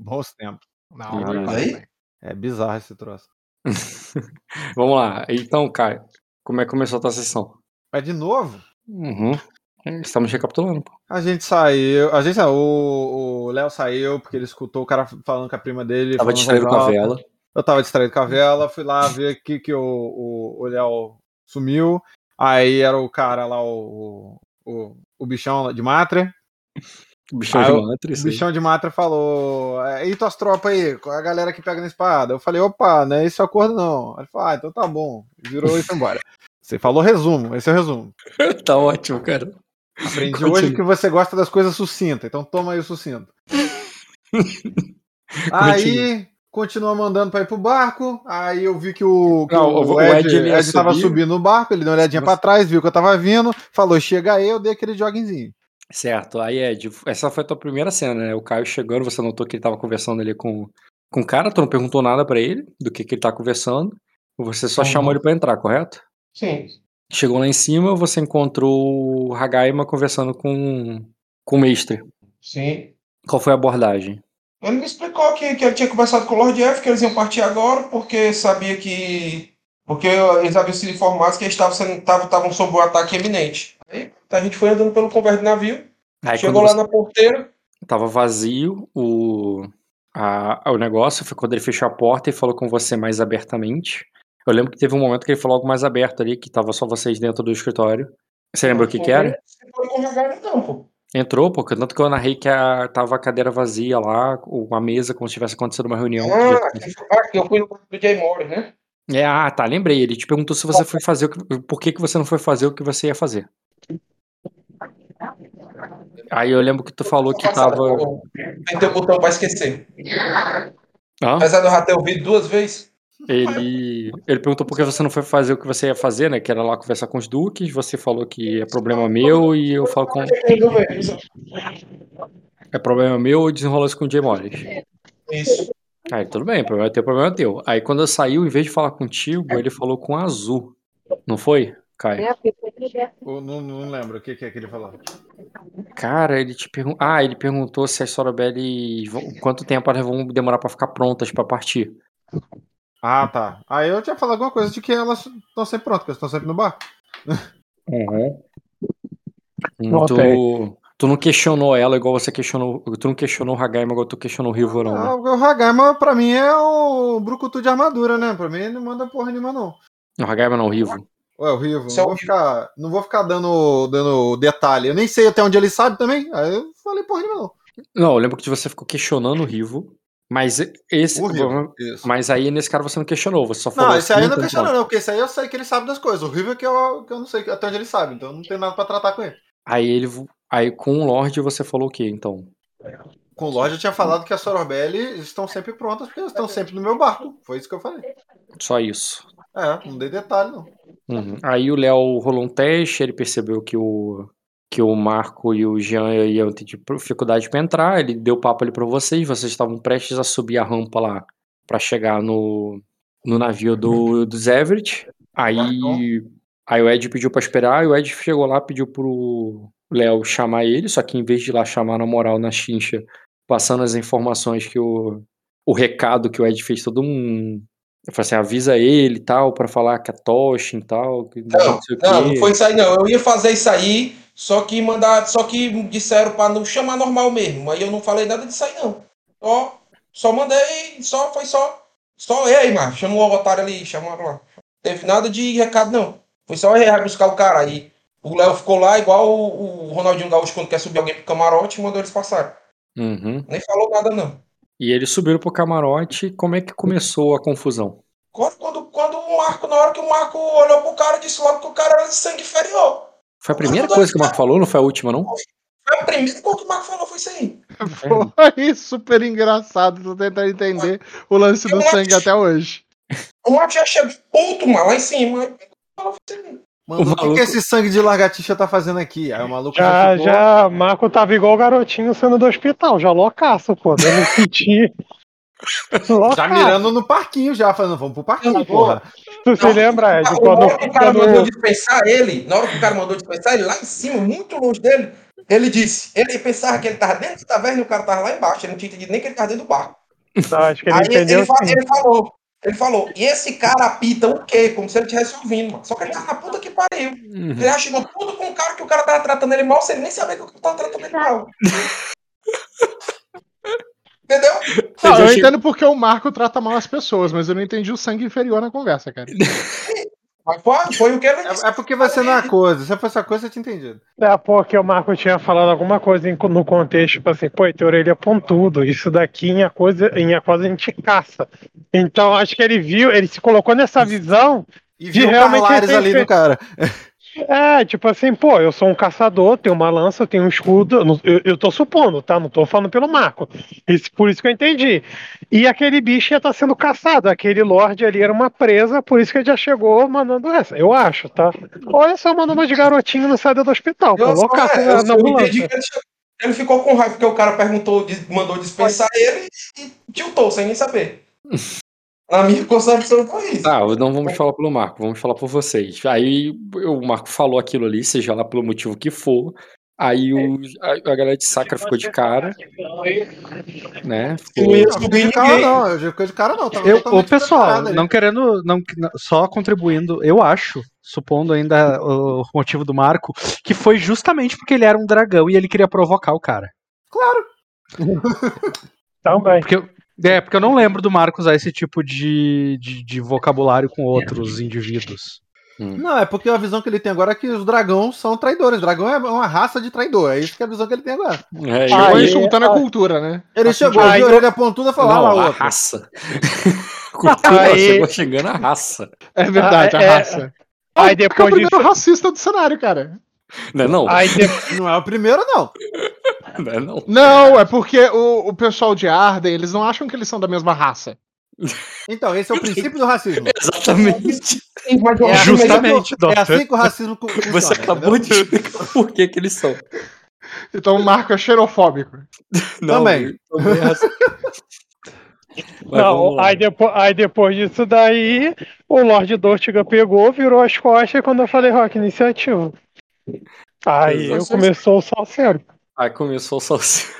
Bons tempos. Na hora, aí? velho. É bizarro esse troço. Vamos lá. Então, Caio, como é que começou a tua sessão? Mas de novo, Uhum. Estamos recapitulando, pô. a gente saiu. A gente saiu. O Léo saiu porque ele escutou o cara falando com a prima dele. Tava distraído com a vela. Eu tava distraído com a vela, fui lá ver que, que o, o, o Léo sumiu. Aí era o cara lá, o, o, o bichão de Matra. O bichão Ah, de eu- Mantris. O bichão de Matra falou: "É, E tuas tropas aí? Qual é a galera que pega na espada? Eu falei: opa, não é esse o acordo não. Ele falou: ah, então tá bom. Virou e foi embora. Você falou resumo, esse é o resumo. tá ótimo, cara. Aprendi Continue. hoje que você gosta das coisas sucintas, então toma aí o sucinto. aí continua mandando pra ir pro barco. Aí eu vi que o, que Não, o, o Ed, Ed, ele ia Ed tava subindo no barco, ele deu uma olhadinha pra trás, viu que eu tava vindo, falou: chega aí, eu dei aquele joguinzinho. Certo, aí Ed, essa foi a tua primeira cena, né? O Caio chegando, você notou que ele tava conversando ali com, com o cara, tu não perguntou nada pra ele do que, que ele tá conversando. Você só chamou ele pra entrar, correto? Sim. Chegou lá em cima, você encontrou o Hagaima conversando com, com o mestre. Sim. Qual foi a abordagem? Ele me explicou que, que ele tinha conversado com o Lord F, que eles iam partir agora, porque sabia que. Porque eles haviam sido informados que eles estavam sendo- estavam estavam sob um ataque iminente. Aí a gente foi andando pelo convés do navio, Aí chegou lá na porteira. tava vazio o, a, o negócio, foi quando ele fechou a porta e falou com você mais abertamente. Eu lembro que teve um momento que ele falou algo mais aberto ali, que tava só vocês dentro do escritório. Você lembra o que que era? Não, pô. Entrou, porque tanto que eu narrei que a, tava a cadeira vazia lá, ou a mesa, como se tivesse acontecido uma reunião. Ah, que eu fui no quarto do Jay Morris, né? É, ah, tá, lembrei. Ele te perguntou se você foi fazer o que. Por que, que você não foi fazer o que você ia fazer? Aí eu lembro que tu falou que tava. Apertei o botão pra esquecer. Hã? Apesar de eu já ter ouvido duas vezes. Ele, ele perguntou por que você não foi fazer o que você ia fazer, né? Que era lá conversar com os duques. Você falou que é problema meu e eu falo com. É problema meu e desenrola isso com o Jay Morris. Isso. Aí, tudo bem, problema teu, problema teu. Aí quando eu saiu, em vez de falar contigo, ele falou com Azul. Não foi, Caio? Eu não, não lembro o que, que é que ele falou. Cara, ele te perguntou. Ah, ele perguntou se as Sorobelli. vão- Quanto tempo elas vão demorar pra ficar prontas pra partir. Ah, tá. Aí eu tinha falado alguma coisa de que elas estão sempre prontas, que elas estão sempre no barco. Uhum. Nota Tu, tu não questionou ela igual você questionou. Tu não questionou o Hagaima igual tu questionou o Rivo, não, né? Ah, o Hagaima, pra mim, é o Brucutu de armadura, né? Pra mim, ele não manda porra nenhuma, não. O Hagaima não, o Rivo. Ué, o Rivo, Isso é não vou, o Rivo. ficar, não vou ficar dando, dando detalhe. Eu nem sei até onde ele sabe também. Aí eu falei porra nenhuma, não. Não, eu lembro que você ficou questionando o Rivo. Mas esse. Rivo. Mas aí nesse cara você não questionou, você só falou. Não, esse aí eu não questiono, não, porque esse aí eu sei que ele sabe das coisas. O Rivo é que eu, que eu não sei até onde ele sabe, então não tem nada pra tratar com ele. Aí ele. Aí com o Lorde você falou o quê, então? Com o Lorde eu tinha falado que as Sorobelli estão sempre prontas, porque elas estão sempre no meu barco. Foi isso que eu falei. Só isso. É, não dei detalhe, não. Uhum. Aí o Léo rolou um teste, ele percebeu que o, que o Marco e o Jean iam ter dificuldade para entrar, ele deu papo ali para vocês, vocês estavam prestes a subir a rampa lá para chegar no, no navio do, do Zevert. Aí, aí o Ed pediu para esperar, e o Ed chegou lá, pediu pro Léo chamar ele, só que em vez de ir lá chamar na moral na chincha, passando as informações que o, o recado que o Ed fez todo um eu falei assim, avisa ele e tal, pra falar que é Toshin e tal. Que Não, não, quê. não foi isso aí, não. Eu ia fazer isso aí, só que mandar, só que disseram pra não chamar normal mesmo. Aí eu não falei nada disso aí, não. Só, só mandei, só foi só. Só, e aí, mano, chama o otário ali, chamaram lá. Não teve nada de recado, não. Foi só vai buscar o cara. Aí o Léo ficou lá, igual o, o Ronaldinho Gaúcho, quando quer subir alguém pro camarote, mandou eles passarem. Uhum. Nem falou nada, não. E eles subiram pro camarote. Como é que começou a confusão? Quando, quando, quando o Marco, na hora que o Marco olhou pro cara, disse logo que o cara era de sangue inferior. Foi a primeira coisa que o Marco falou, não foi a última, não? Foi a primeira coisa que o Marco falou, foi isso aí. Foi super engraçado. Tô tentando entender o lance do sangue até hoje. O Marco já chegou puto, mano, lá em cima. Falou, foi isso aí. Mano, o, que, maluco- que esse sangue de lagartixa tá fazendo aqui? Aí o maluco Já, ficou- já, Marco tava igual o garotinho sendo do hospital, já loucaço, pô, dando piti. Já mirando no parquinho, já, falando, vamos pro parquinho, porra. Tu se lembra, Ed? Na Quando, hora que o cara quando- mandou dispensar ele, na hora que o cara mandou dispensar ele, lá em cima, muito longe dele, ele disse, ele pensava que ele tava dentro da taverna e o cara tava lá embaixo, ele não tinha entendido nem que ele tava dentro do barco. Não, acho que ele Aí entendeu ele, assim. ele falou, ele falou, e esse cara apita o quê? Como se ele estivesse ouvindo, mano. Só que ele tava na puta que pariu. Uhum. Ele já chegou tudo com o cara que o cara tava tratando ele mal, sem ele nem saber que o cara tava tratando ele mal. Entendeu? Não, eu entendo porque o Marco trata mal as pessoas, mas eu não entendi o sangue inferior na conversa, cara. Mas foi, foi o que ele disse. É, é porque você não é coisa. Se fosse a coisa, eu tinha entendido. É porque o Marco tinha falado alguma coisa em- no contexto, tipo assim, pô, tem orelha pontudo, isso daqui em a coisa, em a coisa a gente caça. Então acho que ele viu, ele se colocou nessa visão, E De viu o realmente Carlares ali feito- no cara. É, tipo assim, pô, eu sou um caçador, tenho uma lança, tenho um escudo, eu, eu, tô supondo, tá? Não tô falando pelo Marco. Isso, por isso que eu entendi. E aquele bicho ia estar sendo caçado, aquele Lorde ali era uma presa, por isso que ele já chegou mandando essa, eu acho, tá? Olha só, mandando de garotinho na saída do hospital, Eu, só- colocar é, eu, na eu entendi que ele, ele ficou com raiva porque o cara perguntou, mandou dispensar ele e tiltou sem nem saber. Na minha concepção foi isso. Tá, não vamos falar pelo Marco, vamos falar por vocês. Aí o Marco falou aquilo ali, seja lá pelo motivo que for. Aí o, a, a galera de Sacra ficou de cara, né? Não Ficou, Não, cara não, eu fiquei de cara não. Tava Eu, ô, pessoal, não querendo, não, só contribuindo, eu acho, supondo ainda o motivo do Marco, que foi justamente porque ele era um dragão e ele queria provocar o cara. Também. Porque, é, porque eu não lembro do Marco usar esse tipo de, de, de vocabulário com outros indivíduos. Não, é porque a visão que ele tem agora é que os dragões são traidores. Dragão é uma raça de traidor. É isso que é a visão que ele tem agora. é, Chegou Aí- insultando a cultura, né? Ele chegou, a orelha pontuda e falou: não, ah lá, a outra. raça. Cultura Aí- chegou chegando a raça. É verdade, Ah, a é- raça. Aí É o depois primeiro disso. racista do cenário, cara. Não é não? Aí de- Não é o primeiro, não. Não é não. Não, é porque o, o pessoal de Arden, eles não acham que eles são da mesma raça. Então, esse é o princípio do racismo. Exatamente. É assim Justamente, que, é Doctor. assim que o racismo fu- funciona. Você acabou de explicar por que que eles são. Então o Marco é xerofóbico. Não, Também. é Não, aí depois, aí depois disso daí, o Lorde Dortiga pegou, virou as costas quando eu falei, Rock, iniciativa. Aí eu começou o salseiro. Aí começou o salseiro.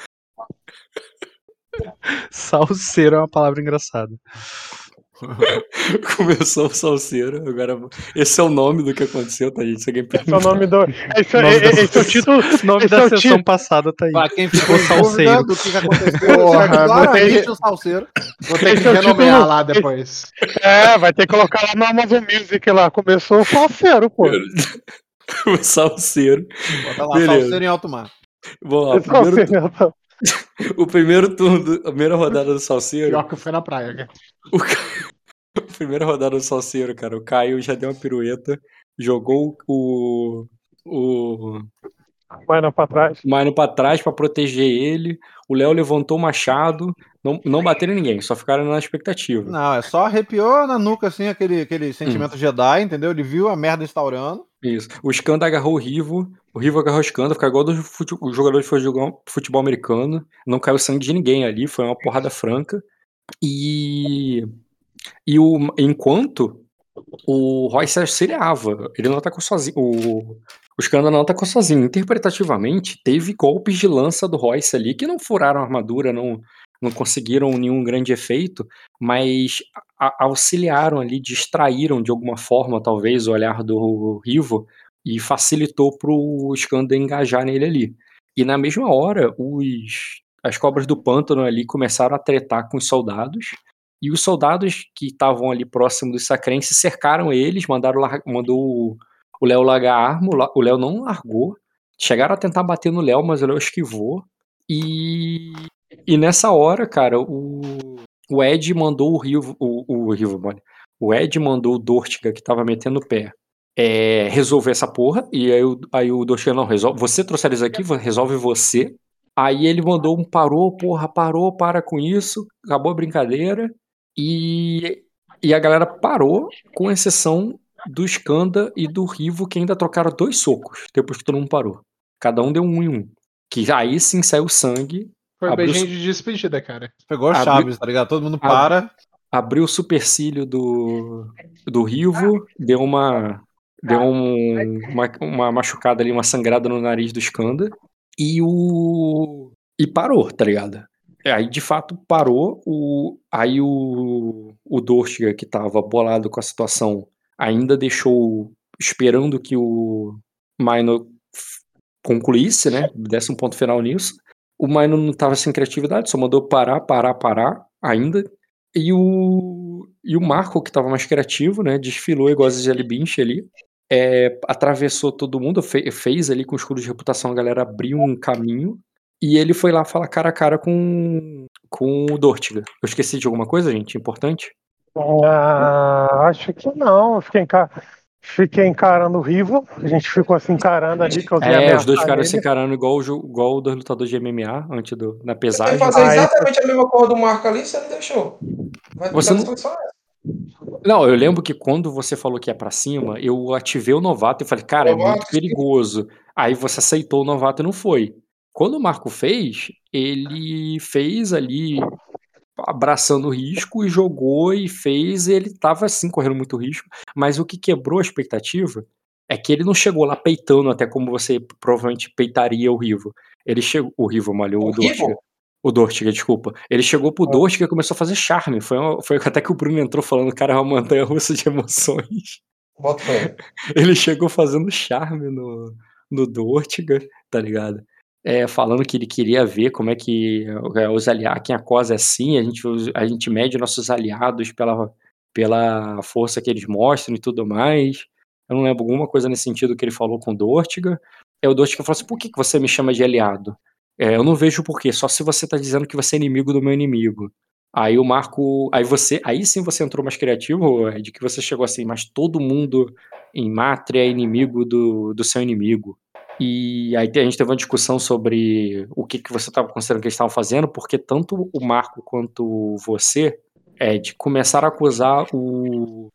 Salseiro é uma palavra engraçada. Começou o salseiro. Agora, esse é o nome do que aconteceu, tá, gente? Se alguém Esse é o perguntar. nome do. Esse, é- Nome da esse é o título. Nome esse é da o sessão ti- passada tá aí. Pra quem ficou Salseiro. do que, que aconteceu, Porra, que claramente botei- o salseiro. Vou ter que Esse é o renomear título- lá depois. É, vai ter que colocar lá no Amazon Music lá. Começou o salseiro, pô. o salseiro. Bota lá, Beleza. salseiro em alto mar. O Esse primeiro, salseiro. o primeiro turno, do- a primeira rodada do salseiro. Pior que foi na praia, cara. O a primeira rodada do Salseiro, cara. O Caio já deu uma pirueta, jogou o, o Vai não pra trás. Mino pra trás pra proteger ele. O Léo levantou o machado. Não, não bateram em ninguém, só ficaram na expectativa. Não, é só arrepiou na nuca, assim, aquele, aquele sentimento Jedi, entendeu? Ele viu a merda instaurando. Isso. O Skanda agarrou o Rivo. O Rivo agarrou o Skanda. Ficou igual do fute- o jogador de futebol, americano. Não caiu sangue de ninguém ali. Foi uma porrada franca. E. E o, enquanto o Royce auxiliava, ele não atacou sozinho. O, o Skanda não atacou sozinho. Interpretativamente, teve golpes de lança do Royce ali que não furaram a armadura, não, não conseguiram nenhum grande efeito, mas auxiliaram ali, distraíram de alguma forma, talvez, o olhar do Rivo e facilitou pro Skanda engajar nele ali. E na mesma hora, os, as cobras do pântano ali começaram a tretar com os soldados. E os soldados que estavam ali próximo dos sacrenses cercaram eles, mandaram mandou o- o Léo largar a arma, o o Léo não largou. Chegaram a tentar bater no Léo, mas o Léo esquivou. E, e nessa hora, cara, o, o Ed mandou o Rivo, o, o Rivo, mano, o Ed mandou o Dortiga, que tava metendo o pé, é, resolver essa porra. E aí, o- aí o Dortiga, não, resolve, você trouxe eles aqui, resolve você. Aí ele mandou um parou, porra, parou, para com isso, acabou a brincadeira. E, e a galera parou, com exceção do Skanda e do Rivo, que ainda trocaram dois socos depois que todo mundo parou. Cada um deu um em um. Que aí sim saiu sangue Foi Abriu beijinho de despedida, cara. Pegou Abriu- Chaves, tá ligado? Todo mundo para. Abriu o supercílio do, do Rivo, deu uma. Deu um- uma, uma machucada ali, uma sangrada no nariz do Skanda. E o. E parou, tá ligado? É, Aí de fato parou. O, aí o, o Dortiga, que tava bolado com a situação, ainda deixou. Esperando que o Minor f- concluísse, né? Desse um ponto final nisso. O Minor não tava sem criatividade, só mandou parar, parar, parar ainda. E o, e o Marco, que tava mais criativo, né? Desfilou igual a Gisele Bündchen ali. é, atravessou todo mundo, fe- fez ali com o escudo de reputação, a galera abriu um caminho. E ele foi lá falar cara a cara com, com o Dortiga. Eu esqueci de alguma coisa, gente? Importante? Ah, acho que não. Fiquei, enca- fiquei encarando o Rivo. A gente ficou assim encarando ali que eu É, os dois ficaram se encarando igual, o igual os dois lutadores de MMA antes do, na Você pesagem. fazer Aí- exatamente a mesma coisa do Marco ali, você não deixou. Vai Você não- só essa. Não, eu lembro que quando você falou que ia pra cima, eu ativei o novato e falei, cara, é muito sim. perigoso. Aí você aceitou o novato e não foi. Quando o Marco fez, ele fez ali abraçando o risco e jogou e fez, e ele tava assim correndo muito risco, mas o que quebrou a expectativa é que ele não chegou lá peitando até como você provavelmente peitaria o Rivo. Ele chegou, o Rivo malhou o, O Dortiga. O Dortiga, desculpa. Ele chegou pro Ah. Dortiga e começou a fazer charme. Foi, uma- foi até que o Bruno entrou falando, cara, é uma montanha russa de emoções. Bota. Ele chegou fazendo charme no, no Dortiga, tá ligado? É, falando que ele queria ver como é que é, os aliados, quem acosa é assim, a gente, a gente mede nossos aliados pela, pela força que eles mostram e tudo mais. Eu não lembro alguma coisa nesse sentido que ele falou com o Dortiga. É o Dortiga falou assim: por que, que você me chama de aliado? É, eu não vejo por quê, só se você tá dizendo que você é inimigo do meu inimigo. Aí o Marco. Aí você. Aí sim você entrou mais criativo, Ed, que você chegou assim, mas todo mundo em Mátria é inimigo do, do seu inimigo. E aí a gente teve uma discussão sobre o que, que você estava considerando que eles estavam fazendo, porque tanto o Marco quanto você, Ed, começaram a acusar o,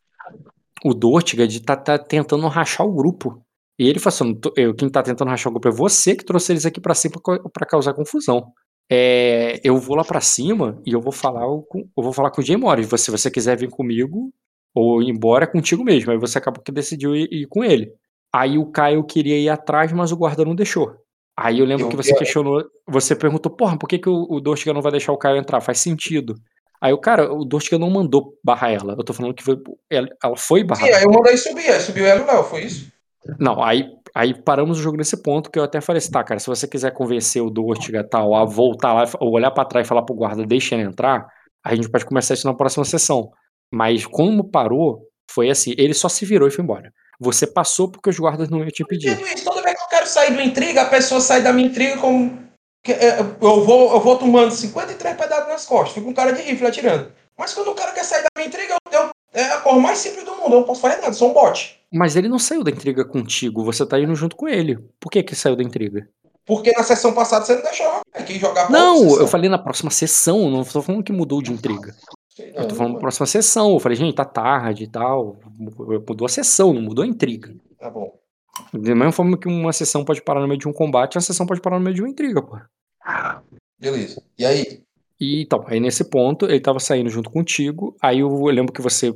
o Dortiga de estar tentando rachar o grupo. E ele falou assim: "Não tô- eu, quem tá tentando rachar o grupo é você que trouxe eles aqui pra cima pra causar confusão. É, eu vou lá pra cima e eu vou falar com, eu vou falar com o Jay Morris. Se você quiser vir comigo ou ir embora é contigo mesmo. Aí você acabou que decidiu ir, ir com ele. Aí o Caio queria ir atrás, mas o guarda não deixou. Aí eu lembro Eu que você vi- questionou, você perguntou, porra, por que, que o, o Dortiga não vai deixar o Caio entrar? Faz sentido. Aí o cara, o Dortiga não mandou barrar ela. Eu tô falando que foi, ela, ela foi Sim, barrada. aí eu mandei subir, aí subiu ela o Léo, foi isso? Não, aí, aí paramos o jogo nesse ponto que eu até falei assim, tá, cara, se você quiser convencer o Dortiga tal a voltar lá, ou olhar pra trás e falar pro guarda, deixa ele entrar, a gente pode começar isso na próxima sessão. Mas como parou, foi assim, ele só se virou e foi embora. Você passou porque os guardas não iam te impedir. Toda vez que eu quero sair do intriga, a pessoa sai da minha intriga como. é, Eu vou, eu vou tomando 53 pedaços nas costas, fico com cara de rifle atirando. Mas quando o cara quer sair da minha intriga, eu, eu- é a cor mais simples do mundo, eu não posso fazer nada, sou um bot. Mas ele não saiu da intriga contigo, você tá indo junto com ele. Por que que saiu da intriga? Porque na sessão passada você não deixou aqui jogar Não, eu falei na próxima sessão, não tô falando que mudou de intriga. Sei Eu tô não, falando na próxima sessão. Eu falei, gente, tá tarde e tal. Mudou a sessão, não mudou a intriga. Tá bom. Da mesma forma que uma sessão pode parar no meio de um combate, a sessão pode parar no meio de uma intriga, pô. Beleza. E aí? E então, aí nesse ponto, ele tava saindo junto contigo. Aí eu lembro que você,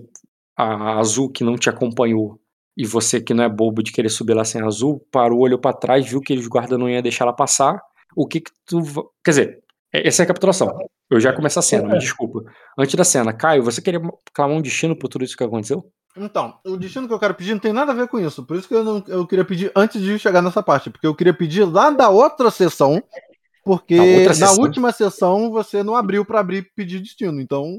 a Azul, que não te acompanhou, e você que não é bobo de querer subir lá sem Azul, parou, olhou pra trás, viu que eles guarda não ia deixar ela passar. O que que tu. Quer dizer, é- essa é a capitulação. Eu já começo a cena, me desculpa. Antes da cena, Caio, você queria clamar um destino por tudo isso que aconteceu? Então, o destino que eu quero pedir não tem nada a ver com isso. Por isso que eu, não, eu queria pedir antes de chegar nessa parte. Porque eu queria pedir lá da outra sessão. Porque na sessão? última sessão você não abriu pra abrir e pedir destino. Então.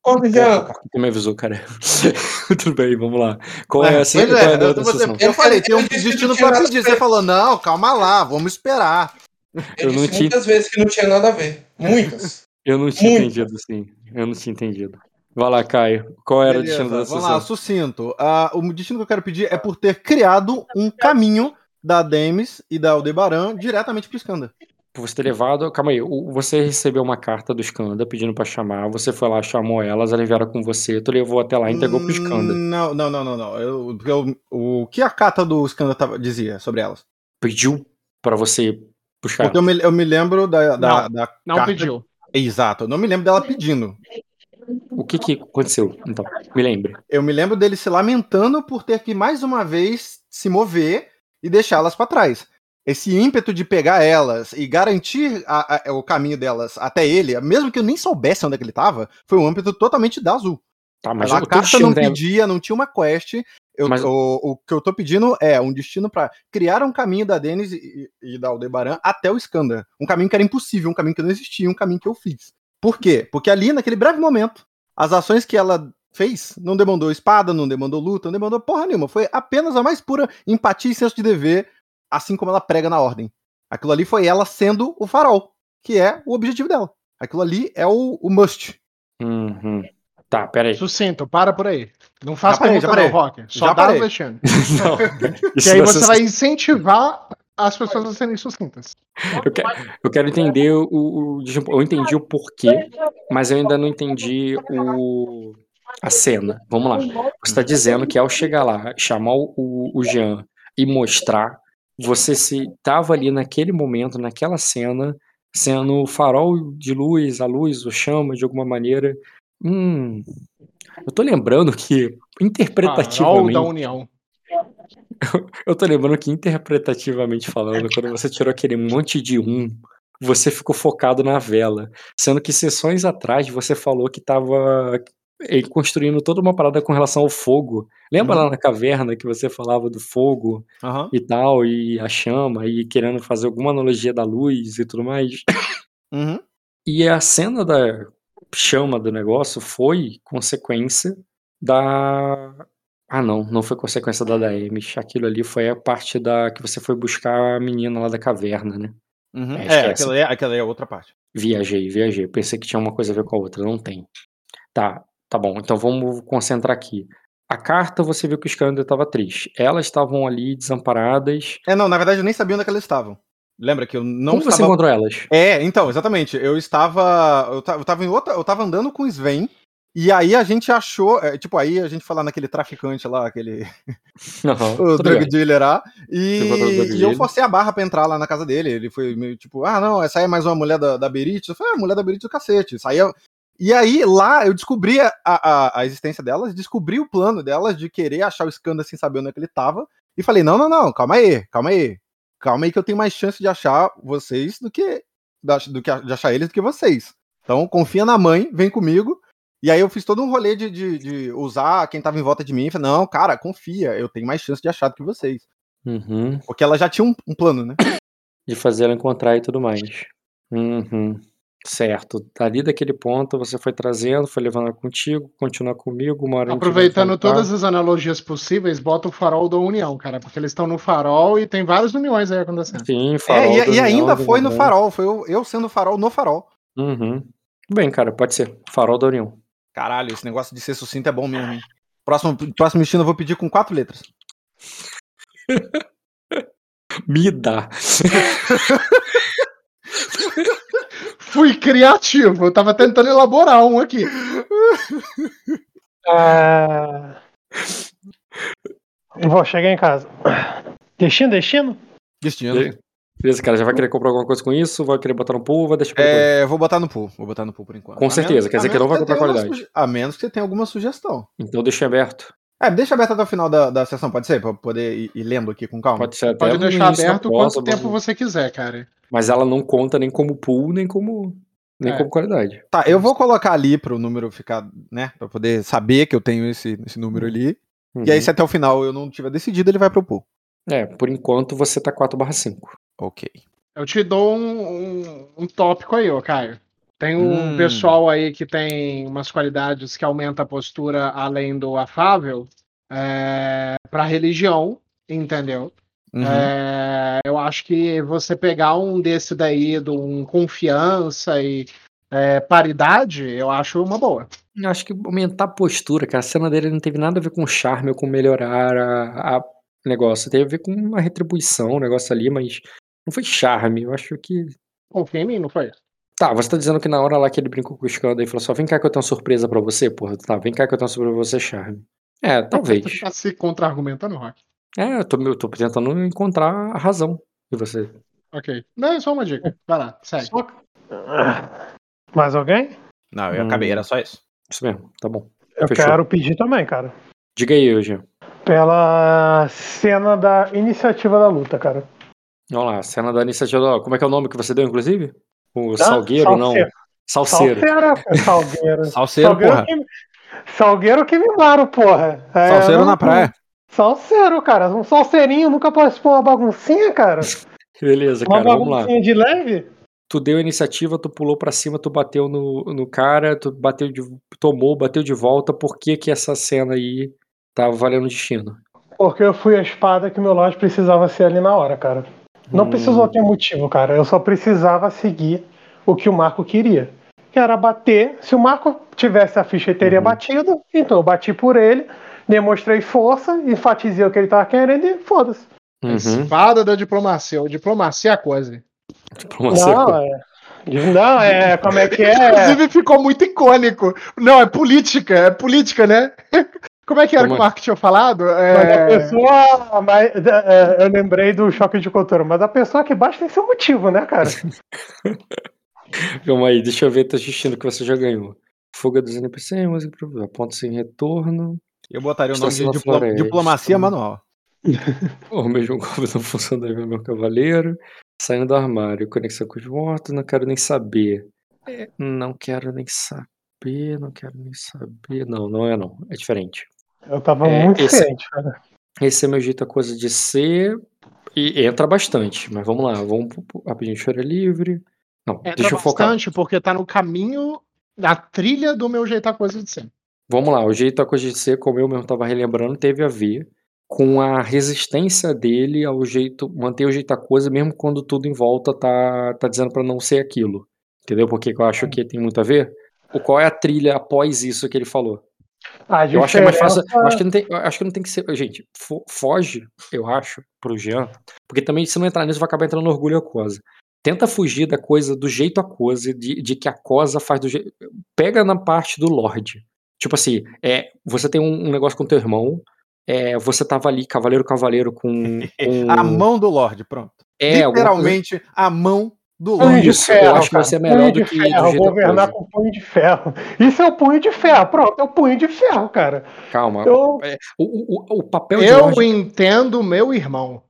Corre, Jean, cara. Tu me avisou, cara. Tudo bem, vamos lá. Qual é, É, a pois cena? é, Qual é a eu, outra você- sessão? eu falei, tem um que destino nada pedir. Você falou, não, calma lá, vamos esperar. Eu, Eu não disse tinha- muitas vezes que não tinha nada a ver. Muitas. Eu não tinha Muito. entendido, sim. Eu não tinha entendido. Vai lá, Caio. Qual era Beleza, o destino da vamos sessão? lá, sucinto. Ah, o destino que eu quero pedir é por ter criado um caminho da Demis e da Aldebaran diretamente pro Skanda. Por você ter levado. Calma aí. Você recebeu uma carta do Skanda pedindo pra chamar. Você foi lá, chamou elas, elas vieram com você. Tu levou até lá e entregou pro Skanda. Hum, Não, não, não, não. não. Eu, porque eu- o que a carta do Skanda tava- dizia sobre elas? Pediu pra você buscar. Porque eu me, eu me lembro da, da, Não, da Não carta- pediu. Exato, eu não me lembro dela pedindo. O que que aconteceu? Então, me lembre. Eu me lembro dele se lamentando por ter que mais uma vez se mover e deixá-las pra trás. Esse ímpeto de pegar elas e garantir a- a- o caminho delas até ele, mesmo que eu nem soubesse onde é que ele tava, foi um ímpeto totalmente da Azul. Tá, mas a carta não dela- pedia, não tinha uma quest. Eu, Mas- o, o que eu tô pedindo é um destino pra criar um caminho da Denis e, e da Aldebaran até o Skandar. Um caminho que era impossível, um caminho que não existia, um caminho que eu fiz. Por quê? Porque ali, naquele breve momento, as ações que ela fez não demandou espada, não demandou luta, não demandou porra nenhuma. Foi apenas a mais pura empatia e senso de dever, assim como ela prega na ordem. Aquilo ali foi ela sendo o farol, que é o objetivo dela. Aquilo ali é o, o must. Uhum. Tá, peraí. Sucinto, para por aí. Não faça pergunta já parei. não, Rock. Só Já dá parei. o vexame. Não, Que isso aí é você vai incentivar as pessoas a serem sucintas. Eu quero, eu quero entender o, o- Eu entendi o porquê, mas eu ainda não entendi o, a cena. Vamos lá. Você está dizendo que ao chegar lá, chamar o, o Jean e mostrar, você se tava ali naquele momento, naquela cena, sendo o farol de luz, a luz, o chama de alguma maneira. Hum. Eu tô lembrando que Farol interpretativamente. da União. Eu tô lembrando que interpretativamente falando, quando você tirou aquele monte de um, você ficou focado na vela. Sendo que sessões atrás você falou que tava eh, construindo toda uma parada com relação ao fogo. Lembra Uhum. lá na caverna que você falava do fogo Aham. e tal, e a chama, e querendo fazer alguma analogia da luz e tudo mais? Uhum. E a cena da chama do negócio foi consequência da. Ah, não, não foi consequência da Daemis. Aquilo ali foi a parte da que você foi buscar a menina lá da caverna, né? Uhum. É, É, aquela é, aquela é a outra parte. Viajei, viajei. Pensei que tinha uma coisa a ver com a outra, não tem. Tá, tá bom. Então vamos concentrar aqui. A carta você viu que o Scander estava triste. Elas estavam ali desamparadas. É, não, na verdade eu nem sabia onde é que elas estavam. Lembra que eu não Como você estava. encontrou elas? É, então, exatamente. Eu estava. Eu tava, eu tava em outra. Eu tava andando com o Sven. E aí a gente achou. é, tipo, aí a gente foi lá naquele traficante lá, aquele. Aham, o drug dealer lá. E, e eu forcei a barra pra entrar lá na casa dele. Ele foi meio tipo, ah, não, essa aí é mais uma mulher da, da Berit. Eu falei, ah, mulher da Berit do cacete. Saía. E aí, lá, eu descobri a, a, a existência delas, descobri o plano delas de querer achar o Skanda sem saber onde é que ele tava. E falei, não, não, não, calma aí, calma aí. Calma aí que eu tenho mais chance de achar vocês do que, do que de achar eles do que vocês. Então, confia na mãe, vem comigo. E aí eu fiz todo um rolê de, de, de usar quem tava em volta de mim. e Falei, não, cara, confia, eu tenho mais chance de achar do que vocês. Uhum. Porque ela já tinha um, um plano, né? de fazer ela encontrar e tudo mais. Uhum. Certo. Ali daquele ponto você foi trazendo, foi levando ela contigo, continua comigo, uma hora Aproveitando todas as analogias possíveis, bota o farol da União, cara. Porque eles estão no farol e tem várias uniões aí acontecendo. Sim, farol. É, e, e ainda União, foi no farol, foi eu, eu sendo farol no farol. Uhum. Bem, cara, pode ser. Farol da União. Caralho, esse negócio de ser sucinto é bom mesmo, hein? Próximo, próximo destino eu vou pedir com quatro letras. Me dá. Fui criativo, eu tava tentando elaborar um aqui. Ah, Vou chegar em casa. Destino, destino? Destino. Beleza, cara, já vai querer comprar alguma coisa com isso? Vai querer botar no pool ou vai deixar? É, vou botar no pool, vou botar no pool por enquanto. Com A certeza, menos- quer dizer que não vai comprar qualidade. suge- A menos que você tenha alguma sugestão. Então deixa aberto. É, deixa aberto até o final da, da sessão, pode ser? Pra eu poder ir, ir lendo aqui com calma. Pode ser até Pode deixar aberto quanto tempo mas- você quiser, cara. Mas ela não conta nem como pool, nem como. Nem É. como qualidade. Tá, eu vou colocar ali pro número ficar, né? Pra poder saber que eu tenho esse, esse número ali. E aí, Uhum. se até o final eu não tiver decidido, ele vai pro pool. É, por enquanto você tá 4/5. Ok. Eu te dou um, um, um tópico aí, ô Caio. Tem um Hum. pessoal aí que tem umas qualidades que aumenta a postura além do afável é, para religião, entendeu? Uhum. É, eu acho que você pegar um desse daí, de um confiança e é, paridade, eu acho uma boa. Eu acho que aumentar a postura, cara. A cena dele não teve nada a ver com charme ou com melhorar a, a negócio. Teve a ver com uma retribuição, um negócio ali, mas não foi charme. Eu acho que. Confia em mim, não foi? Tá, você tá dizendo que na hora lá que ele brincou com o Skanda e falou só, vem cá que eu tenho uma surpresa pra você, porra. Tá, vem cá que eu tenho uma surpresa pra você, charme. É, talvez. Tá se contra-argumentando, Rock. é, eu tô, eu tô tentando encontrar a razão de você. Ok. Não, é só uma dica. Vai lá, segue. Só- Mais alguém? Não, eu Hum. acabei, era só isso. Isso mesmo, tá bom. Eu Fechou. quero pedir também, cara. Diga aí, Eugênio. Pela cena da iniciativa da luta, cara. Vamos lá, cena da iniciativa. Como é que é o nome que você deu, inclusive? O Ah, Salgueiro, não. Salseiro. Salseiro. Salseiro, Salgueiro. Salseiro, porra. que, Salgueiro que me maram, porra. É, Salseiro não- na praia. Salseiro, cara. Um salseirinho nunca pode pôr uma baguncinha, cara. Beleza, Uma cara, vamos lá. baguncinha de leve. Tu deu a iniciativa, tu pulou pra cima, tu bateu no, no cara, tu bateu de, tomou, bateu de volta. Por que que essa cena aí tá valendo destino? Porque eu fui a espada que meu lote precisava ser ali na hora, cara. Não Hum. precisou ter motivo, cara. Eu só precisava seguir o que o Marco queria. Que era bater. Se o Marco tivesse a ficha, ele teria Uhum. batido. Então eu bati por ele, demonstrei força, enfatizei o que ele tava querendo e foda-se. Uhum. Espada da diplomacia. O diplomacia é a coisa. Diplomacia. Não, é. Não, é. Como é que é? Inclusive ficou muito icônico. Não, é política, é política, né? Como é que era Como que é? o Marco tinha falado? Mas a É... pessoa. Mas, é, eu lembrei do choque de cultura, mas a pessoa que bate tem seu motivo, né, cara? Calma aí, deixa eu ver teu destino que você já ganhou. Fuga dos NPC, música pro- ponto sem retorno. Eu botaria o nome de diplo- Floresta. diplomacia manual. O mesmo golpe não funciona meu cavaleiro. Saindo do armário, conexão com os mortos, não quero nem saber. É, não quero nem saber, não quero nem saber. Não, não é não, é diferente. Eu tava É, muito esse- ciente, cara. Esse é meu jeito a coisa de ser. E entra bastante, mas vamos lá, vamos rapidinho, chora livre. Não, Entra deixa eu focar. bastante, porque tá no caminho da trilha do meu jeito a coisa de ser. Vamos lá, o jeito a coisa de ser, como eu mesmo estava relembrando, teve a ver com a resistência dele ao jeito, manter o jeito a coisa, mesmo quando tudo em volta tá, tá dizendo para não ser aquilo. Entendeu? Porque eu acho que tem muito a ver. O qual é a trilha após isso que ele falou? A Eu acho que é mais fácil. acho que não tem, eu acho que não tem que ser. Gente, fo- foge, eu acho, pro Jean. Porque também, se não entrar nisso, vai acabar entrando no orgulho a coisa. Tenta fugir da coisa do jeito a coisa, de, de que a cosa faz do jeito. Pega na parte do Lorde. Tipo assim, é, você tem um, um negócio com teu irmão. É, você tava ali, cavaleiro, cavaleiro, com. com A mão do Lorde, pronto. é, Literalmente, a mão do Punho de Isso, eu ferro, acho que vai ser melhor punho do de que do ferro, governar coisa. com punho de ferro. Isso é o punho de ferro, pronto, é o punho de ferro, cara. Calma. Eu, É, o, o, o papel de Eu Lorde. entendo meu irmão.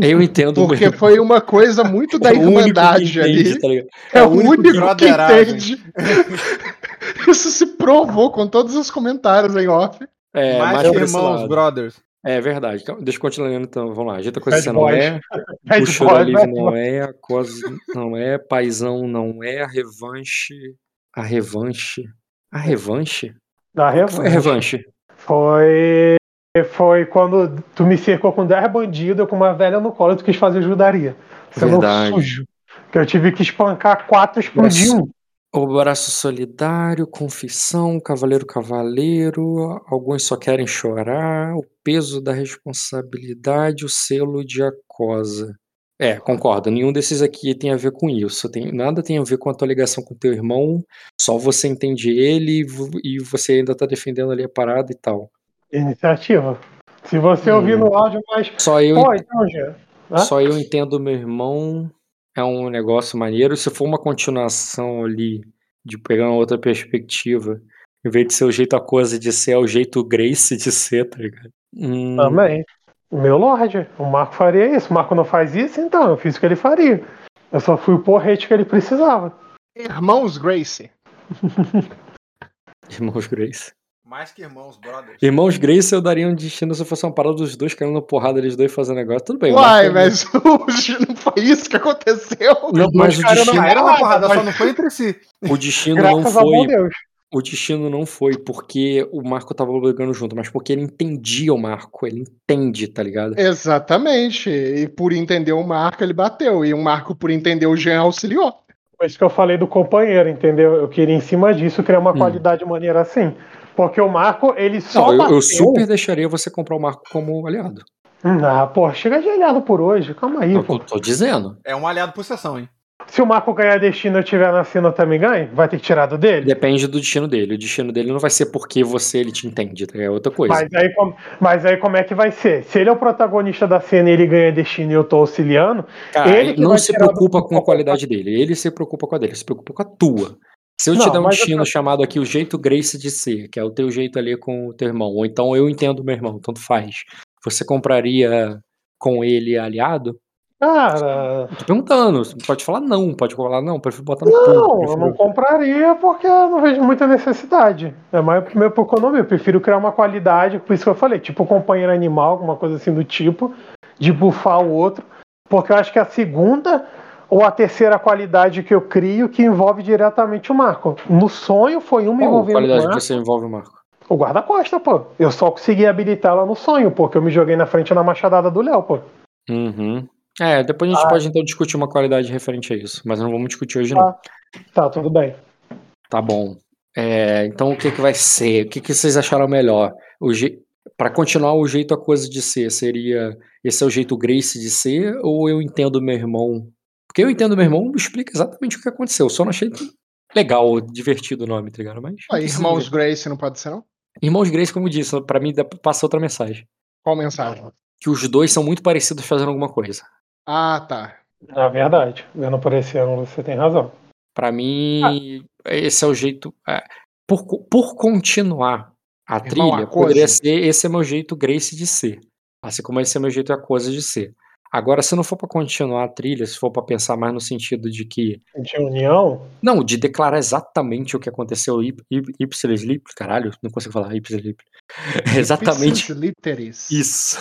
Eu entendo Porque mesmo. foi uma coisa muito da É irmandade entende, ali. tá ligado? É o único único que entende. Isso se provou com todos os comentários em off. É, Mais mais irmãos, brothers. É verdade. Deixa eu continuar lendo então. Vamos lá. Ajeita coisa Bad não é. Bad O choro boy, livre bad não boy. é. A coisa não é. Paizão não é. A revanche. A revanche. A revanche? A revanche. revanche? Foi. Foi quando tu me cercou com 10 bandidos, eu com uma velha no colo, tu quis fazer ajudaria. Você Verdade. sujo. Que eu tive que espancar quatro e explodir um. O braço solidário, confissão, cavaleiro cavaleiro, alguns só querem chorar, o peso da responsabilidade, o selo de acosa. É, concordo, nenhum desses aqui tem a ver com isso. Tem, nada tem a ver com a tua ligação com teu irmão, só você entende ele e vo- você ainda tá defendendo ali a parada e tal. Iniciativa. Se você Hum. ouvir no áudio, mas. Só eu, Pô, então, Jean. Hã? só eu entendo meu irmão, é um negócio maneiro. Se for uma continuação ali, de pegar uma outra perspectiva, em vez de ser o jeito a coisa de ser, é o jeito Grace de ser, tá ligado? Hum, Também. Meu Lorde, o Marco faria isso. O Marco não faz isso, então eu fiz o que ele faria. Eu só fui o porrete que ele precisava. Irmãos Gracie. Irmãos Grace. Mais que irmãos, brothers. Irmãos Grace eu daria um destino se fosse uma parada dos dois caindo na porrada, eles dois fazendo negócio. Tudo bem. Uai, mas. mas o- não foi isso que aconteceu. Não, mas o caras não destino, Ah, era uma porrada, mas- só não foi entre si. o destino não Graças foi. O destino não foi porque o Marco tava brigando junto, mas porque ele entendia o Marco. Ele entende, tá ligado? Exatamente. E por entender o Marco, ele bateu. E o Marco, por entender o Jean, auxiliou. Por isso que eu falei do companheiro, entendeu? Eu queria, em cima disso, criar uma Hum. qualidade maneira assim. Porque o Marco, ele só Não, eu, bateu... eu super deixaria você comprar o Marco como aliado. Ah, pô, chega de aliado por hoje. Calma aí, Eu pô. tô, tô dizendo. É um aliado por sessão, hein? se o Marco ganhar destino e eu estiver na cena, eu também ganho? Vai ter que tirar do dele? Depende do destino dele. O destino dele não vai ser porque você ele te entende, tá? é outra coisa. Mas aí, como, mas aí como é que vai ser? Se ele é o protagonista da cena e ele ganha destino e eu tô auxiliando, Cara, ele que não vai se tirar do- preocupa com a qualidade dele. Ele se preocupa com a dele, se preocupa com a tua. Se eu te Não, der um mas eu tô- chamado aqui o jeito Grace de ser, que é o teu jeito ali com o teu irmão, ou então eu entendo meu irmão, tanto faz. Você compraria com ele aliado? Cara, Tô perguntando, pode falar não, pode falar não, prefiro botar no não, eu prefiro- não compraria porque eu não vejo muita necessidade. É mais primeiro por economia. Eu prefiro criar uma qualidade, por isso que eu falei, tipo companheiro animal, alguma coisa assim do tipo, de bufar o outro. Porque eu acho que a segunda ou a terceira qualidade que eu crio que envolve diretamente o Marco. No sonho foi uma Qual envolvendo o qualidade que Marco. você envolve o Marco? O guarda-costa, pô. Eu só consegui habilitá-la no sonho, porque eu me joguei na frente da machadada do Léo, pô. Uhum. É, depois a gente Ah. pode então discutir uma qualidade referente a isso, mas não vamos discutir hoje não. Tá. Tá, tudo bem. Tá bom. É, então o que, que vai ser? O que, que vocês acharam melhor? O. Para continuar o jeito a coisa de ser, seria esse é o jeito Grace de ser ou eu entendo meu irmão? Porque eu entendo meu irmão explica exatamente o que aconteceu. Eu só não achei legal, divertido o nome, tá ligado? Mas precisa Irmãos. Grace não pode ser, não? Irmãos Grace, como eu disse, pra mim passa outra mensagem. Qual mensagem? Que os dois são muito parecidos fazendo alguma coisa. Ah, tá. Na verdade, vendo por esse ângulo, você tem razão. Pra mim, esse é o jeito. é, por, por continuar a Irmão, trilha, a coisa. poderia ser esse é meu jeito Grace de ser. Assim como esse é meu jeito a coisa de ser. Agora, se não for pra continuar a trilha, se for pra pensar mais no sentido de que. De união, Não, de declarar exatamente o que aconteceu ip- ip- ipsilis lip, caralho, não consigo falar ipsilis lip. exatamente isso.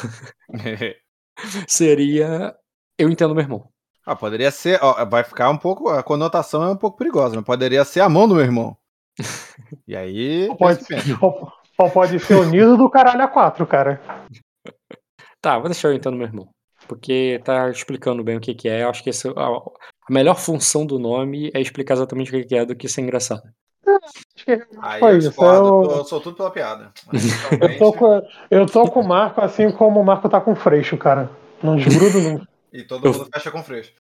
Seria. Eu entendo meu irmão. ah, poderia ser. Ó, vai ficar um pouco. A conotação é um pouco perigosa, mas poderia ser a mão do meu irmão. E aí. ou pode, pode ser o nido do caralho a quatro, cara. Tá, vou deixar eu entendo meu irmão. Porque tá explicando bem o que, que é. Eu acho que esse, a, a melhor função do nome é explicar exatamente o que, que é do que ser engraçado. Acho que Aí foi eu discordo, Eu, tô- sou tudo pela piada. eu, tô com, eu tô com o Marco assim como o Marco tá com o Freixo, cara. Não desgrudo nunca. E todo mundo fecha com freixo.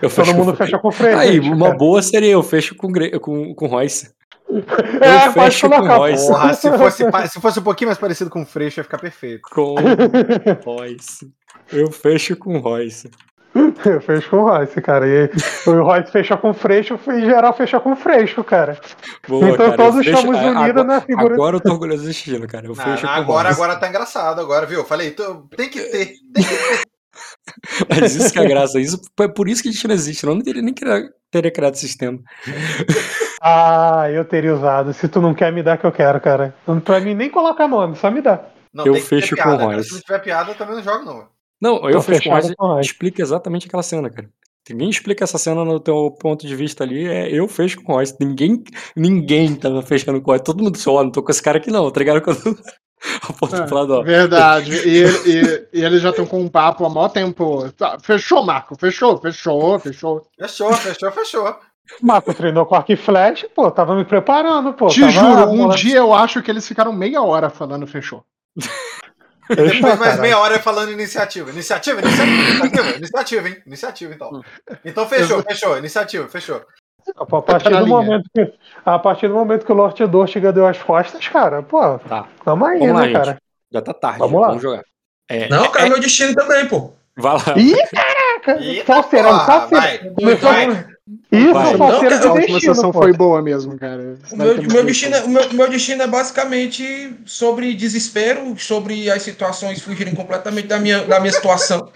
Eu Todo mundo com- fecha com o Freixo. Aí, gente, uma cara. boa seria eu fecho com, com, com Royce. É, eu pode fecho com colocar, porra. Se fosse, se fosse um pouquinho mais parecido com freixo, ia ficar perfeito. Com Royce. Eu fecho com Royce. Eu fecho com o Royce, cara. E o Royce fecha com o Freixo e geral fecha com o Freixo, cara. Boa, então cara, todos fecho- estamos unidos agora, na figura. agora eu tô orgulhoso desse estilo, cara. Eu Não, fecho não, com agora, Royce. agora tá engraçado, agora, viu? Falei, tô- tem que ter. Tem que ter. Mas isso que é graça. Isso, é por isso que a gente não existe. Eu não teria nem criado, teria criado esse sistema. Ah, eu teria usado. Se tu não quer, me dá que eu quero, cara. Pra mim, nem colocar nome, só me dá. Não, Eu fecho com o. Royce. Se não tiver piada, eu também não jogo, não. Não, eu Tô fecho com fechado Royce. com o Royce. Explica exatamente aquela cena, cara. Ninguém explica essa cena no teu ponto de vista ali, é eu fecho com o Royce. Ninguém, ninguém tava fechando com o Royce. Todo mundo disse, ó, não tô com esse cara aqui não, tá ligado? Quando aponta É, lado, ó. Verdade. E, e- e eles já estão com um papo há mó tempo. Tá, fechou, Marco. Fechou, fechou, fechou. Fechou, fechou, fechou. Marco treinou com arco e flash, pô, tava me preparando, pô. Te tava juro, um dia eu acho que eles ficaram meia hora falando fechou. Fechou, Depois mais cara. meia hora falando iniciativa. Iniciativa, iniciativa, iniciativa, hein? Iniciativa, então. Então fechou, fechou, iniciativa, fechou. A partir, Tá do momento que, a partir do momento que o Lord Dortiga deu as costas, cara, pô, Tá, tamo aí, Vamos lá, né, gente. cara? já tá tarde, Vamos lá. vamos jogar. É, Não, cara, meu destino também, pô. vai lá. Ih, caraca! Eita, Salseirão, porra, vai. Vai. Isso, Vai. salseiro Não, de A última destino, sessão pô. foi boa mesmo, cara. O meu, meu destino, é- o, meu, meu destino é basicamente sobre desespero, sobre as situações fugirem completamente da minha, da minha situação.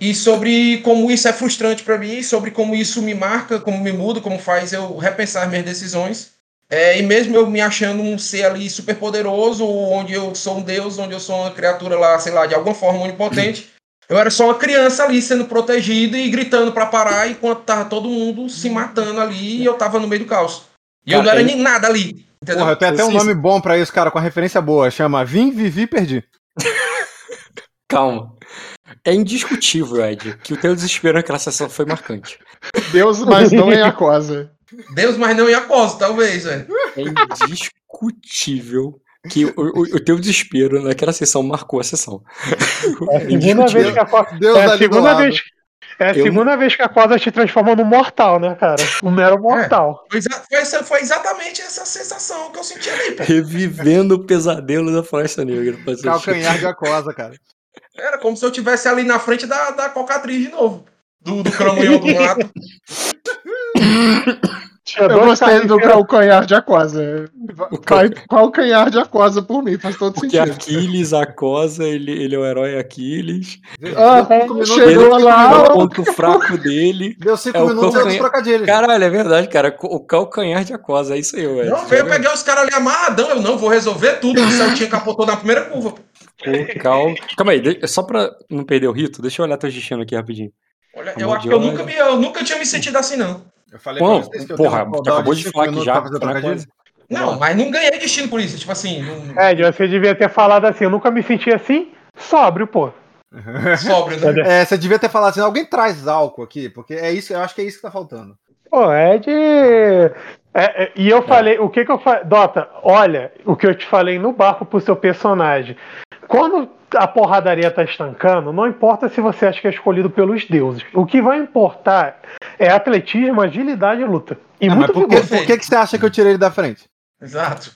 E sobre como isso é frustrante pra mim, sobre como isso me marca, como me muda, como faz eu repensar minhas decisões. É, e mesmo eu me achando um ser ali super poderoso, onde eu sou um deus, onde eu sou uma criatura lá, sei lá, de alguma forma onipotente, eu era só uma criança ali sendo protegida e gritando pra parar enquanto tava todo mundo se matando ali e eu tava no meio do caos. E eu Cara, não era eu- nem nada ali. Entendeu? Porra, eu tenho até um nome bom pra isso, cara, com a referência boa. Chama Vim, Vivi, Perdi. Calma. É indiscutível, Ed, que o teu desespero naquela sessão foi marcante. Deus, mas não é a cosa. Deus, mas não Yakosa, talvez, velho. É indiscutível que o, o- o teu desespero naquela sessão marcou a sessão. É a segunda vez que a co- Deus é a segunda vez É a Eu- segunda vez que a Cosa te transforma num mortal, né, cara? Um mero mortal. Foi, exa- foi foi exatamente essa sensação que eu senti ali. Revivendo o pesadelo da Floresta Negra. Calcanhar de aquosa, cara. Era como se eu tivesse ali na frente da, da cocatriz de novo. Do, do cramunhão do mato. Tinha Eu dois gostei do calcanhar de aquosa. O Vai calcanhar de aquosa por mim, faz todo Porque sentido. Aquiles, Acosa, ele, ele é o herói Aquiles. Ah, chegou deu lá. É o ponto fraco dele. Deu cinco É o minutos e eu calcanhar- trocadilhos. Caralho, é verdade, cara. O calcanhar de Acosa, é isso aí, velho. Não, veio pegar os caras ali amarradão. Eu não vou resolver tudo. O Celtinha capotou na primeira curva. O cal... Calma aí, só pra não perder o rito, deixa eu olhar teu destino aqui rapidinho. Olha, eu acho que eu nunca, me, eu nunca tinha me sentido assim, não. Eu falei Pô, pra vocês que eu porra, tenho acabou de falar que já. Não, mas não ganhei destino por isso. Tipo assim, não... Ed, você devia ter falado assim, eu nunca me senti assim, sóbrio, pô. sóbrio, né? É, você devia ter falado assim, alguém traz álcool aqui, porque é isso, eu acho que é isso que tá faltando. Pô, Ed. é, é, e eu falei, o que que eu falei? Dota, olha o que eu te falei no barco pro seu personagem. Quando a porradaria tá estancando, não importa se você acha que é escolhido pelos deuses. O que vai importar é atletismo, agilidade e luta. E Ah, mas muito por que, por que, que você acha que eu tirei ele da frente? Exato.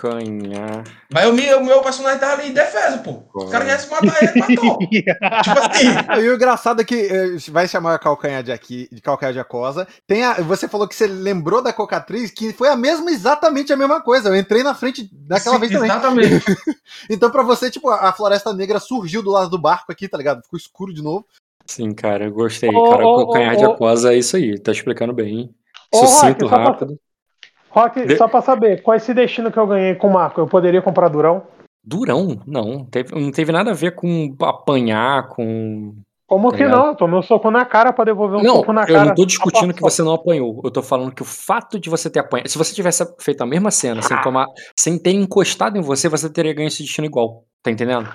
Calcanhar. Mas o meu, o meu personagem tava ali em defesa, pô. Os caras iam se matar ele, matou. tipo assim. E o engraçado é que eh, vai chamar calcanhar de aqui, de calcanhar de aquosa. Tem a, você falou que você lembrou da cocatriz, que foi a mesma, exatamente a mesma coisa. Eu entrei na frente daquela Sim, vez também. Exatamente. Então, pra você, tipo, a floresta negra surgiu do lado do barco aqui, tá ligado? Ficou escuro de novo. Sim, cara, eu gostei. Ô, cara, ô, o calcanhar ô, de ô. Acosa é isso aí. Tá explicando bem. Rock, Sucinto, rápido. Rock, De- só pra saber, qual é esse destino que eu ganhei com o Marco? Eu poderia comprar Durão? Durão? Não. Teve, não teve nada a ver com apanhar, com. Como Tá que ligado? não? Eu tomei um soco na cara pra devolver um não, soco na eu cara. não tô discutindo que você não apanhou. Eu tô falando que o fato de você ter apanhado. Se você tivesse feito a mesma cena, sem tomar. Sem ter encostado em você, você teria ganho esse destino igual. Tá entendendo?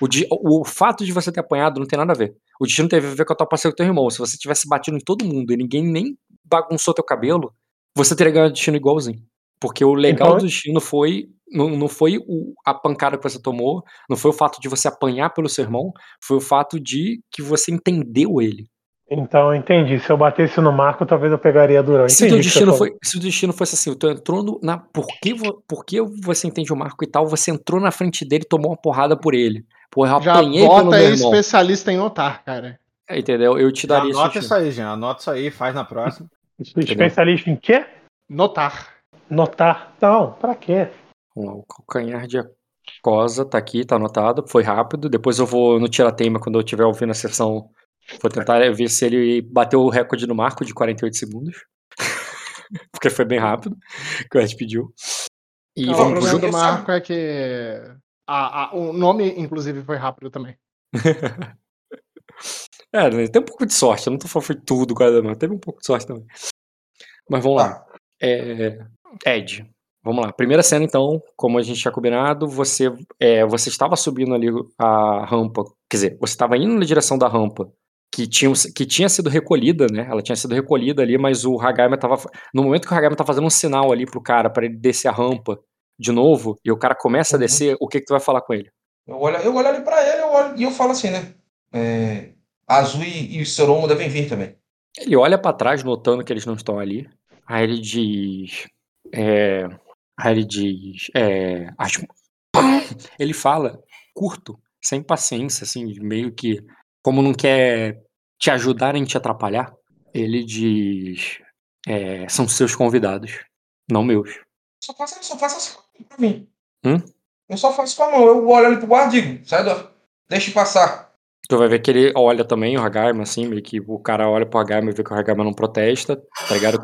O, di- o fato de você ter apanhado não tem nada a ver. O destino teve a ver com a tua parceira com teu irmão. Se você tivesse batido em todo mundo e ninguém nem bagunçou teu cabelo, você teria ganhado o destino igualzinho. Porque o legal Então- do destino foi. Não, não foi o, a pancada que você tomou, não foi o fato de você apanhar pelo seu irmão, foi o fato de que você entendeu ele. Então, eu entendi. Se eu batesse no Marco, talvez eu pegaria Durão. Se o, destino foi, se o destino fosse assim, tu entrou no, na. Por que, por que você entende o Marco e tal? Você entrou na frente dele e tomou uma porrada por ele. Porra, eu Já apanhei pelo bota meu aí irmão. especialista em notar, cara. É, Entendeu? Eu te daria esse Anota isso aí, Jean. Anota isso aí, faz na próxima. Especialista em quê? Notar. Notar. Não, pra quê? Vamos lá, o calcanhar de acosa tá aqui, tá anotado. Foi rápido. Depois eu vou no Tirateima quando eu estiver ouvindo a sessão. Vou tentar ver se ele bateu o recorde no Marco de 48 segundos. Porque foi bem rápido, que o Ed pediu. E Não, o vamos pro problema do Marco é que a- a- o nome, inclusive, foi rápido também. É, né, tem um pouco de sorte. Eu não tô falando foi tudo quase, mas teve um pouco de sorte também. Mas vamos lá. É, Ed, vamos lá. Primeira cena, então, como a gente tinha combinado, você, é, você estava subindo ali a rampa. Quer dizer, você estava indo na direção da rampa. Que tinha, que tinha sido recolhida, né? Ela tinha sido recolhida ali, mas o Hagaima tava. No momento que o Hagaima tá fazendo um sinal ali pro cara para ele descer a rampa de novo, e o cara começa a Uhum. descer, o que que tu vai falar com ele? Eu olho, eu olho ali pra ele eu olho, e eu falo assim, né? É, Azul e, e Soromo devem vir também. Ele olha pra trás, notando que eles não estão ali. Aí ele diz. É, aí ele diz. É, acho, ele fala curto, sem paciência, assim, meio que. Como não quer te ajudar nem te atrapalhar. Ele diz. é, são seus convidados, não meus. Só faça, só faça assim pra mim. Hum? Eu só faço com a mão. Eu olho ali pro guarda e digo, sai do... Deixa passar. Tu vai ver que ele olha também o Hagaima, assim, meio que o cara olha pro Hagaima e vê que o Hagaima não protesta, tá ligado?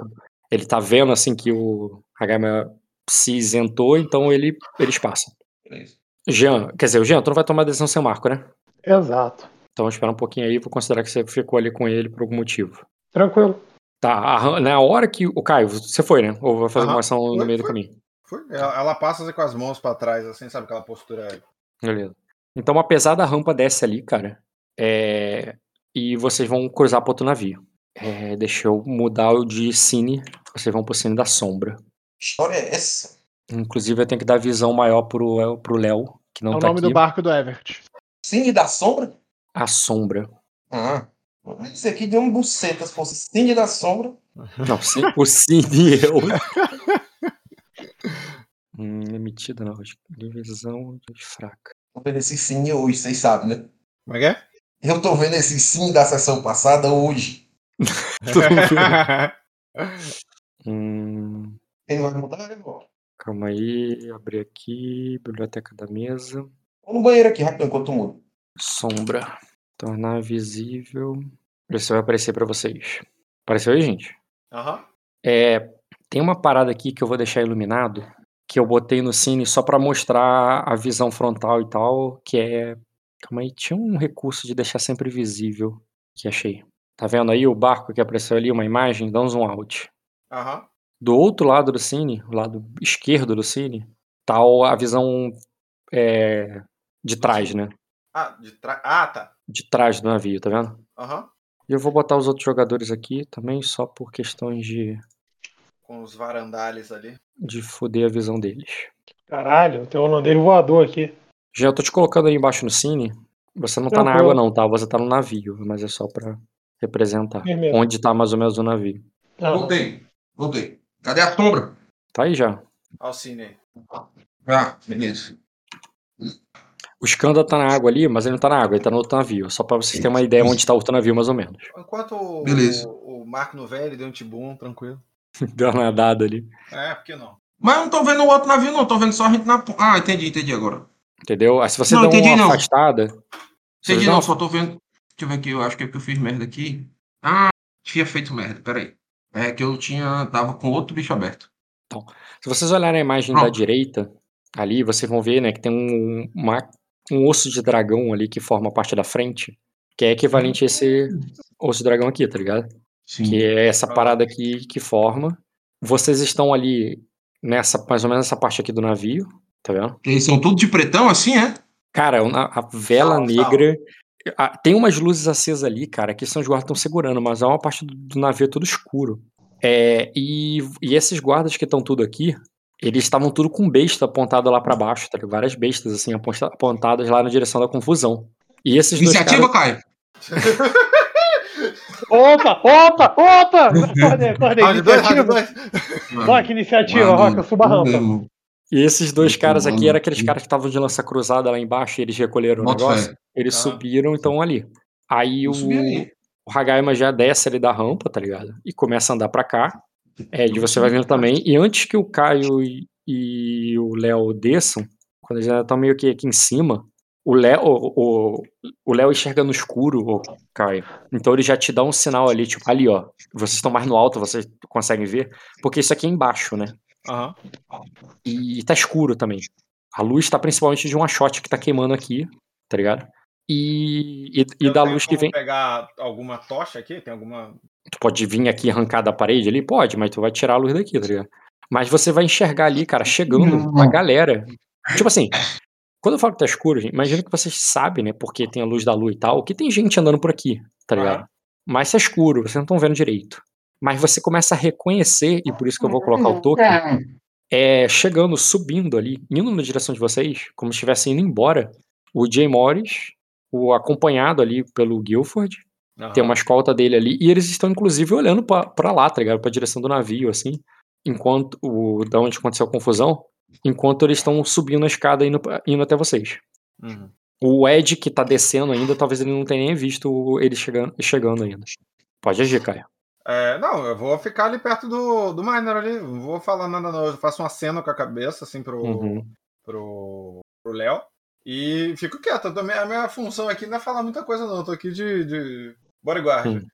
Ele tá vendo, assim, que o Hagaima se isentou, então ele, eles passam. Beleza. Jean, quer dizer, o Jean, tu não vai tomar decisão sem o Marco, né? Exato. Então espera um pouquinho aí, vou considerar que você ficou ali com ele por algum motivo. Tranquilo. Tá, na hora que. O Caio, você foi, né? Ou vai fazer Aham. uma ação no Foi, meio do foi. caminho? Foi. Ela, ela passa assim, com as mãos pra trás, assim, sabe? Aquela postura. Beleza. Então uma pesada rampa desce ali, cara. É, E vocês vão cruzar pro outro navio. É, Deixa eu mudar o de Cine. Vocês vão pro Cine da Sombra. Que história é essa? Inclusive eu tenho que dar visão maior pro pro Léo, que não é o tá nome aqui. do barco do Everett. Cine da Sombra? A Sombra. Ah, Isso aqui de um buceta, se fosse Cine da Sombra. Não, sim, o Cine e eu. hum, emitida não, acho que divisão de fraca. Tô vendo esse Cine hoje, vocês sabem, né? Como é que é? Eu tô vendo esse Cine da sessão passada hoje. Hum, Quem vai mudar, irmão? calma aí, abrir aqui, biblioteca da mesa. Vou no banheiro aqui, rapidinho, enquanto mudo. Sombra. Tornar visível. Isso vai aparecer pra vocês. Apareceu aí, gente? Aham. É, tem uma parada aqui que eu vou deixar iluminado, que eu botei no cine só pra mostrar a visão frontal e tal, que é. Calma aí, tinha um recurso de deixar sempre visível que achei. Tá vendo aí o barco que apareceu ali, uma imagem? Dá um zoom out. Aham. Do outro lado do cine, o lado esquerdo do cine, tá a visão é, de trás, né? Ah, de trás. Ah, tá. De trás do navio, tá vendo? Aham. E eu vou botar os outros jogadores aqui também, só por questões de, Com os varandales ali. de foder a visão deles. Caralho, tem um holandês voador aqui. Já eu tô te colocando aí embaixo no cine. Você não tá na Tranquilo. água, não, tá? Você tá no navio, mas é só pra representar. Firmeza. Onde tá mais ou menos o navio. Ah, Voltei, voltei. Cadê a sombra? Tá aí já. Alcine aí. Ah, beleza. O Skanda tá na água ali, mas ele não tá na água, ele tá no outro navio. Só pra vocês terem uma ideia onde tá o outro navio, mais ou menos. Enquanto o, Beleza. o, o Marco no velho deu um tibum, tranquilo. Deu uma nadada ali. É, por que não? Mas eu não tô vendo o outro navio, não. Tô vendo só a gente na. Ah, entendi, entendi agora. Entendeu? Aí se você Não, dá entendi, uma não. afastada. Entendi, não. uma- Só tô vendo. Deixa eu ver aqui. Eu acho que é porque eu fiz merda aqui. Ah, tinha feito merda. Peraí. É que eu tinha. Tava com outro bicho aberto. Se vocês olharem a imagem da Pronto. direita, ali, vocês vão ver, né, que tem um, uma- um osso de dragão ali que forma a parte da frente, que é equivalente a esse osso de dragão aqui, tá ligado? Sim. Que é essa parada aqui que forma. Vocês estão ali nessa, mais ou menos essa parte aqui do navio, tá vendo? Eles são tudo de pretão assim, é? Cara, uma- a vela Sal, negra. a- tem umas luzes acesas ali, cara, que são os guardas que estão segurando, mas a maior parte do, do navio é tudo escuro. É, e, e esses guardas que estão tudo aqui, eles estavam tudo com besta apontada lá pra baixo, tá? ligado? Várias bestas, assim, aponta- apontadas lá na direção da confusão. E esses dois Iniciativa, caras. Caio. Opa, opa, opa! Acordei, acordei. Round 2, round Iniciativa. 2. Rock, iniciativa, Rock, eu subo a rampa. E esses dois Muito caras aqui eram aqueles caras que estavam de lança cruzada lá embaixo e eles recolheram o negócio. Eles Ah. subiram e estão ali. Aí Eu o, o Hagaima já desce ali da rampa, tá ligado? E começa a andar pra cá. É, e você vai vindo também. E antes que o Caio e, e o Léo desçam, quando eles já estão meio que aqui em cima, o Léo, o, o Léo enxerga no escuro, o Caio. Então ele já te dá um sinal ali, tipo, ali, ó. Vocês estão mais no alto, vocês conseguem ver. Porque isso aqui é embaixo, né? Aham. E tá escuro também. A luz tá principalmente de um shot que tá queimando aqui, tá ligado? E, e, e da luz que vem. pegar alguma tocha aqui? Tem alguma. Tu pode vir aqui arrancar da parede ali? Pode, mas tu vai tirar a luz daqui, tá ligado? Mas você vai enxergar ali, cara, chegando uma galera. Tipo assim, quando eu falo que tá escuro, gente, imagina que vocês sabem, né? Porque tem a luz da lua e tal, que tem gente andando por aqui, tá ligado? Mas tá escuro, vocês não estão vendo direito. Mas você começa a reconhecer, e por isso que eu vou colocar o token, é, chegando, subindo ali, indo na direção de vocês, como se estivesse indo embora, o Jay Morris, o acompanhado ali pelo Guilford, Aham. tem uma escolta dele ali, e eles estão inclusive olhando pra, pra lá, tá ligado? Pra direção do navio, assim, enquanto, o, da onde aconteceu a confusão, enquanto eles estão subindo a escada indo, indo até vocês. Uhum. O Ed que tá descendo ainda, talvez ele não tenha nem visto ele chegando, chegando ainda. Pode agir, Caio. É, não, eu vou ficar ali perto do, do Miner ali. Não vou falar nada, não. Eu faço uma cena com a cabeça, assim, pro Uhum. pro pro Léo. E fico quieto. Eu A minha função aqui não é falar muita coisa, não. Eu tô aqui de, de bodyguard. Hum.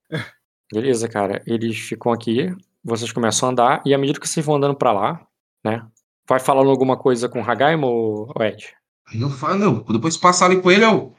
Beleza, cara. Eles ficam aqui, vocês começam a andar, e à medida que vocês vão andando pra lá, né? Vai falando alguma coisa com o Hagaima ou ou Ed? Aí eu falo, não, depois passar ali com ele, eu.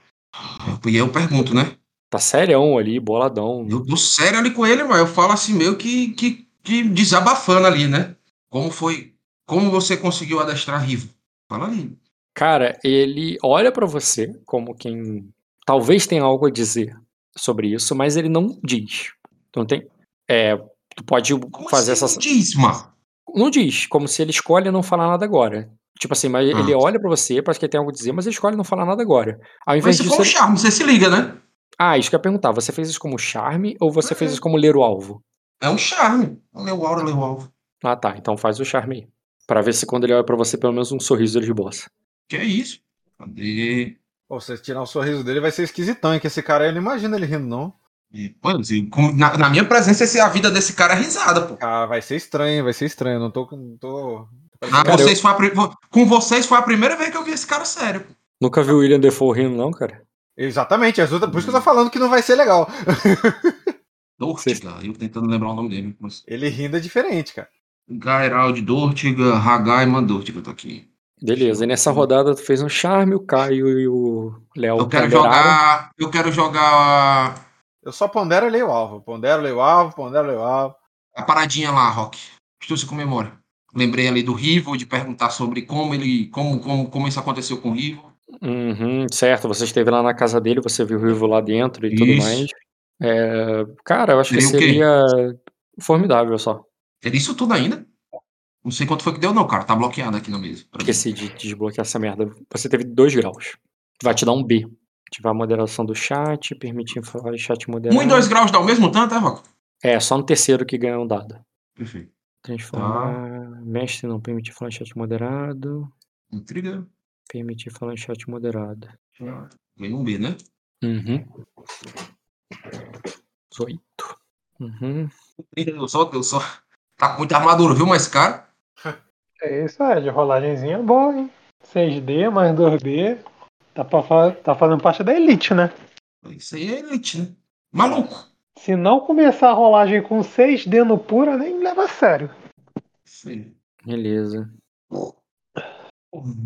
E aí eu pergunto, né? Tá serião ali, boladão. Eu tô sério ali com ele, mas eu falo assim, meio que, que, que desabafando ali, né? Como foi. Como você conseguiu adestrar Rivo? Fala ali. Cara, ele olha pra você como quem talvez tenha algo a dizer sobre isso, mas ele não diz. Não tem. É, tu pode Como fazer assim essa. não diz, mano? Não diz, como se ele escolhe não falar nada agora. Tipo assim, mas ele Ah. olha pra você, parece que ele tem algo a dizer, mas ele escolhe não falar nada agora. Ao Mas invés se disso, for um ele- charme, você se liga, né? Ah, isso que eu ia perguntar. Você fez isso como charme ou você fez É. isso como ler o alvo? É um charme. Leu o aura, leu o alvo. Ah, tá. Então faz o charme aí. Pra ver se quando ele olha pra você, pelo menos um sorriso ele esboça. Que é isso? Cadê? Pô, você tirar o sorriso dele vai ser esquisitão, hein? Que esse cara aí, eu não imagino ele rindo, não. E, pô, assim, na, na minha presença, esse- a vida desse cara é risada, pô. Ah, vai ser estranho, vai ser estranho. Não tô. Não tô... Ah, Cara, vocês foi a com vocês foi a primeira vez que eu vi esse cara sério. pô. Nunca viu o William Defoe rindo, não, cara? Exatamente, é justa- por isso que eu tô falando que não vai ser legal. Dortiga, eu tentando lembrar o nome dele. Mas... Ele rindo é diferente, cara. Gairald Dortiga, Hagaiman Dortiga, tô aqui. Beleza, e nessa rodada tu fez um charme, o Caio e o Léo Eu quero ponderaram. jogar. Eu quero jogar Eu só pondero e leio o alvo. Pondero, leio o alvo, pondero, leio o alvo. a paradinha lá, Rock. Estou se com memória. Lembrei ali do Rivo, de perguntar sobre como ele. como, como, como isso aconteceu com o Rivo. Uhum, certo, você esteve lá na casa dele, você viu o Rivo lá dentro e tudo Isso. mais. É, cara, eu acho que Seria o quê? seria formidável só. Era isso tudo ainda? Não sei quanto foi que deu, não, cara. Tá bloqueado aqui pra mim. Esqueci de desbloquear essa merda. Você teve dois graus. Vai te dar um B. Ativar a moderação do chat, permitir falar em chat moderado. Um e dois graus dá o mesmo tanto, é, Rock? É, só no terceiro que ganha um dado. Perfeito. Transformar. Mestre não permitir falar em chat moderado. Intriga. Permitir falar em chat moderado. Ganhei um B, né? Uhum. 18. Uhum. Eu só, eu só. Tá com muita armadura, viu, mais cara? É isso aí, de rolagemzinha boa, hein? 6D mais 2B. Tá, pra, tá fazendo parte da elite, né? Isso aí é elite, né? Maluco. Se não começar a rolagem com 6D no pura, nem leva a sério. Aí. Beleza. Porra,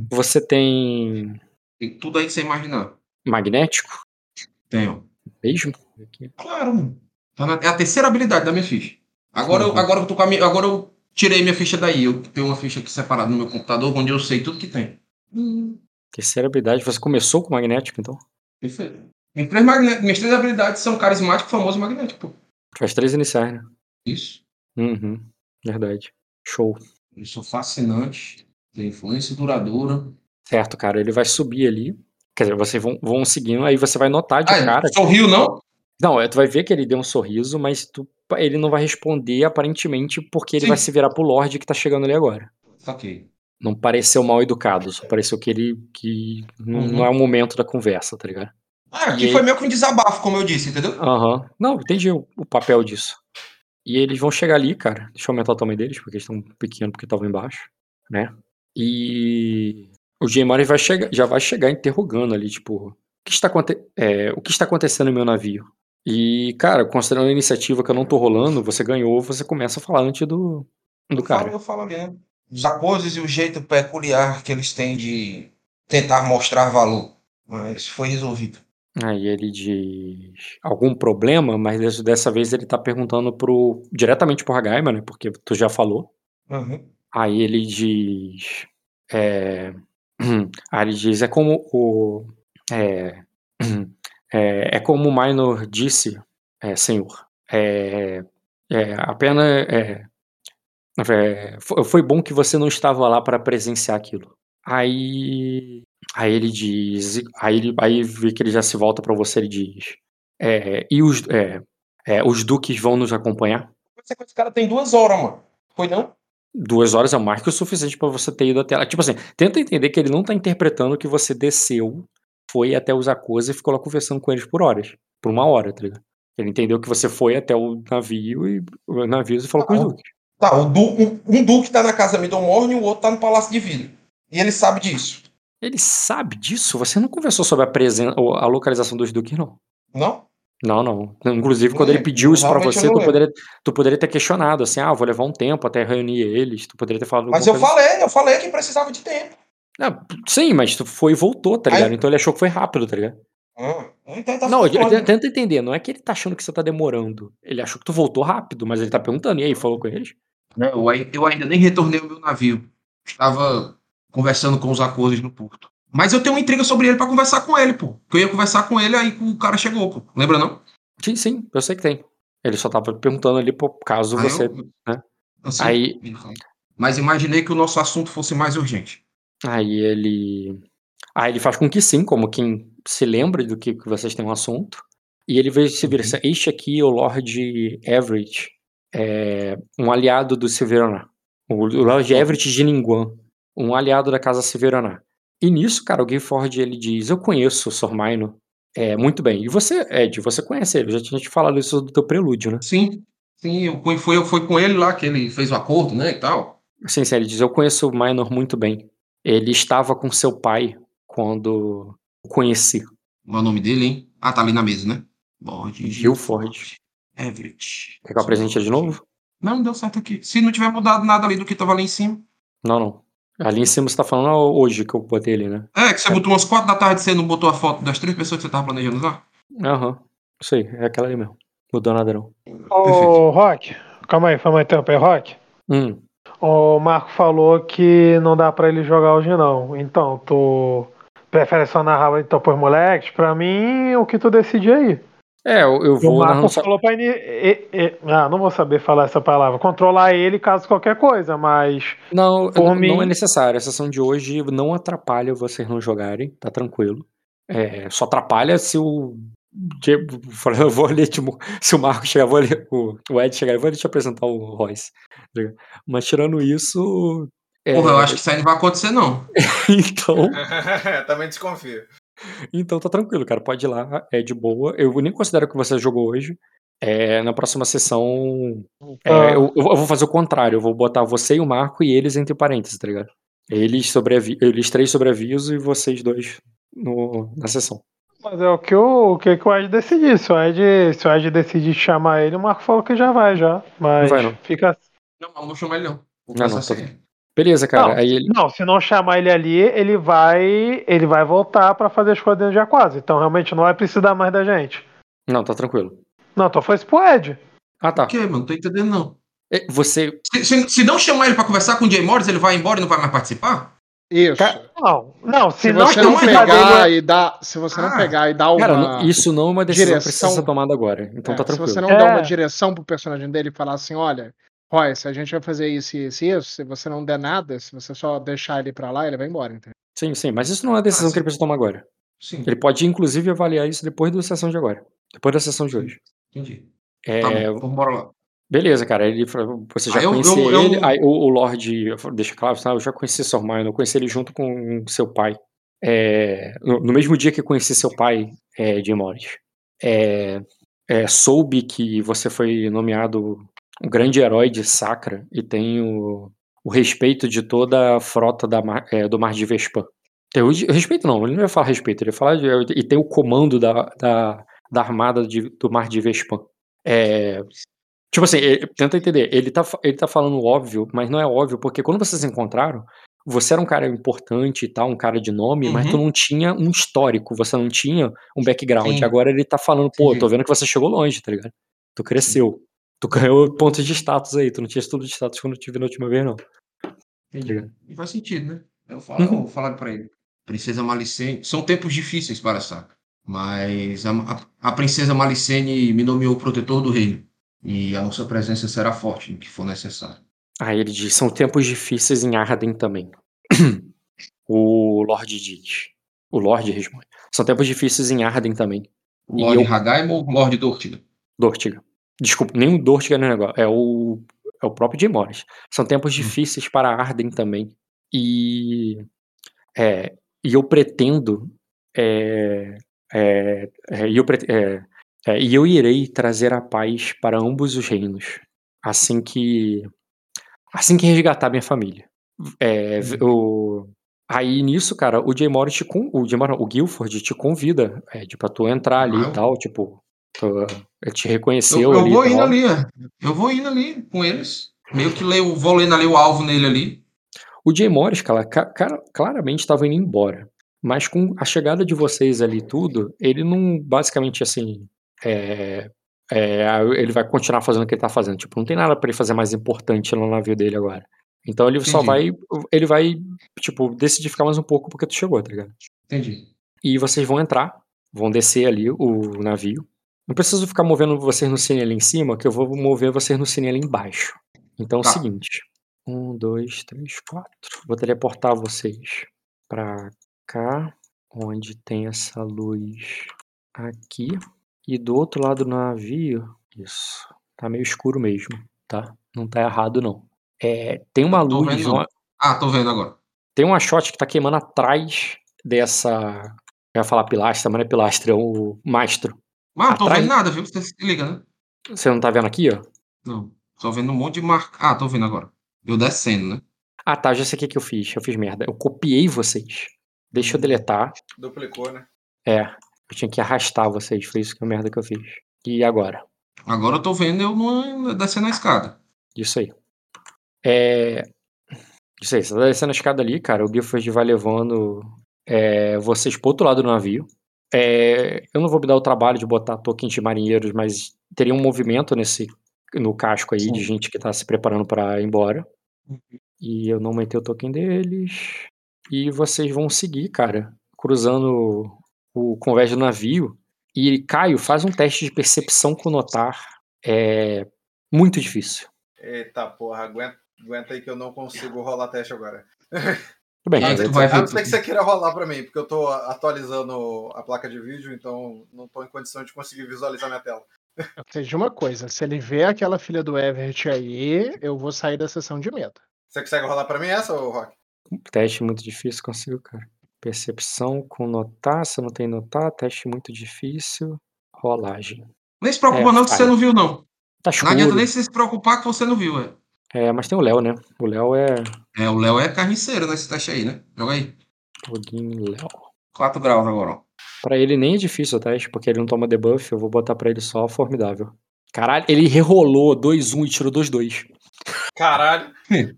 Você tem Tem tudo aí que você imaginar. magnético Tenho. mesmo? Claro, mano. Tá na- É a terceira habilidade da minha ficha. Agora, eu, Uhum. agora, eu tô com a minha, agora eu tirei minha ficha daí. Eu tenho uma ficha aqui separada no meu computador, onde eu sei tudo que tem. Hum, Terceira habilidade. Você começou com magnético, então? perfeito. Minhas três, magne- minhas três habilidades são carismático, famoso e magnético. Pô. Faz três iniciais, né? Isso. Uhum. Verdade. Show. Eu sou fascinante. Tenho influência duradoura. Certo, cara. Ele vai subir ali. Quer dizer, vocês vão, vão seguindo, aí você vai notar de Ah, cara. sorriu, não? Não, é, tu vai ver que ele deu um sorriso, mas tu- ele não vai responder aparentemente porque ele Sim. vai se virar pro Lorde que tá chegando ali agora. Saquei. Não pareceu mal educado, só pareceu que ele que não, Uhum. não é o momento da conversa, tá ligado? Ah, E aqui aí- foi meio que um desabafo, como eu disse, entendeu? Aham. Não, entendi o, o papel disso. E eles vão chegar ali, cara. Deixa eu aumentar o tamanho deles, porque eles estão pequenos porque estavam embaixo, né? E o J-Mari vai chegar, já vai chegar interrogando ali, tipo, o que está, é, o que está acontecendo no meu navio? E, cara, considerando a iniciativa que eu não tô rolando, você ganhou, você começa a falar antes do, do Eu cara. falo, eu falo né? Os acordos e o jeito peculiar que eles têm de tentar mostrar valor. Mas foi resolvido. Aí ele diz algum problema, mas des- dessa vez ele tá perguntando pro, diretamente pro Hagaima, né? Porque tu já falou. Uhum. Aí ele diz. É, aí ele diz, é como o. É, é, é como o Minor disse, é, senhor. É, é, apenas. É, fo- foi bom que você não estava lá para presenciar aquilo. Aí. Aí ele diz. Aí, ele, aí vê que ele já se volta para você e diz. É, e os, é, é, os duques vão nos acompanhar? Esse cara tem duas horas, mano. Foi não? Duas horas é mais que o suficiente pra você ter ido até lá. Tipo assim, tenta entender que ele não tá interpretando que você desceu, foi até os Akos e ficou lá conversando com eles por horas. Por uma hora, tá ligado? Ele entendeu que você foi até o navio e o navio e falou com os Ah, duques. Tá, o du, um, um duque tá na casa Middlemorne e o outro tá no Palácio de Vidro. E ele sabe disso. Ele sabe disso? Você não conversou sobre a presença ou a localização dos duques, não? Não? Não, não. Inclusive, quando Não, ele pediu isso eu você, não tu poderia, tu poderia ter questionado, assim, ah, vou levar um tempo até reunir eles. Tu poderia ter falado Mas eu falei, eu falei que precisava de tempo. assim. Ah, sim, mas tu foi e voltou, tá Aí- ligado? Então ele achou que foi rápido, tá ligado? Ah, então tá Não, eu- tenta entender. Não é que ele tá achando que você tá demorando. Ele achou que tu voltou rápido, mas ele tá perguntando. E aí, falou com eles? Não, eu ainda nem retornei o meu navio. Estava conversando com os acordos no porto. Mas eu tenho uma intriga sobre ele pra conversar com ele, pô. Que eu ia conversar com ele, aí o cara chegou, pô. Lembra não? Sim, sim, eu sei que tem. Ele só tava perguntando ali por caso Aí você. eu- né? assim, Aí- Mas imaginei que o nosso assunto fosse mais urgente. Aí ele. Aí ele faz com que sim, como quem se lembra do que, que vocês têm um assunto. E ele veio se vira. Este aqui é o Lord Everett, é, um aliado do Silveraná. O Lord Everett de Ninguan, um aliado da casa Silveraná. E nisso, cara, o Gifford ele diz: Eu conheço o Sor Minor é, muito bem. E você, Ed, você conhece ele? Eu já tinha te falado isso do teu prelúdio, né? Sim, sim, eu fui, foi, foi com ele lá que ele fez o acordo, né, e tal. Sim, sim, ele diz: Eu conheço o Minor muito bem. Ele estava com seu pai quando o conheci. Qual é o nome dele, hein? Ah, tá ali na mesa, né? Lord Guilford. Everett. Quer que eu apresente de novo? Não, não deu certo aqui. Se não tiver mudado nada ali do que tava ali em cima. Não, não. Ali em cima você tá falando hoje que eu botei ele, né? É, que você botou umas quatro da tarde, você não botou a foto das três pessoas que você tava planejando usar? Aham. Isso aí, é aquela ali mesmo. Mudou nada não. Ô, Rock, calma aí, calma aí, tempo aí, Rock. Hum. O Marco falou que não dá pra ele jogar hoje não. Então, tu prefere só narrar então por moleques? Pra mim, o que tu decide aí. É, eu, eu O vou Marco narrando só- falou pra ele. e- e- ah, não vou saber falar essa palavra. Controlar ele caso qualquer coisa, mas. Não, não, mim- não é necessário. A sessão de hoje não atrapalha vocês não jogarem, tá tranquilo. É, só atrapalha se o. Eu vou ali, tipo, se o Marco chegar, eu vou ali, o, o Ed chegar, eu vou ali te apresentar o Royce. tá? Mas tirando isso. é, Porra, eu acho que isso aí não vai acontecer, não. Então, Também desconfio. Então tá tranquilo, cara. Pode ir lá, é de boa. Eu nem considero que você jogou hoje. É, na próxima sessão. é, Ah. eu, eu vou fazer o contrário. Eu vou botar você e o Marco e eles entre parênteses, tá ligado? Eles, sobreavi eles três sobre aviso e vocês dois no, na sessão. Mas é o que o, o que, que o Ed decidir. Se o Ed, se o Ed decidir chamar ele, o Marco falou que já vai já. Mas Não vai, não. fica. Não, mas não vou chamar ele, não. Vou Não, começar não, sem tô-. Beleza, cara. Não, aí ele. Não, se não chamar ele ali, ele vai. Ele vai voltar pra fazer as coisas dentro de Aquase. Então realmente não vai precisar mais da gente. Não, tá tranquilo. Não, então foi pro Ed. Ah, tá. Por quê, mano? Não tô entendendo, não. É, Você. Se, se- se não chamar ele pra conversar com o Jay Morris, ele vai embora e não vai mais participar? Isso. Ca- Não, não, se, se não você não pegar ele. e dar, se você não Ah. pegar e dar uma Cara, não- isso não é uma decisão que direção- precisa ser tomada agora. Então É, tá se tranquilo. você não É. der uma direção pro personagem dele e falar assim, olha, Roy, se a gente vai fazer isso, isso e isso, se você não der nada, se você só deixar ele pra lá, ele vai embora, entendeu? Sim, sim. Mas isso não é uma decisão Ah, que ele precisa tomar agora. Sim, Ele pode, inclusive, avaliar isso depois da sessão de agora. Depois da sessão de hoje. entendi. É, Tá bom, vamos bora lá. Beleza, cara. Ele, falou, você já Ah, eu- conhecia eu- eu- ele. Aí o, o Lorde, eu deixa claro, sabe, eu já conheci seu Hermione, eu conheci ele junto com seu pai. É, no, no mesmo dia que eu conheci seu pai, é, Jim Morris. É, é, soube que você foi nomeado um grande herói de Sacra e tem o, o respeito de toda a frota da, é, do Mar de Vespan. Tem o, o respeito não, ele não ia falar respeito, ele ia falar de, e tem o comando da, da, da armada de- do Mar de Vespan. É, Tipo assim, ele- tenta entender. Ele tá, ele tá falando óbvio, mas não é óbvio, porque quando vocês se encontraram, você era um cara importante e tal, um cara de nome, mas tu Uhum. não tinha um histórico, você não tinha um background. Sim. Agora ele tá falando, pô, tô vendo que você chegou longe, tá ligado? Tu cresceu. Tu ganhou pontos de status aí, tu não tinha tudo de status quando eu te vi na última vez, não. Entendi. E faz sentido, né? Eu falo, Uhum. eu falar pra ele. Princesa Malicene. São tempos difíceis para Sacra. Mas a, a- a princesa Malicene me nomeou protetor do reino. E a nossa presença será forte no que for necessário. Aí ele diz, são tempos difíceis em Arden também. o Lorde diz. O Lorde responde. São tempos difíceis em Arden também. O E Lord eu- Hagaim ou o Lord Dortiga? Dortiga. Desculpa, nem o Dortiga no negócio. É o, é o próprio Jay Morris. São tempos difíceis para Arden também. E, é, e eu pretendo. É, é, é, e, eu é, é, e eu irei trazer a paz para ambos os reinos. Assim que. Assim que resgatar minha família. É, o, aí nisso, cara, o Jay Morris te o, Jay Morris, não, o Guilford te convida, é, pra tu entrar ali e tal, tipo, ele te reconheceu Eu, eu ali. vou indo ali. Eu vou indo ali com eles. Meio que leio, vou lendo ali o alvo nele ali. O Jay Morris, cara, ca- cara, claramente estava indo embora. Mas com a chegada de vocês ali tudo, ele não, basicamente, assim, é, é, ele vai continuar fazendo o que ele tá fazendo. Tipo, não tem nada pra ele fazer mais importante no navio dele agora. Então ele só vai, Entendi. ele vai, tipo, decidir ficar mais um pouco porque tu chegou, tá ligado? Entendi. E vocês vão entrar, vão descer ali o navio. Não preciso ficar movendo vocês no cine ali em cima, que eu vou mover vocês no cine ali embaixo. Então é o Tá. seguinte: um, dois, três, quatro. Vou teleportar vocês pra cá, onde tem essa luz aqui. E do outro lado do navio. Isso. Tá meio escuro mesmo, tá? Não tá errado, não. É, tem uma Tô luz. vendo, Ah, tô vendo agora. tem uma shot que tá queimando atrás dessa. Eu ia falar pilastra, mas não é pilastra, é o mastro. Mas não tô Atrás- vendo nada, viu? Você se liga, né? Você não tá vendo aqui, ó? Não. Tô vendo um monte de marca. Ah, tô vendo agora. Eu descendo, né? Ah, tá, já sei o que, que eu fiz. Eu fiz merda. Eu copiei vocês. Deixa eu deletar. Duplicou, né? É, eu tinha que arrastar vocês. Foi isso que é a merda que eu fiz. E agora? Agora eu tô vendo eu no- descendo a escada. Isso aí. É. Isso aí, você tá descendo a escada ali, cara. O Guilford vai levando é, vocês pro outro lado do navio. É, eu não vou me dar o trabalho de botar tokens de marinheiros, mas teria um movimento nesse no casco aí de Sim. gente que tá se preparando pra ir embora. E eu não aumentei o token deles. E vocês vão seguir, cara, cruzando o convés do navio. E Caio, faz um teste de percepção com notar. É muito difícil. Eita porra, aguenta, aguenta aí que eu não consigo rolar teste agora. Tudo bem, Ah, cara. tu vai A ver não ser que você queira rolar pra mim, porque eu tô atualizando a placa de vídeo, então não tô em condição de conseguir visualizar minha tela. Seja uma coisa, se ele vê aquela filha do Everett aí, eu vou sair da sessão de medo. Você consegue rolar pra mim essa, ô Rock? Teste muito difícil, consigo, cara. Percepção com notar, se eu não tem notar, teste muito difícil. Rolagem. Nem se preocupa É, não que você não viu, não. Tá Não adianta nem você se preocupar que você não viu, é. É, mas tem o Léo, né? O Léo é. É, o Léo é carniceiro nesse teste aí, né? Joga aí. Login Léo. 4 graus agora, ó. Pra ele nem é difícil o teste, porque ele não toma debuff. Eu vou botar pra ele só formidável. Caralho, ele rerolou 2-1 e tirou 2-2. Caralho.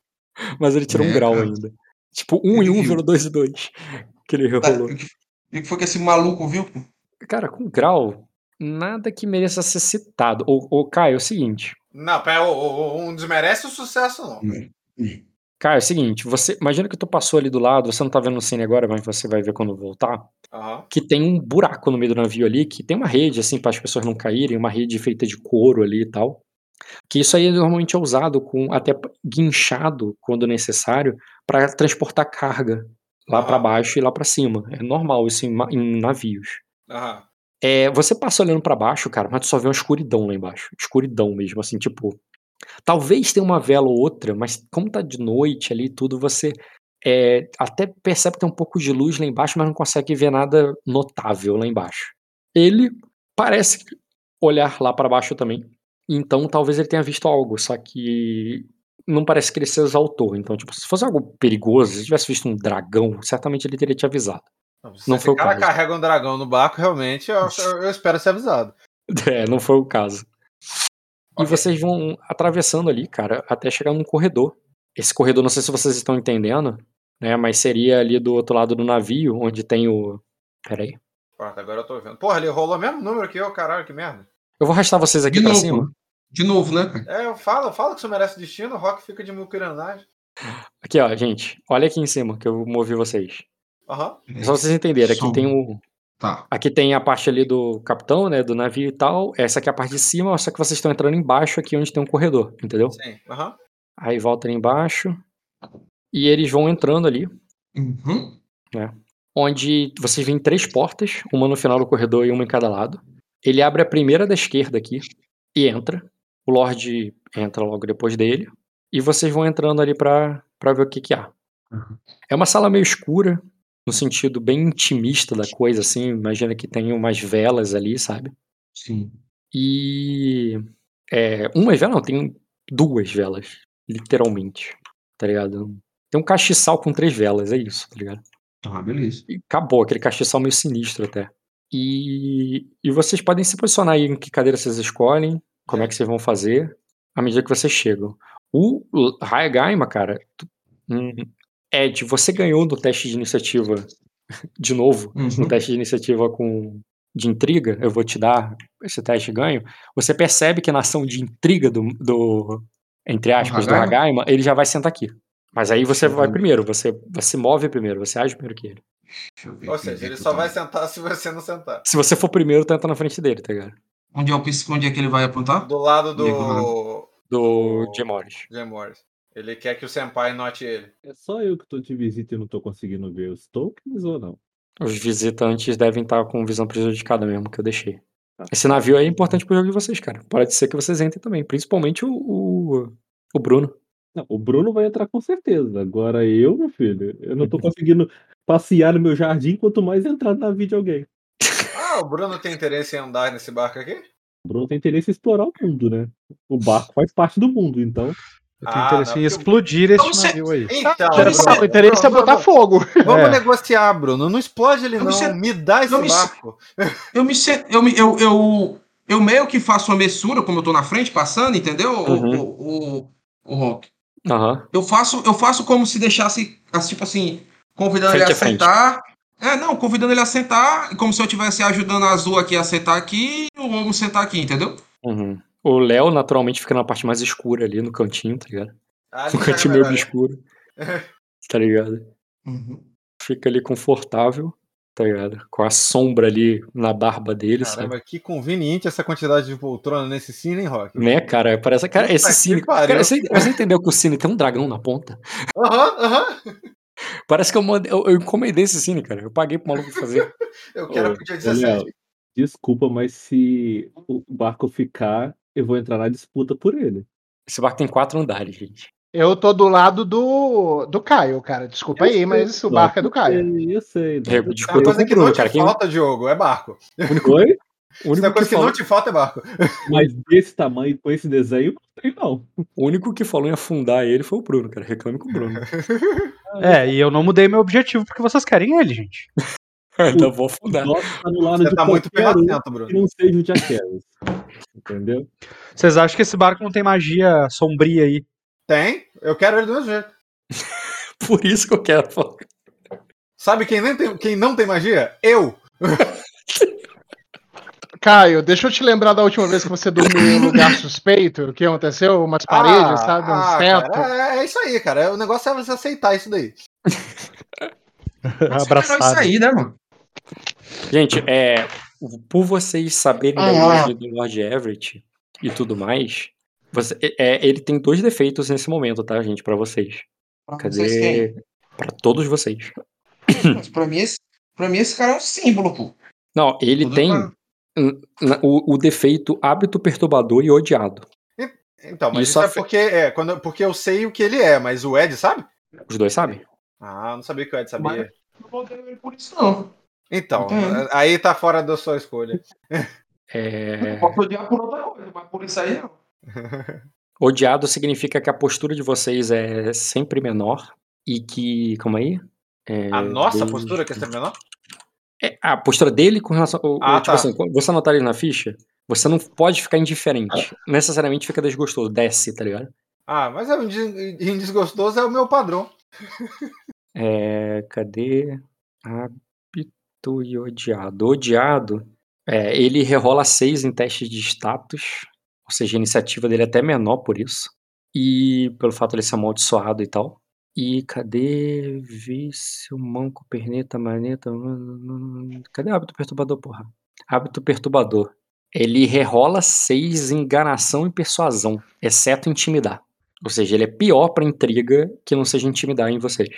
Mas ele tirou um É, grau cara. ainda. Tipo, 1 Ele e 1 viu. virou 2 e 2. Que ele Tá, rerolou. O que o que foi que esse maluco viu? Cara, com grau, nada que mereça ser citado. Ô, ô Caio, é o seguinte. Não, pera, não desmerece o sucesso, não. Caio, é o seguinte, você imagina que tu passou ali do lado, você não tá vendo no cine agora, mas você vai ver quando voltar, Aham. que tem um buraco no meio do navio ali, que tem uma rede assim para as pessoas não caírem, uma rede feita de couro ali e tal. Que isso aí normalmente é usado com até guinchado quando necessário para transportar carga lá Aham. para baixo e lá para cima. É normal isso em, em navios. Aham. É, você passa olhando pra baixo, cara, mas tu só vê uma escuridão lá embaixo. Escuridão mesmo, assim, tipo. Talvez tenha uma vela ou outra, mas como tá de noite ali tudo, você é, até percebe que tem um pouco de luz lá embaixo, mas não consegue ver nada notável lá embaixo. Ele parece olhar lá pra baixo também. Então talvez ele tenha visto algo, só que não parece que ele se exaltou. Então, tipo, se fosse algo perigoso, se tivesse visto um dragão, certamente ele teria te avisado. Se Não esse foi o cara caso. carrega um dragão no barco, realmente, eu, eu- eu espero ser avisado. É, não foi o caso. E Ok. vocês vão atravessando ali, cara, até chegar num corredor. Esse corredor, não sei se vocês estão entendendo, né? Mas seria ali do outro lado do navio, onde tem o. Peraí. Pronto, agora eu tô vendo. Porra, ele rolou o mesmo número que eu, caralho, que merda. Eu vou arrastar vocês aqui De pra novo. cima. De novo, né, cara? É, eu falo, falo que isso merece destino, o Rock fica de muquiranagem. Aqui, ó, gente. Olha aqui em cima que eu movi vocês. Aham. É só vocês entenderem. Aqui Som. tem o. Tá. Aqui tem a parte ali do capitão, né? Do navio e tal. Essa aqui é a parte de cima, só que vocês estão entrando embaixo aqui onde tem um corredor, entendeu? Sim. Aham. Aí volta ali embaixo. E eles vão entrando ali. Uhum. onde vocês veem três portas, uma no final do corredor e uma em cada lado. Ele abre a primeira da esquerda aqui e entra. O Lorde entra logo depois dele. E vocês vão entrando ali pra, pra ver o que que há. Uhum. É uma sala meio escura, no sentido bem intimista da coisa, assim. Imagina que tem umas velas ali, sabe? Sim. E. É, uma vela, não, tem duas velas, literalmente. Tá ligado? Tem um castiçal com três velas, é isso, tá ligado? Ah, beleza. E acabou, aquele castiçal meio sinistro até. E, e vocês podem se posicionar aí em que cadeira vocês escolhem, como é que vocês vão fazer, à medida que vocês chegam. O Hayagaima, cara, hum, Ed, você ganhou no teste de iniciativa de novo, no Uhum. teste de iniciativa com de intriga, eu vou te dar esse teste de ganho. Você percebe que na ação de intriga do, do entre aspas, do Hagaima? Hagaima, ele já vai sentar aqui. Mas aí você vai primeiro, você, você move primeiro, você age primeiro que ele. Ou seja, é ele só tá. vai sentar se você não sentar. Se você for primeiro, tenta na frente dele, tá ligado? Onde é, o, onde é que ele vai apontar? Do lado do. Digo, Do Jim Morris. Jim Morris. Ele quer que o Senpai note ele. É só eu que tô de visita e não tô conseguindo ver os tokens ou não? Os visitantes devem estar com visão prejudicada mesmo, que eu deixei. Esse navio aí é importante pro jogo de vocês, cara. Pode ser que vocês entrem também. Principalmente o, o, o Bruno. Não, o Bruno vai entrar com certeza. Agora eu, meu filho, eu não tô conseguindo passear no meu jardim, quanto mais entrar na vida de alguém. Ah, o Bruno tem interesse em andar nesse barco aqui? O Bruno tem interesse em explorar o mundo, né? O barco faz parte do mundo, então. Eu tenho Ah, interesse não, em explodir Então este você- navio aí. Então, Bruno, Bruno, O interesse é Bruno, botar Bruno, fogo. Vamos É. negociar, Bruno. Não explode ele, Eu me não. sinto- Me dá esse eu me barco. Eu me eu, me- eu, eu, eu meio que faço uma messura, como eu tô na frente, passando, entendeu? O- Uhum. O, o, o, Rock. Aham. Eu faço, eu faço como se deixasse, assim, tipo assim, convidando Frente ele a a sentar. É, não, convidando ele a sentar, como se eu estivesse ajudando a Azul aqui a sentar aqui e o Lobo sentar aqui, entendeu? Uhum. O Léo, naturalmente, fica na parte mais escura ali, no cantinho, tá ligado? Ah, No ele cantinho meio obscuro. Tá ligado? Fica ali confortável, tá ligado? Com a sombra ali na barba dele, sabe? Caramba, que conveniente essa quantidade de poltrona nesse cine, hein, Rock? Né, cara? Parece. Cara, esse que cine. Cara, você, você entendeu que o cine tem um dragão na ponta? Aham, aham. Parece que eu, mandei, eu, eu encomendei esse cine, cara. Eu paguei pro maluco fazer. Eu quero Ô, pro dia ô, 17. Léo, desculpa, mas se o barco ficar, eu vou entrar na disputa por ele. Esse barco tem quatro andares, gente. Eu tô do lado do, do Caio, cara. Desculpa aí, mas o barco é do Caio. Eu sei. É, desculpa. Eu tô coisa com o que Bruno, não te cara, quem- falta, Diogo, é barco. Oi? O único, é que coisa que não te falta é barco. Mas desse tamanho, com esse desenho, não tem não. o único que falou em afundar ele foi o Bruno, cara. Reclame com o Bruno. É, e eu não mudei meu objetivo porque vocês querem ele, gente. Ainda vou afundar. Tá Você tá muito um pirracento, que Bruno. não seja o Jackass. Entendeu? Vocês acham que esse barco não tem magia sombria aí? Tem? Eu quero ele do mesmo jeito. Por isso que eu quero falar. Sabe quem, nem tem, quem não tem magia? Eu! Caio, deixa eu te lembrar da última vez que você dormiu em um lugar suspeito. O que aconteceu? Umas paredes, Ah, sabe? Um ah, teto. cara, é, é isso aí, cara. O negócio é você aceitar isso daí. Abraçado. Isso aí, né, mano? Gente, é, por vocês saberem da Ah. origem do Lord Everett e tudo mais, você- é, ele tem dois defeitos nesse momento, tá, gente, pra vocês. Pra vocês quem? Cadê? Pra todos vocês. Mas Pra mim, esse, pra mim, esse cara é um símbolo, pô. Não, ele Tudo tem pra- o, o defeito hábito perturbador e odiado. Então, mas Isso isso, é afe- porque, é quando, porque eu sei o que ele é, mas o Ed sabe? Os dois sabem? Ah, eu não sabia que o Ed sabia. Não vou ter ele por isso, não. Então, Entendo. aí tá fora da sua escolha. É, Posso odiar por outra coisa, mas por isso aí não. Odiado significa que a postura de vocês é sempre menor e que. Calma aí. É, A nossa dois- postura quer ser menor? É, a postura dele com relação. o- o- Ah, tipo tá. assim, quando você anotar ele na ficha, você não pode ficar indiferente. Necessariamente fica desgostoso. Desce, tá ligado? Ah, mas é um desgostoso é o meu padrão. É, cadê? Hábito e odiado. Odiado. É, ele rerola 6 em testes de status. Ou seja, a iniciativa dele é até menor por isso. E pelo fato de ele ser amaldiçoado e tal. E cadê vício, manco, perneta, maneta? Cadê o hábito perturbador, porra? Hábito perturbador. Ele rerola 6 em enganação e persuasão, exceto intimidar. Ou seja, ele é pior pra intriga que não seja intimidar em vocês.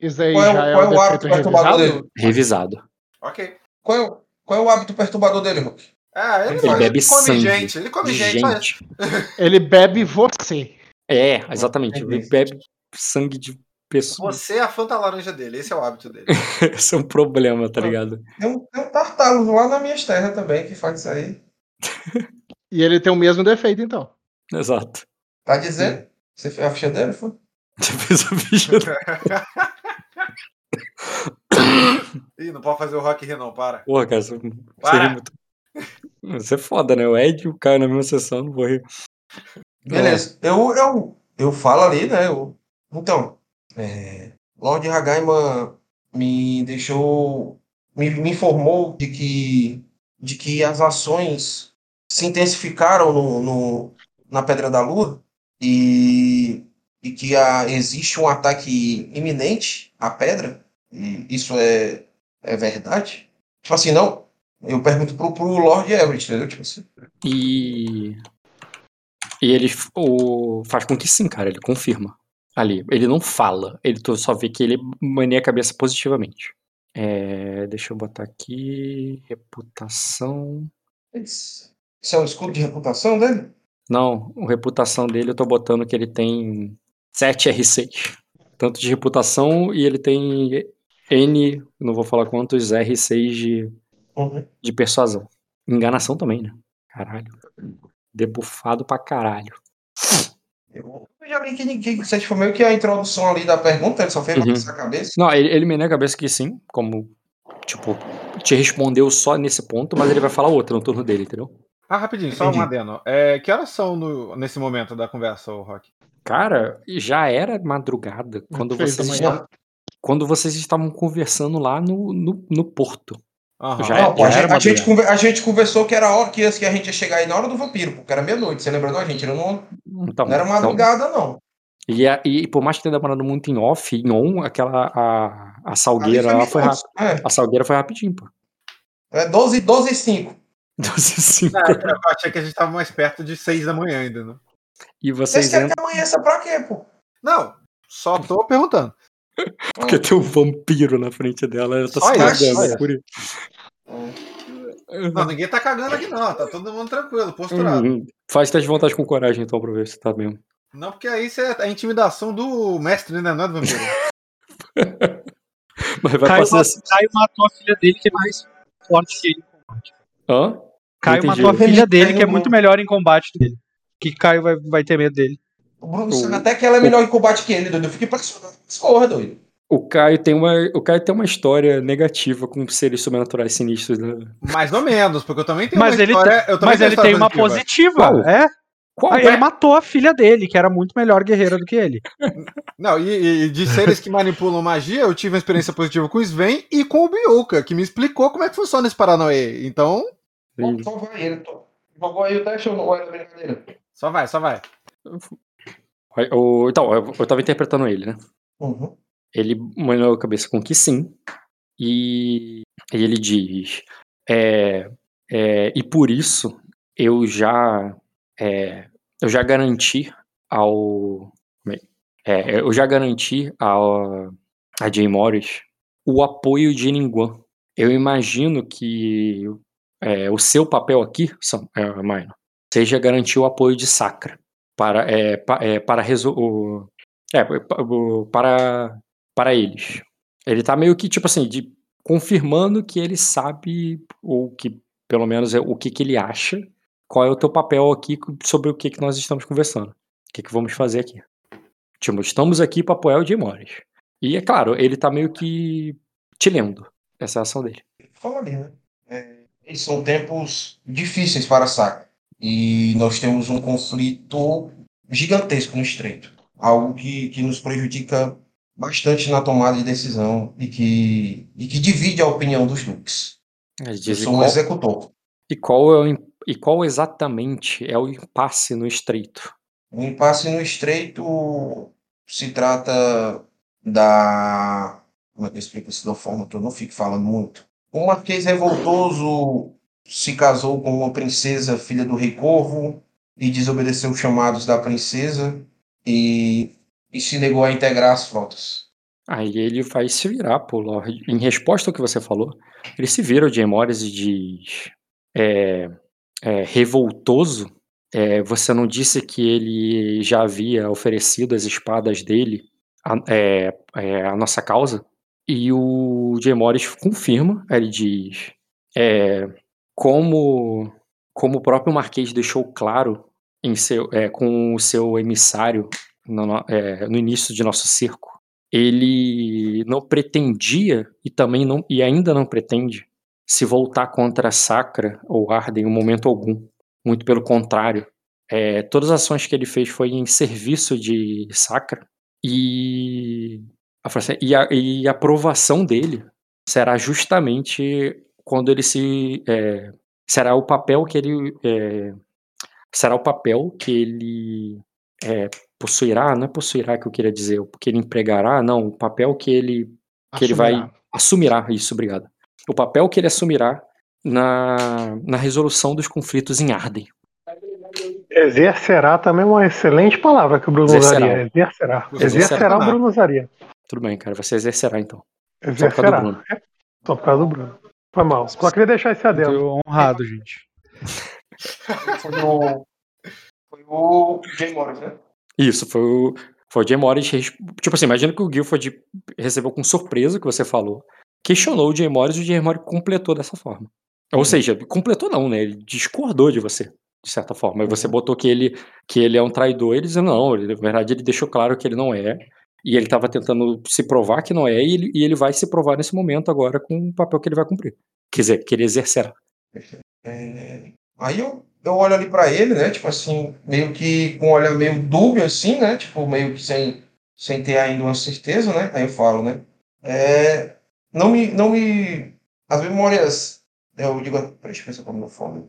Isso aí Qual é o- já é, qual é o o hábito perturbador revisado? dele? Revisado. Ok. Qual é, o- qual é o hábito perturbador dele, Hulk? Ah, ele, Ele faz- bebe come sangue. gente. Ele come de gente. gente. Ele bebe você. É, exatamente. Ele bebe sangue de pessoas. Você é a fanta laranja dele. Esse é o hábito dele. Esse é um problema, tá ligado? Tem um, tem um lá nas minhas terras também que faz isso aí. E ele tem o mesmo defeito, então. Exato. Tá dizendo? Você fez a ficha dele, foi? Você fez a ficha. Ih, não pode fazer o Rock não, para. Porra, cara, você, Para. muito. Você é foda, né? O Ed e o Caio na mesma sessão, não vou rir. Beleza. Eu, eu, eu falo ali, né? eu- então, é, Lord Hagaima me deixou. Me, me informou de que, de que as ações se intensificaram no, no- na Pedra da Lua e, e que há, existe um ataque iminente à pedra. E isso é, é verdade? Tipo assim, não. Eu pergunto pro, pro Lord Everett, entendeu? Tipo assim. E. E ele o, faz com que sim, cara, ele confirma. Ali. Ele não fala, ele só vê que ele mania a cabeça positivamente. É, deixa eu botar aqui. Reputação. Isso isso é um escudo de reputação dele? Não, a reputação dele eu tô botando que ele tem 7 R6. Tanto de reputação e ele tem N, não vou falar quantos R6 de, Uhum. de persuasão. Enganação também, né? Caralho. Debufado pra caralho. Eu já vi que ninguém. Você foi meio que a introdução ali da pergunta, ele só fez Uhum. a cabeça. Não, ele, ele me nega a cabeça que sim, como, tipo, te respondeu só nesse ponto, mas ele vai falar outra no turno dele, entendeu? Ah, rapidinho, só Entendi. um adeno. É, que horas são no- nesse momento da conversa, ô Rock? Cara, já era madrugada quando manhã. Quando vocês estavam conversando lá no, no, no porto. Aham. Já é- Não, pô, a, já gente, a, gente madrugada. conver- a gente conversou que era a hora que, que a gente ia chegar aí na hora do vampiro, porque era meia-noite. Você lembra da gente? Era não, Então, não era então- madrugada, não. e, a- e por mais que tenha demorado muito em off, em on, aquela a, a salgueira lá foi minutos. rápido. A salgueira foi rapidinho, pô. É, é 12, 12 e 5. 12 5. Ah, eu achei que a gente tava mais perto de 6 da manhã ainda, né? E Vocês vocês querem entram que amanheça pra quê, pô? Não, só tô perguntando. Porque tem um vampiro na frente dela, ela tá Só se cagando por isso. Não, ninguém tá cagando aqui não, tá todo mundo tranquilo, posturado. Uhum. Faz teste de vontade com coragem, então, pra ver se tá mesmo. Não, porque aí isso é a intimidação do mestre, né? Não é do vampiro. Mas vai Caio, passar. ma- Caio matou a filha dele, que é mais forte que ele. Hã? Caio matou a filha dele, que é muito melhor em combate do que ele. Que Caio vai, vai ter medo dele. O Bruno O- sabe até que ela é melhor em combate que ele, doido. Eu fiquei impressionado. Escorra, doido. O Caio tem uma, o Caio tem uma história negativa com seres sobrenaturais sinistros. Né? Mais ou menos, porque eu também tenho Mas uma ele história. eu também Mas ele tem uma positiva. Qual? É. Qual Aí é? ele matou a filha dele, que era muito melhor guerreira do que ele. Não, e, e de seres que manipulam magia, eu tive uma experiência positiva com o Sven e com o Bioka, que me explicou como é que funciona esse Paranoia. Então. Só vai ele. tô- Jogou aí o teste ou não era brincadeira? só vai, só vai. O- então, eu, eu tava interpretando ele, né? Uhum. Ele molhou a cabeça com que sim. E, ele diz: é, é, E por isso eu já. é, eu já garanti ao. é, eu já garanti ao, a Jay Morris o apoio de Ninguan. Eu imagino que é, o seu papel aqui, Sam- é, Maino, seja garantir o apoio de Sacra para, é, pa- é, para, resol- o- é, para, para eles. Ele tá meio que, tipo assim, de, confirmando que ele sabe, ou que, pelo menos, é o que, que ele acha, qual é o teu papel aqui sobre o que, que nós estamos conversando. O que, que vamos fazer aqui. Tipo, estamos aqui para apoiar o Jay Morris. E, é claro, ele tá meio que te lendo. Essa é a ação dele. Fala ali, né? É, são tempos difíceis para a saga. E nós temos um conflito gigantesco no estreito. Algo que, que nos prejudica bastante na tomada de decisão e que, e que divide a opinião dos duques. Ele Eu sou um qual- executor. E qual, é o, e qual exatamente é o impasse no estreito? O impasse no estreito se trata da. Como é que eu explico isso de uma forma que eu não fico falando muito? O Marquês Revoltoso se casou com uma princesa, filha do Rei Corvo, e desobedeceu os chamados da princesa e, e se negou a integrar as frotas. Aí ele vai se virar pro Lorde. Em resposta ao que você falou, ele se vira o Jay Morris e diz: é, é, revoltoso. é, você não disse que ele já havia oferecido as espadas dele à é, é, nossa causa? E o Jay Morris confirma. Ele diz: é, como, como o próprio Marquês deixou claro em seu, é, com o seu emissário no, é, no início de nosso cerco, ele não pretendia e também não e ainda não pretende se voltar contra a Sacra ou Arden em momento algum. Muito pelo contrário, é, todas as ações que ele fez foi em serviço de Sacra e a, e a, e a aprovação dele será justamente quando ele se é, será o papel que ele é, será o papel que ele é, possuirá, não é possuirá que eu queria dizer, porque ele empregará, não, o papel que ele que ele vai Assumirá. assumirá, isso, obrigado. O papel que ele assumirá na, na resolução dos conflitos em Arden. Exercerá também é uma excelente palavra que o Bruno Exercerá. usaria. Exercerá. Exercerá. Exercerá o Bruno usaria. Tudo bem, cara, você exercerá então. Só por causa do Exercerá. Bruno. Só por causa do Bruno. Foi mal. Só queria deixar esse adendo. Muito honrado, gente. Foi o. Foi o Jay Morris, né? Isso, foi o, foi o Jay Morris. Tipo assim, imagina que o Guilford recebeu com surpresa o que você falou. Questionou o Jay Morris e o Jay Morris completou dessa forma. Ou seja, completou não, né? Ele discordou de você, de certa forma. Aí você botou que ele, que ele é um traidor, ele dizendo não, ele, na verdade ele deixou claro que ele não é. E ele estava tentando se provar que não é, e ele, e ele vai se provar nesse momento agora com o papel que ele vai cumprir. Quer dizer, que ele exercerá. É, Aí eu, eu olho ali pra ele, né? Tipo assim, meio que com um olhar meio dúbio, assim, né? Tipo, meio que sem, sem ter ainda uma certeza, né? Aí eu falo, né? É, não me. Não me. As memórias. Eu digo. Deixa eu eu como no fome.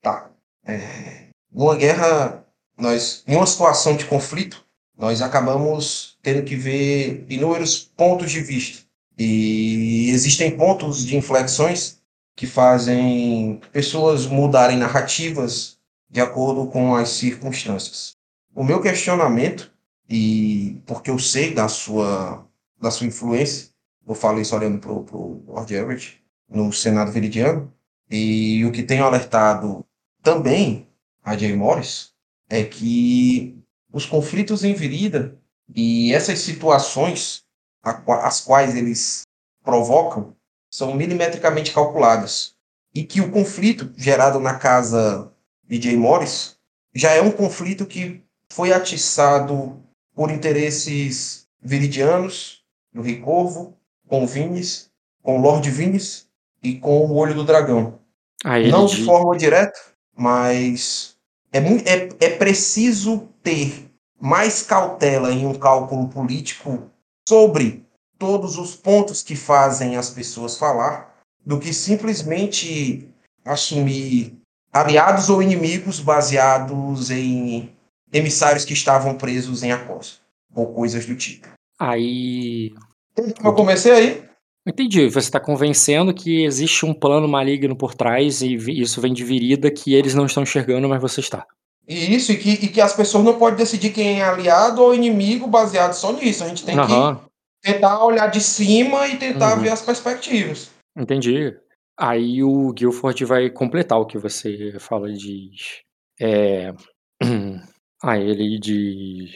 Tá. É, numa guerra, nós. Em uma situação de conflito, nós acabamos tendo que ver inúmeros pontos de vista. E existem pontos de inflexões que fazem pessoas mudarem narrativas de acordo com as circunstâncias. O meu questionamento, e porque eu sei da sua, da sua influência, eu falo isso olhando para o Lord Everett, no Senado Veridiano, e o que tenho alertado também a Jay Morris é que os conflitos em Virida e essas situações as quais eles provocam são milimetricamente calculadas. E que o conflito gerado na casa de Jay Morris já é um conflito que foi atiçado por interesses viridianos, do Rei Corvo, com Vines, com Lord Vines e com o Olho do Dragão. Aí Não de forma direta, mas é, é, é preciso ter mais cautela em um cálculo político sobre todos os pontos que fazem as pessoas falar, do que simplesmente assumir aliados ou inimigos baseados em emissários que estavam presos em Acos, ou coisas do tipo. Aí. Como eu comecei aí? Entendi. Você está convencendo que existe um plano maligno por trás e isso vem de virida que eles não estão enxergando, mas você está. E isso, e que, e que as pessoas não podem decidir quem é aliado ou inimigo baseado só nisso. A gente tem Aham, que tentar olhar de cima e tentar Uhum. ver as perspectivas. entendi. Aí o Guilford vai completar o que você fala e diz. É. Aí ele diz.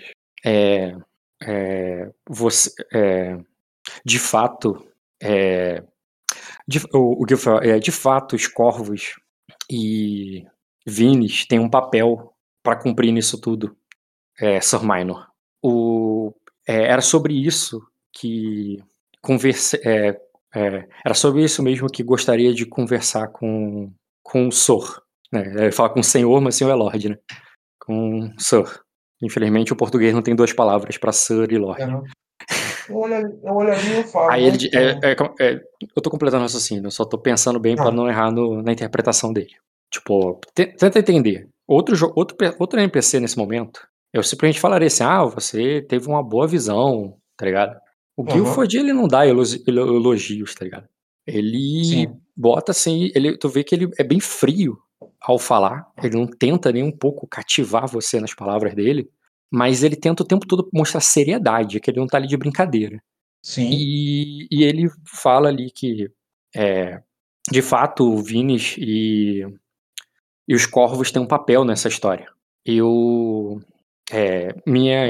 É. é, você. É, de fato. É, de, o, o Guilford, é, de fato, os corvos e Vines têm um papel para cumprir nisso tudo, é, Sir Minor. O, é, era sobre isso que converse, é, é, era sobre isso mesmo que gostaria de conversar com, com o Sor. Né? Ia falar com o senhor, mas senhor é Lorde, né? Com Sir. Infelizmente o português não tem duas palavras para Sir e Lorde. Eu olho ali, eu olho ali e eu falo. Aí né, ele, que- é, é, é, eu tô completando o raciocínio, só tô pensando bem Ah. pra não errar no- na interpretação dele. Tipo, te- tenta entender. Outro, outro, outro NPC nesse momento, eu simplesmente falaria assim: ah, você teve uma boa visão, tá ligado? O Aham. Guilford, ele não dá elogi- elo- elogios, tá ligado? Ele Sim. bota assim, ele, tu vê que ele é bem frio ao falar, ele não tenta nem um pouco cativar você nas palavras dele, mas ele tenta o tempo todo mostrar seriedade, que ele não tá ali de brincadeira. Sim. E, e ele fala ali que, é, de fato, o Vines e, e os Corvos têm um papel nessa história. Eu, é, minha,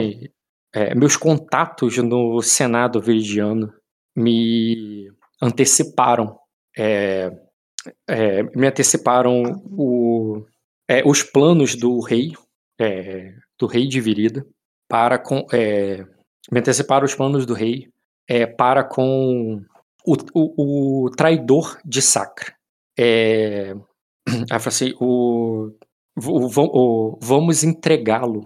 é, meus contatos no Senado Veridiano me anteciparam, é, é, me anteciparam o, é, os planos do rei, é, do rei de Virida, para com, me anteciparam os planos do rei para com o, o, o traidor de Sacra. É, aí fala assim, o, o- o- o- vamos entregá-lo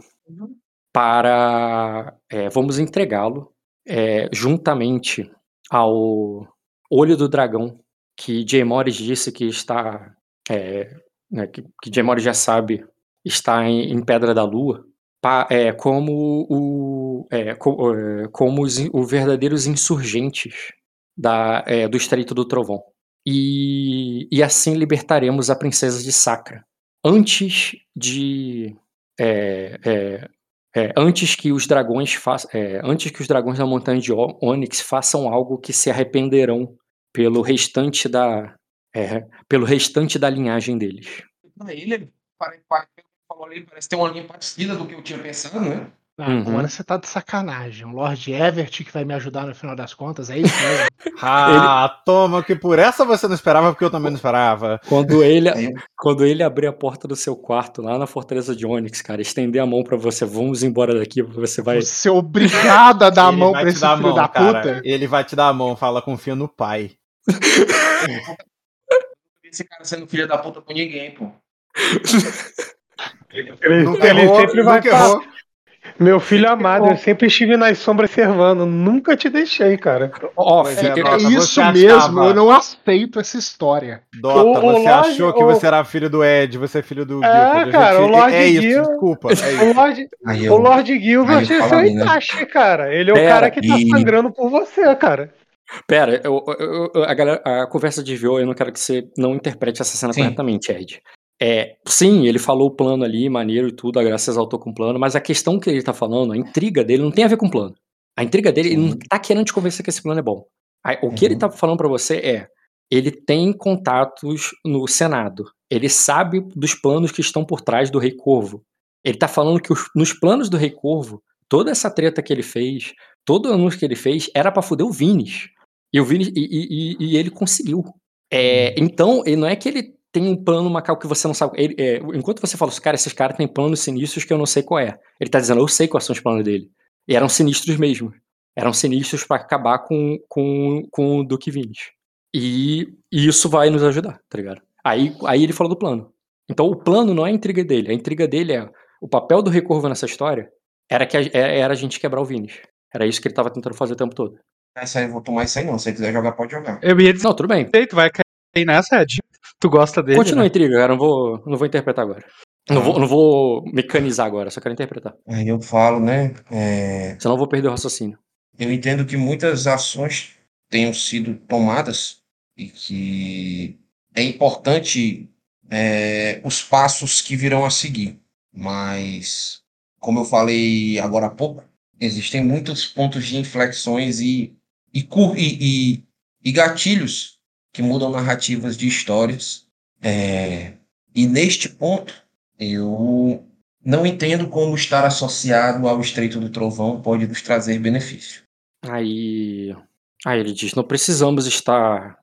para. é, vamos entregá-lo é, juntamente ao Olho do Dragão, que Jay Morris disse que está. é, né, que, que Jay Morris já sabe, está em, em Pedra da Lua, pa- é, como, o, é, co- é, como os, os verdadeiros insurgentes da, é, do Estreito do Trovão. E, e assim libertaremos a princesa de Sacra. Antes de. é, é, é, antes que os dragões façam, antes que os dragões da montanha de Onyx façam algo que se arrependerão pelo restante da é, pelo restante da linhagem deles. pare- pare- falou ali, parece ter uma linha parecida do que eu tinha pensado, né? Ah, Uhum. Agora você tá de sacanagem. O Lord Everett que vai me ajudar no final das contas, é isso mesmo? Ah, toma, que por essa você não esperava, porque eu também não esperava. Quando ele, quando ele abrir a porta do seu quarto lá na Fortaleza de Onyx, cara, estender a mão pra você, vamos embora daqui, você vai. Você é obrigado a dar a Ele mão pra esse dar a filho mão, da cara. puta. Ele vai te dar a mão, fala, confia no pai. Esse cara sendo filho da puta com ninguém, pô. Ele, ele errou, sempre vai errou. Meu filho amado, eu sempre estive nas sombras servando. Nunca te deixei, cara. Ó, é, eu- É isso você achava- mesmo, eu não aceito essa história. Dota, O- o você Lorde- achou que o- você era filho do Ed, você é filho do É. A cara, o Lorde É isso, Gil- desculpa. É O isso. Lord, Aí o Lord Gilbert é seu né? Itachi, cara. Ele é o Pera, cara que tá e- sangrando por você, cara. Pera, eu- eu- eu- a, galera, a conversa desviou, eu não quero que você não interprete essa cena Sim. corretamente, Ed. É, sim, ele falou o plano ali, maneiro e tudo, a Graça exaltou com o plano, mas a questão que ele tá falando, a intriga dele não tem a ver com o plano. A intriga dele, ele não tá querendo te convencer que esse plano é bom. O que ele Uhum. tá falando pra você é, ele tem contatos no Senado, ele sabe dos planos que estão por trás do Rei Corvo. Ele tá falando que os- nos planos do Rei Corvo, toda essa treta que ele fez, todo o anúncio que ele fez, era pra fuder o Vinis. E, o Vini, e, e- e- e ele conseguiu. É, então, ele- não é que ele tem um plano macaco que você não sabe. ele- é, enquanto você fala, cara, esses caras têm planos sinistros que eu não sei qual é. Ele tá dizendo, eu sei quais são os planos dele. E eram sinistros mesmo. Eram sinistros pra acabar com, com, com o Duque Vinis. E, e isso vai nos ajudar, tá ligado? Aí, aí ele falou do plano. Então o plano não é a intriga dele. A intriga dele é o papel do Recorvo nessa história era, que a, é- era a gente quebrar o Vinis. Era isso que ele tava tentando fazer o tempo todo. Essa aí eu vou tomar isso aí não. Se você quiser jogar, pode jogar. Eu ia dizer, Não, tudo bem. tu vai cair nessa, Ed. Tu gosta dele, Continua a né? intriga, cara. Não vou, não vou interpretar agora. Não vou, não vou mecanizar agora, só quero interpretar. Aí eu falo, né? é, Senão eu vou perder o raciocínio. eu entendo que muitas ações tenham sido tomadas e que é importante é, os passos que virão a seguir. Mas, como eu falei agora há pouco, existem muitos pontos de inflexões e, e, e, e- e gatilhos que mudam narrativas de histórias. É, e neste ponto, eu não entendo como estar associado ao Estreito do Trovão pode nos trazer benefício. Aí, aí ele diz: não precisamos estar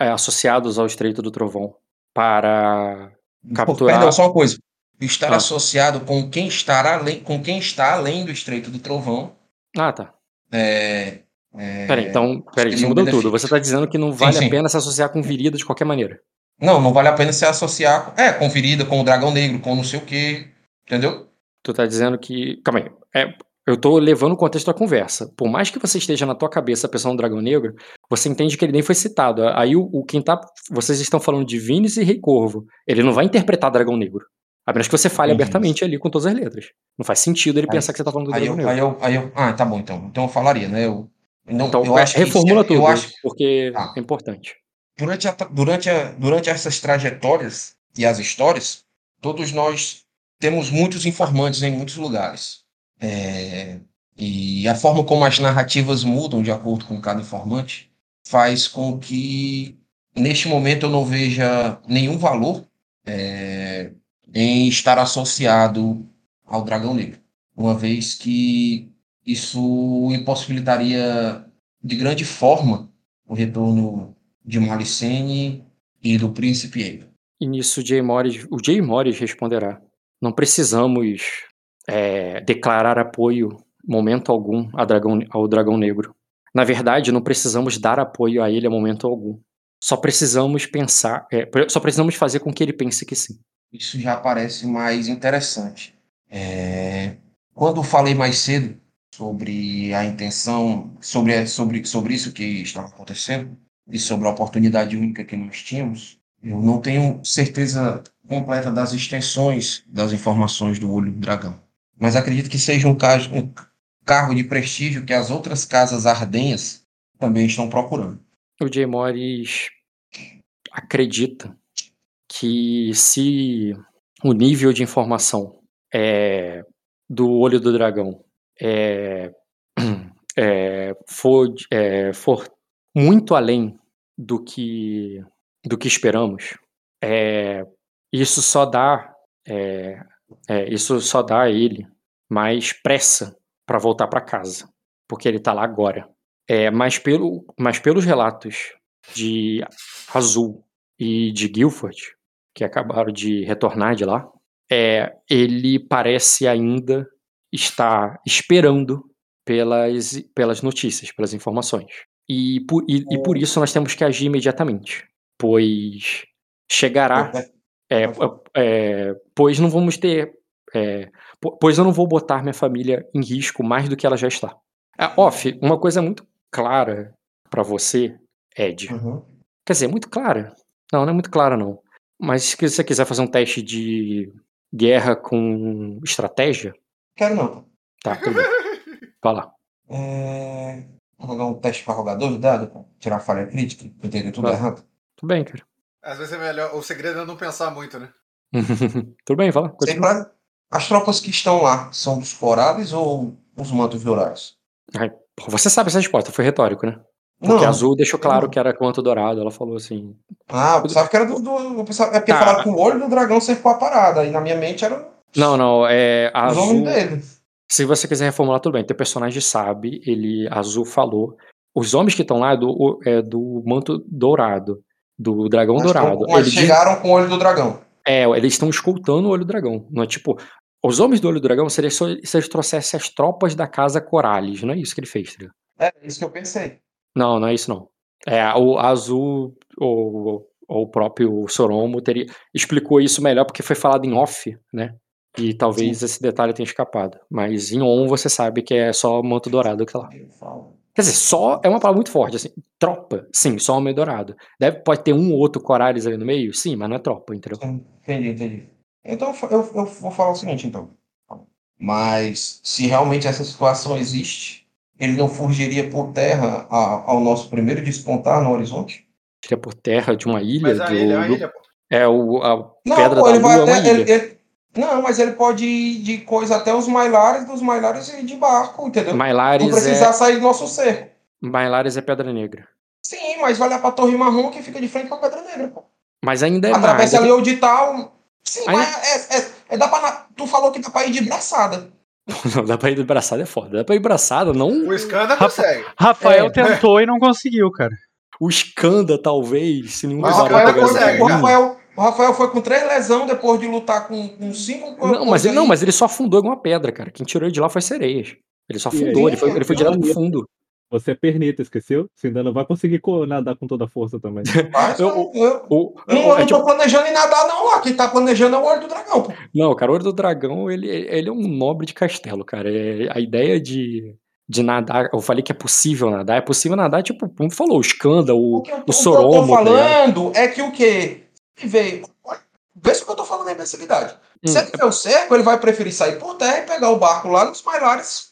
é, associados ao Estreito do Trovão para capturar. Perdão, só uma coisa. Estar Ah. associado com quem está além, com quem está além do Estreito do Trovão. Ah, tá. É, é, Peraí, então, peraí, isso um mudou benefício. tudo. Você tá dizendo que não vale sim. a pena se associar com Virida de qualquer maneira. Não, não vale a pena se associar é, com Virida, com o Dragão Negro, com não sei o quê. Entendeu? Tu tá dizendo que. Calma aí. É, eu tô levando o contexto da conversa. Por mais que você esteja na tua cabeça pensando no Dragão Negro, você entende que ele nem foi citado. Aí o, o quem tá. Vocês estão falando de Vinis e Rei Corvo. Ele não vai interpretar Dragão Negro. A menos que você fale abertamente ali com todas as letras. Não faz sentido ele Aí- pensar que você tá falando do Aí Dragão eu, Negro. aí, eu, aí eu. Ah, tá bom então. Então eu falaria, né? Eu, não, Então, eu acho reformula isso- tudo, Eu acho, porque Tá. é importante. durante, a, durante, a, durante essas trajetórias e as histórias, todos nós temos muitos informantes em muitos lugares. É, e a forma como as narrativas mudam de acordo com cada informante faz com que, neste momento, eu não veja nenhum valor é, em estar associado ao Dragão Negro, uma vez que isso impossibilitaria de grande forma o retorno de Malicene e do Príncipe Abe. E nisso o Jay Morris, o Jay Morris responderá. Não precisamos é, declarar apoio, momento algum, a dragão, ao Dragão Negro. Na verdade, não precisamos dar apoio a ele a momento algum. Só precisamos pensar, é, só precisamos fazer com que ele pense que sim. Isso já parece mais interessante. É, Quando falei mais cedo sobre a intenção, sobre, sobre, sobre isso que estava acontecendo e sobre a oportunidade única que nós tínhamos, eu não tenho certeza completa das extensões das informações do Olho do Dragão. Mas acredito que seja um, caso, um cargo de prestígio que as outras casas ardenhas também estão procurando. O Jay Morris acredita que se o nível de informação é, do olho do dragão é, é, for, é, for muito além do que, do que esperamos, é, isso só dá é, é, isso só dá a ele mais pressa para voltar para casa, porque ele tá lá agora. É, mas, pelo, mas pelos relatos de Azul e de Guilford, que acabaram de retornar de lá, é, ele parece ainda estar esperando pelas, pelas notícias, pelas informações. E por, e, e por isso nós temos que agir imediatamente, pois chegará. É, é, pois não vamos ter. É, pois eu não vou botar minha família em risco mais do que ela já está. É, off, uma coisa muito clara para você, Ed. Uhum. Quer dizer, muito clara. Não, não é muito clara, não. Mas se você quiser fazer um teste de guerra com estratégia, Quero não. tá, tudo bem. Vai lá. É... Vou jogar um teste para rogar dois dados, pra tirar a falha crítica, pra entender tudo Vai. errado. Tudo bem, cara. Às vezes é melhor. O segredo é não pensar muito, né? tudo bem, fala. Lá, as tropas que estão lá são dos Corales ou os Mantos Dourados? Pô, Você sabe essa resposta, foi retórico, né? Porque Não. Azul deixou claro não. que era quanto dourado. Ela falou assim. Ah, eu pensava que era do. do eu pensava, é porque Tá. falaram que o olho do dragão cercou a parada. E na minha mente era Não, não, é. Azul. Se você quiser reformular, tudo bem. Teu personagem sabe, ele. Azul falou. Os homens que estão lá é do, é do manto dourado. Do dragão Mas, dourado. com- mas Ele diz- chegaram com o olho do dragão. É, eles estão escoltando o olho do dragão. Não é tipo. Os homens do olho do dragão seria se eles trouxessem as tropas da casa Corales. Não é isso que ele fez, tá ligado? É isso que eu pensei. Não, não é isso não. É, o Azul ou, ou o próprio Soromo teria, explicou isso melhor porque foi falado em off, né? E talvez esse detalhe tenha escapado. Mas em on você sabe que é só manto dourado que tá lá. Quer dizer, só é uma palavra muito forte, assim. Tropa, sim, só homem dourado. Deve, pode ter um ou outro Corales ali no meio? Sim, mas não é tropa, entendeu? Sim, Entendi, entendi. Então eu, eu, vou falar o seguinte, então. Mas se realmente essa situação existe, ele não fugiria por terra a- ao nosso primeiro despontar no horizonte? Tira por terra de uma ilha. Mas a do- ilha, a do- ilha, é o, a Não, pedra pô, da ele lua vai é uma até. ilha. ele- ele- não, mas ele pode ir de coisa até os Mailares, dos Mailares e de barco, entendeu? Não Mailares precisar é, sair do nosso cerco. Mailares é pedra negra. Sim, mas vai lá pra Torre Marrom que fica de frente com a Pedra Negra, pô. Mas ainda é Atravessa mais. ali o de tal. Sim, Aí- mas é, é, é dá pra, na- tu falou que dá pra ir de braçada. Não, dá pra ir de braçada é foda. Dá pra ir de braçada, não O Skanda Rafa- consegue. Rafael É. tentou e não conseguiu, cara. o Skanda, talvez, se nenhum Mas tubarão Rafael consegue, o. Rafael, o Rafael foi com três lesão depois de lutar com, com cinco. Não, mas ele, não, mas ele só afundou igual uma pedra, cara. Quem tirou ele de lá foi sereias. Ele só afundou, ele foi, ele foi direto Planeta. fundo. Você é perneta, esqueceu? Você ainda não vai conseguir co- nadar com toda a força também. Mas, Eu- eu, eu, O, não, eu é não tipo- tô planejando em nadar, não, lá. Quem tá planejando é o olho do dragão, pô. não, cara, o olho do dragão, ele, ele é um nobre de castelo, cara. É, a ideia de, de nadar, eu falei que é possível nadar, é possível nadar, tipo, como falou, o Skanda, o, O que eu, o o que eu Soromo, tô ligado? falando é que o quê? Vê, vê se o que eu tô falando é imbecilidade. Se Hum. ele tiver o cerco, ele vai preferir sair por terra e pegar o barco lá nos Mailares.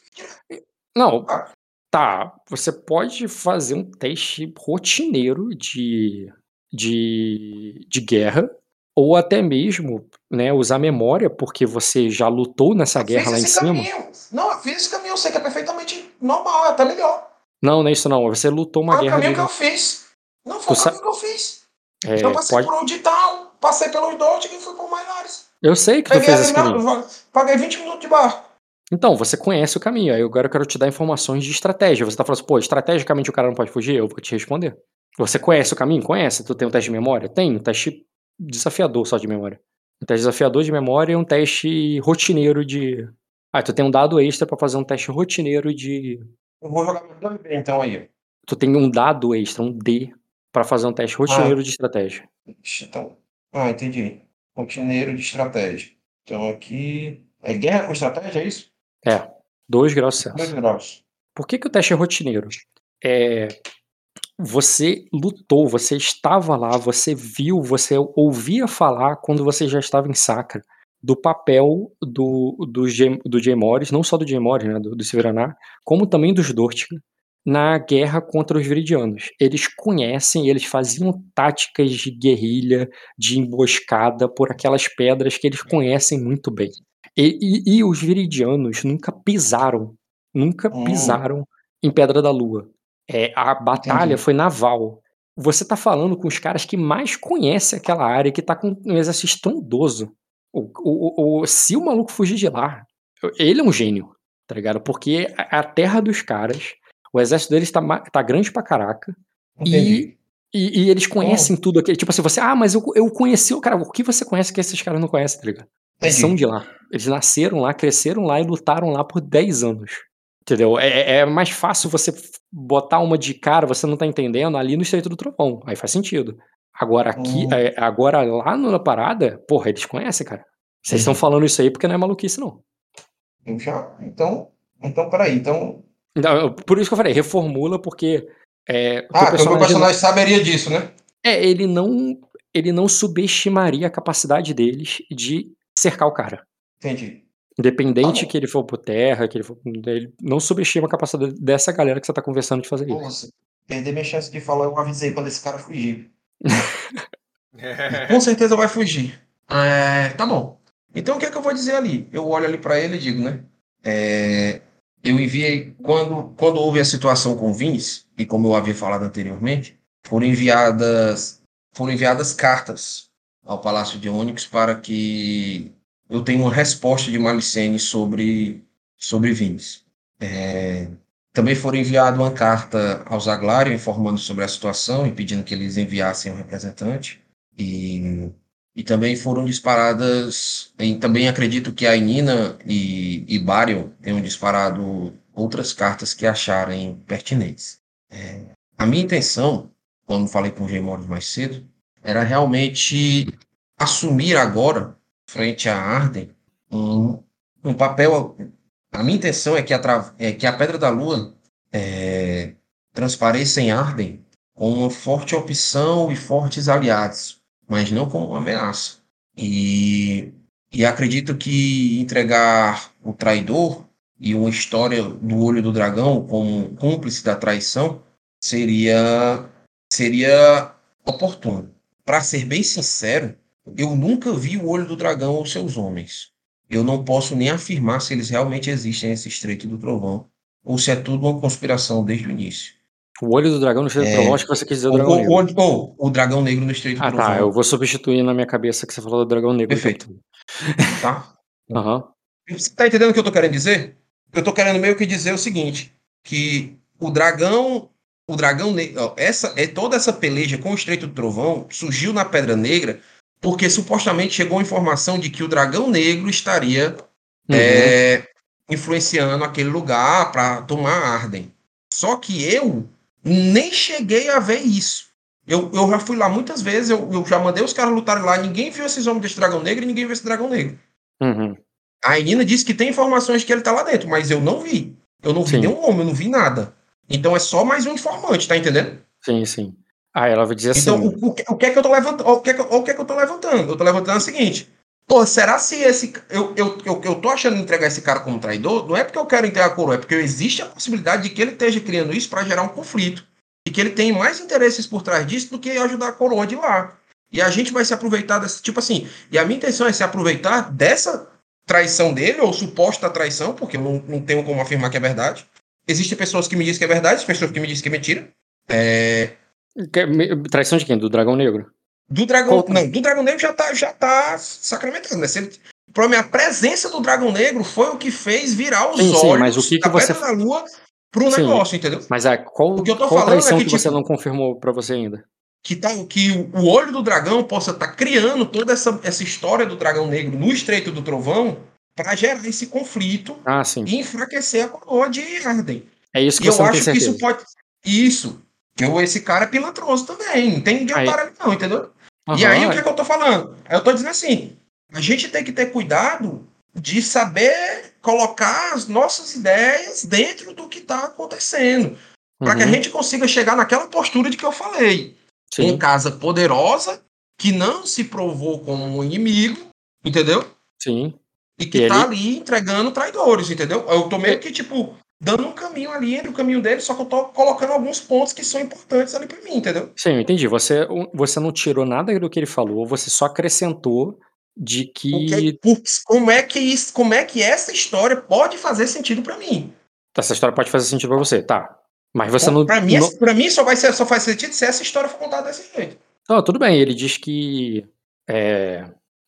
Não, Ah. tá. Você pode fazer um teste rotineiro de, de, de guerra, ou até mesmo né, usar memória, porque você já lutou nessa Eu guerra lá em esse cima. caminho. Não, eu fiz esse caminho, eu sei que é perfeitamente normal, é até melhor. Não, não é isso não. Você lutou uma Foi o guerra caminho que eu fiz. Não foi o caminho que eu fiz. É, eu passei pode- por onde tal, passei pelos Dodge e fui por Mailares. Eu sei que tu Peguei fez ali esse caminho. paguei 20 minutos de barco. Então, você conhece o caminho. Aí agora eu quero te dar informações de estratégia. Você tá falando assim, pô, estrategicamente o cara não pode fugir? Eu vou te responder. Você conhece o caminho? Conhece? Tu tem um teste de memória? Tem, um teste desafiador só de memória. Um teste desafiador de memória e um teste rotineiro de. Ah, tu tem um dado extra pra fazer um teste rotineiro de. Eu vou jogar dois B então aí. Tu tem um dado extra, um D, pra fazer um teste rotineiro de estratégia. Então, ah, entendi. Rotineiro de estratégia. Então aqui. É guerra com estratégia, é isso? É, dois graus de Dois graus. Por que, que o teste é rotineiro? É, você lutou, você estava lá, você viu, você ouvia falar quando você já estava em Sacra do papel do, do, Jay, do Jay Morris, não só do Jay Morris, né, do, do Silveranar, como também dos Dortica, na guerra contra os Viridianos. Eles conhecem, eles faziam táticas de guerrilha, de emboscada por aquelas pedras que eles conhecem muito bem. E, e- e os Viridianos nunca pisaram, nunca Hum. pisaram em Pedra da Lua. É, a batalha Entendi. foi naval. você tá falando com os caras que mais conhecem aquela área, que tá com um exército estrondoso. O, o, o, se o maluco fugir de lá, ele é um gênio, tá ligado? Porque a, a terra dos caras, o exército deles tá, tá grande pra caraca. Entendi. E, e eles conhecem tudo aquilo. Tipo assim, você, ah, mas eu, eu conheci o cara. O que você conhece que esses caras não conhecem, tá ligado? Eles são de lá. Eles nasceram lá, cresceram lá e lutaram lá por 10 anos. Entendeu? É, é- é mais fácil você botar uma de cara, você não tá entendendo, ali no Estreito do Trovão. Aí faz sentido. Agora aqui, Hum. é, agora lá na parada, porra, eles conhecem, cara. Vocês estão falando isso aí porque não é maluquice, não. Já, então, então, peraí, então... Então, Por isso que eu falei, reformula, porque. É, Ah, o meu personagem não- personagem saberia disso, né? É, ele não, ele não subestimaria a capacidade deles de cercar o cara. Entendi. Independente Tá que ele for por terra, que ele for. Ele não subestima a capacidade dessa galera que você tá conversando de fazer isso. Nossa, perder minha chance de falar, eu avisei quando esse cara fugir. Com certeza vai fugir. É, tá bom. Então o que é que eu vou dizer ali? Eu olho ali pra ele e digo, né? É, eu enviei quando quando houve a situação com o Vince e como eu havia falado anteriormente, foram enviadas foram enviadas cartas ao Palácio de Onyx para que eu tenha uma resposta de Malicene sobre sobre Vince. É, também foram enviada uma carta ao Zaglário informando sobre a situação e pedindo que eles enviassem um representante. E, e também foram disparadas. E também acredito que a Nina e, e Barion tenham disparado outras cartas que acharem pertinentes. É, a minha intenção, quando falei com o Geimores mais cedo, era realmente assumir agora, frente a Arden, um, um papel. A minha intenção é que a, é que a Pedra da Lua é, transpareça em Arden com uma forte opção e fortes aliados, mas não como uma ameaça. E, e acredito que entregar o traidor e uma história do Olho do Dragão como cúmplice da traição seria seria oportuno. Para ser bem sincero, eu nunca vi o Olho do Dragão ou seus homens. Eu não posso nem afirmar se eles realmente existem nesse Estreito do Trovão ou se é tudo uma conspiração desde o início. O olho do dragão no Estreito do É. Trovão, acho que você quis dizer o dragão o, negro. o, o- o Dragão Negro no Estreito Ah, do tá. Eu vou substituir na minha cabeça que você falou do dragão negro. Perfeito. Tá? Aham. Você tá entendendo o que eu tô querendo dizer? Eu tô querendo meio que dizer o seguinte, que o dragão, o dragão negro, essa é toda essa peleja com o Estreito do Trovão surgiu na Pedra Negra porque supostamente chegou a informação de que o dragão negro estaria Uhum. é, influenciando aquele lugar para tomar Arden. Só que eu nem cheguei a ver isso. Eu, eu já fui lá muitas vezes, eu, eu já mandei os caras lutarem lá, ninguém viu esses homens desse dragão negro e ninguém viu esse dragão negro. Uhum. A Nina disse que tem informações que ele tá lá dentro, mas eu não vi. Eu não vi Sim. nenhum homem, eu não vi nada. Então é só mais um informante, tá entendendo? Sim, sim. Ah, ela vai dizer assim. Então, o, o que, o que é que eu tô levantando? O que é que, o que é que eu tô levantando? Eu tô levantando o seguinte. Pô, será se esse. Eu, eu, eu, eu tô achando entregar esse cara como traidor? Não é porque eu quero entregar a coroa, é porque existe a possibilidade de que ele esteja criando isso para gerar um conflito. E que ele tem mais interesses por trás disso do que ajudar a coroa de lá. E a gente vai se aproveitar desse. Tipo assim. E a minha intenção é se aproveitar dessa traição dele, ou suposta traição, porque eu não, não tenho como afirmar que é verdade. Existem pessoas que me dizem que é verdade, pessoas que me dizem que é mentira. É, me- Traição de quem? Do dragão negro? Do dragão. Qual- Não, do dragão negro já tá, já tá sacramentado, né? Se ele, é a presença do dragão negro foi o que fez virar os Sim, sim, olhos mas o que que você- da lua pro Sim. negócio, entendeu? Mas é, qual, O que eu tô qual falando é traição que, que, você tipo- não confirmou pra você ainda? Que, tá, que o, olho do dragão possa estar criando toda essa, essa história do dragão negro no Estreito do Trovão para gerar esse conflito Ah, sim. e enfraquecer a coroa de Arden. É isso que E eu você tem acho que certeza. isso pode. Isso. Que eu, esse cara é pilantroso também. Não tem Aí- otário ali, não, entendeu? E Aham, aí, o que, é que eu tô falando? Eu tô dizendo assim: a gente tem que ter cuidado de saber colocar as nossas ideias dentro do que está acontecendo. Para que a uhum, gente consiga chegar naquela postura de que eu falei. Sim, Uma casa poderosa, que não se provou como um inimigo, entendeu? sim. E que E tá ele- ali entregando traidores, entendeu? Eu tô meio que, tipo, dando um caminho ali entre o caminho dele, só que eu tô colocando alguns pontos que são importantes ali pra mim, entendeu? Sim, eu entendi. Você, você não tirou nada do que ele falou, você só acrescentou de que. Porque, putz, como é que isso, como é que essa história pode fazer sentido pra mim? Essa história pode fazer sentido pra você, tá. Mas você não. Pra mim, não- mim só, vai ser, só faz sentido se essa história for contada desse jeito. Não, tudo bem, ele diz que. É,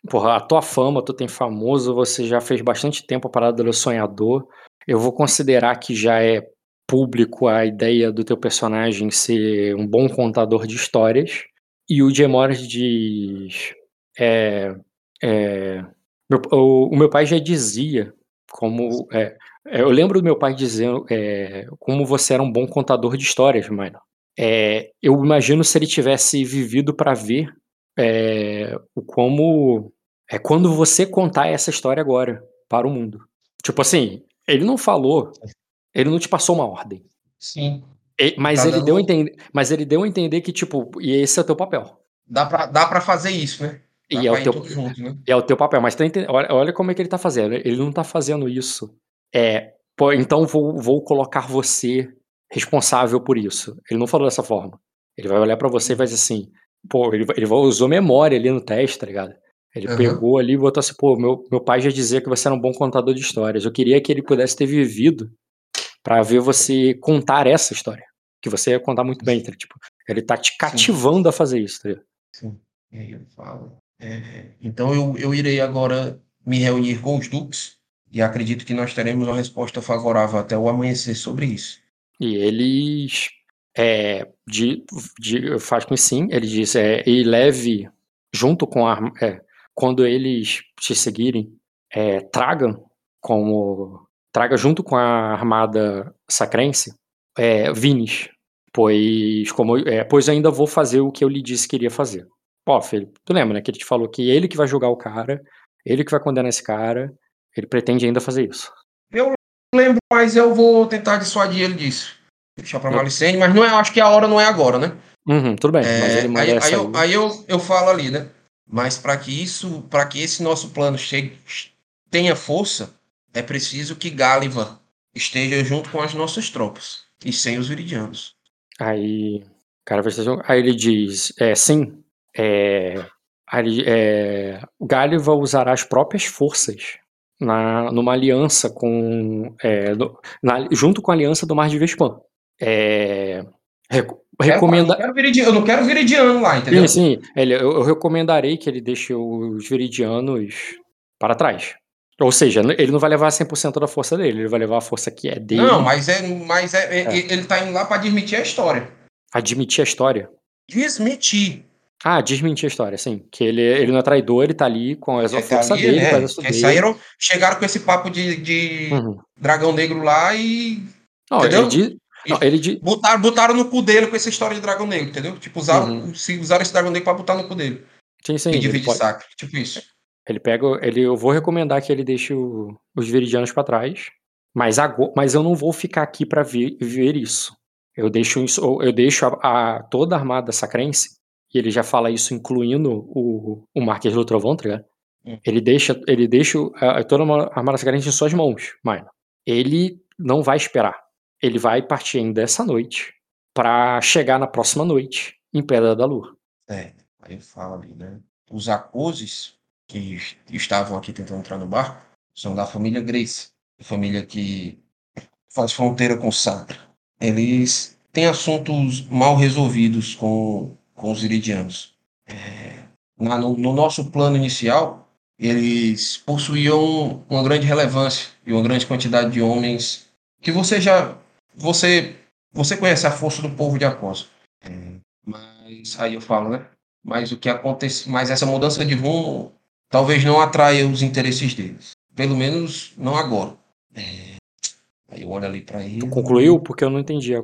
porra, a tua fama, tu tem famoso, você já fez bastante tempo a parada do sonhador. Eu vou considerar que já é público a ideia do teu personagem ser um bom contador de histórias. E o Jay Morris diz. É, é, meu- o, o meu pai já dizia como. é, é, eu lembro do meu pai dizendo é, como você era um bom contador de histórias, mano. É, eu imagino se ele tivesse vivido para ver o como é quando você contar essa história agora para o mundo. Tipo assim, ele não falou, ele não te passou uma ordem. Sim. E- Mas Tá ele dando- deu a entender, mas ele deu a entender que tipo, e esse é o teu papel. Dá pra, dá pra fazer isso, né? Dá E é o teu junto, né? é o teu papel, mas tá olha, olha como é que ele tá fazendo. Ele não tá fazendo isso. É, pô, então vou, vou colocar você responsável por isso. Ele não falou dessa forma. Ele vai olhar pra você e vai dizer assim, pô, ele, ele usou memória ali no teste, tá ligado? Ele Aham. pegou ali e botou assim, pô, meu, meu pai já dizia que você era um bom contador de histórias. Eu queria que ele pudesse ter vivido pra ver você contar essa história. Que você ia contar muito bem, tá? Tipo, ele tá te cativando a fazer isso, tá ligado? E aí eu falo. é, então eu, eu irei agora me reunir com os duques e acredito que nós teremos uma resposta favorável até o amanhecer sobre isso. E eles é, de, de, faz com que sim, ele diz, é, e leve junto com a arma- é, quando eles te seguirem, é, traga como traga junto com a armada sacrense é, Vinis, pois como é, pois ainda vou fazer o que eu lhe disse que iria fazer. Ó, filho, tu lembra, né, que ele te falou que ele que vai julgar o cara, ele que vai condenar esse cara, ele pretende ainda fazer isso. Lembro, mas eu vou tentar dissuadir ele disso. Deixar pra Eu- Malicene, mas não é, acho que a hora não é agora, né? Uhum, tudo bem, mas É, aí, aí, eu, aí eu, eu falo ali, né? Mas para que isso, para que esse nosso plano chegue, tenha força, é preciso que Gáliva esteja junto com as nossas tropas e sem os viridianos. Aí, cara, aí ele diz, é, sim, é, é, Gáliva usará as próprias forças na, numa aliança com, é, no- na- junto com a aliança do Mar de Vespan. É, reco- recomenda, eu, não eu não quero viridiano lá, entendeu? sim, sim, ele, eu, eu recomendarei que ele deixe os viridianos para trás. Ou seja, ele não vai levar 100% da força dele, ele vai levar a força que é dele, Não, mas é, mas é, é- É. ele tá indo lá para desmentir a história. admitir a história. Desmentir. Ah, desmentir a história, sim. Que ele, ele não é traidor, ele tá ali com tá força ali, dele, né? com dele. saíram, chegaram com esse papo de, de Uhum. dragão negro lá e Não, ele diz. Não, ele botaram, botaram no cu dele com essa história de dragão negro, entendeu? Tipo, usaram, Uhum. se usaram esse dragão negro pra botar no cu dele. Sim, sim. e dividir pode- saco. Tipo isso. ele pega. Ele, eu vou recomendar que ele deixe o- os viridianos pra trás. Mas, ago- mas eu não vou ficar aqui pra ver, ver isso. Eu deixo, isso- eu deixo a, a- toda a armada sacrense, e ele já fala isso incluindo o, o Marquês do Trovão, tá ligado? Hum. Ele deixa, ele deixa a, toda a armada sacrense em suas mãos, mano. Ele não vai esperar. Ele vai partir ainda essa noite pra chegar na próxima noite em Pedra da Lua. É, aí fala ali, né? Os acoses que estavam aqui tentando entrar no barco são da família Grace, família que faz fronteira com Satra. Eles têm assuntos mal resolvidos com, com os iridianos. É, na- no, no nosso plano inicial, eles possuíam uma grande relevância e uma grande quantidade de homens que você já você você conhece a força do povo de Acosa. É, mas aí eu falo, né? Mas o que acontece, mas essa mudança de rumo talvez não atraia os interesses deles. Pelo menos não agora. É, aí eu olho ali para ele. Tu concluiu? Porque eu não entendi. É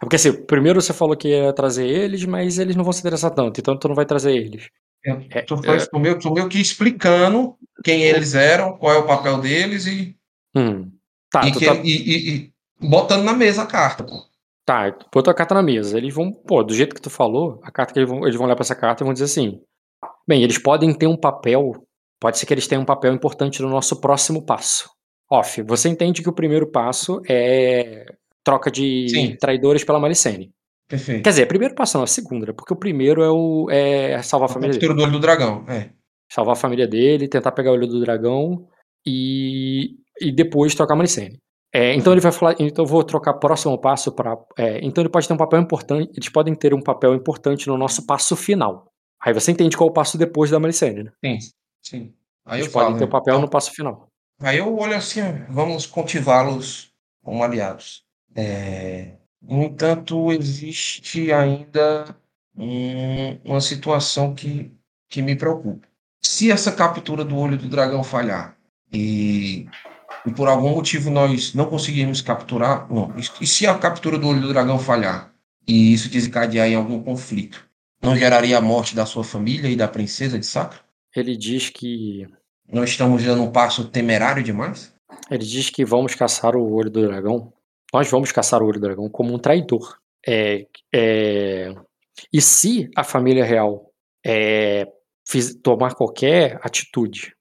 Porque assim, primeiro você falou que ia trazer eles, mas eles não vão se interessar tanto, então tu não vai trazer eles. Eu É, tô, tô, meio, tô meio que explicando quem eles eram, qual é o papel deles e, Hum. Tá, e, tu que- tá, e- e botando na mesa a carta. Pô. tá, botou a carta na mesa. Eles vão, pô, do jeito que tu falou, a carta que eles vão, eles vão olhar pra essa carta e vão dizer assim: bem, eles podem ter um papel, pode ser que eles tenham um papel importante no nosso próximo passo. Off, você entende que o primeiro passo é troca de Sim. traidores pela Malicene. Perfeito. Quer dizer, primeiro passo não, é segunda, né? porque o primeiro é o é salvar a A família dele. do olho do dragão. É. salvar a família dele, tentar pegar o olho do dragão e, e depois trocar a Malicene. É, então ele vai falar. Então eu vou trocar próximo passo para. então ele pode ter um papel importante. Eles podem ter um papel importante no nosso passo final. Aí você entende qual é o passo depois da Malicene, né? Sim, sim. Aí Eles podem falo, ter um papel então, no passo final. Aí eu olho assim, vamos cultivá-los como aliados. É, No entanto, existe ainda um- uma situação que, que me preocupa. Se essa captura do olho do dragão falhar e, e por algum motivo nós não conseguirmos capturar, não, e, se a captura do olho do dragão falhar e isso desencadear em algum conflito, não geraria a morte da sua família e da princesa de Sacra? Ele diz que. Não estamos dando um passo temerário demais? Ele diz que vamos caçar o olho do dragão. Nós vamos caçar o olho do dragão como um traidor. É, é, e se a família real é, fiz- tomar qualquer atitude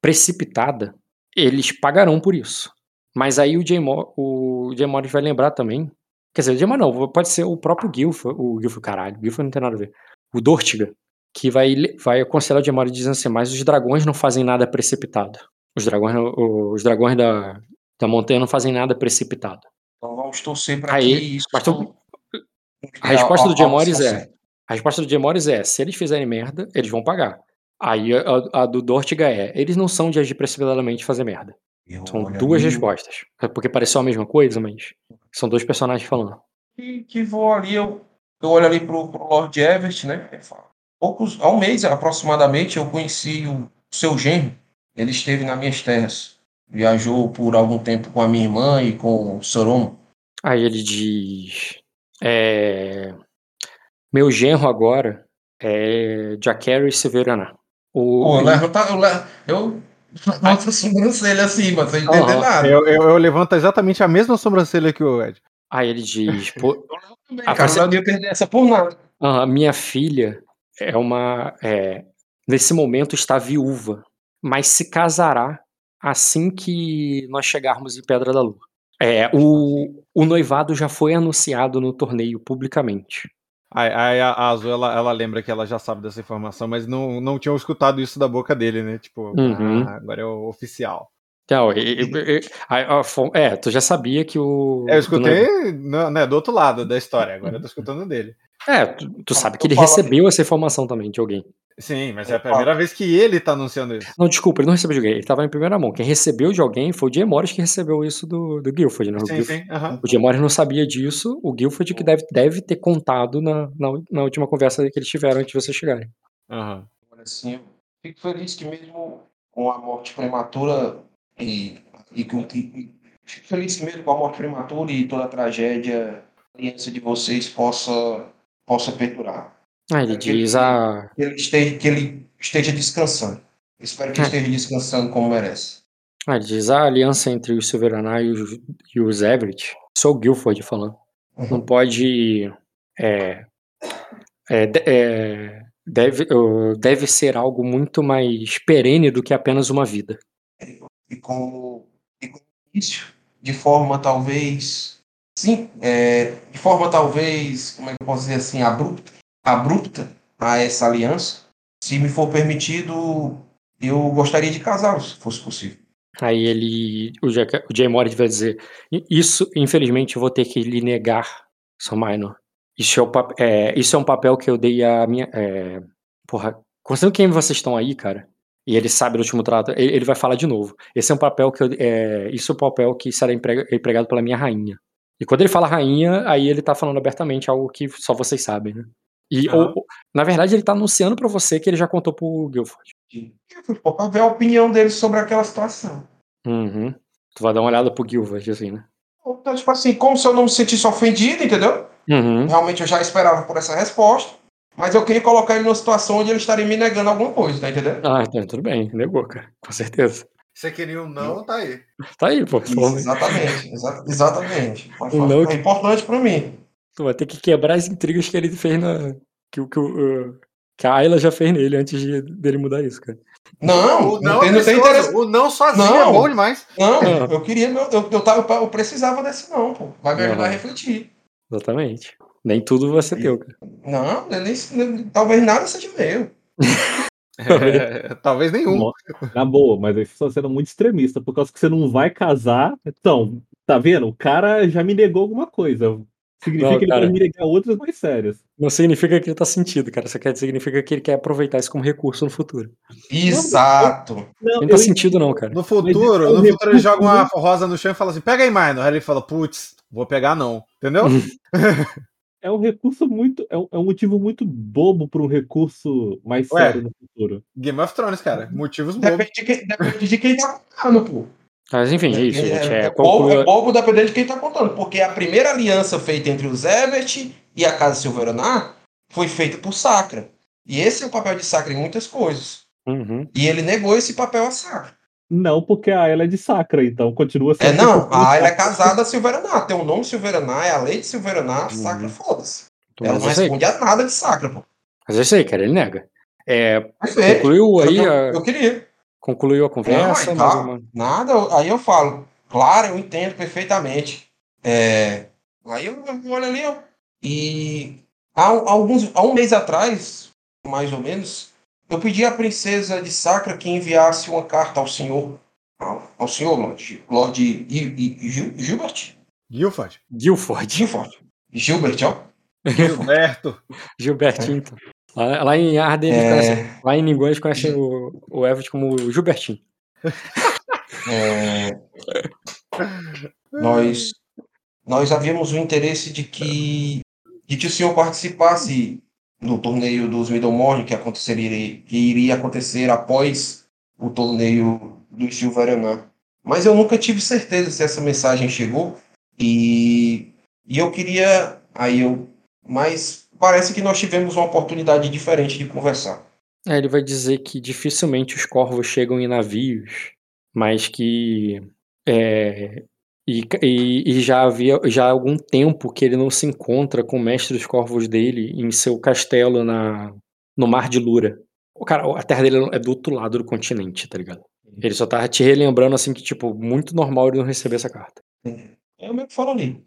precipitada, eles pagarão por isso. Mas aí o Jay, Mo- o Jay Morris vai lembrar também. Quer dizer, o Jay Morris não, pode ser o próprio Guilford, o Guilford, caralho, Guilford não tem nada a ver. O Dortiga, que vai, vai aconselhar o Jay Morris dizendo assim: Mas os dragões não fazem nada precipitado. Os dragões, os dragões da, da montanha não fazem nada precipitado. Então vamos torcer para Aí, isso. mas não- A resposta do Jay Morris é: a resposta do Jay Morris é: se eles fizerem merda, eles vão pagar. Aí a, a do Dortiga é: eles não são de agir precipitadamente e fazer merda. Eu São duas ali, respostas. É porque pareceu a mesma coisa, mas são dois personagens falando. Que, que vou ali, eu, eu olho ali pro, pro Lord Everett, né? Poucos, há um mês aproximadamente, eu conheci o seu genro. Ele esteve nas minhas terras. Viajou por algum tempo com a minha irmã e com o Soron. Aí ele diz: é, Meu genro agora é Jacary Severaná. O, Pô, eu ele- levo, tá, eu levo, eu boto a sobrancelha assim, mas sem entender Aham. nada. Eu, eu, eu levanto exatamente a mesma sobrancelha que o Ed. aí ele diz: "Pô, também, Ah, cara, você- eu não ia perder essa por nada. A minha filha é uma. é, nesse momento está viúva, mas se casará assim que nós chegarmos em Pedra da Lua. É, o, o noivado já foi anunciado no torneio publicamente. Aí, aí a a Azul, ela, ela lembra que ela já sabe dessa informação, mas não, não tinham escutado isso da boca dele, né? Tipo, Uhum. ah, agora é o oficial. Então, e- e- e- é, tu já sabia que o. É, eu do escutei não, né, do outro lado da história, agora eu tô escutando dele. É, tu, tu sabe que ele recebeu essa informação também de alguém. Sim, mas é a primeira vez que ele tá anunciando isso. Não, desculpa, ele não recebeu de alguém, ele estava em primeira mão. Quem recebeu de alguém foi o Jay Morris que recebeu isso do, do Guilford, né? O Sim, Guilford- sim. aham. O Jay Morris não sabia disso, o Guilford que deve, deve ter contado na, na, na última conversa que eles tiveram antes de vocês chegarem. aham. Olha, assim, eu fico feliz que mesmo com a morte prematura e, e com e- fico feliz que mesmo com a morte prematura e toda a tragédia, a aliança de vocês possa possa perdurar. Ah, ele Aquele- diz, ah, Que ele esteja, que ele esteja descansando. Espero que É. esteja descansando como merece. ah, ele diz a aliança entre os Silveraná e os, e os Everett, sou o Guilford falando, não pode, é, é, é, deve, deve ser algo muito mais perene do que apenas uma vida. E como, e como início, de forma talvez sim, é, de forma talvez, como é que eu posso dizer assim, abrupta, abrupta a essa aliança, se me for permitido, eu gostaria de casá-los, se fosse possível. Aí ele, o, Jack, o Jay Morris vai dizer, "I- isso, infelizmente, eu vou ter que lhe negar, Sr. Minor. Isso é, o é, isso é um papel que eu dei a minha, é, porra, considerando quem vocês estão aí, cara, e ele sabe do último trato, ele, ele vai falar de novo. Esse é um papel que eu, é, isso é um papel que será emprega- empregado pela minha rainha. E quando ele fala rainha, aí ele tá falando abertamente algo que só vocês sabem, né? E, Aham. ou- na verdade, ele tá anunciando pra você que ele já contou pro Guilford. Para ver a opinião deles sobre aquela situação. Uhum. Tu vai dar uma olhada pro Guilford, assim, né? Então, tipo assim, como se eu não me sentisse ofendido, entendeu? Uhum. Realmente eu já esperava por essa resposta, mas eu queria colocar ele numa situação onde ele estaria me negando alguma coisa, tá entendendo? Ah, então, tudo bem, negou, cara. Com certeza. Você queria um não, tá aí. Tá aí, pô. Isso, exatamente, exa- exatamente. Pode O falar. não é que- importante para mim. Tu vai ter que quebrar as intrigas que ele fez na. Que, o- que, uh, que a Ayla já fez nele antes de, dele mudar isso, cara. Não, O não, não, tem, é não tem interesse. O não sozinho Não. é bom demais. Não, Ah. eu queria, meu- eu, eu, tava, eu precisava desse não, pô. Vai me ajudar a refletir. Exatamente. Nem tudo vai ser teu, cara. Não, nem, nem- talvez nada seja meu. É, talvez nenhum. Na boa, mas aí você está sendo muito extremista, por causa que você não vai casar. Então, tá vendo? O cara já me negou alguma coisa. Significa Não, que ele cara. vai me negar outras mais sérias. Não significa que ele tá sentido, cara. Só quer significa que ele quer aproveitar isso como recurso no futuro. Exato. Não, Não eu tá sentido, não, cara. No futuro, é um no futuro ele joga uma rosa no chão e fala assim: pega aí, Minor. Aí ele fala: putz, vou pegar não. Entendeu? é um recurso muito. É um, é um motivo muito bobo para um recurso mais Ué. sério no futuro. Game of Thrones, cara. Motivos bobos. Depende de quem, depende de quem tá contando, pô. Mas enfim, é isso, gente. É, É, é, bobo, conclua- é bobo dependendo de quem tá contando, porque a primeira aliança feita entre os Everett e a Casa Silveraná foi feita por Sacra. E esse é o papel de Sacra em muitas coisas. Uhum. E ele negou esse papel a Sacra. Não, porque a ela é de sacra, então continua É, sendo. não, a Ayla é casada a Silveraná. Tem o nome Silveraná, é a lei de Silveraná, Uhum. Sacra, foda-se. Mas Ela não responde a nada de Sacra, pô. mas eu sei, cara, ele nega. É, Perfeito. concluiu aí, eu, a, eu queria. Concluiu a conversa, Não, tá. uma. Nada, aí eu falo, claro, eu entendo perfeitamente. É, aí eu, eu olho ali, ó, e há, alguns, há um mês atrás, mais ou menos, eu pedi à princesa de Sacra que enviasse uma carta ao senhor, ao, ao senhor Lord, Lord I- I- Gil- Gilbert? Guilford. Guilford. Gilford. Gilbert, ó. Gilberto. Gilbertinho. Lá, lá em Arden, É. conhecem, lá em Ninguém eles conhecem o, o Everett como o Gilbertinho. É, nós, nós havíamos o interesse de que, de que o senhor participasse no torneio dos Middlemorn que aconteceria que iria acontecer após o torneio do Silveraná. Mas eu nunca tive certeza se essa mensagem chegou e, e eu queria aí eu mas parece que nós tivemos uma oportunidade diferente de conversar. É, ele vai dizer que dificilmente os corvos chegam em navios, mas que é, e, e- e já havia já há algum tempo que ele não se encontra com o mestre dos corvos dele em seu castelo na, no Mar de Lura. O cara, a terra dele é do outro lado do continente, tá ligado? Ele só tava te relembrando assim que, tipo, muito normal ele não receber essa carta. É o meu que falo ali.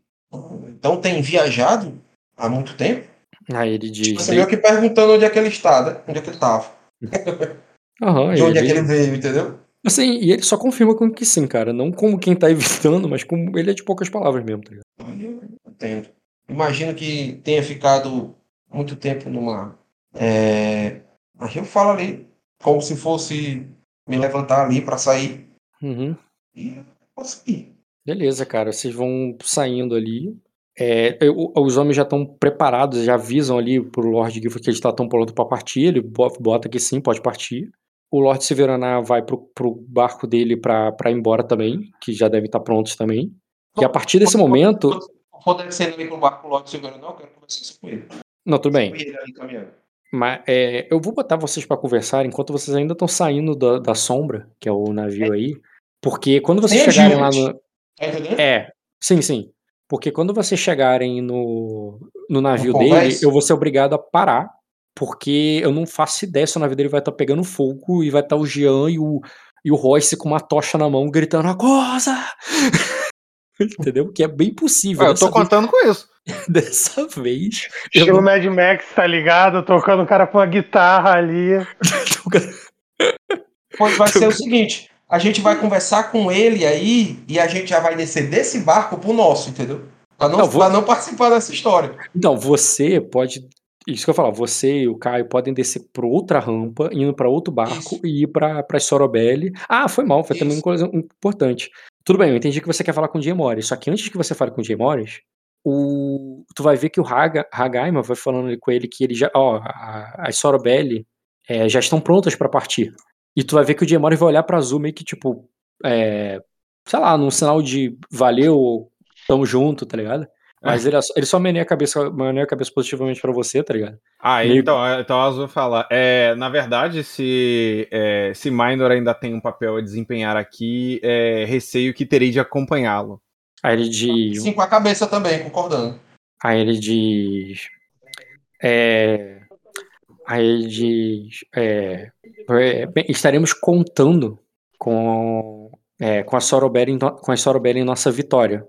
Então tem viajado há muito tempo. Aí ele diz. Você meio que perguntando onde é que ele está, né? Onde é que ele estava. De onde é que ele veio, entendeu? Assim, e ele só confirma com que sim, cara. Não como quem tá evitando, mas como ele é de poucas palavras mesmo, tá ligado? Entendo. Imagino que tenha ficado muito tempo numa. É... Aí eu falo ali, como se fosse me levantar ali para sair. Uhum. E eu consegui. Beleza, cara. Vocês vão saindo ali. É, eu- os homens já estão preparados, já avisam ali pro Lord Gifford que eles estão prontos pra partir. Ele bo- bota que sim, pode partir. O Lord Severaná vai pro, pro barco dele pra, pra ir embora também, que já devem estar prontos também. E a partir desse momento. Quando descendo ali pro barco Lorde Silveira, não, eu quero conversar isso com ele. Não, tudo bem. Mas é, eu vou botar vocês pra conversar enquanto vocês ainda estão saindo da, da sombra, que é o navio aí. Porque quando vocês Tem chegarem lá no. Tá entendendo? É, sim, sim. Porque quando vocês chegarem no, no navio No dele, eu vou ser obrigado a parar. Porque eu não faço ideia se o navio dele vai estar pegando fogo e vai estar o Jean e o, e o Royce com uma tocha na mão gritando Agosa! Entendeu? Que é bem possível. Ué, eu tô contando com isso. vez, dessa vez. Estilo não- Mad Max, tá ligado? Tocando o cara com uma guitarra ali. Vai ser o seguinte: a gente vai conversar com ele aí e a gente já vai descer desse barco pro nosso, entendeu? Pra não, Não, vou- pra não participar dessa história. Então, você pode. Isso que eu falar, você e o Caio podem descer por outra rampa, indo pra outro barco Isso. e ir pra, pra Sorobelli. Ah, foi mal, foi também uma Isso. coisa importante. Tudo bem, eu entendi que você quer falar com o Jay Morris, só que antes que você fale com o Jay Morris, o, tu vai ver que o Haga, Hagaima vai falando com ele que ele já. Ó, as Sorobelli é, já estão prontas pra partir. E tu vai ver que o Morris vai olhar pra Azul meio que tipo. É, sei lá, num sinal de valeu, tamo junto, tá ligado? Mas ele, é só- ele só meneia a cabeça, meneia a cabeça positivamente pra você, tá ligado? Ah, Meio- então, então a Azul fala. É, na verdade, se, é, se Minor ainda tem um papel a desempenhar aqui, é, receio que terei de acompanhá-lo. Aí ele diz. Sim, com a cabeça também, concordando. Aí ele diz. É, aí ele diz. é, é, estaremos contando com, é, com a no- com a Sorobelli em nossa vitória.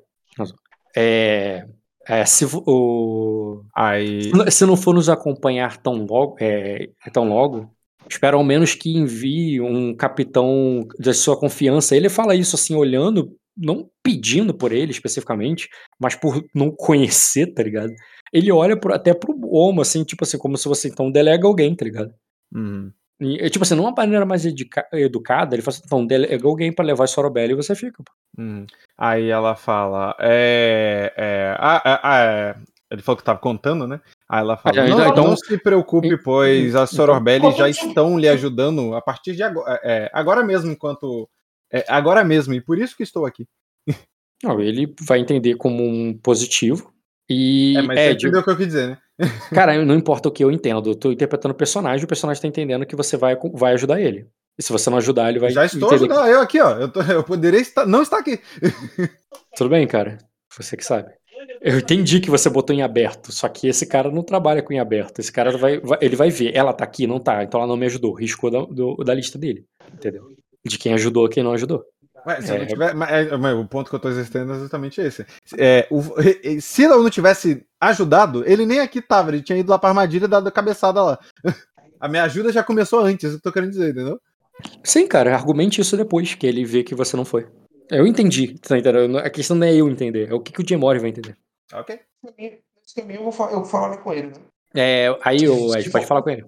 É, é, se, o, Aí. se não for nos acompanhar tão logo, é, tão logo espero ao menos que envie um capitão da sua confiança. Ele fala isso assim, olhando, não pedindo por ele especificamente, mas por não conhecer, tá ligado? Ele olha pro- até pro homo, assim, tipo assim, como se você então delega alguém, tá ligado? Uhum. E, é, tipo assim, numa maneira mais educada, ele fala assim, então, delega alguém pra levar Sorobelli e você fica. pô. Uhum. Aí ela fala, é, é, ah, ah, ah, é, ele falou que tava contando, né? Aí ela fala, Ah, não, então- então- não se preocupe, pois as Sororbelli já estão lhe ajudando a partir de agora, é, agora mesmo, enquanto, é, agora mesmo, e por isso que estou aqui. Não, ele vai entender como um positivo. E É, mas é, você de- entendeu o que eu quis dizer, né? cara, não importa o que eu entendo, eu tô interpretando o personagem, o personagem tá entendendo que você vai, vai ajudar ele. E se você não ajudar, ele vai Já estou entender ajudando, eu aqui, ó, eu, tô- eu poderia estar, não estar aqui. Tudo bem, cara? Você que sabe. Eu entendi que você botou em aberto, só que esse cara não trabalha com em aberto. Esse cara vai, vai- ele vai ver, ela tá aqui, não tá, então ela não me ajudou, riscou da, do- da lista dele, entendeu? De quem ajudou, quem não ajudou. Ué, se eu não É. tiver- mas, é, mas o ponto que eu tô existendo é justamente esse. É, o- se não tivesse ajudado, ele nem aqui tava, ele tinha ido lá pra armadilha e dado a cabeçada lá. A minha ajuda já começou antes, é que eu tô querendo dizer, entendeu? Sim, cara, argumente isso depois, que ele vê que você não foi. Eu entendi, tá entendendo? A questão não é eu entender, é o que, que o Jim Mori vai entender. Ok. Caminho eu vou, eu falarei com ele. Né? É, aí o Ed pode falar com ele.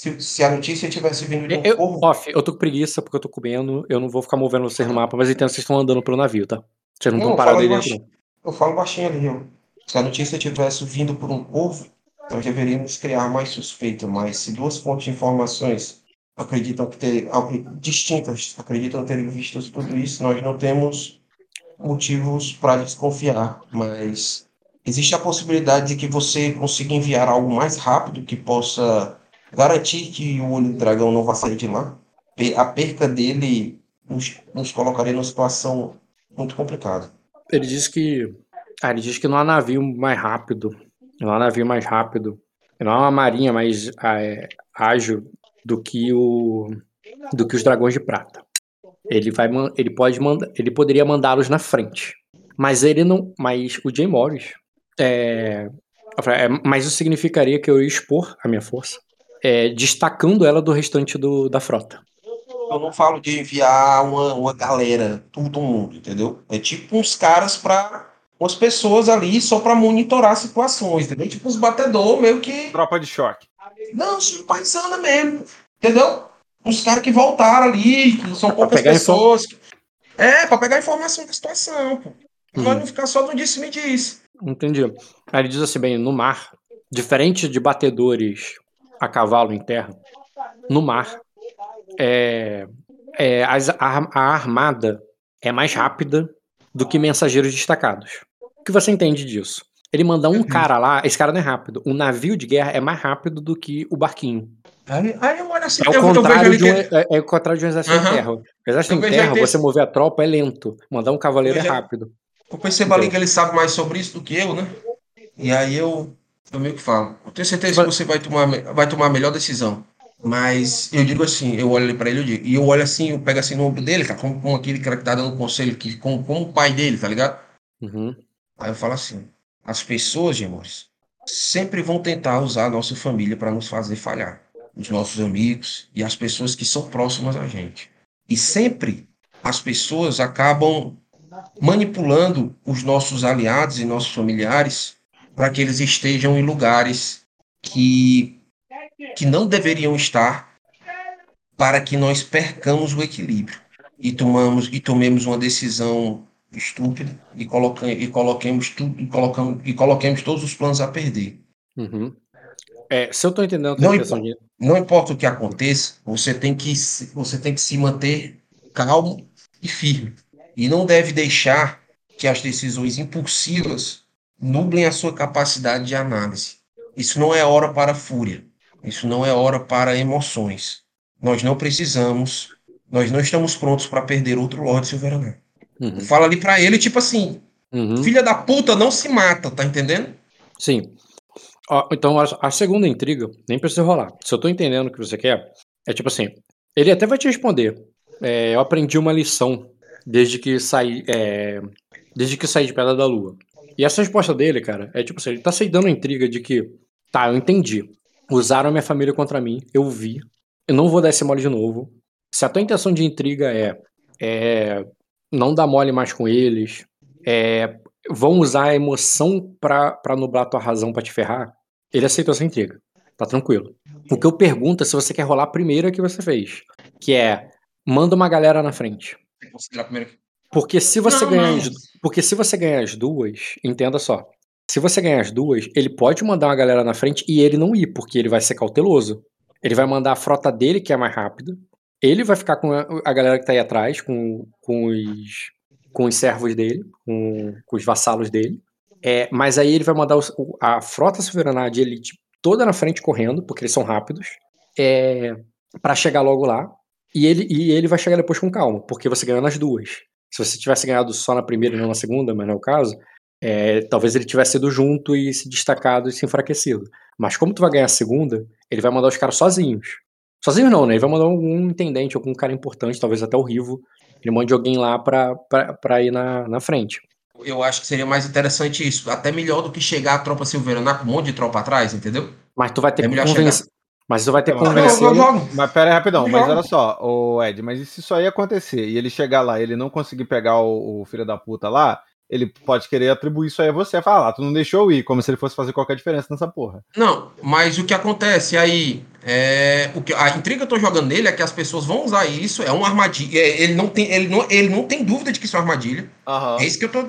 Se, se a notícia tivesse vindo de um Eu, povo. off, eu tô com preguiça porque eu tô comendo, eu não vou ficar movendo vocês no mapa, mas entendo que vocês estão andando pelo navio, tá? Vocês não Não, estão parados aí dentro, não. Eu falo baixinho ali, ó. Se a notícia tivesse vindo por um povo, nós deveríamos criar mais suspeita, mas se duas fontes de informações acreditam que ter, distintas acreditam terem visto tudo isso, nós não temos motivos para desconfiar, mas existe a possibilidade de que você consiga enviar algo mais rápido que possa garantir que o olho do dragão não vá sair de lá. A perca dele nos, nos colocaria numa situação muito complicada. Ele diz que. Ah, ele diz que não há navio mais rápido. Não há navio mais rápido. Não há uma marinha mais ah, é, ágil do que o. do que os dragões de prata. Ele vai ele pode mandar. Ele poderia mandá-los na frente. Mas ele não. Mas o Jay Morris. É, é, mas isso significaria que eu ia expor a minha força. É, destacando ela do restante do, da frota. Eu não falo de enviar uma, uma galera, todo mundo, entendeu? É tipo uns caras para umas pessoas ali só para monitorar situações, entendeu? Tipo uns batedor meio que. Tropa de choque. Não, são paisana mesmo, entendeu? Uns caras que voltaram ali, que são poucas pegar pessoas. que- É, para pegar informação da situação, pô. Pra Uhum. não ficar só no disse-me-disse. Entendi. Aí ele diz assim, bem, no mar, diferente de batedores a cavalo em terra, no mar, é, é, a, a armada é mais rápida do que mensageiros destacados. O que você entende disso? Ele manda um cara lá, esse cara não é rápido. Um navio de guerra é mais rápido do que o barquinho. Aí, aí eu olho assim, É o contrário de um, que. é, é o contrário de um exército Aham. em terra. O exército Eu em terra, aqui você mover a tropa é lento. Mandar um cavaleiro é Eu já- rápido. Eu percebo ali que ele sabe mais sobre isso do que eu, né? E aí eu, eu meio que falo. Eu tenho certeza que você vai tomar, vai tomar a melhor decisão. Mas eu digo assim, eu olho pra ele eu digo, e eu olho assim, eu pego assim no ombro dele, cara, como, como aquele cara que tá dando conselho, que, como, como o pai dele, tá ligado? Uhum. Aí eu falo assim, as pessoas, Gemores, sempre vão tentar usar a nossa família para nos fazer falhar. Os nossos amigos e as pessoas que são próximas a gente. E sempre as pessoas acabam manipulando os nossos aliados e nossos familiares para que eles estejam em lugares que, que não deveriam estar para que nós percamos o equilíbrio e tomamos e tomemos uma decisão estúpida e, coloque, e coloquemos tudo e colocamos e coloquemos todos os planos a perder. Uhum. É, se eu tô entendendo Não intenção de... Não importa o que aconteça, você tem que você tem que se manter calmo e firme e não deve deixar que as decisões impulsivas nublem a sua capacidade de análise. Isso não é hora para fúria. Isso não é hora para emoções. Nós não precisamos, nós não estamos prontos para perder outro Lorde Silverano. Uhum. Fala ali para ele tipo assim, Uhum. filha da puta não se mata, tá entendendo? Sim. Ó, então, a, a segunda intriga nem precisa rolar. Se eu tô entendendo o que você quer, é tipo assim: ele até vai te responder. É, eu aprendi uma lição desde que saí, é, desde que saí de Pedra da Lua. E essa resposta dele, cara, é tipo assim: ele tá se dando a intriga de que, tá, eu entendi. Usaram a minha família contra mim, eu vi. eu não vou dar esse mole de novo. Se a tua intenção de intriga é, é não dar mole mais com eles, é, vão usar a emoção pra, pra nublar tua razão pra te ferrar, ele aceitou essa intriga. Tá tranquilo. O que eu pergunto é se você quer rolar a primeira que você fez. Que é, manda uma galera na frente. Considerar primeiro. Porque se você Não, ganhar não. Porque se você ganhar as duas, entenda só. Se você ganhar as duas, ele pode mandar uma galera na frente e ele não ir, porque ele vai ser cauteloso. Ele vai mandar a frota dele, que é mais rápida. Ele vai ficar com a, galera que tá aí atrás, com, com os com os servos dele, com, com os vassalos dele. É, mas aí ele vai mandar o- a frota soberana de elite toda na frente correndo, porque eles são rápidos, é, para chegar logo lá. E ele, e ele vai chegar depois com calma, porque você ganhou nas duas. Se você tivesse ganhado só na primeira e não na segunda, mas não é o caso, é, talvez ele tivesse ido junto e se destacado e se enfraquecido. Mas como tu vai ganhar a segunda, ele vai mandar os caras sozinhos. Sozinhos não, né? Ele vai mandar algum intendente, algum cara importante, talvez até o Rivo. Ele mande alguém lá pra, pra, pra ir na, na frente. Eu acho que seria mais interessante isso. Até melhor do que chegar a tropa silverana com um monte de tropa atrás, entendeu? Mas tu vai ter É que convencer. Mas tu vai ter que Não, Eu, convencer. eu. Mas pera aí, rapidão, mas olha só, o Ed, mas e se isso aí acontecer e ele chegar lá e ele não conseguir pegar o, o filho da puta lá, ele pode querer atribuir isso aí a você, falar, ah, tu não deixou eu ir, como se ele fosse fazer qualquer diferença nessa porra. Não, mas o que acontece aí é o que a intriga que eu tô jogando nele é que as pessoas vão usar isso, é uma armadilha. é, ele não tem, ele não, ele não tem dúvida de que isso é uma armadilha. Aham. É isso que eu tô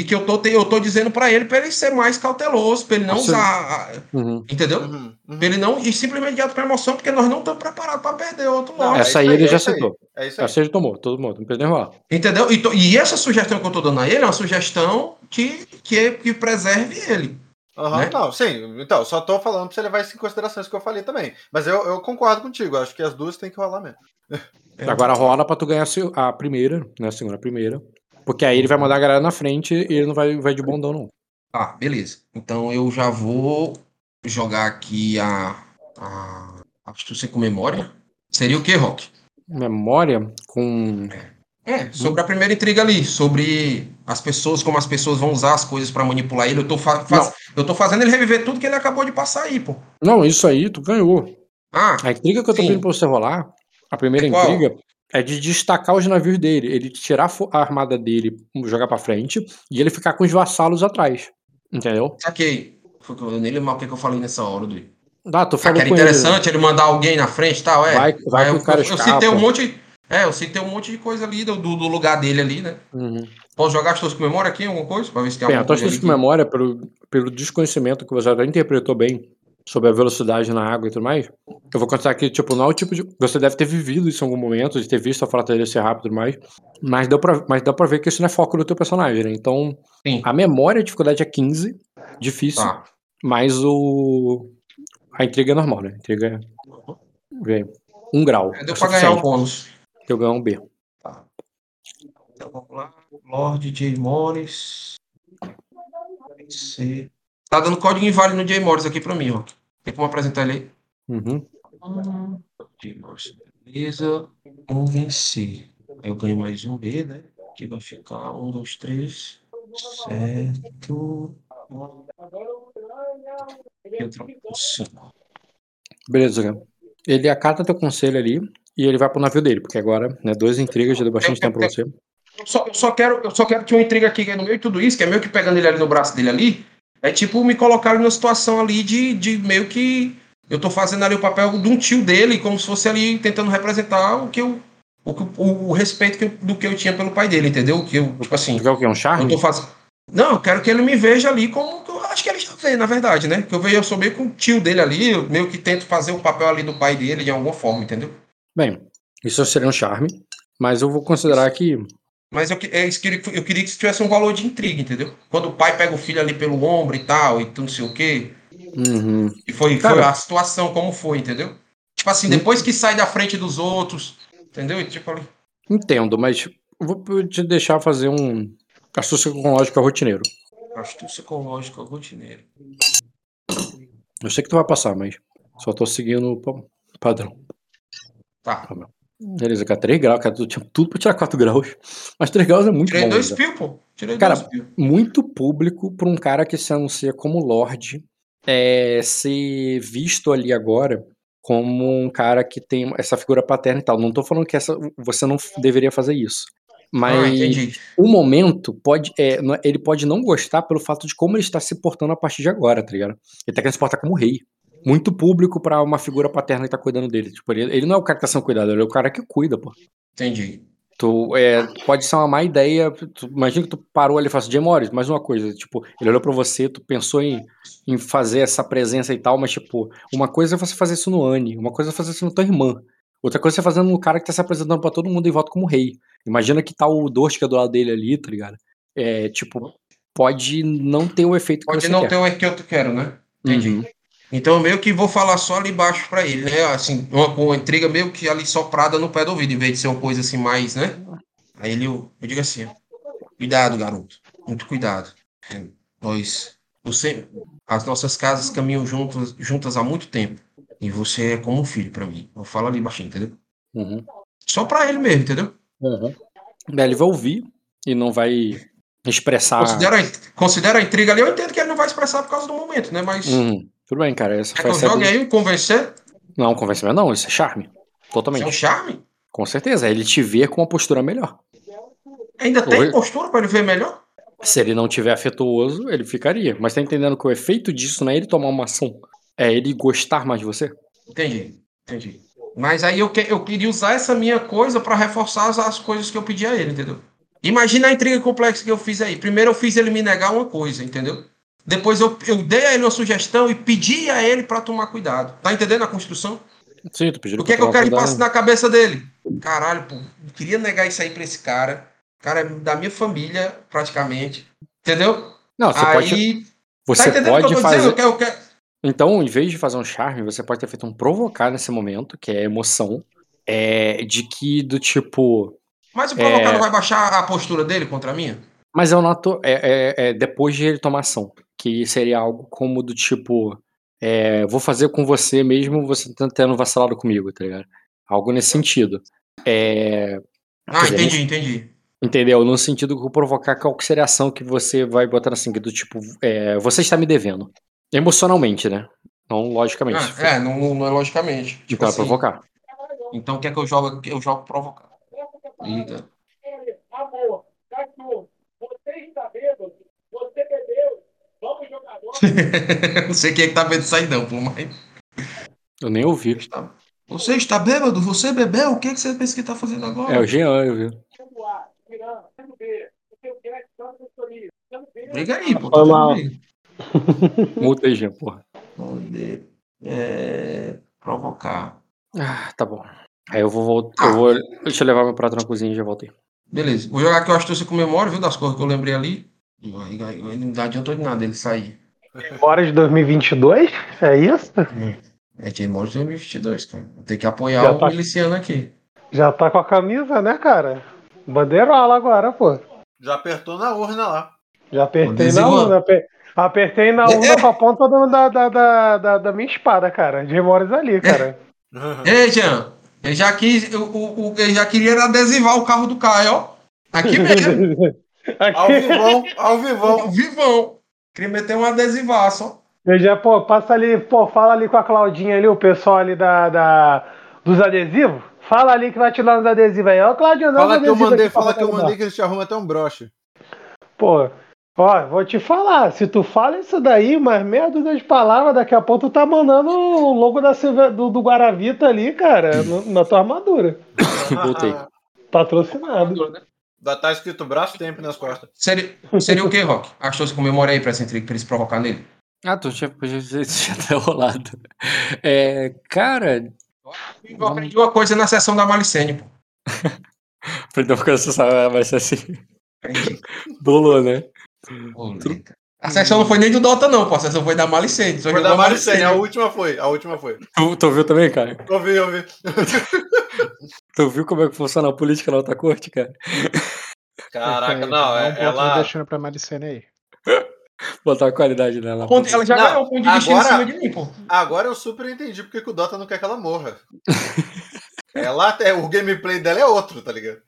e que eu tô eu tô dizendo pra ele pra ele ser mais cauteloso, pra ele não Você- usar, Uhum. entendeu? Uhum, uhum. Pra ele não e simplesmente guiado pra emoção, porque nós não estamos preparados pra perder outro Não, lote. é Essa aí aí, ele é já acertou. É isso aí. Essa ele tomou, todo mundo, não precisa nem rolar. Entendeu? E, to- e essa sugestão que eu tô dando a ele é uma sugestão que, que, é- que preserve ele. Aham, né? Não, sim. Então, só tô falando pra você levar isso em consideração, isso que eu falei também. Mas eu, eu concordo contigo, acho que as duas tem que rolar mesmo. É. Agora rola pra tu ganhar a primeira, né? A segunda, a primeira. Porque aí ele vai mandar a galera na frente e ele não vai, vai de bondão, não. Ah, beleza. Então eu já vou jogar aqui a, a astúcia com memória. Seria o que, Rock? Memória com. É, sobre a primeira intriga ali, sobre as pessoas, como as pessoas vão usar as coisas pra manipular ele. Eu tô, fa- faz- eu tô fazendo ele reviver tudo que ele acabou de passar aí, pô. Não, isso aí tu ganhou. Ah, A intriga que eu tô Sim. pedindo pra você rolar, a primeira É intriga, é de destacar os navios dele. Ele tirar a armada dele, jogar pra frente, e ele ficar com os vassalos atrás. Entendeu? saquei. Eu nem lembro o que, que eu falei nessa hora. Do... Ah, tu Ah, falou que era com ele. interessante ele mandar alguém na frente e tal, é. Vai- vai eu, o cara eu, eu citei um monte. É, eu citei um monte de coisa ali do, do lugar dele ali, né? Uhum. Posso jogar astúcia com memória aqui, alguma coisa? Pra ver se tem Bem, alguma coisa ali astúcia de memória, pelo, pelo desconhecimento que você até interpretou bem sobre a velocidade na água e tudo mais, eu vou contar que, tipo, não é o tipo de. Você deve ter vivido isso em algum momento, de ter visto a frota dele ser rápido e tudo mais, mas deu, pra, mas dá pra ver que isso não é foco do teu personagem, né? Então, Sim. a memória, a dificuldade é 15, difícil, Tá. mas o. A intriga é normal, né? A intriga é. Um grau. É, Deu é pra ganhar suficiente. bônus. Eu ganho um B. Então vamos lá. Lord J. Morris. C. Tá dando código inválido no J. Morris aqui pra mim, ó. Tem como apresentar ele Uhum. aí? Morris. Beleza. Um vencer. Aí eu ganho mais um B, né? Aqui vai ficar um, dois, três. Certo. E eu troco. Beleza, cara. Ele acata teu conselho ali e ele vai pro navio dele, porque agora, né, duas intrigas, já deu bastante tempo pra você. Eu só, eu só quero, eu só quero que uma intriga aqui no meio de tudo isso, que é meio que pegando ele ali no braço dele ali, é tipo me colocar ali numa situação ali de, de meio que eu tô fazendo ali o papel de um tio dele, como se fosse ali tentando representar o que eu o, o, o respeito que eu- do que eu tinha pelo pai dele, entendeu? Que eu, tipo assim, Tu quer o quê? Um eu charme? tô fazendo. Não, eu quero que ele me veja ali como que eu acho que ele já vê, na verdade, né? Que eu vejo, eu sou meio que um tio dele ali, eu meio que tento fazer o papel ali do pai dele de alguma forma, entendeu? Bem, isso seria um charme, mas eu vou considerar que. Mas eu, que- é isso que eu queria que tivesse um valor de intriga, entendeu? Quando o pai pega o filho ali pelo ombro e tal, e tudo não sei o quê. Uhum. E foi, Cara. foi a situação como foi, entendeu? Tipo assim, depois que sai da frente dos outros, entendeu? Tipo ali. Entendo, mas vou te deixar fazer um astúcia com lógica rotineiro. Astúcia ecológica rotineira. Eu sei que tu vai passar, mas só tô seguindo o pa- padrão. Tá. Beleza, cara, 3 graus, cara, tu tinha tudo pra tirar 4 graus. Mas 3 graus é muito Tirei bom. dois pio, pô. Tirei Cara, dois pio. muito público pra um cara que se anuncia como Lorde é, ser visto ali agora como um cara que tem essa figura paterna e tal. Não tô falando que essa, você não deveria fazer isso. Mas Ah, o momento pode. é, não- ele pode não gostar pelo fato de como ele está se portando a partir de agora, tá ligado? Ele tá querendo se portar como rei. Muito público pra uma figura paterna que tá cuidando dele. Tipo, ele, ele não é o cara que tá sendo cuidado, ele é o cara que cuida, pô. Entendi. Tu, é, pode ser uma má ideia. Tu, imagina que tu parou ali e falou assim, Morris, mais uma coisa. Tipo, ele olhou pra você, tu pensou em, em fazer essa presença e tal, mas, tipo, uma coisa é você fazer isso no Anne, uma coisa é fazer isso na tua irmã. Outra coisa é você fazendo no cara que tá se apresentando pra todo mundo em volta como rei. Imagina que tá o Dorska do lado dele ali, tá ligado? É, tipo, pode não ter o efeito que Pode você não quer. ter o que eu quero, né? Entendi. Uhum. Então eu meio que vou falar só ali embaixo pra ele, né? Assim, uma, uma intriga meio que ali soprada no pé do ouvido, em vez de ser uma coisa assim mais, né? Aí ele, eu, eu digo assim, cuidado, garoto, muito cuidado. É, Nós, você, as nossas casas caminham juntas, juntas há muito tempo. E você é como um filho pra mim. Eu falo ali baixinho, entendeu? Uhum. Só pra ele mesmo, entendeu? Uhum. Daí ele vai ouvir e não vai expressar. Considera, a- considera a intriga ali, eu entendo que ele não vai expressar por causa do momento, né? Mas Uhum. Tudo bem, cara. Essa quer que foi eu essa jogue aí convencer? Não, convencimento não, isso é charme. Isso é Totalmente. um charme? Com certeza. Ele te ver com uma postura melhor. Ainda tem postura pra ele ver melhor? Se ele não tiver afetuoso, ele ficaria. Mas tá entendendo que o efeito disso não é ele tomar uma ação. É ele gostar mais de você? Entendi, entendi. Mas aí eu, que- eu queria usar essa minha coisa pra reforçar as, as coisas que eu pedi a ele, entendeu? Imagina a intriga complexa que eu fiz aí. Primeiro eu fiz ele me negar uma coisa, entendeu? Depois eu, eu dei a ele uma sugestão e pedi a ele pra tomar cuidado. Tá entendendo a construção? Sim, tu pediu O que é que eu quero que passe na cabeça dele? Caralho, pô, eu queria negar isso aí pra esse cara. O cara é da minha família, praticamente. Entendeu? Não, você aí. pode, você tá entendendo o que pode eu fazer. dizendo? Eu quero, eu quero- Então, em vez de fazer um charme, você pode ter feito um provocar nesse momento, que é emoção. É, de que do tipo. Mas o provocar É. não vai baixar a postura dele contra a minha? Mas é o nato, é, é- é depois de ele tomar ação. Que seria algo como do tipo. é, vou fazer com você mesmo você tá tendo vacilado comigo, tá ligado? Algo nesse sentido. É, Ah, dizer, entendi, entendi. Entendeu? No sentido que o provocar qual que seria a ação que você vai botar assim, do tipo, é, você está me devendo. Emocionalmente, né? Não logicamente. Ah, é, não, não- não é logicamente. Tipo Então é assim, provocar. Então o que é que eu jogo? Eu jogo provocar. Eita. Amor, cachorro, você está bêbado, você bebeu, vamos jogar bola. não sei quem é que tá vendo isso aí não, pô, mas... Eu nem ouvi. Você está bêbado? Você bebeu? O que, é que você pensa que tá fazendo agora? É o Jean, eu vi. B. Briga aí, pô. Foi Tá mal. Multa aí, Jean, porra. Poder, É... Provocar. Ah, tá bom. Aí eu vou voltar. Eu vou. Deixa eu levar meu prato na cozinha e já voltei. Beleza. Vou jogar aqui o astúcia com memória, viu? Das coisas que eu lembrei ali. Não adiantou de nada ele sair. Bora de 2022? É isso? É de Morte 2022, cara. Vou ter que apoiar Já o tá. miliciano aqui. Já tá com a camisa, né, cara? Bandeirola agora, pô. Já apertou na urna lá. Já apertei na urna. aper- Apertei na urna com a ponta do- da, da, da, da, da minha espada, cara. De Morris ali, cara. Ei, Jean, eu já quis, eu, o- o- eu já queria adesivar o carro do Caio, ó. Aqui mesmo, Ao vivão, ao vivão. vivão. Queria meter um adesivaço, eu já, pô, passa ali, pô, fala ali com a Claudinha ali, o pessoal ali da, da, dos adesivos. Fala ali que vai te dar uns adesivos aí. Ó, Claudinha, Fala que eu mandei, aqui fala que eu mandei que eles te arrumam até um broche. Pô, ó, vou te falar, se tu fala isso daí, mais meia dúzia de palavras, daqui a pouco tu tá mandando o logo da Silva- do, do Guaravita ali, cara, no- na tua armadura. Voltei. Patrocinado. Dá- Tá escrito braço tempo nas costas. Seria, seria o quê, Rock? Achou se comemora aí pra essa intriga, pra eles provocar nele? Ah, tu tinha, ter tinha até rolado. É, cara, Eu aprendi uma coisa na sessão da Malicene, pô. porque você sabe, vai ser assim. Aprendi. Bolou, né? Moleque. A sessão não foi nem do Dota, não, pô. A sessão foi da Malicene. Só Foi da a Maricene, a última foi, a última foi. Tu, tu viu também, cara? Ouvi, ouvi. Tu viu como é que funciona a política na alta corte, cara? Caraca, não, é, ela. destino pra Maricene aí. Botar a qualidade dela. Ponto- Ela já Não, ganhou um ponto de destino agora- em cima de mim, pô. Agora eu super entendi porque que o Dota não quer que ela morra. ela, é, o gameplay dela é outro, tá ligado?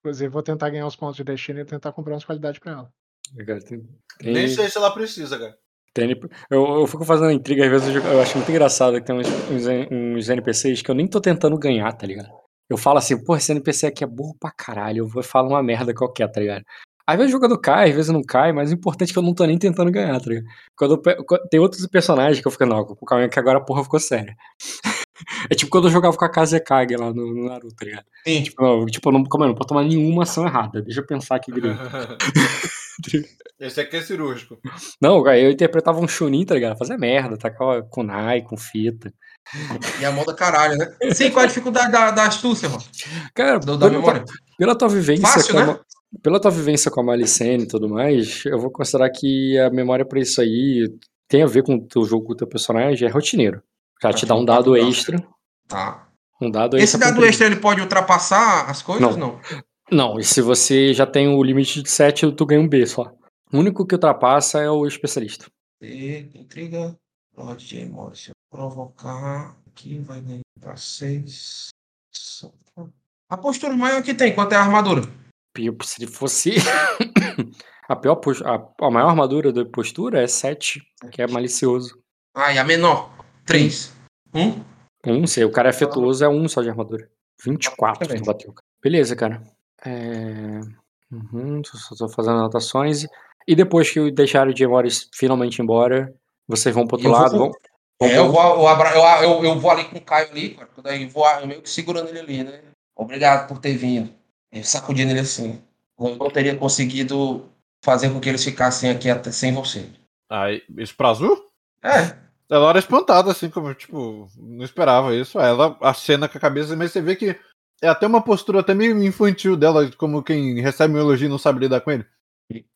Inclusive, vou tentar ganhar os pontos de destino e tentar comprar umas qualidades pra ela. Cara, tem, tem- Nem sei se ela precisa, cara. Tem- Eu, eu fico fazendo intriga, às vezes eu, eu acho muito engraçado que tem uns, uns, uns NPCs que eu nem tô tentando ganhar, tá ligado? Eu falo assim, pô, esse NPC aqui é burro pra caralho, eu vou falar uma merda qualquer, tá ligado? Às vezes o jogador cai, às vezes não cai, mas o importante é que eu não tô nem tentando ganhar, tá ligado? Quando tem outros personagens que eu fico, não, calma aí que agora a porra ficou séria. É tipo quando eu jogava com a Kazekage lá no, no Naruto, tá ligado? Sim. Tipo, não, tipo, eu não, calma não posso tomar nenhuma ação errada, deixa eu pensar aqui direito. Esse aqui é cirúrgico. Não, eu interpretava um Chunin, tá ligado? Fazia merda, tacava kunai, com fita. E a moda caralho, né? Sim, qual é a dificuldade da, da astúcia, mano? Cara, Do- da pela, memória? tua, pela tua vivência Fácil, com a, né? Pela tua vivência com a Malicene e tudo mais, eu vou considerar que a memória pra isso aí tem a ver com o teu jogo, com o teu personagem, é rotineiro. Já te dá um dado extra. Tá. Um dado Esse extra. dado extra ele pode ultrapassar as coisas? Não. Não, e se você já tem o limite de 7, tu ganha um B só. O único que ultrapassa é o especialista. E, intriga. Lorde de eu provocar aqui, vai ganhar pra 6. A postura maior que tem, quanto é a armadura? Se fosse. a, pior, pos- a, maior armadura da postura é 7, que é malicioso. Ah, e a menor? 3. 1. Um, se o cara é afetuoso, é um só de armadura. 24 que Excelente. tu bateu. Beleza, cara. É... Uhum, só tô fazendo anotações. E depois que deixaram o Jay Morris finalmente embora, vocês vão pro outro eu vou lado. com- Vão, É, eu vou, eu, abra- eu, eu, eu vou ali com o Caio ali, cara. Daí eu vou eu meio que segurando ele ali, né? Obrigado por ter vindo. Eu sacudindo ele assim. Eu não teria conseguido fazer com que eles ficassem aqui até sem você. Aí, isso pra azul? É, Ela era espantada, assim, como, tipo, não esperava isso. Ela acena com a cabeça, mas você vê que é até uma postura até meio infantil dela, como quem recebe um elogio e não sabe lidar com ele.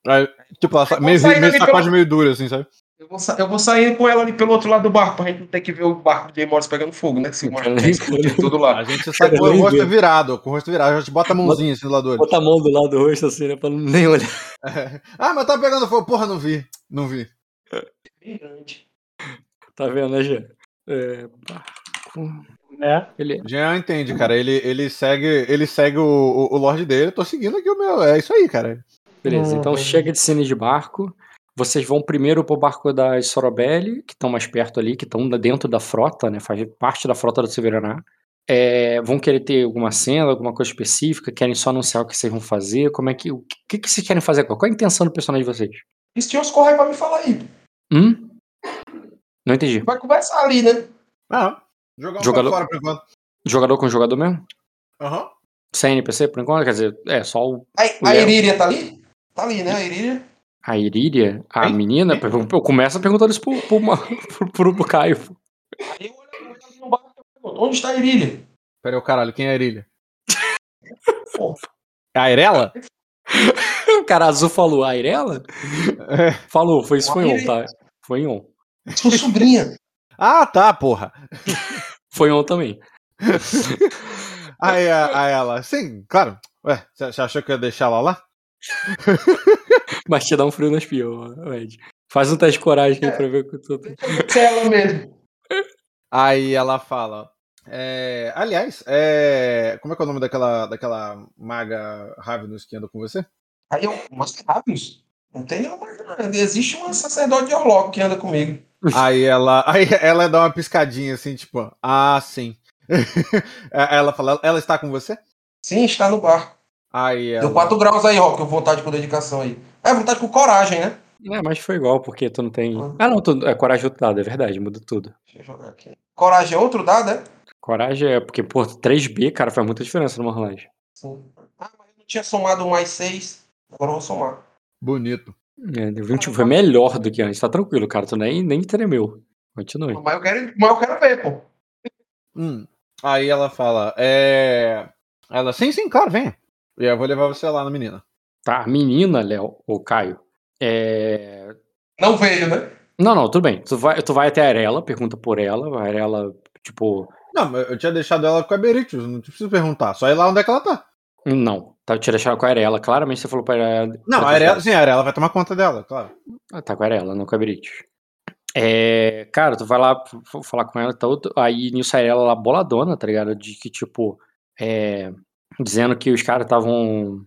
Aí, tipo, ela meio, meio sacode pelo- meio dura, assim, sabe? eu vou, sa- eu vou sair com ela ali pelo outro lado do barco, pra gente não ter que ver o barco de Morris pegando fogo, né? Se explodir ver. todo A gente sai com o rosto ver. virado, com o rosto virado, a gente bota a mãozinha assim do lado do olho. Bota a mão do lado do rosto assim, né? Pra não nem olhar. Ah, mas tá pegando fogo. Porra, não vi. Não vi. Bem grande. Tá vendo, né, Gê? É, barco. Né? Ele... Jean entende, cara. Ele, ele segue, ele segue o, o, o Lorde dele. Eu tô seguindo aqui o meu. É isso aí, cara. Beleza, então chega de cena de barco. Vocês vão primeiro pro barco das Sorobelli, que estão mais perto ali, que estão dentro da frota, né? Faz parte da frota do Severaná. É, vão querer ter alguma cena, alguma coisa específica? Querem só anunciar o que vocês vão fazer? Como é que. O que, que vocês querem fazer? Qual é a intenção do personagem de vocês? E se tinha os correios pra me falar aí? Hum? Não entendi. Vai conversar ali, né? Ah, jogar um Jogador- Jogador... fora por enquanto. Jogador com jogador mesmo? Aham. Sem NPC, por enquanto? Quer dizer, é só o, A, O a. Iríria tá ali? Tá ali, né? A Iríria. a Iríria, a Hein? menina. Eu, eu começo perguntando isso pro, pro, pro, pro, pro Caio. Aí eu olho no e pergunto, onde está a Iríria? Pera aí, o caralho, quem é a Irília? É a Irela? O cara azul falou, a Irela? É. Falou, foi isso, foi on, Irene. tá? Foi on. sua sobrinha. Ah, tá, porra. Foi on também. Aí, a, a ela, sim, claro. Ué, você achou que eu ia deixar ela lá? Mas te dá um frio nas pior, Ed. Faz um teste de coragem aí É. pra ver o que tu. Se é ela mesmo. Aí ela fala. é, aliás, é, como é que é o nome daquela, daquela maga Ravenous que anda com você? Aí eu, mas rápidos. Não tem nenhuma. Existe uma sacerdote de Orloco que anda comigo. Aí ela, aí ela dá uma piscadinha assim, tipo, ah, sim. Aí ela fala, ela está com você? Sim, está no barco. Aí ela, Deu 4 graus aí, Rock. Vontade com dedicação aí. É, vontade com coragem, né? É, mas foi igual, porque tu não tem. Ah, não, tu... é coragem é outro dado, é verdade, muda tudo. Deixa eu jogar aqui. Coragem é outro dado, é? Coragem é porque, pô, 3B, cara, faz muita diferença numa rolagem. Sim. Ah, mas eu não tinha somado mais 6. Agora eu vou somar. bonito. É, deu 20 foi melhor do que antes, tá tranquilo, cara, tu nem, nem tremeu. Continue. Mas eu quero, mas eu quero ver, pô. Hum. Aí ela fala, é. Ela, sim, sim, claro, venha. E eu vou levar você lá na menina. Tá, a menina, Léo, ou Caio, é. Não veio, né? Não, não, tudo bem. Tu vai, tu vai até a Arela, pergunta por ela, a Arela, tipo, Não, mas eu tinha deixado ela com a Beritius, não preciso perguntar. Só ir lá onde é que ela tá. não, tá te deixando com a Arela, claramente você falou pra ela. Não, a Arela, sim, a Arela vai tomar conta dela, claro. Ah, tá com a Arela, não com a Beritius. É, cara, tu vai lá falar com ela, tá outro, aí nisso a Arela lá boladona, tá ligado? De que, tipo, é, dizendo que os caras estavam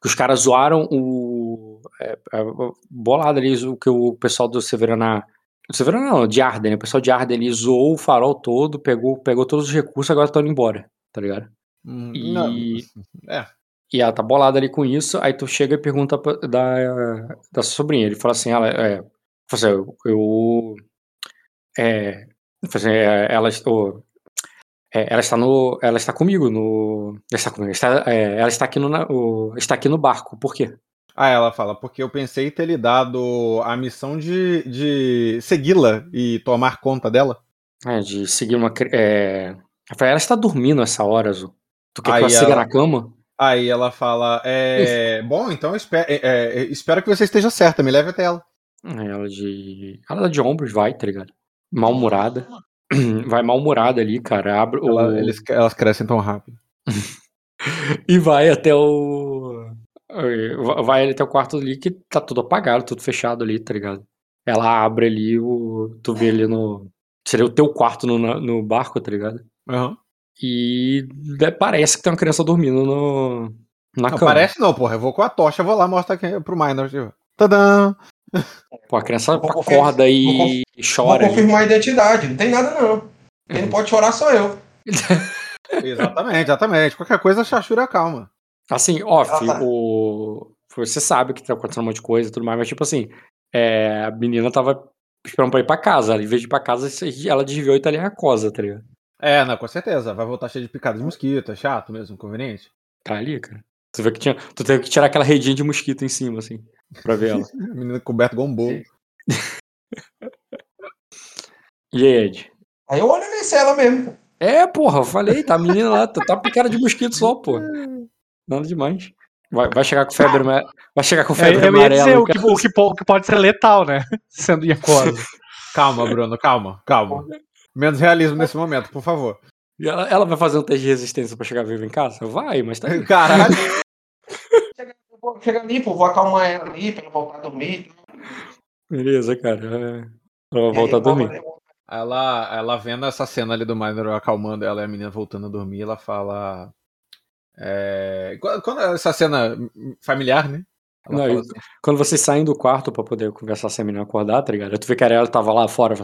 que os caras zoaram o. É, é, bolado ali, o que o pessoal do Severana. Severana não, de Arden, né? O pessoal de Arden ali zoou o farol todo, pegou, pegou todos os recursos, agora estão indo embora, tá ligado? Hum, E- não, é. E ela tá bolada ali com isso, aí tu chega e pergunta pra- da, da sua sobrinha. Ele fala assim, ela, é, fala assim, eu, eu é, fala assim, é, ela, o- é, ela está no, ela está comigo no, ela está comigo, está, é, ela está aqui no, o- está aqui no barco. Por quê? Ah, ela fala, porque eu pensei ter lhe dado a missão de, de segui-la e tomar conta dela. É, de seguir uma, é, eu ela está dormindo essa hora, Azul. Tu quer que Aí ela siga na cama? Aí ela fala, é, bom, então espero, é, é, espero que você esteja certa, me leve até ela. Aí Ela de, ela dá de ombros, vai, tá ligado? Mal-humorada. Vai mal-humorada ali, cara. Abre o... Ela- eles- elas crescem tão rápido. E vai até o. Vai até o quarto ali que tá tudo apagado, tudo fechado ali, tá ligado? Ela abre ali o. Tu vê ali no. Seria o teu quarto no, no barco, tá ligado? Aham. E de- parece que tem uma criança dormindo no. Na Não, cama. parece não, porra. Eu vou com a tocha, vou lá mostrar aqui pro Minor. Tipo, Tadã! Pô, a criança Vou acorda vou e Vou chora. ali. confirmar a identidade. Não tem nada, não. Quem não pode chorar sou eu. Exatamente, exatamente. Qualquer coisa, chachura calma. Assim, off, Ah, tá. o. Você sabe que tá acontecendo um monte de coisa e tudo mais, mas tipo assim, é, a menina tava esperando pra ir pra casa. Em vez de ir pra casa, ela desviou e tá ali na cosa, tá ligado? É, não, com certeza. Vai voltar cheio de picadas de mosquito, é chato mesmo, conveniente. Tá ali, cara. Tu vê que tinha. Tu teve que tirar aquela redinha de mosquito em cima, assim, pra ver ela. Menina coberta igual um bolo. E aí, Ed? Aí eu olho nesse ela mesmo. É, porra, eu falei, tá a menina lá, tá, tá picada de mosquito só, pô. Nada demais. Vai, vai chegar com febre, vai chegar com É, febre eu ia amarela. dizer, o que, o, que, o que pode ser letal, né? Sendo Yakuza. Calma, Bruno, calma, calma. Menos realismo nesse momento, por favor. E ela, ela vai fazer um teste de resistência pra chegar viva em casa? Vai, mas tá aí. Caralho. Vou chegar ali, pô, vou acalmar ela ali pra ela voltar a dormir. Beleza, cara. é. Ela vai E aí voltar a dormir. Ela, ela vendo essa cena ali do Minor acalmando ela e a menina voltando a dormir, ela fala. É, quando, quando essa cena familiar, né? Ela Não, assim, Quando vocês saem do quarto pra poder conversar sem a menina acordar, tá ligado? Aí Tu vê que a Ariela tava lá fora,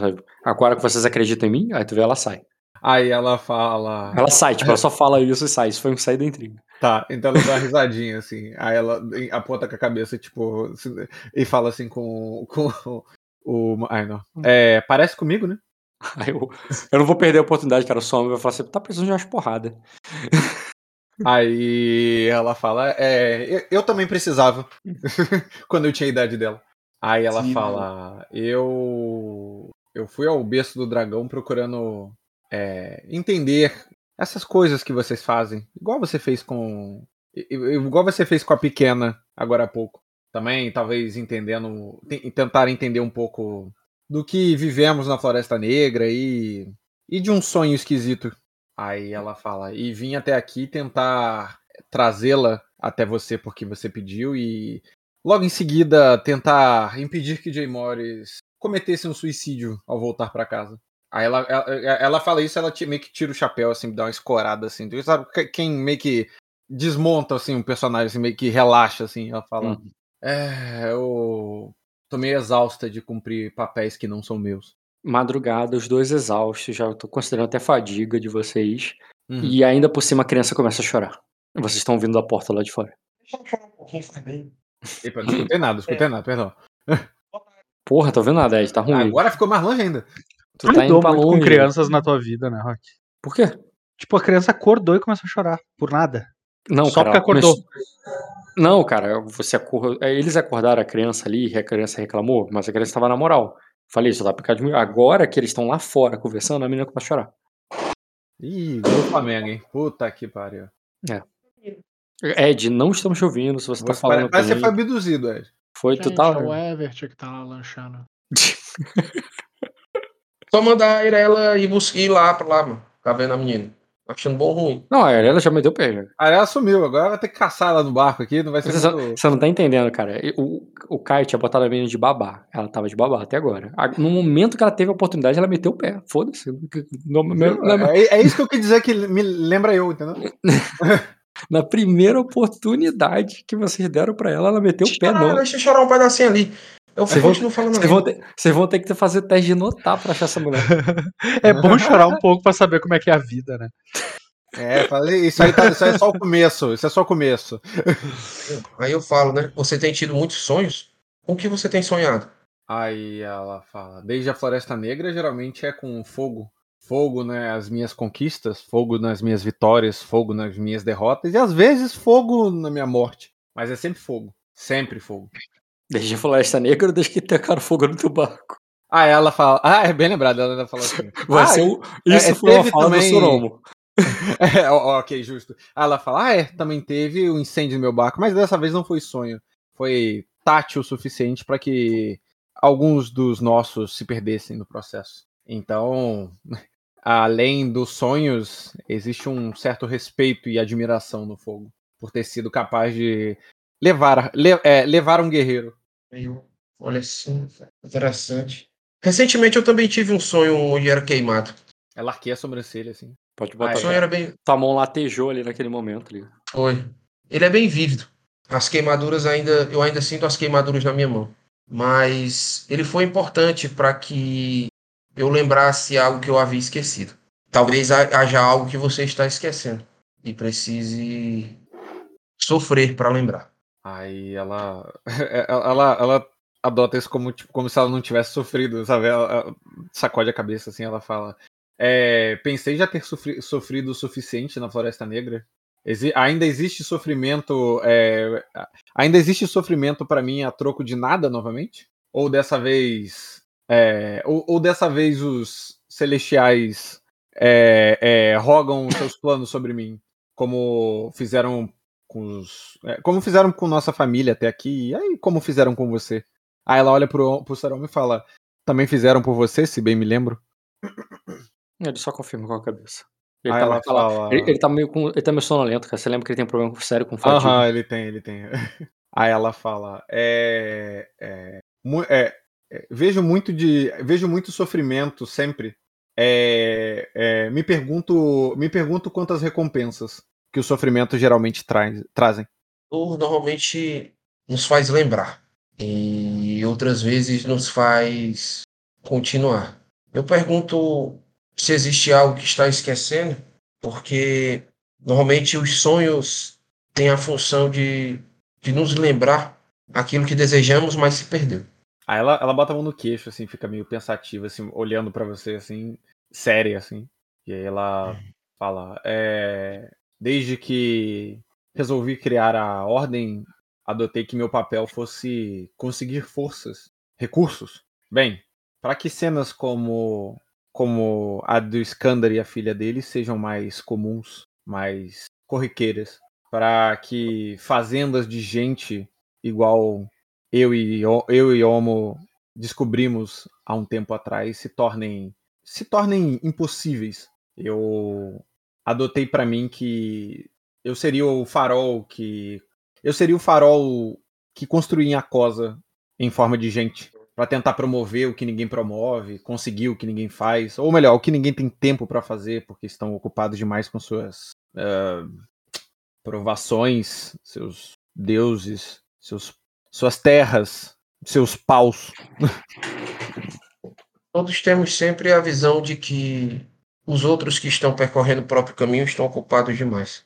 agora que vocês acreditam em mim? Aí tu vê ela sai. Aí ela fala. Ela sai, tipo, ela só fala isso e sai. Isso foi um sair da intriga. Tá, então ela dá uma risadinha, assim. Aí ela aponta com a cabeça, tipo, e fala assim com, com o. Ai, não. É, parece comigo, né? Aí eu, eu não vou perder a oportunidade, cara. O som vai falar assim, tá precisando de umas porradas. Aí ela fala, é, eu, também precisava, quando eu tinha a idade dela. Aí ela Sim, fala, eu eu fui ao berço do dragão procurando é, entender essas coisas que vocês fazem, igual você fez com, igual você fez com a pequena agora há pouco. Também, talvez entendendo, te- tentar entender um pouco do que vivemos na Floresta Negra e e de um sonho esquisito Aí ela fala, e vim até aqui tentar trazê-la até você porque você pediu e logo em seguida tentar impedir que Jay Morris cometesse um suicídio ao voltar pra casa. Aí ela, ela, ela fala isso, ela meio que tira o chapéu, assim, dá uma escorada, assim. Sabe que- quem meio que desmonta, assim, um personagem, assim, meio que relaxa, assim. Ela fala, Uhum. é, eu tô meio exausta de cumprir papéis que não são meus. Madrugada, os dois exaustos, já tô considerando até fadiga de vocês. Uhum. E ainda por cima a criança começa a chorar. Vocês estão vindo da porta lá de fora. Deixa eu chorar um pouquinho, faz bem. Epa, não escutei nada, não escutei nada, perdão. Porra, tô vendo nada, Ed, tá ruim. Agora ficou mais longe ainda. tu Tu tá indo lidou pra longe. com crianças na tua vida, né, Rock? Por quê? Tipo, a criança acordou e começou a chorar. Por nada. Não, Só cara, porque acordou. mas- Não, cara, você acor... é, eles acordaram a criança ali, e a criança reclamou, mas a criança tava na moral. Falei, isso tá picado de mim. Agora que eles estão lá fora conversando, a menina começa a chorar. Ih, gol do Flamengo, hein? Puta que pariu. Ed, não estamos te ouvindo, se você, tá Você falando parece, parece que você foi abduzido, Ed. Foi, tu Gente, tá... é o Everett que tá lá lanchando. Só mandar a Irela ir buscar ir lá pra lá, mano. Tá vendo a menina? Achando bom ou ruim. Não, ela já meteu o pé. já. Aí ela sumiu, agora vai ter que caçar ela no barco aqui, não vai ser Você, muito... você não tá entendendo, cara. O, o Caio tinha botado a menina de babá. Ela tava de babá até agora. A- No momento que ela teve a oportunidade, ela meteu o pé. Foda-se. É, é isso que eu quis dizer que me lembra eu, entendeu? Na primeira oportunidade que vocês deram pra ela, ela meteu o pé, Ah, não. deixa eu chorar um pedacinho ali. Eu Vocês vão- continuo falando Vocês vão, ter, vocês vão ter que fazer teste de notar pra achar essa mulher. É bom chorar um pouco pra saber como é que é a vida, né? É, falei, isso aí, tá, isso aí é só o começo. Isso é só o começo. Aí eu falo, né? Você tem tido muitos sonhos? Com o que você tem sonhado? Aí ela fala, desde a Floresta Negra geralmente é com fogo. Fogo nas minhas conquistas, fogo nas minhas vitórias, fogo nas minhas derrotas e às vezes fogo na minha morte. Mas é sempre fogo. Sempre fogo. Desde a Floresta Negra, desde que tacaram fogo no teu barco. Ah, ela fala. Ah, é bem lembrado, ela ainda fala assim. Vai ah, ser o, é, isso é, foi uma fala também- do Suromo. É, ok, justo. Aí ela fala: Ah, é, também teve o um incêndio no meu barco, mas dessa vez não foi sonho. Foi tátil o suficiente para que alguns dos nossos se perdessem no processo. Então, além dos sonhos, existe um certo respeito e admiração no fogo por ter sido capaz de levar, le- é, levar um guerreiro. Eu, olha assim, interessante. Recentemente eu também tive um sonho onde era queimado. Ela arqueia a sobrancelha, assim. Pode Ah, botar. O sonho era bem. Tua mão latejou ali naquele momento. Ali. Foi. Ele é bem vívido. As queimaduras ainda. Eu ainda sinto as queimaduras na minha mão. Mas ele foi importante para que eu lembrasse algo que eu havia esquecido. Talvez ha- haja algo que você está esquecendo. E precise sofrer para lembrar. Aí ela, ela, ela adota isso como, tipo, como se ela não tivesse sofrido, sabe? Ela, ela sacode a cabeça assim, ela fala. "É, pensei já ter sofri- sofrido o suficiente na Floresta Negra. Exi- ainda existe sofrimento. é, ainda existe sofrimento pra mim a troco de nada novamente? Ou dessa vez. é, ou, ou dessa vez os celestiais é, é, rogam seus planos sobre mim? Como fizeram com os. é, como fizeram com nossa família até aqui, e aí como fizeram com você? Aí ela olha pro, pro Sarom e fala: Também fizeram por você, se bem me lembro? Ele só confirma com a cabeça. Ele, Aí tá, ela naquela- fala. ele, ele tá meio com, ele tá meio sonolento, cara. Você lembra que ele tem um problema sério com fadiga? Aham, ele tem, ele tem. Aí ela fala: é, é, é, é, vejo muito de, vejo muito sofrimento sempre. É, é, me pergunto, me pergunto quantas recompensas que o sofrimento geralmente traz, trazem. Dor normalmente nos faz lembrar. E outras vezes nos faz continuar. Eu pergunto se existe algo que está esquecendo, porque normalmente os sonhos têm a função de, de nos lembrar aquilo que desejamos, mas se perdeu. Aí ela, ela bota a mão no queixo, assim, fica meio pensativa, assim, olhando pra você, assim, séria, assim. E aí ela fala: é, Desde que resolvi criar a ordem, adotei que meu papel fosse conseguir forças, recursos. Bem, para que cenas como, como a do Skandar e a filha dele sejam mais comuns, mais corriqueiras, para que fazendas de gente igual eu e eu e Homo descobrimos há um tempo atrás se tornem se tornem impossíveis. Eu adotei pra mim que eu seria o farol que eu seria o farol que construía a cosa em forma de gente Pra tentar promover o que ninguém promove, conseguir o que ninguém faz, ou melhor, o que ninguém tem tempo pra fazer porque estão ocupados demais com suas ah, provações, seus deuses, seus suas terras, seus paus. Todos temos sempre a visão de que os outros que estão percorrendo o próprio caminho estão ocupados demais.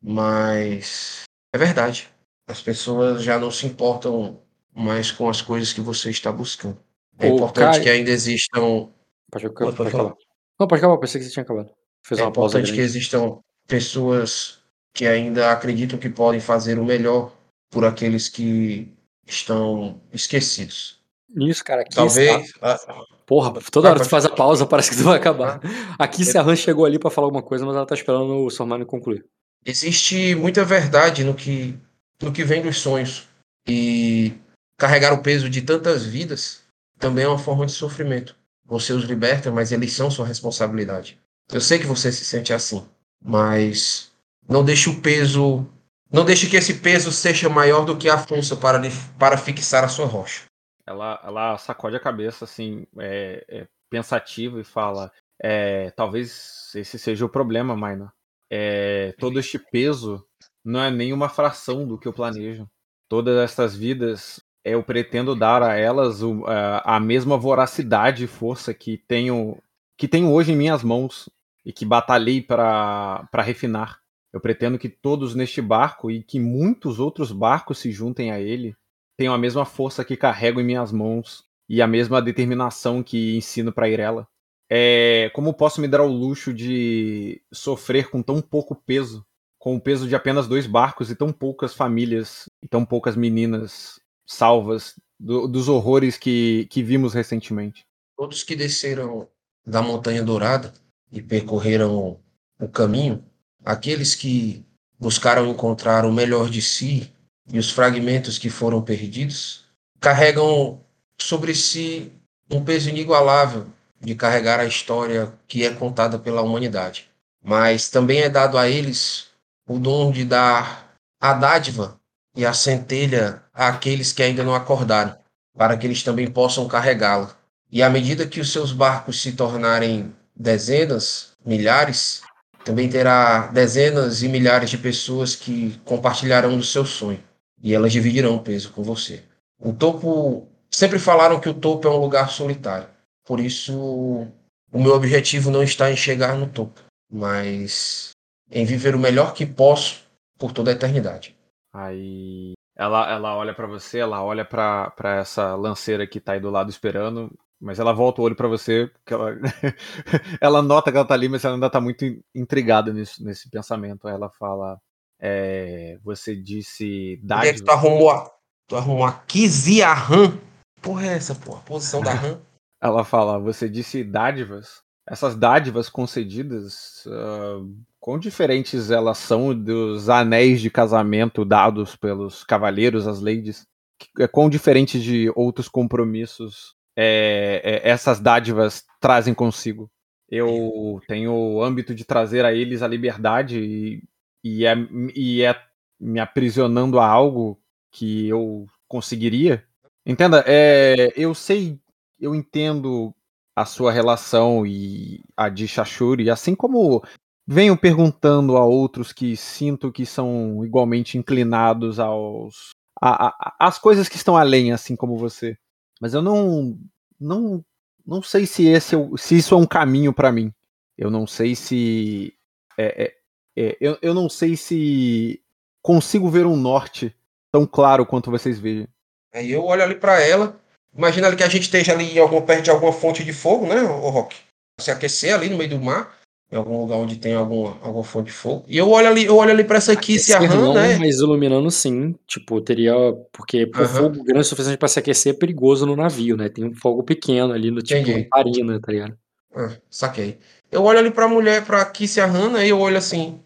Mas é verdade. As pessoas já não se importam mais com as coisas que você está buscando. É Ô, importante Caio- que ainda existam. Pode, Pode, pode, pode acabar. falar. Não, pode acabar, pensei que você tinha acabado. Fez É uma pausa importante que existam pessoas que ainda acreditam que podem fazer o melhor por aqueles que estão esquecidos. Isso, cara, aqui Talvez. está- ah, Porra, toda hora pode tu faz a pausa, parece que tu vai acabar. Ah. Aqui se a Han chegou ali pra falar alguma coisa, mas ela tá esperando o Sormani concluir. existe muita verdade no que, no que vem dos sonhos. E carregar o peso de tantas vidas também é uma forma de sofrimento. Você os liberta, mas eles são sua responsabilidade. Eu sei que você se sente assim, mas não deixe o peso. Não deixe que esse peso seja maior do que a força para, para fixar a sua rocha. Ela, ela sacode a cabeça, assim, é, é, pensativa e fala: é, talvez esse seja o problema, Maina. É, todo este peso não é nenhuma fração do que eu planejo. Todas estas vidas, eu pretendo dar a elas o- a, a mesma voracidade e força que tenho, que tenho hoje em minhas mãos e que batalhei para refinar. Eu pretendo que todos neste barco e que muitos outros barcos se juntem a ele tenham a mesma força que carrego em minhas mãos e a mesma determinação que ensino para Irela. É, como posso me dar o luxo de sofrer com tão pouco peso, com o peso de apenas dois barcos e tão poucas famílias e tão poucas meninas salvas do- dos horrores que, que vimos recentemente? Todos que desceram da Montanha Dourada e percorreram o caminho, aqueles que buscaram encontrar o melhor de si e os fragmentos que foram perdidos, carregam sobre si um peso inigualável de carregar a história que é contada pela humanidade. Mas também é dado a eles o dom de dar a dádiva e a centelha àqueles que ainda não acordaram, para que eles também possam carregá-la. E à medida que os seus barcos se tornarem dezenas, milhares, também terá dezenas e milhares de pessoas que compartilharão do seu sonho. E elas dividirão o peso com você. O topo. Sempre falaram que o topo é um lugar solitário. Por isso, o meu objetivo não está em chegar no topo, mas em viver o melhor que posso por toda a eternidade. Aí ela, ela olha pra você, ela olha pra essa lanceira que tá aí do lado esperando, mas ela volta o olho pra você, porque ela, ela nota que ela tá ali, mas ela ainda tá muito in- intrigada nisso, nesse pensamento. Aí ela fala: é, Você disse Onde é que tu arrumou a. Tu arrumou a Kiziahan? Porra, é essa, porra? Posição da RAM? Ela fala: Você disse dádivas? Essas dádivas concedidas, ah, quão diferentes elas são dos anéis de casamento dados pelos cavalheiros, as ladies? Que- Quão diferentes de outros compromissos é, é, essas dádivas trazem consigo? Eu tenho o âmbito de trazer a eles a liberdade e, e, é, e é me aprisionando a algo que eu conseguiria? Entenda, é, eu sei, eu entendo a sua relação e a de Shashuri, assim como venho perguntando a outros que sinto que são igualmente inclinados aos a, a- às coisas que estão além, assim como você. Mas eu não não não sei se esse é se isso é um caminho para mim. Eu não sei se é- é- é, eu, eu não sei se consigo ver um norte tão claro quanto vocês veem. Aí eu olho ali pra ela. Imagina ali que a gente esteja ali em alguma, perto de alguma fonte de fogo, né, ô Rock? Se aquecer ali no meio do mar, em algum lugar onde tem alguma, alguma fonte de fogo. E eu olho ali, eu olho ali pra essa aqui, se não, né? mas iluminando sim. Tipo, teria. Porque por Aham. fogo grande o suficiente pra se aquecer é perigoso no navio, né? Tem um fogo pequeno ali, no tipo Entendi. lamparina, tá ligado? Ah, saquei. Eu olho ali pra mulher, pra Kissy Hanna, e eu olho assim.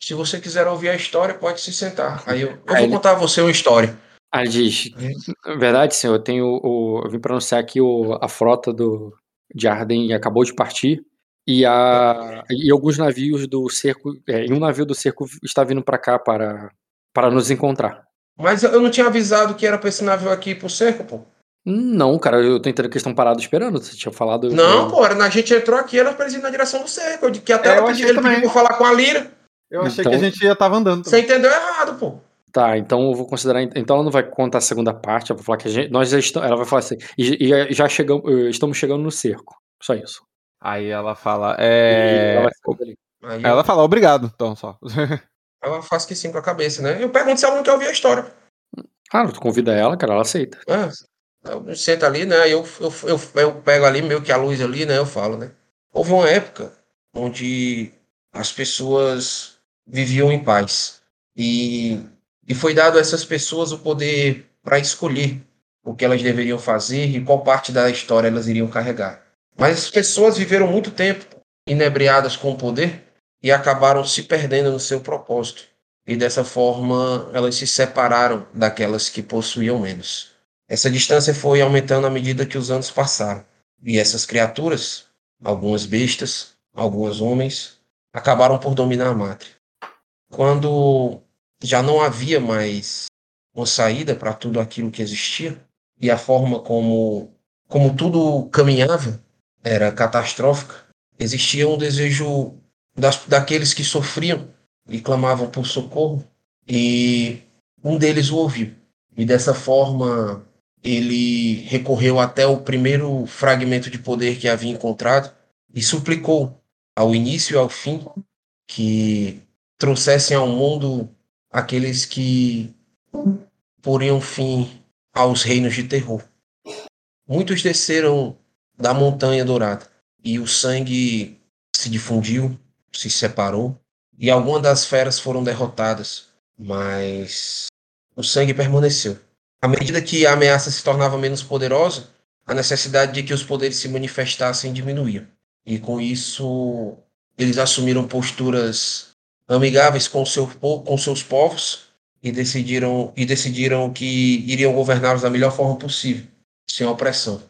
Se você quiser ouvir a história, pode se sentar. Aí eu, eu vou contar a você uma história. Aí diz: "Na Verdade, senhor, eu tenho. O, eu vim pra anunciar aqui o, a frota do, de Arden acabou de partir. E, a, e alguns navios do cerco. É, e um navio do cerco está vindo pra cá para, para nos encontrar. Mas eu não tinha avisado que era pra esse navio aqui ir pro cerco, pô. Não, cara, eu tô entendendo que eles estão parados esperando. Você tinha falado. Não, eu- pô, era- a gente entrou aqui, era pra eles ir na direção do cerco. eu Que até É, ela eu pediu, ele pediu também. pra falar com a Lira. Eu achei Então- que a gente já tava andando. Você entendeu errado, pô. Tá, então eu vou considerar. Então ela não vai contar a segunda parte, ela vai falar que a gente, nós já estamos. Ela vai falar assim, e, e já chegamos, eh, estamos chegando no cerco. Só isso. Aí ela fala, é... ela. Aí eu, Ela fala, obrigado, então, só. ela faz que sim com a cabeça, né? Eu pergunto se ela não quer ouvir a história. Claro, tu convida ela, cara, ela aceita. Ah, eu sento ali, né? Eu, eu, eu, eu pego ali meio que a luz ali, né? Eu falo, né? Houve uma época onde as pessoas viviam em paz. E, e foi dado a essas pessoas o poder para escolher o que elas deveriam fazer e qual parte da história elas iriam carregar. Mas as pessoas viveram muito tempo inebriadas com o poder e acabaram se perdendo no seu propósito. E dessa forma elas se separaram daquelas que possuíam menos. Essa distância foi aumentando à medida que os anos passaram. E essas criaturas, algumas bestas, alguns homens, acabaram por dominar a mátria. Quando já não havia mais uma saída para tudo aquilo que existia, e a forma como, como tudo caminhava era catastrófica, existia um desejo das, daqueles que sofriam e clamavam por socorro, e um deles o ouviu. E dessa forma ele recorreu até o primeiro fragmento de poder que havia encontrado e suplicou ao início e ao fim que trouxessem ao mundo aqueles que poriam fim aos reinos de terror. Muitos desceram da montanha dourada e o sangue se difundiu, se separou e algumas das feras foram derrotadas, mas o sangue permaneceu. À medida que a ameaça se tornava menos poderosa, a necessidade de que os poderes se manifestassem diminuía. E com isso, eles assumiram posturas amigáveis com, seu, com seus povos e decidiram, e decidiram que iriam governá-los da melhor forma possível, sem opressão.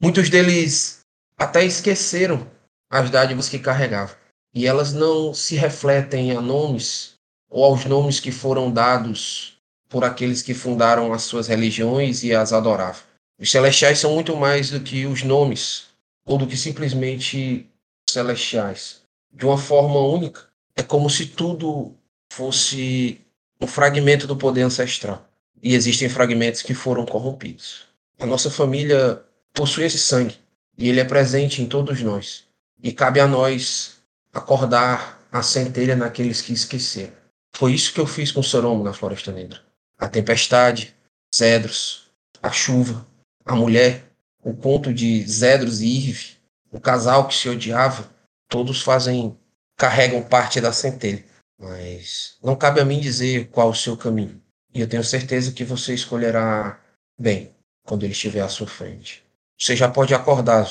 Muitos deles até esqueceram as dádivas que carregavam, e elas não se refletem a nomes ou aos nomes que foram dados por aqueles que fundaram as suas religiões e as adoravam. Os celestiais são muito mais do que os nomes, ou do que simplesmente celestiais. De uma forma única, é como se tudo fosse um fragmento do poder ancestral. E existem fragmentos que foram corrompidos. A nossa família possui esse sangue, e ele é presente em todos nós. E cabe a nós acordar a centelha naqueles que esqueceram. Foi isso que eu fiz com o Soromo na Floresta Negra. A tempestade, Zedros, a chuva, a mulher, o conto de Zedros e Irve, o casal que se odiava, todos fazem, carregam parte da centelha. Mas não cabe a mim dizer qual o seu caminho. E eu tenho certeza que você escolherá bem quando ele estiver à sua frente. Você já pode acordar.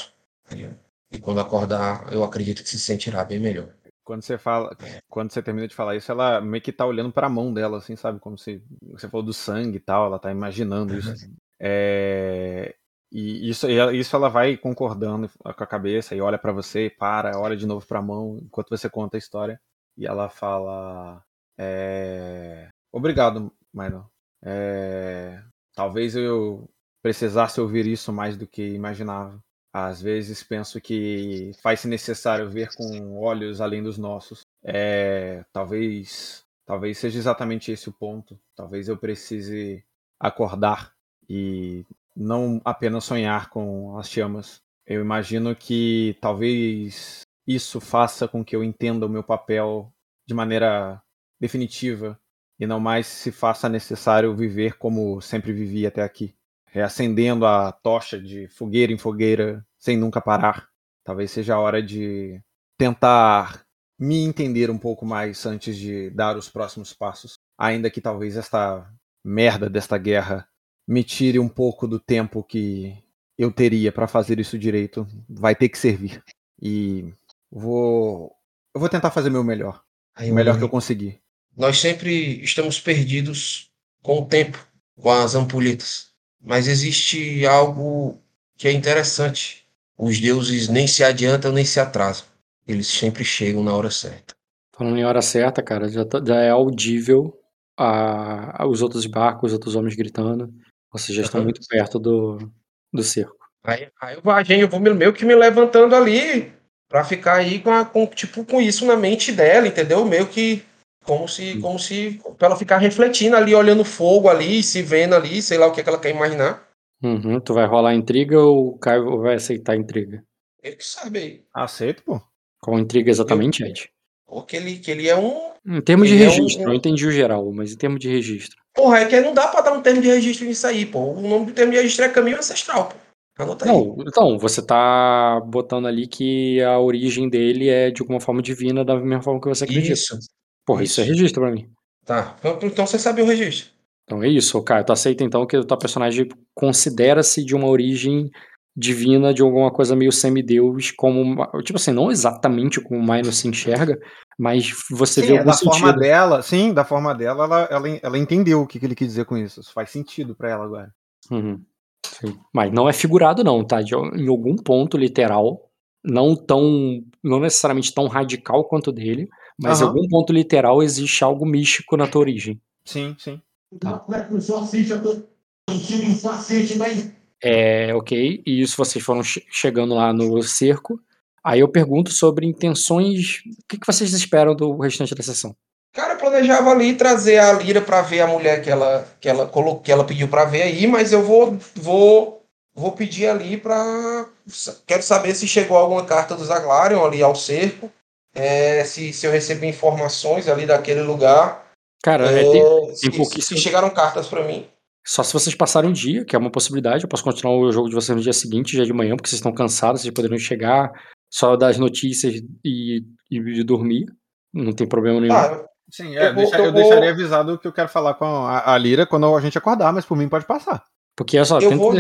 E quando acordar, eu acredito que se sentirá bem melhor. Quando você fala, quando você termina de falar isso, ela meio que tá olhando para a mão dela, assim, sabe? Como se você falou do sangue e tal, ela tá imaginando isso. É, e isso, isso ela vai concordando com a cabeça e olha para você, para, olha de novo para a mão enquanto você conta a história. E ela fala: é, Obrigado, Mino. É, talvez eu precisasse ouvir isso mais do que imaginava. Às vezes penso que faz-se necessário ver com olhos além dos nossos. É, talvez, talvez seja exatamente esse o ponto. Talvez eu precise acordar e não apenas sonhar com as chamas. Eu imagino que talvez isso faça com que eu entenda o meu papel de maneira definitiva e não mais se faça necessário viver como sempre vivi até aqui reacendendo a tocha de fogueira em fogueira sem nunca parar. Talvez seja a hora de tentar me entender um pouco mais antes de dar os próximos passos. Ainda que talvez esta merda desta guerra me tire um pouco do tempo que eu teria para fazer isso direito, vai ter que servir. E vou eu vou tentar fazer meu melhor. o melhor que eu conseguir. Nós sempre estamos perdidos com o tempo, com as ampulhetas. Mas existe algo que é interessante. Os deuses nem se adiantam nem se atrasam. Eles sempre chegam na hora certa. Falando em hora certa, cara, já, tá, já é audível a, a, os outros barcos, os outros homens gritando. Vocês já estão muito perto do, do cerco. Aí, aí eu, vou, eu vou meio que me levantando ali pra ficar aí com, a, com, tipo, com isso na mente dela, entendeu? Meio que como se, como se pra ela ficar refletindo ali, olhando fogo ali, se vendo ali, sei lá o que, é que ela quer imaginar. Uhum, tu vai rolar intriga ou o Caio vai aceitar a intriga? Ele que sabe aí. Aceito, pô. Qual intriga exatamente, Eu- Ed? Ou que ele, que ele é um. Em termos de Ele é um- registro, eu entendi o geral, mas em termos de registro. Porra, é que não dá pra dar um termo de registro nisso aí, pô. O nome do termo de registro é caminho ancestral, pô. Anota aí. Não, então, você tá botando ali que a origem dele é de alguma forma divina, da mesma forma que você acredita. Isso. Porra, isso, é isso. registro pra mim. Tá. Então- Então você sabe o registro. Então é isso, Caio. Tu aceita então que o teu personagem considera-se de uma origem divina, de alguma coisa meio semideus, como. uma- Tipo assim, não exatamente como o Minos se enxerga, mas você vê Sim, é algum da forma sentido. dela, sim, da forma dela, ela, ela, ela entendeu o que, que ele quis dizer com isso. Isso faz sentido pra ela agora. Uhum. Sim. Mas não é figurado, não, tá? De- em algum ponto literal, não tão. não necessariamente tão radical quanto o dele, mas em Aham. algum ponto literal existe algo místico na tua origem. Sim, sim. Tá. Como é. É, ok. E isso vocês foram che- chegando lá no cerco. Aí eu pergunto sobre intenções. O que, que vocês esperam do restante da sessão? Cara, eu planejava ali trazer a Lira pra ver a mulher que ela, que ela, colo- que ela pediu pra ver aí, mas eu vou, vou, vou pedir ali pra. Quero saber se chegou alguma carta do Zaglarion ali ao cerco, é, se, se eu recebi informações ali daquele lugar. Cara, é, é, tem- se, pouquíssimo- se chegaram cartas pra mim. só se vocês passarem o dia, que é uma possibilidade. Eu posso continuar o jogo de vocês no dia seguinte, já de manhã, porque vocês estão cansados, vocês poderiam chegar só dar as notícias e, e dormir. Não tem problema nenhum. Ah, Sim, é, Eu vou- deixa- eu eu vou- deixaria avisado que eu quero falar com a, a Lira quando a gente acordar, mas por mim pode passar. Porque é só, eu tenta. vou,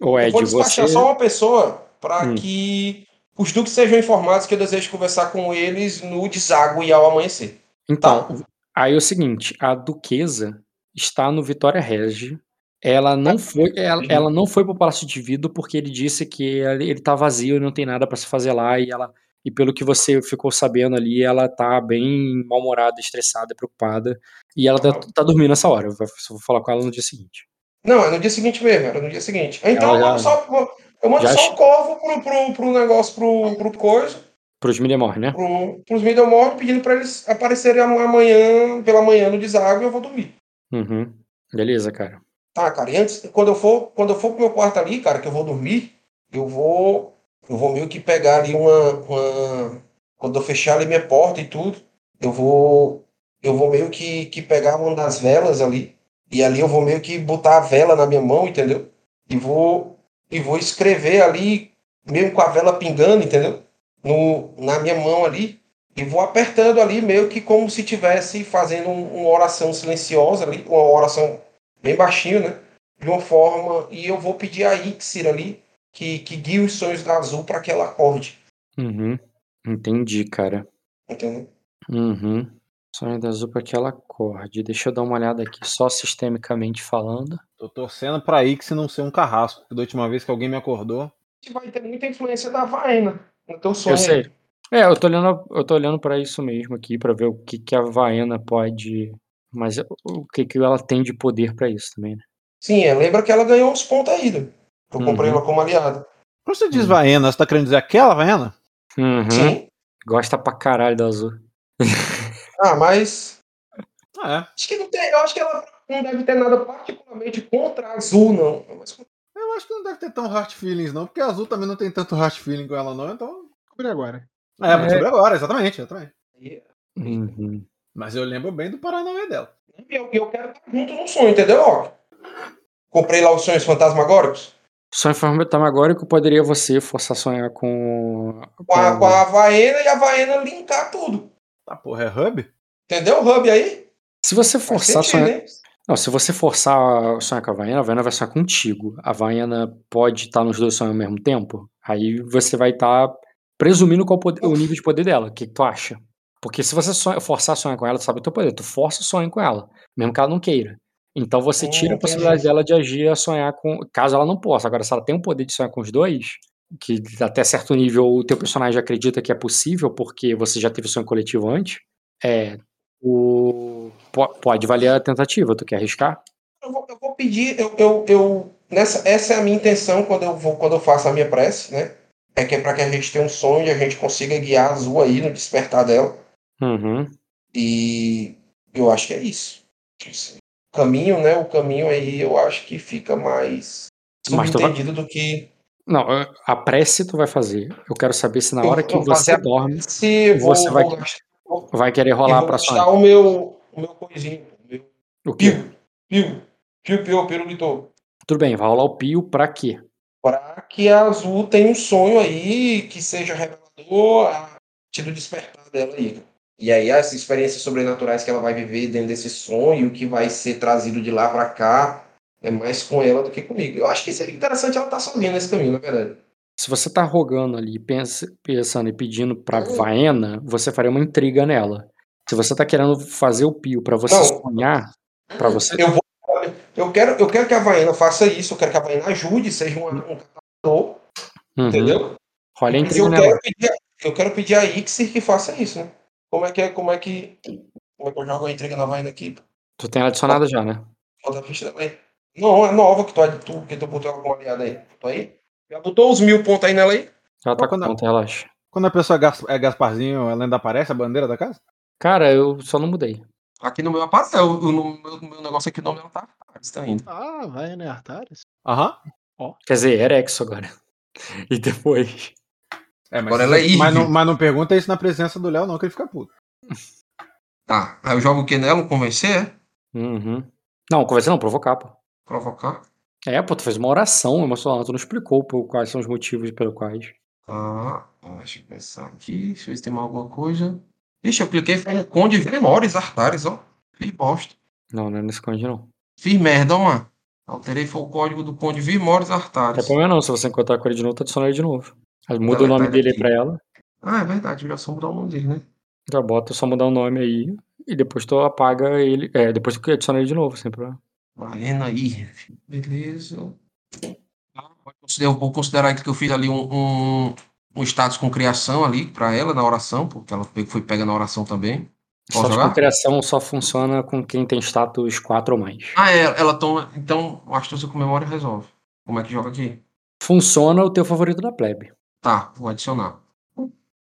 Ô, eu Ed, vou você. despachar só uma pessoa para Hum. que os duques sejam informados que eu desejo conversar com eles no deságue ao amanhecer. Então, Tá. aí é o seguinte, a duquesa está no Vitória Regi. Ela não foi, ela, Uhum. ela não foi pro Palácio de Vidro porque ele disse que ele, ele tá vazio e não tem nada para se fazer lá e ela e pelo que você ficou sabendo ali, ela tá bem mal-humorada, estressada, preocupada e ela tá, tá dormindo nessa hora. Eu vou, falar com ela no dia seguinte. Não, é no dia seguinte mesmo, era no dia seguinte. Então Ela mando já- só, eu mando já só o corvo pro, pro, pro negócio, pro, pro coisa, Pros Midemor, né? pro, pros Middlemore, pedindo para eles aparecerem amanhã, pela manhã no deságue e eu vou dormir. Uhum. Beleza, cara. Tá, cara, e antes, quando eu for, quando eu for pro meu quarto ali, cara, que eu vou dormir, eu vou, eu vou meio que pegar ali uma, uma quando eu fechar ali minha porta e tudo, eu vou, eu vou meio que, que pegar uma das velas ali, e ali eu vou meio que botar a vela na minha mão, entendeu? E vou, e vou escrever ali, mesmo com a vela pingando, entendeu? No, na minha mão ali, e vou apertando ali, meio que como se estivesse fazendo um- uma oração silenciosa ali, uma oração bem baixinho, né? De uma forma. E eu vou pedir a Ixir ali que, que guie os sonhos da Azul para que ela acorde. Uhum. Entendi, cara. Entendeu? Uhum. Sonho da Azul para que ela acorde. Deixa eu dar uma olhada aqui, só sistemicamente falando. Tô torcendo pra Ix não ser um carrasco, porque da última vez que alguém me acordou. Vai ter muita influência da Vaena no teu sonho. Eu sei. É, eu tô olhando, eu tô olhando para isso mesmo aqui, pra ver o que que a Vaena pode, mas o que que ela tem de poder pra isso também, né? Sim, é, lembra que ela ganhou uns pontos aí, né? Eu comprei Uhum. ela como aliada. Quando você diz Vaena, você tá querendo dizer aquela Vaena? Uhum. Sim. Gosta pra caralho da Azul. Ah, mas. Ah, é. Acho que não tem. Eu acho que ela não deve ter nada particularmente contra a Azul, não. Mas Eu acho que não deve ter tão hard feelings, não, porque a Azul também não tem tanto hard feeling com ela, não, então. Descobri agora. É, vou descobrir agora, exatamente, exatamente. Uhum. Mas eu lembro bem do Paranauê dela. eu, eu quero estar junto no sonho, entendeu? Comprei lá os sonhos fantasmagóricos. Sonho fantasmagórico poderia você forçar a sonhar com. Com a, com a Vaena e a Vaena linkar tudo. Tá, porra, é hub? Entendeu o hub aí? Se você forçar a sentido, sonhar. hein? Não, se você forçar a sonhar com a Vaiana, a Vaiana vai sonhar contigo. A Vaiana pode estar nos dois sonhos ao mesmo tempo. Aí você vai estar presumindo qual o poder- o nível de poder dela. O que, que tu acha? Porque se você sonha- forçar a sonhar com ela, tu sabe o teu poder. Tu força o sonho com ela, mesmo que ela não queira. Então você Hum, tira a possibilidade dela de agir a sonhar com. Caso ela não possa. Agora, se ela tem o poder de sonhar com os dois, que até certo nível o teu personagem acredita que é possível, porque você já teve sonho coletivo antes, é. O, pode valer a tentativa. Tu quer arriscar? Eu vou, eu vou pedir, eu, eu, eu- nessa, essa é a minha intenção quando eu vou, quando eu faço a minha prece, né? É que é para que a gente tenha um sonho e a gente consiga guiar a Azul aí no despertar dela. Uhum. E eu acho que é isso. O caminho, né? O caminho aí eu acho que fica mais vai- subentendido do que Não, a prece tu vai fazer. Eu quero saber se na hora que vou você dorme, se vou, Você vai- vou vai querer rolar vou gastar sonhar. o meu, o meu coisinho, o meu O pio, pio, pio, pio, pirulito. Tudo bem, vai rolar o pio pra quê? para que a Azul tenha um sonho aí que seja revelador a partir do despertar dela aí. E aí as experiências sobrenaturais que ela vai viver dentro desse sonho, o que vai ser trazido de lá para cá, é mais com ela do que comigo. Eu acho que seria interessante ela estar sozinha nesse caminho, na verdade. Se você tá rogando ali, pensa- pensando e pedindo pra Hum. Vaena, você faria uma intriga nela. Se você tá querendo fazer o pio pra você Não. sonhar, pra você. Eu vou eu quero, eu quero que a Havaiana faça isso, eu quero que a Havaiana ajude, seja uma- um catador, Uhum. entendeu? Rola a intriga eu nela. quero, pedir, eu quero pedir a Ixir que faça isso, né? Como é que é, como é que. Como é que eu jogo a intriga na Havaiana aqui? Tu tem ela adicionada já, né? Bota a ficha dela aí. Não, é nova que tu, tu, que tu botou como aliada aí. Botou aí? Já botou os mil pontos aí nela aí? Ela tá com Quando- conta, relaxa. Quando a pessoa é é Gasparzinho, ela ainda aparece a bandeira da casa? Cara, eu só não mudei. Aqui no meu apareceu. o- No meu, no meu negócio aqui, o nome dela tá Artaris ainda. Ah, vai, né, Artares? Aham. Quer dizer, Erexo agora. E depois. É, mas, Agora ela é mas, Irving. não, mas não pergunta isso na presença do Léo, não, que ele fica puto. Tá. Aí eu jogo o que nela? Convencer, é? Uhum. Não, conversar não, provocar, pô. Provocar. É, pô, tu fez uma oração emocional, tu não explicou pô, quais são os motivos pelo quais. Tá. Deixa eu pensar aqui. Deixa eu ver se tem mais alguma coisa. Ixi, eu cliquei foi Conde Memórias Artares, ó. Fiz bosta. Não, não é nesse conde, não. Fiz merda, ó, mano. Alterei foi o código do Conde Vimores Não Artares. tem problema não, se você encontrar com ele de novo, tu adiciona ele de novo. Aí muda Ela o nome tá dele aqui. pra ela, Ah, é verdade. Já só mudar o nome dele, né? já bota só mudar o nome aí, e depois tu apaga ele. É, depois tu adiciona ele de novo, sem problema. Valendo aí. Beleza. Ah, vou considerar que eu fiz ali um, um, um status com criação ali pra ela na oração, porque ela foi pega na oração também. Posso Status jogar? com criação só funciona com quem tem status 4 ou mais. Ah, é, ela toma. Então, o astúcia com memória resolve. Como é que joga aqui? Funciona o teu favorito da plebe. Tá, vou adicionar.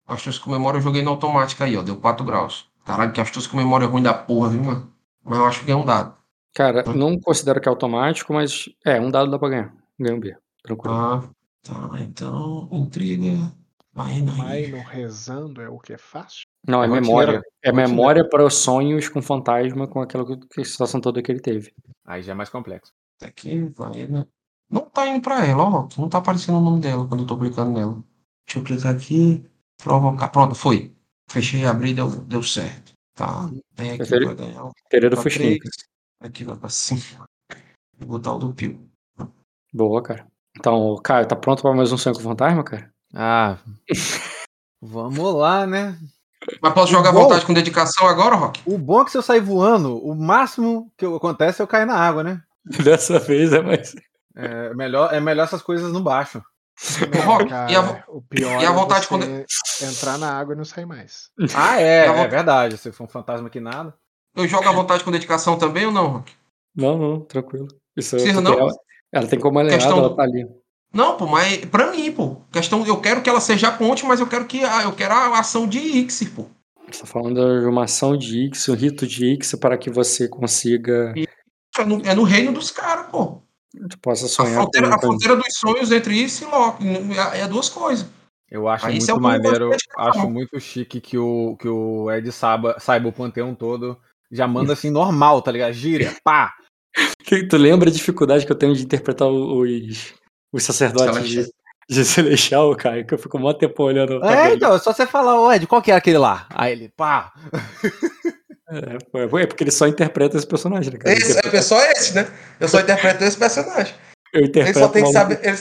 Astúcia com memória eu joguei na automática aí, ó. Deu 4 graus. Caralho, que astúcia com memória é ruim da porra, viu, mano? Mas eu acho que é um dado. Cara, não considero que é automático, mas é, um dado dá pra ganhar. Ganha um B. Tranquilo. Tá, tá, então. Intriga. Vai aí. Vai no rezando é o que é fácil? Não, é, memória. É memória para os sonhos com fantasma, com aquela que- que situação toda que ele teve. Aí já é mais complexo. Tá aqui, vai, né? Não tá indo pra ela, ó. Não tá aparecendo o nome dela quando eu tô clicando nela. Deixa eu clicar aqui. Provocar. Pronto, foi. Fechei, abri, deu, deu certo. Tá. Tem aqui Prefere- vai ganhar. o Pereira três. Aqui vai pra cima. Vou botar o do Pio. Boa, cara. Então, Caio, tá pronto pra mais um sonho com fantasma, cara? Ah. Vamos lá, né? Mas posso jogar à vontade com dedicação agora, Rock? O bom é que se eu sair voando, o máximo que acontece é eu cair na água, né? Dessa vez é mais. É melhor, é melhor essas coisas no baixo. Rock, Cara, e a, o pior e a é vontade você entrar na água e não sair mais. Ah, é, é verdade. Se for um fantasma que nada. eu jogo à vontade com dedicação também ou não, Rock? Não, não, tranquilo. Isso tu não? ela, ela tem como aliada, Questão ela tá ali. Não, pô, mas pra mim, pô. Questão, eu quero que ela seja a ponte, mas eu quero que a, eu quero a ação de Ixi, pô. Você tá falando de uma ação de Ix, um rito de Ix para que você consiga. É no, é no reino dos caras, pô. Tu possa A sonhar fronteira, com, a fronteira dos sonhos entre isso e Loki. É, é duas coisas. Eu acho Aí é muito eu maneiro, acho muito chique que o, que o Ed saiba, saiba o panteão todo. Já manda assim normal, tá ligado? Gíria, pá. Que- Tu lembra a dificuldade que eu tenho de interpretar os, os sacerdotes de, de Celestial, cara? Que eu fico mó tempo olhando. É, ele. então, é só você falar, ô Ed, qual que é aquele lá? Aí ele, pá. É, pô, é porque ele só interpreta esse personagem, né, cara? Esse, é só esse, né? Eu só interpreto esse personagem. Eu Ele interpreto só tem que saber. Ele,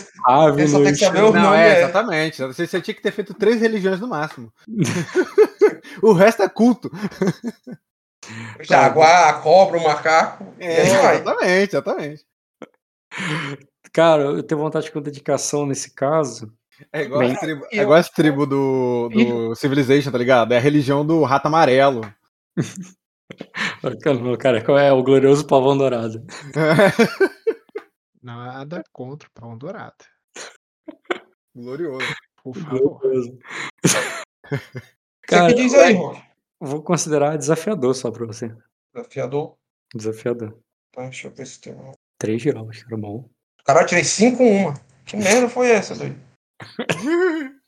ele só tem que saber o Não, nome. é, É, exatamente. Você, você tinha que ter feito três religiões no máximo. o resto é culto. o jaguar, a cobra, o macaco. e É, exatamente, exatamente. Cara, eu tenho vontade com dedicação nesse caso. É igual, Bem- as tribo, é igual as tribos do, do Civilization, tá ligado? É a religião do rato amarelo. Não, Cara, qual é o glorioso pavão dourado? Nada contra o pão dourado. Glorioso. Por favor. Glorioso. Cara, que diz aí, vou considerar desafiador só pra você. Desafiador. Desafiador. Tá, deixa eu ver se tem uma. Três graus, era bom. Caralho, eu tirei 5 uma. Que merda foi essa, doido?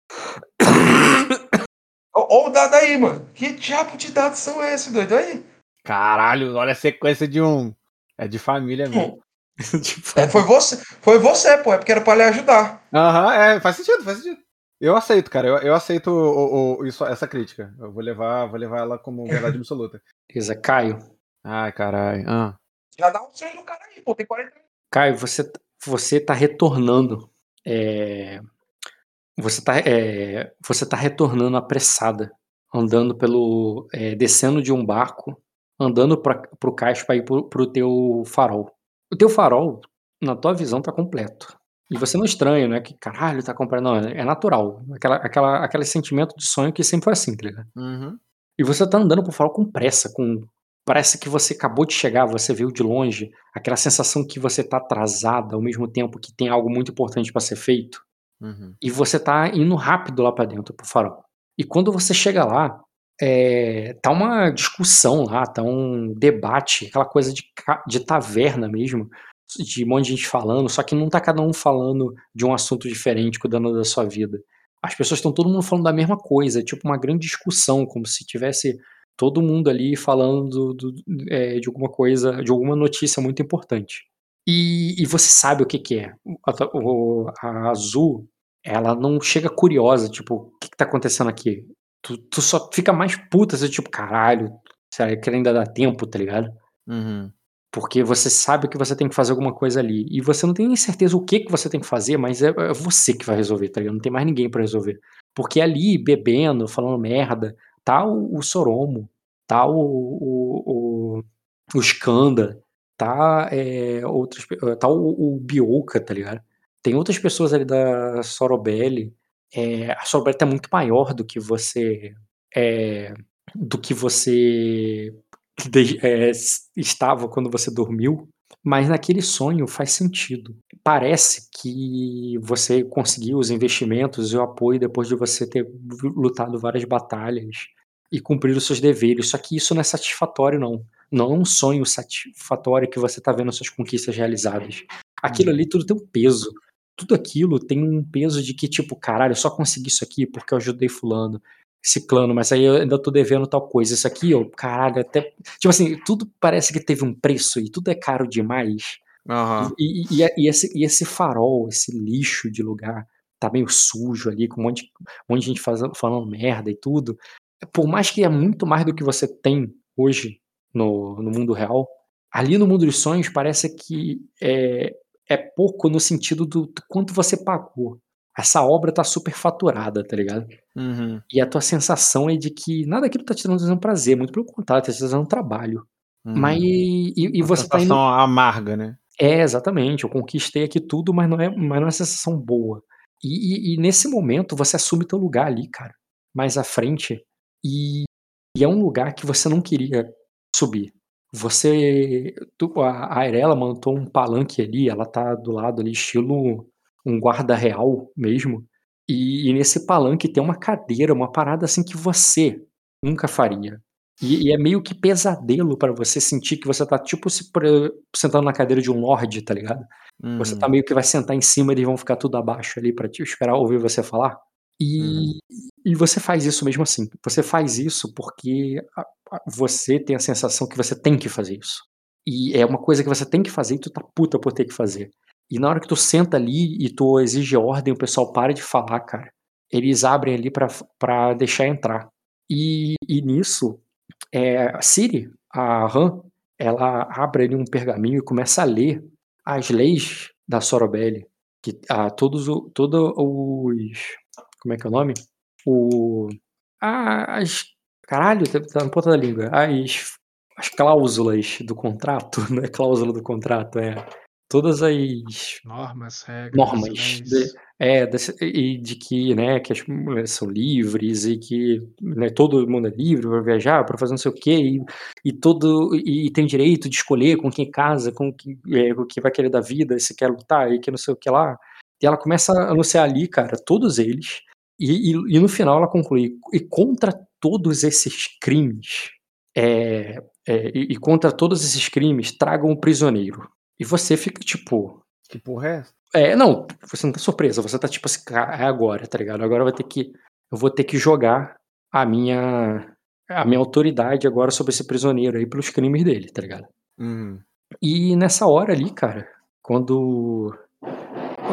Ó o dado aí, mano. Que diabo de dados são esses, doido? Aí. Caralho, olha a sequência de um. É de família mesmo. Tipo, É, foi você, foi você, pô. É porque era pra lhe ajudar. Aham, é, faz sentido, faz sentido. Eu aceito, cara. Eu, eu aceito o, o- isso, essa crítica. Eu vou levar, vou levar ela como verdade absoluta. Beleza, Caio. Ai, caralho. Ah. Já dá um sonho do cara aí, pô. Tem 40 minutos. Caio, você, você tá retornando. é, você, tá, é, você tá retornando apressada. Andando pelo. é, descendo de um barco. Andando pra, pro cais pra ir pro, pro teu farol. O teu farol, na tua visão, tá completo. E você não estranha, não é que caralho tá completo. Não, é natural. Aquela, aquela, aquele sentimento de sonho que sempre foi assim, tá ligado? Uhum. E você tá andando pro farol com pressa, com parece que você acabou de chegar, você viu de longe, aquela sensação que você tá atrasada ao mesmo tempo que tem algo muito importante pra ser feito, Uhum. e você tá indo rápido lá pra dentro pro farol. E quando você chega lá, é, tá uma discussão lá, tá um debate, aquela coisa de, de taverna mesmo, de um monte de gente falando, só que não tá cada um falando de um assunto diferente, cuidando da sua vida. As pessoas estão todo mundo falando da mesma coisa, é tipo uma grande discussão, como se tivesse todo mundo ali falando do- é, de alguma coisa, de alguma notícia muito importante. E, e você sabe o que, que é. A, o- a Azul, ela não chega curiosa, tipo, o que, que tá acontecendo aqui? Tu, tu só fica mais puta, você, tipo, caralho, será que ainda dá tempo, tá ligado? Uhum. Porque você sabe que você tem que fazer alguma coisa ali. E você não tem nem certeza o que, que você tem que fazer, mas é, é você que vai resolver, tá ligado? Não tem mais ninguém pra resolver. Porque ali, bebendo, falando merda, tá o, o Soromo, tá o, o, o, o Skanda, tá, é, outras, tá o, o Bioka, tá ligado? Tem outras pessoas ali da Sorobelli. É, a Sorobelli tá muito maior do que você. é, do que você de- é, estava quando você dormiu, mas naquele sonho faz sentido. Parece que você conseguiu os investimentos e o apoio depois de você ter lutado várias batalhas e cumprir os seus deveres. Só que isso não é satisfatório, não. Não é um sonho satisfatório que você está vendo suas conquistas realizadas. Aquilo ali tudo tem um peso. Tudo aquilo tem um peso de que, tipo, caralho, eu só consegui isso aqui porque eu ajudei fulano ciclano, mas aí eu ainda tô devendo tal coisa. Isso aqui, ó, caralho, até. Tipo assim, tudo parece que teve um preço e tudo é caro demais. Aham. E, e- e- esse, e esse farol, esse lixo de lugar, tá meio sujo ali, com um monte, um monte de gente fazendo, falando merda e tudo. Por mais que é muito mais do que você tem hoje no, no mundo real, ali no mundo dos sonhos parece que é, é pouco no sentido do, do quanto você pagou. Essa obra tá super faturada, tá ligado? Uhum. E a tua sensação é de que nada daquilo tá te trazendo prazer, muito pelo contrário, tá te trazendo trabalho. uhum. Mas e, e Uma você tá indo. sensação amarga, né? É, exatamente, eu conquistei aqui tudo, mas não é, mas não é uma sensação boa. E, e- e nesse momento você assume teu lugar ali, cara, mais à frente. E, e é um lugar que você não queria subir. Você. tu- a a Arela montou um palanque ali, ela tá do lado ali, estilo um guarda real mesmo. E, e nesse palanque tem uma cadeira, uma parada assim que você nunca faria. E, e é meio que pesadelo pra você sentir que você tá tipo se sentando na cadeira de um lorde, tá ligado? Você Uhum. tá meio que vai sentar em cima e eles vão ficar tudo abaixo ali pra te esperar ouvir você falar. E, e você faz isso mesmo assim. Você faz isso porque a- a- você tem a sensação que você tem que fazer isso. E é uma coisa que você tem que fazer e tu tá puta por ter que fazer. E na hora que tu senta ali e tu exige ordem, o pessoal para de falar, cara. Eles abrem ali pra deixar entrar. E, e nisso, é, a Siri, a Han, ela abre ali um pergaminho e começa a ler as leis da Sorobelli. Que, ah, todos o, todo os. Como é que é o nome? O. As. Caralho, tá, tá na ponta da língua. As, as cláusulas do contrato, não é cláusula do contrato, é. Todas as Normas, regras, normas de, é, desse- e de que, né, que as mulheres são livres e que né, todo mundo é livre para viajar, para fazer não sei o quê, e, e todo e tem direito de escolher com quem casa, com que, é, o que vai querer da vida, se quer lutar e que não sei o que lá. E ela começa a anunciar ali, cara, todos eles, e, e, e no final ela conclui, e contra todos esses crimes, é, é, e, e contra todos esses crimes, tragam um prisioneiro. E você fica tipo, Que porra é essa? é, não, você não tá surpresa, você tá tipo assim, "Ca- é agora, tá ligado? Agora vai ter que. Eu vou ter que jogar a minha. a minha autoridade agora sobre esse prisioneiro aí pelos crimes dele, tá ligado? Uhum. E nessa hora ali, cara, quando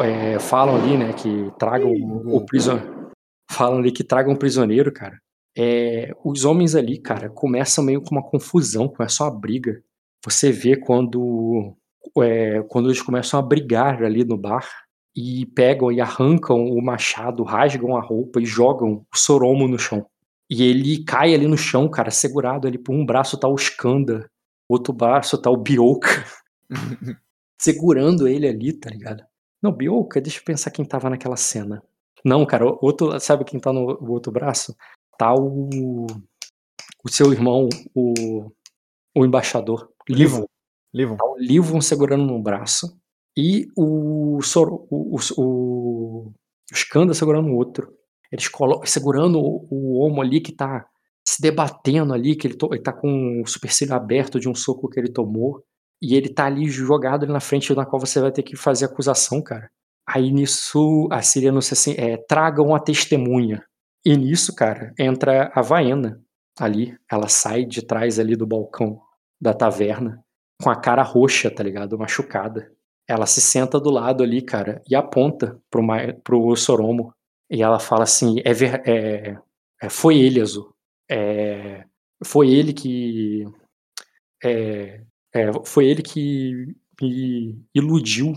é, falam ali, né, que tragam o, o prisioneiro. Falam ali que tragam um prisioneiro, cara. É, os homens ali, cara, começam meio com uma confusão, começam uma briga. Você vê quando é, quando eles começam a brigar ali no bar e pegam e arrancam o machado, rasgam a roupa e jogam o Soromo no chão. E ele cai ali no chão, cara, segurado ali por um braço tá o Skanda, outro braço tá o Bioka, segurando ele ali, tá ligado? Não, Bioka, deixa eu pensar quem tava naquela cena. Não, cara, outro, sabe quem tá no o outro braço? Tá o o seu irmão, o o embaixador, Livon. Livon. Tá o Livon segurando no braço e o Soro, o, o, o, o Skanda segurando o outro. Eles segurando o, o homo ali que tá se debatendo ali, que ele, to- ele tá com o supercílio aberto de um soco que ele tomou, e ele tá ali jogado ali na frente, na qual você vai ter que fazer acusação, cara. Aí nisso, a Síria anuncia assim, é, tragam a testemunha. E nisso, cara, entra a Vaena ali, ela sai de trás ali do balcão da taverna, com a cara roxa, tá ligado? Machucada. Ela se senta do lado ali, cara, e aponta pro, Ma- pro Soromo. E ela fala assim: é, ver- é- é, foi ele, Azul. É, foi ele que. é, é, foi ele que me iludiu,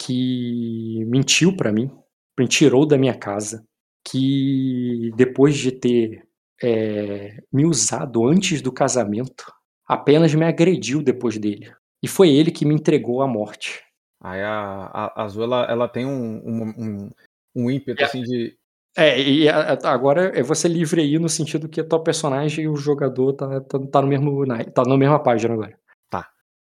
que mentiu pra mim, me tirou da minha casa, que depois de ter é, me usado antes do casamento, apenas me agrediu depois dele. E foi ele que me entregou à morte. Aí a, a, Azul, ela, ela tem um, um, um, um ímpeto, É. assim, de... É, e a- agora é você livre aí no sentido que a tua personagem e o jogador tá, tá, tá no mesmo na- tá na mesma página agora.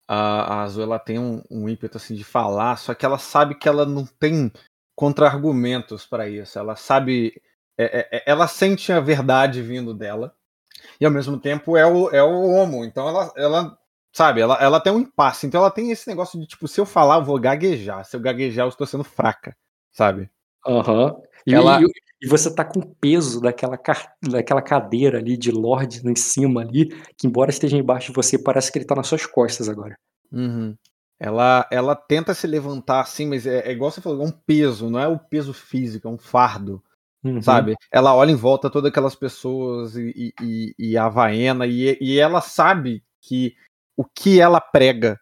A, a Azul, ela tem um, um ímpeto, assim, de falar, só que ela sabe que ela não tem contra-argumentos pra isso. Ela sabe... é- é- é- ela sente a verdade vindo dela. E, ao mesmo tempo, é o, é o homo. Então, ela... ela Sabe, ela, ela tem um impasse. Então, ela tem esse negócio de, tipo, se eu falar, eu vou gaguejar. Se eu gaguejar, eu estou sendo fraca. Sabe? Aham. E, Ela- e- e você tá com o peso daquela, car- daquela cadeira ali de Lorde em cima ali, que embora esteja embaixo de você, parece que ele tá nas suas costas agora. Uhum. Ela, ela tenta se levantar assim, mas é, é igual você falou, é um peso, não é o peso físico, é um fardo, Uhum. sabe? Ela olha em volta todas aquelas pessoas e, e, e- a Vaena, e, e ela sabe que o que ela prega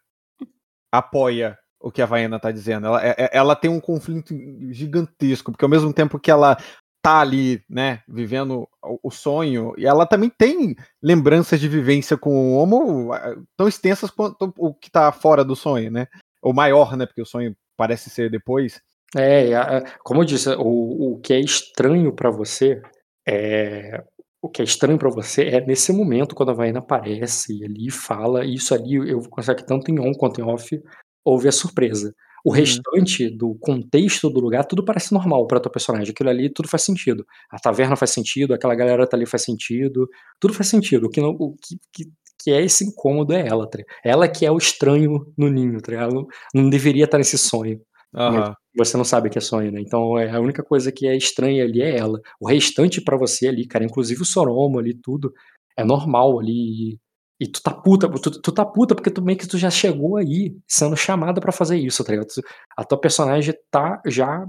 apoia o que a Vaena tá dizendo. Ela, é- é- ela tem um conflito gigantesco, porque ao mesmo tempo que ela tá ali, né, vivendo o- o sonho, e ela também tem lembranças de vivência com o Homo tão extensas quanto o que tá fora do sonho, né? Ou maior, né, porque o sonho parece ser depois. É, e a- a- como eu disse, o, o que é estranho pra você é. O que é estranho pra você é nesse momento, quando a Vaina aparece e ali fala, isso ali eu vou considerar que tanto em on quanto em off houve a surpresa. O Uhum. restante do contexto do lugar, tudo parece normal pra tua personagem. Aquilo ali, tudo faz sentido. A taverna faz sentido, aquela galera tá ali faz sentido, tudo faz sentido. O que, não, o que, que, que é esse incômodo é ela, tá? Ela que é o estranho no ninho, tá? Ela não, não deveria estar nesse sonho Aham. você não sabe que é sonho, né? Então é a única coisa que é estranha ali é ela. O restante pra você ali, cara, inclusive o Soromo ali, tudo, é normal ali. E, tu tá puta, tu, tu tá puta porque tu meio que tu já chegou aí sendo chamada pra fazer isso, tá ligado? A tua personagem tá já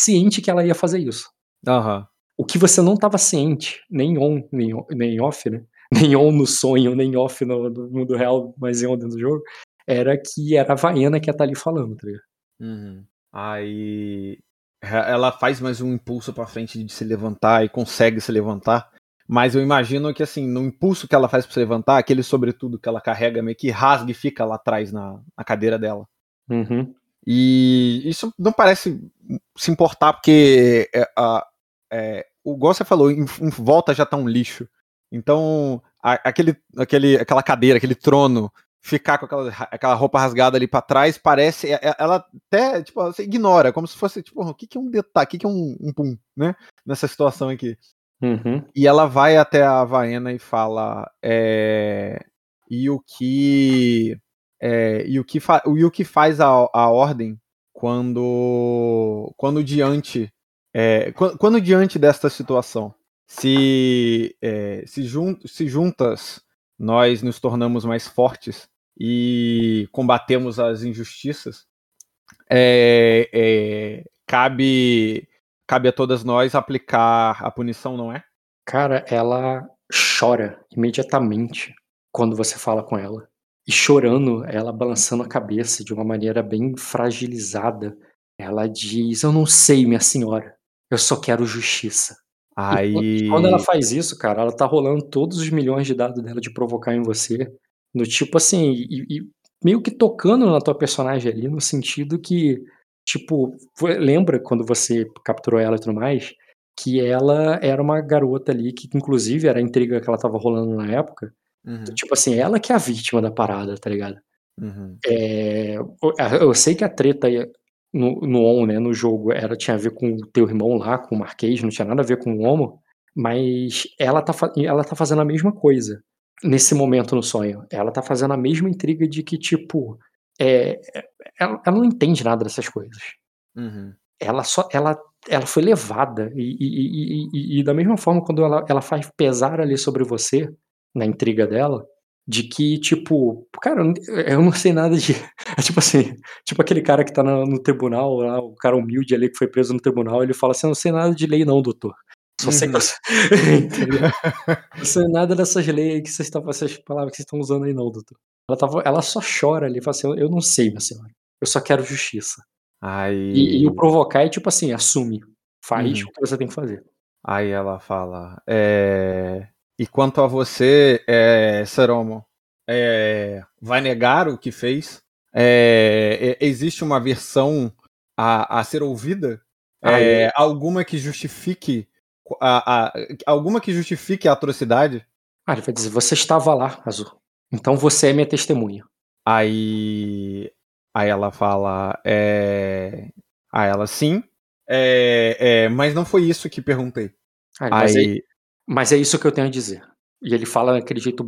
ciente que ela ia fazer isso. Aham. O que você não tava ciente, nem on, nem, on- nem off, né? Nem on no sonho, nem off no, no mundo real, mas em on dentro do jogo, era que era a Vaena que ia estar ali falando, tá ligado? Uhum. Aí ela faz mais um impulso pra frente de se levantar e consegue se levantar. Mas eu imagino que assim, no impulso que ela faz pra se levantar, aquele sobretudo que ela carrega meio que rasga e fica lá atrás na, na cadeira dela. Uhum. E isso não parece se importar, porque é, a- é, o igual você falou, em, em volta já tá um lixo. Então, a- aquele, aquele, aquela cadeira, aquele trono, ficar com aquela, aquela roupa rasgada ali pra trás, parece. é- é- Ela até, tipo, você ignora, como se fosse, tipo, o que, que é um detalhe, o que, que é um, um pum, né? Nessa situação aqui. Uhum. E ela vai até a Vaena e fala. é, e o que. é, e, o que fa- e o que faz a, a ordem quando. Quando diante. é, quando, quando diante desta situação. Se, é, se, jun, se juntas nós nos tornamos mais fortes e combatemos as injustiças, é, é, cabe, cabe a todas nós aplicar a punição, não é? Cara, ela chora imediatamente quando você fala com ela. E chorando, ela balançando a cabeça de uma maneira bem fragilizada, ela diz: Eu não sei, minha senhora, eu só quero justiça. Aí. E quando ela faz isso, cara, ela tá rolando todos os milhões de dados dela de provocar em você. No tipo assim, e, e meio que tocando na tua personagem ali, no sentido que, tipo, lembra quando você capturou ela e tudo mais, que ela era uma garota ali, que inclusive era a intriga que ela tava rolando na época. Uhum, Tipo assim, ela que é a vítima da parada, tá ligado? uhum, É, eu- sei que a treta no, no On, né, no jogo, era, tinha a ver com o teu irmão lá, com o Marquês, não tinha nada a ver com o Homo, Mas ela tá, ela tá fazendo a mesma coisa nesse momento no sonho. Ela tá fazendo a mesma intriga de que, tipo, é, é- ela, ela não entende nada dessas coisas. Uhum. Ela só. Ela, ela foi levada. E, e- e- e- da mesma forma, quando ela, ela faz pesar ali sobre você, na intriga dela, de que, tipo, cara, eu não- eu não sei nada de. É tipo assim, tipo aquele cara que tá no, no tribunal, lá, o cara humilde ali que foi preso no tribunal, ele fala assim: eu não sei nada de lei, não, doutor. Só sei que. Entendeu? Não sei nada dessas leis aí que vocês estão, essas palavras que vocês estão usando aí, não, doutor. Ela, tava, ela só chora ali, fala assim: eu, não sei, minha senhora. Eu só quero justiça. Aí, E, e o provocar é tipo assim, assume. Faz Uhum. o que você tem que fazer. aí ela fala. é, E quanto a você, é, Seromo, é, vai negar o que fez? É, Existe uma versão a, a ser ouvida? É, alguma que justifique a, a- alguma que justifique a atrocidade? Ah, ele vai dizer: você estava lá, Azul. Então você é minha testemunha. Aí, aí ela fala, é... aí ela sim, é, é, mas não foi isso que perguntei. Ah, ele, mas, é, Aí, mas é isso que eu tenho a dizer. E ele fala daquele jeito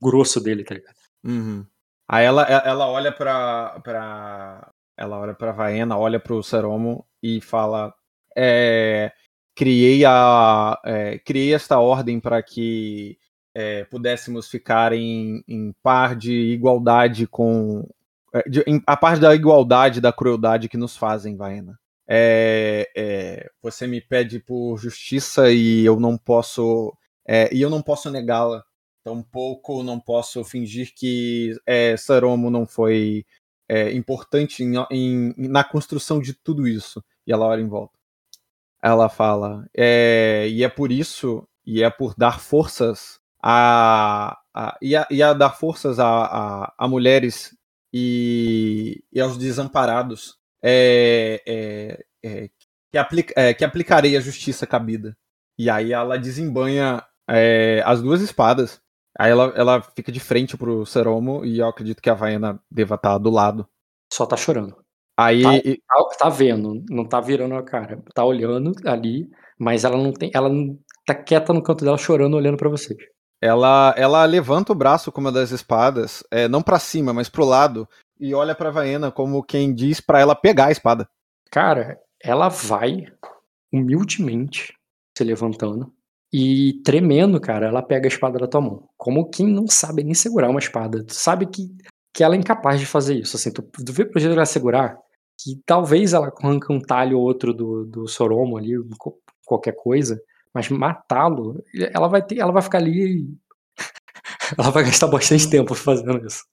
grosso dele, tá ligado? uhum. aí ela, ela olha pra, pra, ela olha pra Vaena, olha pro Seromo e fala, é, criei a, é, criei esta ordem para que é, pudéssemos ficar em, em par de igualdade com é, de- em- a par da igualdade da crueldade que nos fazem, Vaena. É, é, você me pede por justiça e eu não posso é, e eu não posso negá-la. Tampouco não posso fingir que Saromo não foi importante em- na construção de tudo isso. E ela olha em volta. Ela fala, é, e é por isso, e é por dar forças a, a, e, a, e a dar forças a, a, a mulheres e, e aos desamparados é, é, é, que, aplica, é, que aplicarei a justiça cabida. E aí ela desembanha é, as duas espadas. Aí ela, ela fica de frente pro Seromo e eu acredito que a Vaena deva estar do lado. Só tá chorando. Aí Tá. Tá, tá vendo, não tá virando a cara. Tá olhando ali, mas ela não tem. Ela tá quieta no canto dela, chorando, olhando pra vocês. ela, ela levanta o braço com uma das espadas, é, não pra cima, mas pro lado, e olha pra Vaena como quem diz pra ela pegar a espada. Cara, ela vai humildemente se levantando e tremendo, cara, ela pega a espada da tua mão. Como quem não sabe nem segurar uma espada. Tu sabe que, que ela é incapaz de fazer isso. Assim, tu, tu vê pro jeito dela segurar que talvez ela arranque um talho ou outro do, do Soromo ali, qualquer coisa, mas matá-lo, ela vai ter, ela vai ficar ali. ela vai gastar bastante tempo fazendo isso.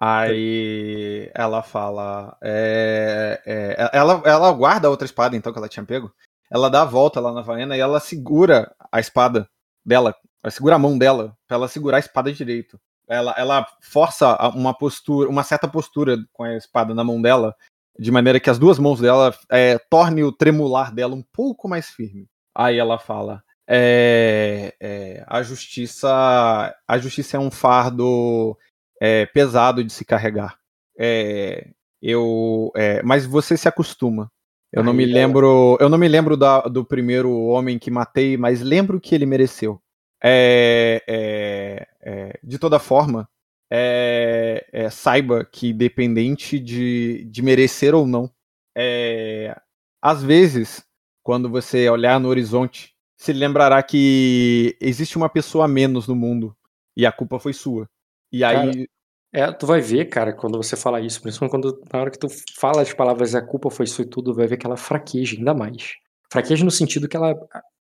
Aí ela fala. é, é, ela, ela guarda a outra espada, então, que ela tinha pego. Ela dá a volta lá na Vaena e ela segura a espada dela. Ela segura a mão dela pra ela segurar a espada direito. Ela, ela força uma postura, uma certa postura com a espada na mão dela, de maneira que as duas mãos dela é, torne o tremular dela um pouco mais firme. Aí ela fala: é, é, a justiça, a justiça é um fardo é, pesado de se carregar. É, eu, é, mas você se acostuma. Eu não me lembro, eu não me lembro da- do primeiro homem que matei, mas lembro que ele mereceu. É, é, é, de toda forma, é, é, saiba que dependente de, de merecer ou não, é, às vezes, quando você olhar no horizonte, se lembrará que existe uma pessoa a menos no mundo e a culpa foi sua. E aí, É, tu vai ver, cara, quando você fala isso, principalmente quando na hora que tu fala as palavras a culpa foi isso e tudo, vai ver que ela fraqueja ainda mais. Fraqueja no sentido que ela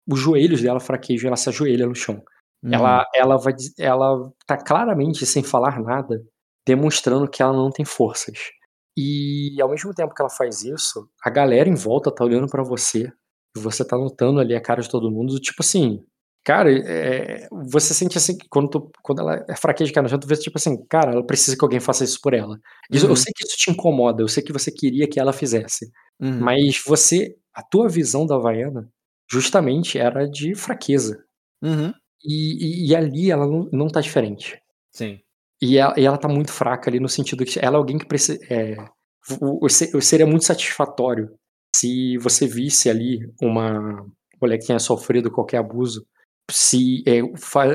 os joelhos dela fraquejam, ela se ajoelha no chão. Uhum. Ela ela vai ela tá claramente sem falar nada, demonstrando que ela não tem forças. E ao mesmo tempo que ela faz isso, a galera em volta tá olhando pra você, e você tá notando ali a cara de todo mundo, tipo assim, Cara, é, você sente assim, quando, tu, quando ela é fraqueja de cara tu vê tipo assim, cara, ela precisa que alguém faça isso por ela. Isso- Uhum. Eu sei que isso te incomoda, eu sei que você queria que ela fizesse. Uhum. Mas você, a tua visão da Havaiana, justamente era de fraqueza. Uhum. E, e- e ali ela não, não tá diferente. Sim. E ela, e ela tá muito fraca ali no sentido que ela é alguém que precisa. É, seria muito satisfatório se você visse ali uma. mulher que tenha sofrido qualquer abuso, se é,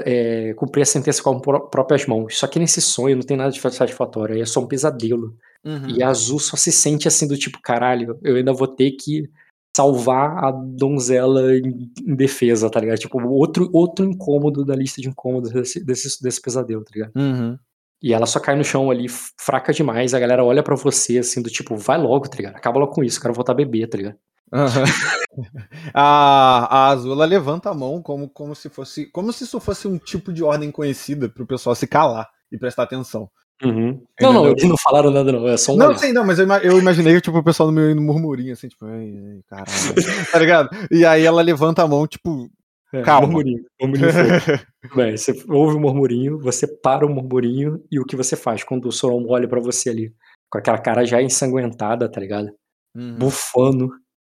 é, cumprir a sentença com as pró- próprias mãos. Só que nesse sonho não tem nada de satisfatório, é só um pesadelo. Uhum. E a Azul só se sente assim do tipo, caralho, eu ainda vou ter que salvar a donzela em, em defesa, tá ligado? Tipo, outro, outro incômodo da lista de incômodos desse, desse, desse pesadelo, tá ligado? Uhum. E ela só cai no chão ali, fraca demais, a galera olha pra você assim, do tipo, vai logo, tá ligado? Acaba logo com isso, quero voltar a beber, tá ligado? Aham. a, a Azul ela levanta a mão como, como se fosse. Como se isso fosse um tipo de ordem conhecida pro pessoal se calar e prestar atenção. Uhum. Não, não, eles não falaram nada, não. É só um. Não, olhar. sei, não, mas eu, ima- eu imaginei, tipo, o pessoal no meu no murmurinho, assim, tipo, ai, ai, caralho. tá ligado? E aí ela levanta a mão, tipo, É, calma. Murmurinho. murmurinho Bem, você ouve o murmurinho, você para o murmurinho e o que você faz quando o Soron olha pra você ali, com aquela cara já ensanguentada, tá ligado? Uhum. Bufando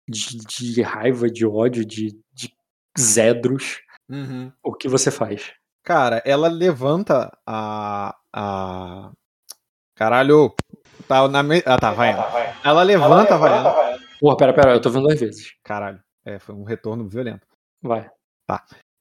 de, de raiva, de ódio, de, de zedros. Uhum. O que você faz? Cara, ela levanta a. a... Caralho! Tá na me... Ah, tá, vai. Ela levanta a Havaiana. Porra, pera, pera, eu tô vendo duas vezes. Caralho, é, foi um retorno violento. Vai.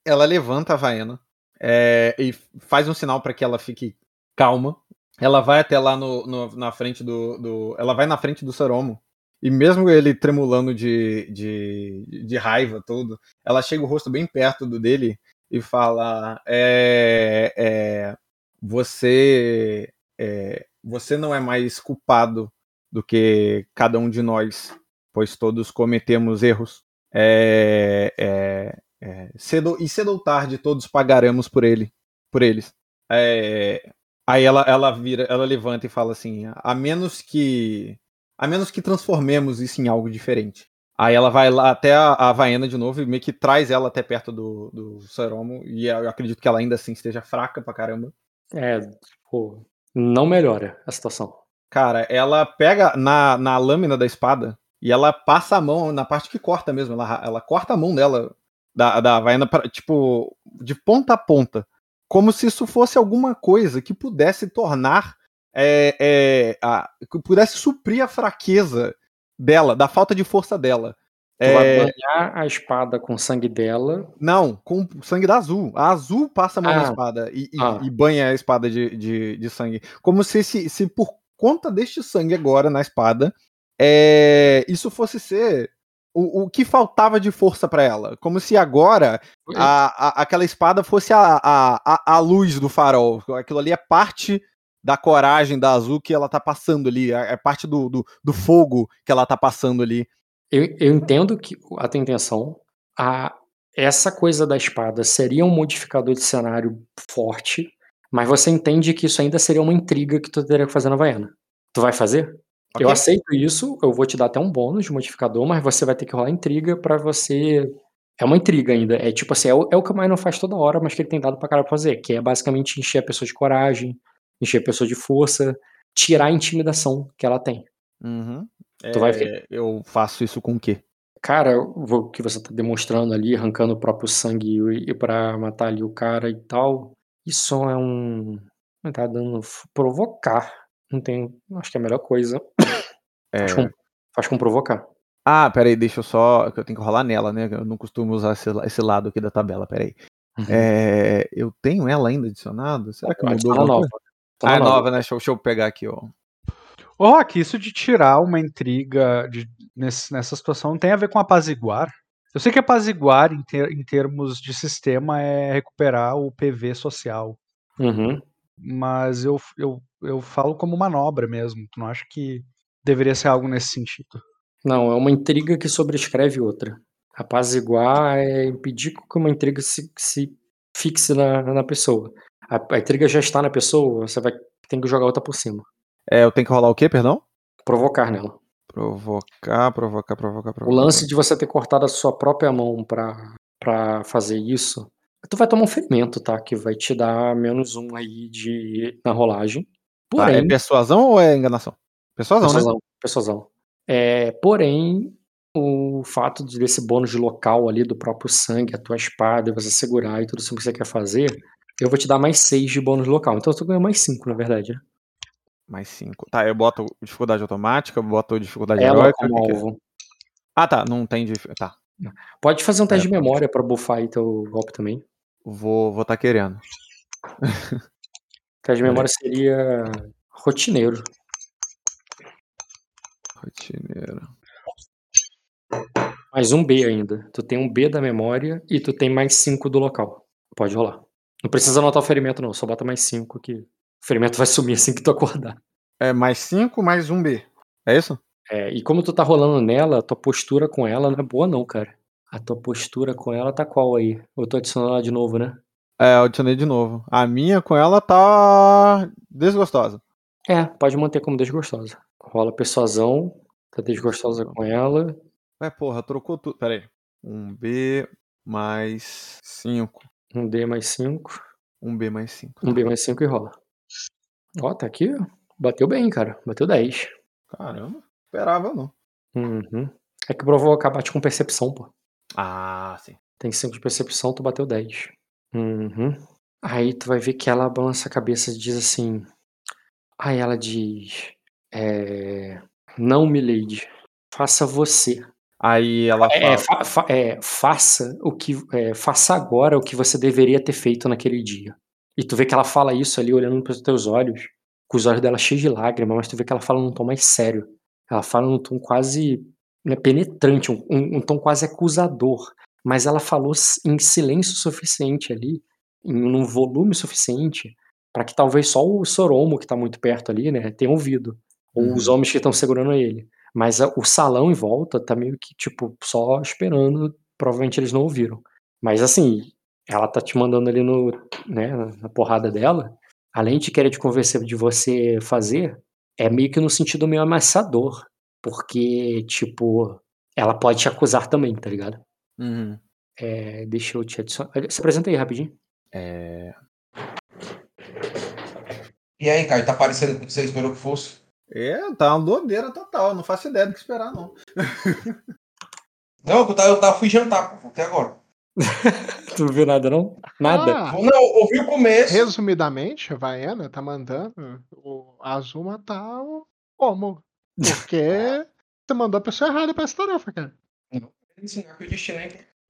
Ela levanta a Havaiana é, e faz um sinal pra que ela fique calma. Ela vai até lá no, no- na frente do, do- Ela vai na frente do Soromo. E mesmo ele tremulando de, de, de raiva, tudo, ela chega o rosto bem perto do dele e fala: é, é, Você. é, você não é mais culpado do que cada um de nós, pois todos cometemos erros. É, é, é, cedo, e cedo ou tarde todos pagaremos por ele, por eles. É, aí ela, ela vira, ela levanta e fala assim: a menos que a menos que transformemos isso em algo diferente. Aí ela vai lá até a, a de novo e meio que traz ela até perto do, do Saromo. E eu acredito que ela ainda assim esteja fraca pra caramba. É, pô, não melhora a situação. Cara, ela pega na, na lâmina da espada e ela passa a mão na parte que corta mesmo. Ela, ela corta a mão dela, da, da Havaiana, pra, tipo, de ponta a ponta. Como se isso fosse alguma coisa que pudesse tornar. É, é, a, que pudesse suprir a fraqueza dela, da falta de força dela. Tu vai É, banhar a espada com sangue dela. não, com o sangue da Azul. A Azul passa a mão na Ah. espada e, e- Ah. e banha a espada de, de, de sangue. Como se, se, se por conta deste sangue agora na espada, é, isso fosse ser o, o que faltava de força pra ela. Como se agora a, a- aquela espada fosse a, a, a, a luz do farol. Aquilo ali é parte da coragem da Azul que ela tá passando ali. É é parte do, do, do fogo que ela tá passando ali. Eu, eu entendo que a tua intenção, a, essa coisa da espada seria um modificador de cenário forte, mas você entende que isso ainda seria uma intriga que tu teria que fazer na Havaiana. Tu vai fazer? Eu Ok? aceito isso, eu vou te dar até um bônus de modificador, mas você vai ter que rolar intriga pra você. É uma intriga ainda. É tipo assim, é o, é o que o Maino faz toda hora, mas que ele tem dado pra cara pra fazer, que é basicamente encher a pessoa de coragem, encher a pessoa de força, tirar a intimidação que ela tem. Uhum. Tu vai É, eu faço isso com o quê? Cara, o que você tá demonstrando ali, arrancando o próprio sangue e pra matar ali o cara e tal, isso é um. Tá dando provocar. Não tem. Acho que é a melhor coisa. É, Faz, com, faz com provocar. Ah, peraí, deixa eu só. que Eu tenho que rolar nela, né? Eu não costumo usar esse, esse lado aqui da tabela, peraí. Uhum. É, eu tenho ela ainda adicionada? Será que mudou Adiciona alguma nova. coisa? Adiciona Ah, é nova. nova, né? Deixa eu, deixa eu pegar aqui, ó. Ô, Rock, isso de tirar uma intriga de- nesse- nessa situação tem a ver com apaziguar? Eu sei que apaziguar, em, ter- em termos de sistema, é recuperar o PV social. Uhum. Mas eu, eu, eu falo como manobra mesmo. Tu não acha que deveria ser algo nesse sentido? Não, é uma intriga que sobrescreve outra. Apaziguar é impedir que uma intriga se, se fixe na, na pessoa. A, a intriga já está na pessoa, você vai tem que jogar outra por cima. É, eu tenho que rolar o quê, perdão? Provocar nela. Provocar, provocar, provocar, O provocar. lance de você ter cortado a sua própria mão pra, pra fazer isso, tu vai tomar um ferimento, tá? Que vai te dar menos um aí de, na rolagem. Tá, Porém, é persuasão ou é enganação? Persuasão, né? Persuasão, persuasão. É, porém, o fato de desse bônus de local ali do próprio sangue, a tua espada, você segurar e tudo isso que você quer fazer, eu vou te dar mais 6 de bônus local. Então tu ganha mais 5, na verdade. Mais 5. Tá, eu boto dificuldade automática, boto dificuldade Ela heróica. como que é? alvo. Ah, tá, não tem dif... Tá. Pode fazer um teste de memória pra buffar aí teu golpe também. Vou vou tá querendo. Teste de memória seria rotineiro. Rotineiro. Mais um B ainda. Tu tem um B da memória e tu tem mais 5 do local. Pode rolar. Não precisa anotar o ferimento, não. Só bota mais 5 que o ferimento vai sumir assim que tu acordar. É mais 5 mais um B. É isso? É, e como tu tá rolando nela, a tua postura com ela não é boa, não, cara. A tua postura com ela tá qual aí? Eu tô adicionando ela de novo, né? É, eu adicionei de novo. A minha com ela tá desgostosa. É, pode manter como desgostosa. Rola persuasão, tá desgostosa com ela. Ué, porra, trocou tudo. Pera aí. Um B mais 5. Um D mais 5. Um B mais 5. Um B mais 5 e rola. Ó, tá aqui. Bateu bem, cara. Bateu 10. Caramba, esperava não. Uhum. É que provocar bate com percepção, pô. Ah, sim. Tem 5 de percepção, tu bateu 10. Uhum. Aí tu vai ver que ela balança a cabeça e diz assim. Aí ela diz. É... Não, Milady. Faça você. Aí ela É, fala. fa- fa- é, faça o que. é, faça agora o que você deveria ter feito naquele dia. E tu vê que ela fala isso ali olhando pros teus olhos, com os olhos dela cheios de lágrimas, mas tu vê que ela fala num tom mais sério. Ela fala num tom quase né, penetrante, um, um- tom quase acusador. Mas ela falou em silêncio suficiente ali, em um volume suficiente, para que talvez só o Soromo, que tá muito perto ali, né, tenha ouvido. Ou os Uhum. homens que estão segurando ele. Mas a- o salão em volta tá meio que, tipo, só esperando. Provavelmente eles não ouviram. Mas assim, ela tá te mandando ali no, né, na porrada dela. Além de querer te convencer de você fazer, é meio que no sentido meio ameaçador. Porque, tipo, ela pode te acusar também, tá ligado? Uhum. É, deixa eu te adicionar. Se apresenta aí rapidinho. É... E aí, Caio, tá parecendo com o que você esperou que fosse? é, tá uma doideira total. Não faço ideia do que esperar, não. Não, eu tava, eu tava fui jantar, pô, até agora. Tu não viu nada, não? Nada. Ah, Não, ouvi o começo. resumidamente, a Vaiana tá mandando o Azuma matar o Homo. Porque você mandou a pessoa errada pra essa tarefa, cara.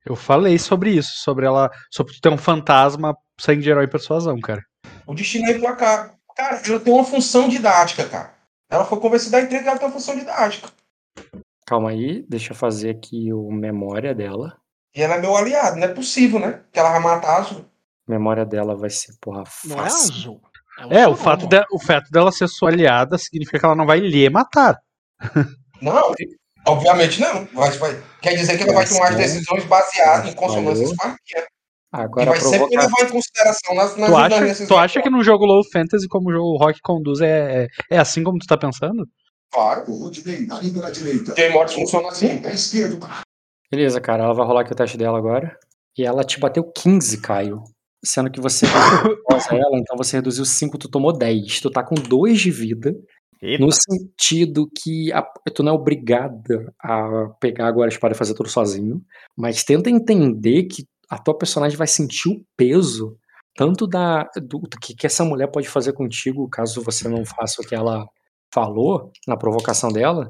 Eu falei sobre isso, sobre ela. Sobre tu ter um fantasma sangue de herói e persuasão, cara. O destino é emplacar. Cara, ela tem uma função didática, cara. Ela foi convencida da intriga que ela tem uma função didática. Calma aí, deixa eu fazer aqui o memória dela. E ela é meu aliado, não é possível, né? Que ela vai matar a Azul. Memória dela vai ser, porra, Não é fácil. azul. É, o fato, de, o fato dela ser sua aliada significa que ela não vai lhe matar. Não, obviamente não. Mas vai, quer dizer que ela vai tomar as decisões baseadas em consonâncias com a minha. E Agora vai sempre provocar. levar em consideração nas, nas, Tu acha, decisões. tu acha que num jogo low fantasy, como o jogo rock conduz, é, é, é assim como tu tá pensando? Claro. Jay Mortis funciona assim. Beleza, cara, ela vai rolar aqui o teste dela agora. E ela te bateu 15, Caio. Sendo que você reduziu ela, então você reduziu 5, tu tomou 10. Tu tá com 2 de vida. Eita. No sentido que a- tu não é obrigada a pegar agora a espada e fazer tudo sozinho. Mas tenta entender que a tua personagem vai sentir o peso tanto da, do, do que, que essa mulher pode fazer contigo, caso você não faça o que ela falou na provocação dela,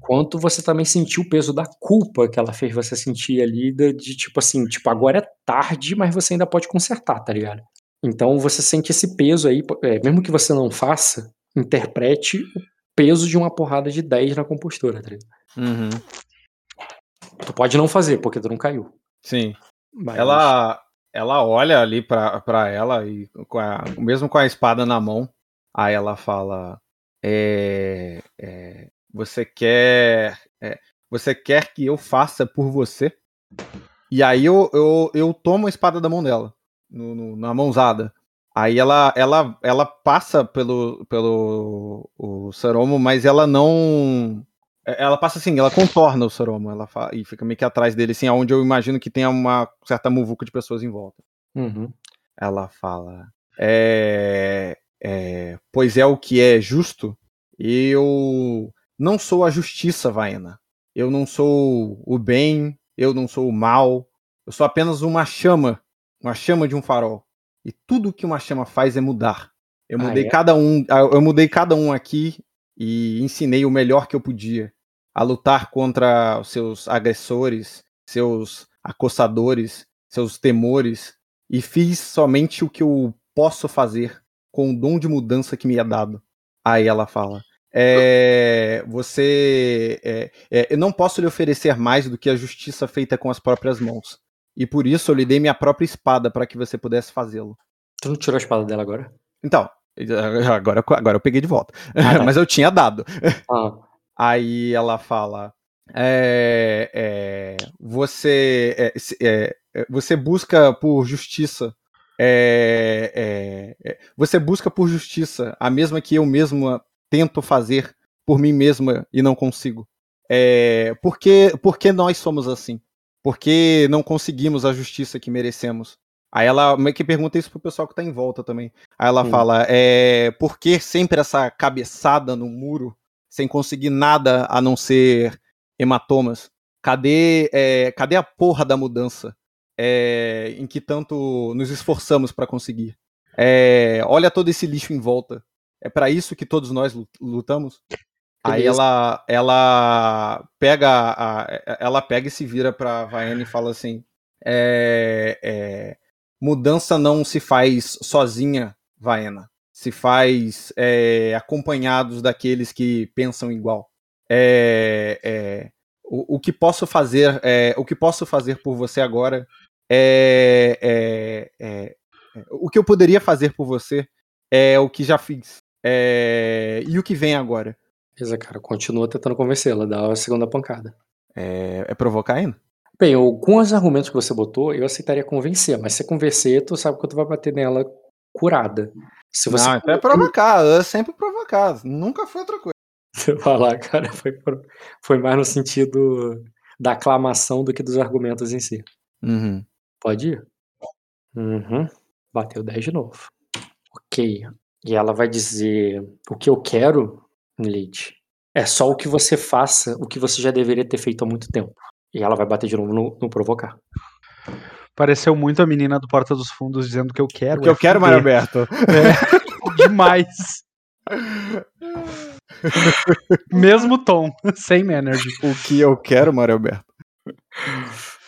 quanto você também sentiu o peso da culpa que ela fez você sentir ali, de, de tipo assim, tipo, agora é tarde, mas você ainda pode consertar, tá ligado? Então você sente esse peso aí, é, mesmo que você não faça, interprete o peso de uma porrada de 10 na compostura, tá ligado? Uhum. Tu pode não fazer, porque tu não caiu. Sim. Mas- Ela, ela olha ali pra, pra ela, e com a- mesmo com a espada na mão, aí ela fala: é, é, Você quer. é, você quer que eu faça por você? E aí eu, eu, eu tomo a espada da mão dela, no- no- na mãozada. Aí ela, ela, ela passa pelo, pelo o Saromo, mas ela não. é, Ela passa assim, ela contorna o Saromo ela fa- e fica meio que atrás dele, assim, onde eu imagino que tenha uma certa muvuca de pessoas em volta. Uhum. Ela fala: é, é, Pois é o que é justo, eu não sou a justiça, Vaina. Eu não sou o bem, eu não sou o mal. Eu sou apenas uma chama, uma chama de um farol. E tudo que uma chama faz é mudar. Eu Ah, mudei é? cada um, eu mudei cada um aqui e ensinei o melhor que eu podia a lutar contra os seus agressores seus acossadores, seus temores, e fiz somente o que eu posso fazer com o dom de mudança que me é dado. Aí ela fala: é, Você. É, é, eu não posso lhe oferecer mais do que a justiça feita com as próprias mãos. E por isso eu lhe dei minha própria espada para que você pudesse fazê-lo. Tu não tirou a espada dela agora? Então, agora, agora eu peguei de volta. Ah, tá. Mas eu tinha dado. Ah, Aí ela fala: é, é, você, é, você busca por justiça. é, é, é, você busca por justiça, a mesma que eu mesma tento fazer por mim mesma e não consigo. É, por, que, por que nós somos assim? Por que não conseguimos a justiça que merecemos? Aí ela meio que pergunta isso pro pessoal que tá em volta também. Aí ela Hum. fala: é, por que sempre essa cabeçada no muro? sem conseguir nada a não ser hematomas. Cadê, é, cadê a porra da mudança é, em que tanto nos esforçamos para conseguir? É, olha todo esse lixo em volta. É para isso que todos nós lu- lutamos? Aí Beleza. ela, ela pega, a- ela pega e se vira para Vaiana e fala assim: é, é, mudança não se faz sozinha, Vaena. Se faz é, acompanhados daqueles que pensam igual. É, é, o, o que posso fazer, é, o que posso fazer por você agora é, é- é- é- o que eu poderia fazer por você é o que já fiz. É, e o que vem agora? beleza, cara. Continua tentando convencê-la, dá a segunda pancada. É, é provocar ainda? Bem, os argumentos que você botou, eu aceitaria convencer, mas se convencer, tu sabe que tu vai bater nela curada. Se você Não, então é provocar, é sempre provocar. Nunca foi outra coisa. Vai lá, cara, foi, por- foi mais no sentido da aclamação do que dos argumentos em si. Uhum. Pode ir? Uhum. Bateu 10 de novo. Ok. E ela vai dizer: O que eu quero, Lilith, é só o que você faça, o que você já deveria ter feito há muito tempo. E ela vai bater de novo no, no provocar. Pareceu muito a menina do Porta dos Fundos dizendo que eu quero. O que eu quero. Mário Alberto. É, demais. Mesmo tom, same energy. O que eu quero, Mário Alberto. O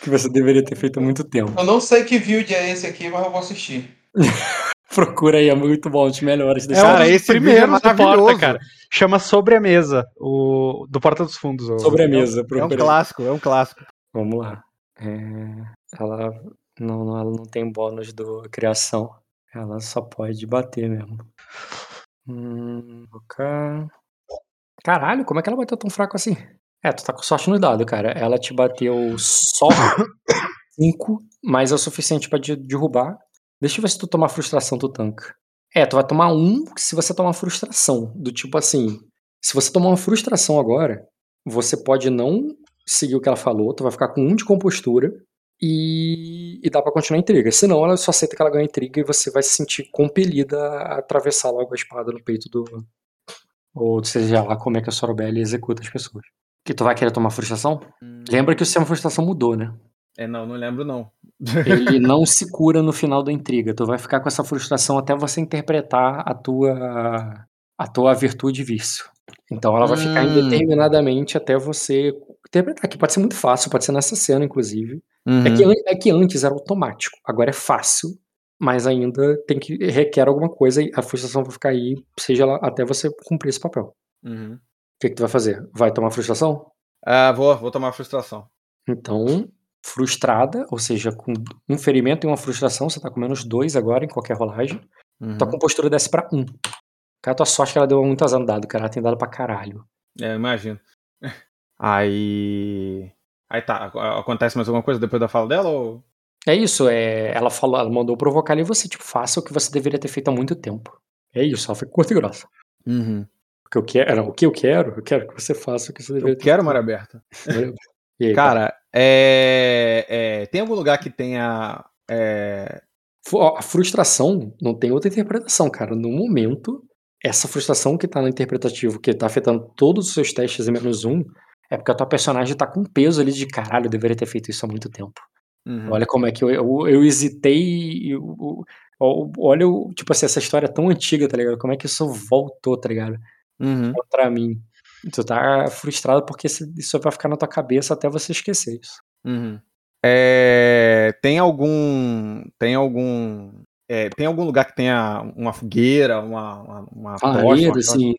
que você deveria ter feito há muito tempo. Eu não sei que build é esse aqui, mas eu vou assistir. Procura aí, é muito bom, os melhores É desse um Cara, esse vídeo é do Porta, cara. Chama Sobre a Mesa, o do Porta dos Fundos. o- sobre a mesa. É um procura aí. clássico, é um clássico. Vamos lá. É, ela, não, não, ela não tem bônus do criação. Ela só pode bater mesmo. Hum, colocar. Caralho, como é que ela bateu tão fraco assim? É, tu tá com sorte no dado, cara. Ela te bateu só 5, mas é o suficiente pra de- derrubar. Deixa eu ver se tu tomar frustração, tu tanca. É, tu vai tomar um se você tomar frustração. Do tipo assim, se você tomar uma frustração agora, você pode não seguir o que ela falou, tu vai ficar com um de compostura e, e dá pra continuar a intriga. Senão ela só aceita que ela ganha intriga e você vai se sentir compelida a atravessar logo a espada no peito do. Ou seja lá como é que a Sorobelli executa as pessoas. Que tu vai querer tomar frustração? Lembra que o sistema de frustração mudou, né? É, não, não lembro não. Ele não se cura no final da intriga. Tu vai ficar com essa frustração até você interpretar a tua a tua virtude e vício. Então ela vai ficar Hum. indeterminadamente até você interpretar, que pode ser muito fácil, pode ser nessa cena, inclusive. Uhum. É, que, an- é que antes era automático, agora é fácil, mas ainda tem que requer alguma coisa e a frustração vai ficar aí, seja lá até você cumprir esse papel. Uhum. O que, que tu vai fazer? Vai tomar frustração? Ah, vou, vou tomar frustração. Então, frustrada, ou seja, com um ferimento e uma frustração, você tá com menos dois agora em qualquer rolagem. Uhum. Tua compostura desce pra um. Cara, tua sorte que ela deu muito azar no dado, cara. Ela tem dado pra caralho. É, eu imagino. Aí. Aí tá. ac- Acontece mais alguma coisa depois da fala dela? Ou... É isso, é, ela falou, ela mandou provocar ali e você, tipo, faça o que você deveria ter feito há muito tempo. É isso, ela foi curta e grossa. Uhum. O que eu quero, não, o que eu quero, eu quero que você faça o que você deveria Eu ter quero feito. mar aberta. Aí, Cara, é, é, tem algum lugar que tenha. é, A frustração não tem outra interpretação, cara. No momento, essa frustração que tá no interpretativo, que tá afetando todos os seus testes em menos um, é porque a tua personagem tá com peso ali de caralho, eu deveria ter feito isso há muito tempo. uhum. Olha como é que eu, eu, eu hesitei. eu- eu- olha, o- tipo assim, essa história tão antiga, tá ligado? Como é que isso voltou, tá ligado? Uhum. Contra mim. Tu tá frustrado porque isso vai ficar na tua cabeça até você esquecer isso. Uhum. É, tem algum. Tem algum. é, tem algum lugar que tenha uma fogueira, uma, uma, uma tocha, uma Lareira, tocha? assim.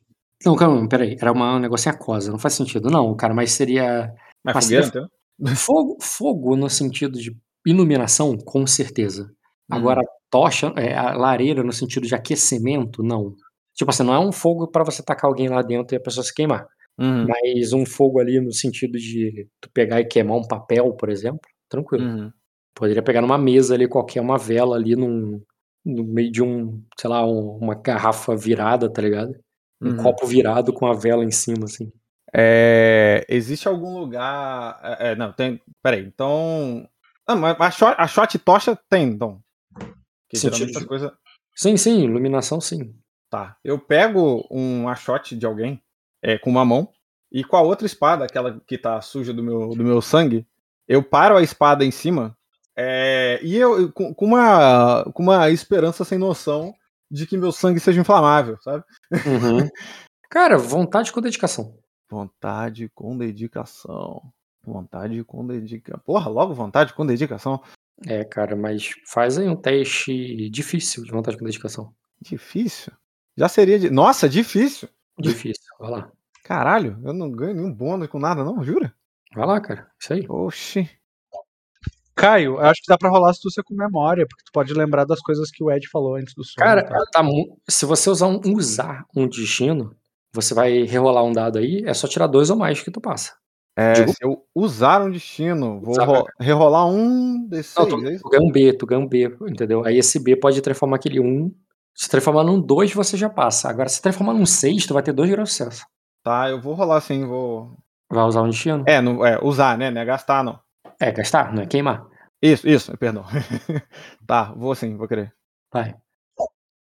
Não, calma, peraí. Era uma, um negócio aquosa. Não faz sentido, não, cara. Mas seria. Mas mas fogueira, seria então? fogo, fogo no sentido de iluminação, com certeza. Agora, Uhum. tocha, é, a lareira no sentido de aquecimento, não. Tipo assim, não é um fogo pra você tacar alguém lá dentro e a pessoa se queimar. Uhum. Mas um fogo ali no sentido de tu pegar e queimar um papel, por exemplo, tranquilo. Uhum. Poderia pegar numa mesa ali qualquer, uma vela ali num, no meio de um, sei lá, um- uma garrafa virada, tá ligado? Um Uhum. copo virado com a vela em cima, assim. É, existe algum lugar. É, é, não, tem. Peraí, então. Ah, mas a shot, a shot e tocha tem, então. Que Sentido geralmente de- coisas. Sim, sim, iluminação sim. Tá. Eu pego um shot de alguém é, com uma mão e com a outra espada, aquela que tá suja do meu, do meu sangue, eu paro a espada em cima é, e eu com uma, com uma esperança sem noção de que meu sangue seja inflamável, sabe? Uhum. Cara, vontade com dedicação. Vontade com dedicação. Vontade com dedicação. Porra, logo vontade com dedicação. É, cara, mas faz aí um teste difícil de vontade com dedicação. Difícil. Já seria. De... Nossa, difícil. Difícil, vai lá. Caralho, eu não ganho nenhum bônus com nada, não, jura? Vai lá, cara. Isso aí. Oxi. Caio, eu acho que dá pra rolar astúcia com memória, porque tu pode lembrar das coisas que o Ed falou antes do som. Cara, tá? tá mu- se você usar um, usar um destino, você vai rerolar um dado aí, é só tirar dois ou mais que tu passa. É, Digo- se eu usar um destino, vou Usar, ro- rerolar um D6, Não, tu, é tu ganha um B, tu ganha um B, entendeu? Aí esse B pode transformar aquele 1. Se transformar num 2, você já passa. Agora, se transformar num 6, tu vai ter 2 graus de sucesso. Tá, eu vou rolar sim, vou. Vai usar um destino? É, não, é usar, né? Não é gastar, não. É, gastar, não é queimar. Isso, isso, perdão. tá, vou sim, vou querer. Vai.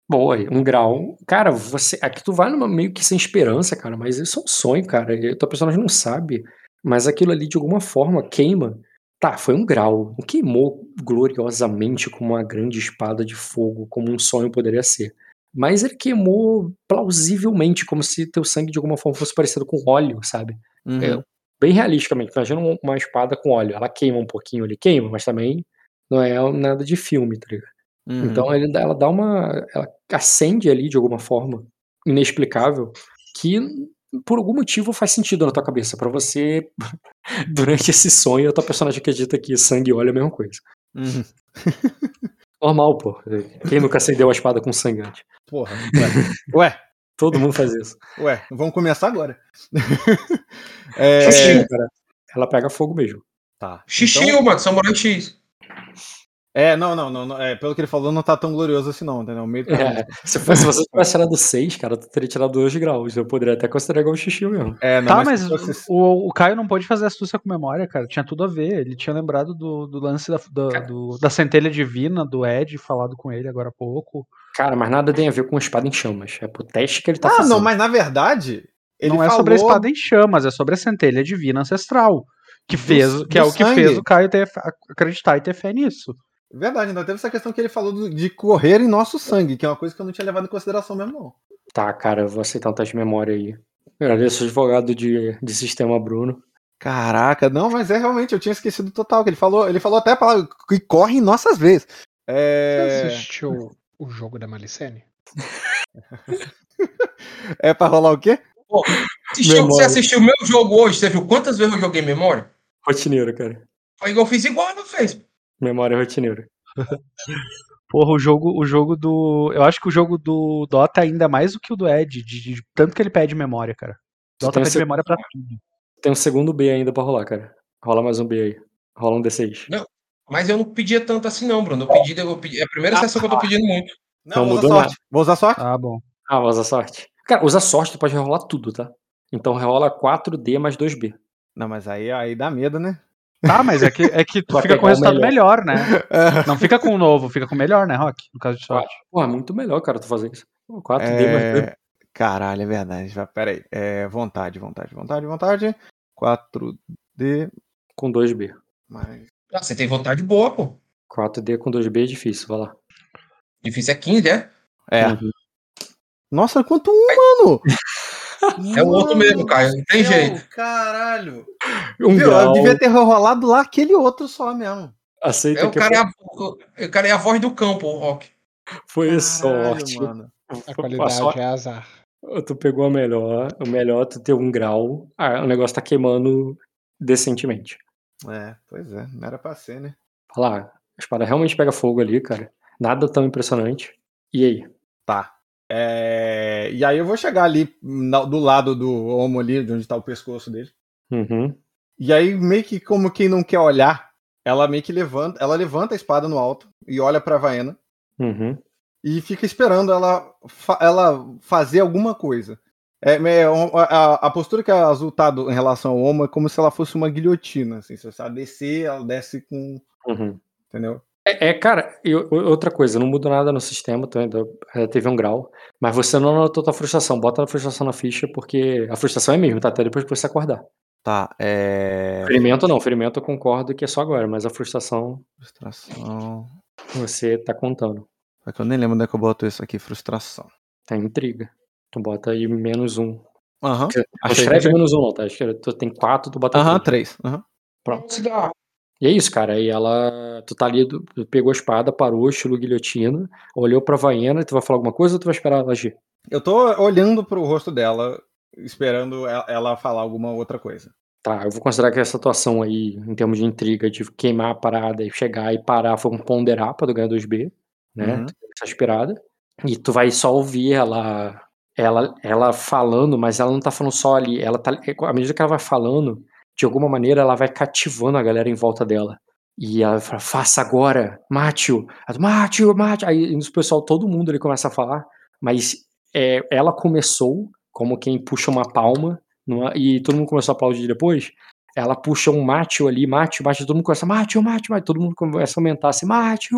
Boa, aí, um grau. Cara, você. Aqui tu vai numa, meio que sem esperança, cara, mas isso é um sonho, cara. E tua personagem não sabe. Mas aquilo ali, de alguma forma, queima. Tá, foi um grau. Não queimou gloriosamente com uma grande espada de fogo, como um sonho poderia ser. Mas ele queimou plausivelmente, como se teu sangue de alguma forma fosse parecido com óleo, sabe? Uhum. É, bem realisticamente. Imagina um- uma espada com óleo. Ela queima um pouquinho ali, queima, mas também não é nada de filme, tá ligado? uhum. Então ele ela dá uma. Ela acende ali de alguma forma, inexplicável, que por algum motivo faz sentido na tua cabeça. Pra você, durante esse sonho, a tua personagem acredita que sangue e óleo é a mesma coisa. Uhum. Normal, pô. Quem nunca acendeu a espada com sangue antes? Porra, ué. ué, Todo mundo faz isso. ué, vamos começar agora. é, Assim, cara, ela pega fogo mesmo. tá. Xixi, então- mano, Samurai X. é, não, não, não, não, é, pelo que ele falou, não tá tão glorioso assim, não, entendeu? Meio caminho. É, se, fosse, se você tivesse tirado 6, cara, tu teria tirado 2 graus. Eu poderia até considerar igual o xixi mesmo. É, não, Tá, mas mas se fosse- o, o Caio não pôde fazer astúcia com memória, cara. Tinha tudo a ver. Ele tinha lembrado do, do lance da, da, do- da centelha divina, do Ed, falado com ele agora há pouco. Cara, mas nada tem a ver com espada em chamas. É pro teste que ele tá Ah, fazendo. não, mas na verdade. Ele não é falou... sobre a espada em chamas, é sobre a centelha divina ancestral. Que, Do- fez, que é do o que sangue. fez o Caio ter, acreditar e ter fé nisso. Verdade, ainda teve essa questão que ele falou do- de correr em nosso sangue, que é uma coisa que eu não tinha levado em consideração mesmo, não. Tá, cara, eu vou aceitar um teste de memória aí. Agradeço o advogado de, de sistema Bruno. Caraca, não, mas é realmente, eu tinha esquecido total, que ele falou, ele falou até a palavra que corre em nossas vezes. Você É, assistiu o jogo da Malicene? é pra rolar o quê? Assistiu- Memória. você assistiu o meu jogo hoje? Você viu quantas vezes eu joguei memória? Rotineiro, cara. Foi igual eu fiz igual ela fez. Memória rotineiro. Porra, o jogo, o jogo do. Eu acho que o jogo do Dota é ainda mais do que o do Ed, de, de- tanto que ele pede memória, cara. Dota pede esse- memória pra tudo. Tem um segundo B ainda pra rolar, cara. Rola mais um B aí. Rola um D6. Mas eu não pedia tanto assim, não, Bruno. Eu pedi, eu pedi, é a primeira sessão que eu tô pedindo muito. Não, Não vou usar mudou sorte. Vou usar sorte? Tá bom. Ah, usa sorte. Cara, usa sorte, tu pode rolar tudo, tá? Então rola 4D mais 2B. Não, mas aí, aí dá medo, né? Tá, mas é que, é que tu fica com o resultado melhor, né? É, Não fica com o novo, fica com o melhor, né, Rock? No caso de sorte. Pô, é muito melhor, cara, tu fazer isso. Pô, 4D mais 2B. É, Caralho, é verdade. Já, pera aí. É, vontade, vontade, vontade, vontade. 4D Com 2B. mais. Ah, você tem vontade boa, pô. 4D com 2B é difícil, vai lá. Difícil é 15, é? É. Uhum. Nossa, quanto um, mano! É o outro mesmo, Caio. Não tem Meu, jeito. Caralho. Um Viu, grau. Devia ter rolado lá aquele outro só mesmo. Aceita É o que cara, é a, o cara é a voz do campo, o Rock. foi Caralho, sorte. mano. A qualidade sorte- é azar. Tu pegou a melhor. O melhor é tu ter um grau. Ah, o negócio tá queimando decentemente. É, pois é. Não era pra ser, né? Olha lá, a espada realmente pega fogo ali, cara. Nada tão impressionante. E aí? Tá. É, E aí eu vou chegar ali do lado do homo ali, de onde tá o pescoço dele. Uhum. E aí, meio que como quem não quer olhar, ela meio que levanta, ela levanta a espada no alto e olha pra Vaena Uhum. e fica esperando ela, ela fazer alguma coisa. É, é, a, a- postura que a Azul tá do- em relação ao homo é como se ela fosse uma guilhotina, assim, se ela descer, ela desce com, Uhum. entendeu? É, é, cara, e outra coisa, não muda nada no sistema, tu ainda é, teve um grau, mas você não anotou tua frustração, bota a frustração na ficha, porque a frustração é mesmo, tá? Até depois que você acordar. Tá, é... Ferimento não, ferimento eu concordo que é só agora, mas a frustração Frustração... você tá contando. É que eu nem lembro onde é que eu boto isso aqui, frustração. Tá intriga. Tu bota aí menos um. Aham, Não achei. escreve menos um, não, tá? Escreve- Tu tem quatro, tu bota Aham, três. três. Aham. Pronto. E é isso, cara. Aí ela. Tu tá ali, tu tu pegou a espada, parou, estilo guilhotina, olhou pra Vaiana, tu vai falar alguma coisa ou tu vai esperar ela agir? Eu tô olhando pro rosto dela, esperando ela- falar alguma outra coisa. Tá, eu vou considerar que essa atuação aí, em termos de intriga, de queimar a parada e chegar e parar, foi um ponderar pra tu ganhar 2B, né? Uhum. Tu Essa aspirada. E tu vai só ouvir ela, ela, ela falando, mas ela não tá falando só ali. Ela tá, à medida que ela vai falando, de alguma maneira ela vai cativando a galera em volta dela. E ela fala, faça agora, mate-o. Mate-o, mate Aí o pessoal, todo mundo ali começa a falar, mas é, ela começou como quem puxa uma palma, numa- e todo mundo começou a aplaudir depois. Ela puxa um mate ali, mate, mate, todo mundo começa, mate, mate, mate, todo mundo começa a aumentar assim, mate.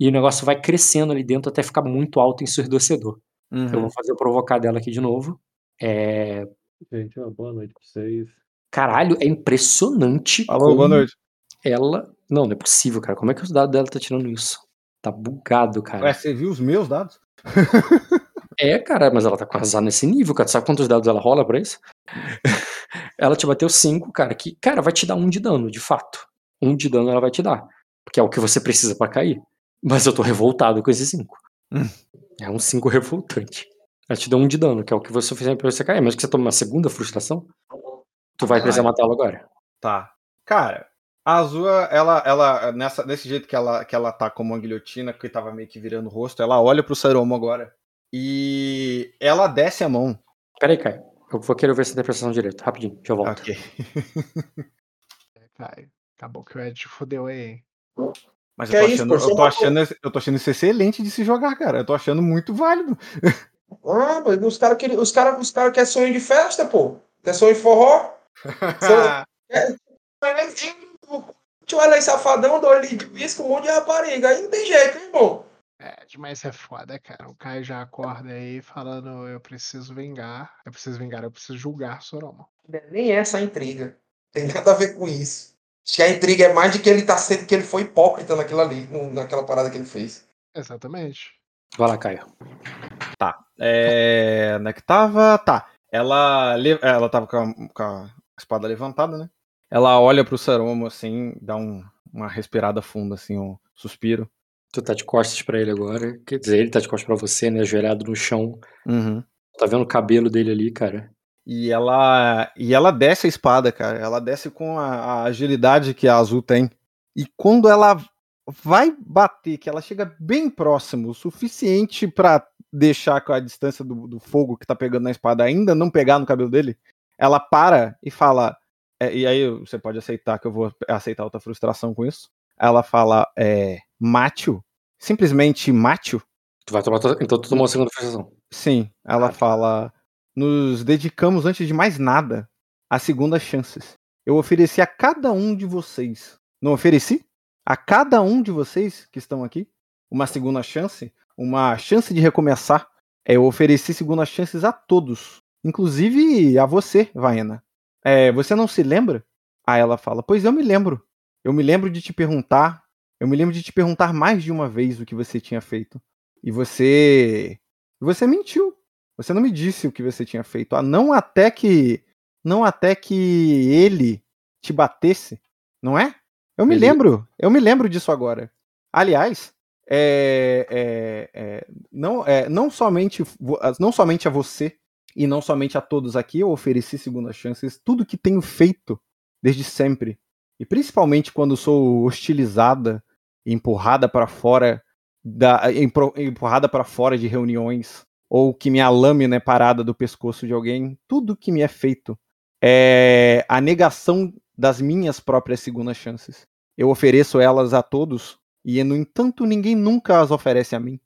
E o negócio vai crescendo ali dentro até ficar muito alto e ensurdecedor. Eu Uhum. vou fazer eu provocar dela aqui de novo. É, Gente, uma boa noite pra vocês. Caralho, é impressionante como boa noite. ela. Não, não é possível, cara. Como é que os dados dela tá tirando isso? Tá bugado, cara. Ué, você viu os meus dados? É, cara, mas ela tá com azar nesse nível, cara. Sabe quantos dados ela rola pra isso? ela te bateu 5, cara, que, cara, vai te dar um de dano, de fato. Um de dano ela vai te dar. Porque é o que você precisa pra cair. Mas eu tô revoltado com esse 5. É um 5 revoltante. Ela te deu um de dano, que é o que você fez pra você cair. Mas que você toma uma segunda frustração, tu vai precisar matá-lo agora. Tá. Cara, a Azul, ela, ela nessa, nesse jeito que ela, que ela tá como uma guilhotina, que tava meio que virando o rosto, ela olha pro Saromo agora e ela desce a mão. Pera aí, Caio. Eu vou querer ver essa interpretação direito. Rapidinho, já volto. Ok. Caio, acabou que o Ed fodeu aí. Mas Que eu tô, é isso, achando, pô? eu, tô achando, eu tô achando isso excelente de se jogar, cara. Eu tô achando muito válido. Ah, mas os caras querem- os cara, os cara querem sonho de festa, pô. Quer sonho de forró? Tio Ellen Safadão, dois de pisco, um monte de rapariga. Aí não tem jeito, hein, irmão? Ed, mas é foda, cara. O Caio já acorda aí falando: eu preciso vingar. Eu preciso vingar, eu preciso julgar Soroma. Nem essa a intriga. Tem nada a ver com isso. Acho que a intriga é mais de que ele tá sendo que ele foi hipócrita naquilo ali, naquela parada que ele fez. Exatamente. Vai lá, Caio. É, onde é que tava? Tá. Ela, ela tava com a, com a espada levantada, né? Ela olha pro Saromo assim, dá um- uma respirada funda, assim, um suspiro. Tu tá de costas pra ele agora. Quer dizer, ele tá de costas pra você, né? Ajoelhado no chão. Uhum. Tá vendo o cabelo dele ali, cara? E ela, e ela desce a espada, cara. Ela desce com a, a agilidade que a Azul tem. E quando ela vai bater, que ela chega bem próximo, o suficiente pra deixar com a distância do, do fogo que tá pegando na espada ainda não pegar no cabelo dele, ela para e fala. é, e aí você pode aceitar que eu vou aceitar outra frustração com isso. Ela fala, é, Mátio? Simplesmente Mátio? Tu vai tomar. Então tu tomou a segunda frustração. Sim, ela fala: Nos dedicamos antes de mais nada a segundas chances. Eu ofereci a cada um de vocês. Não ofereci? A cada um de vocês que estão aqui uma segunda chance, uma chance de recomeçar. É, Eu ofereci segundas chances a todos, inclusive a você, Vaena. É, você não se lembra? Aí ela fala: Pois eu me lembro. Eu me lembro de te perguntar. Eu me lembro de te perguntar mais de uma vez o que você tinha feito. E você. Você mentiu. Você não me disse o que você tinha feito. Ah, não até que. Não até que ele te batesse, não é? Eu me Ele- lembro. Eu me lembro disso agora. Aliás, é, é, é, não, é, não, somente, não somente a você e não somente a todos aqui eu ofereci segundas chances. Tudo que tenho feito desde sempre. E principalmente quando sou hostilizada empurrada para fora da empurrada para fora de reuniões ou que minha lâmina é parada do pescoço de alguém, tudo que me é feito é a negação das minhas próprias segundas chances. Eu ofereço elas a todos e no entanto ninguém nunca as oferece a mim.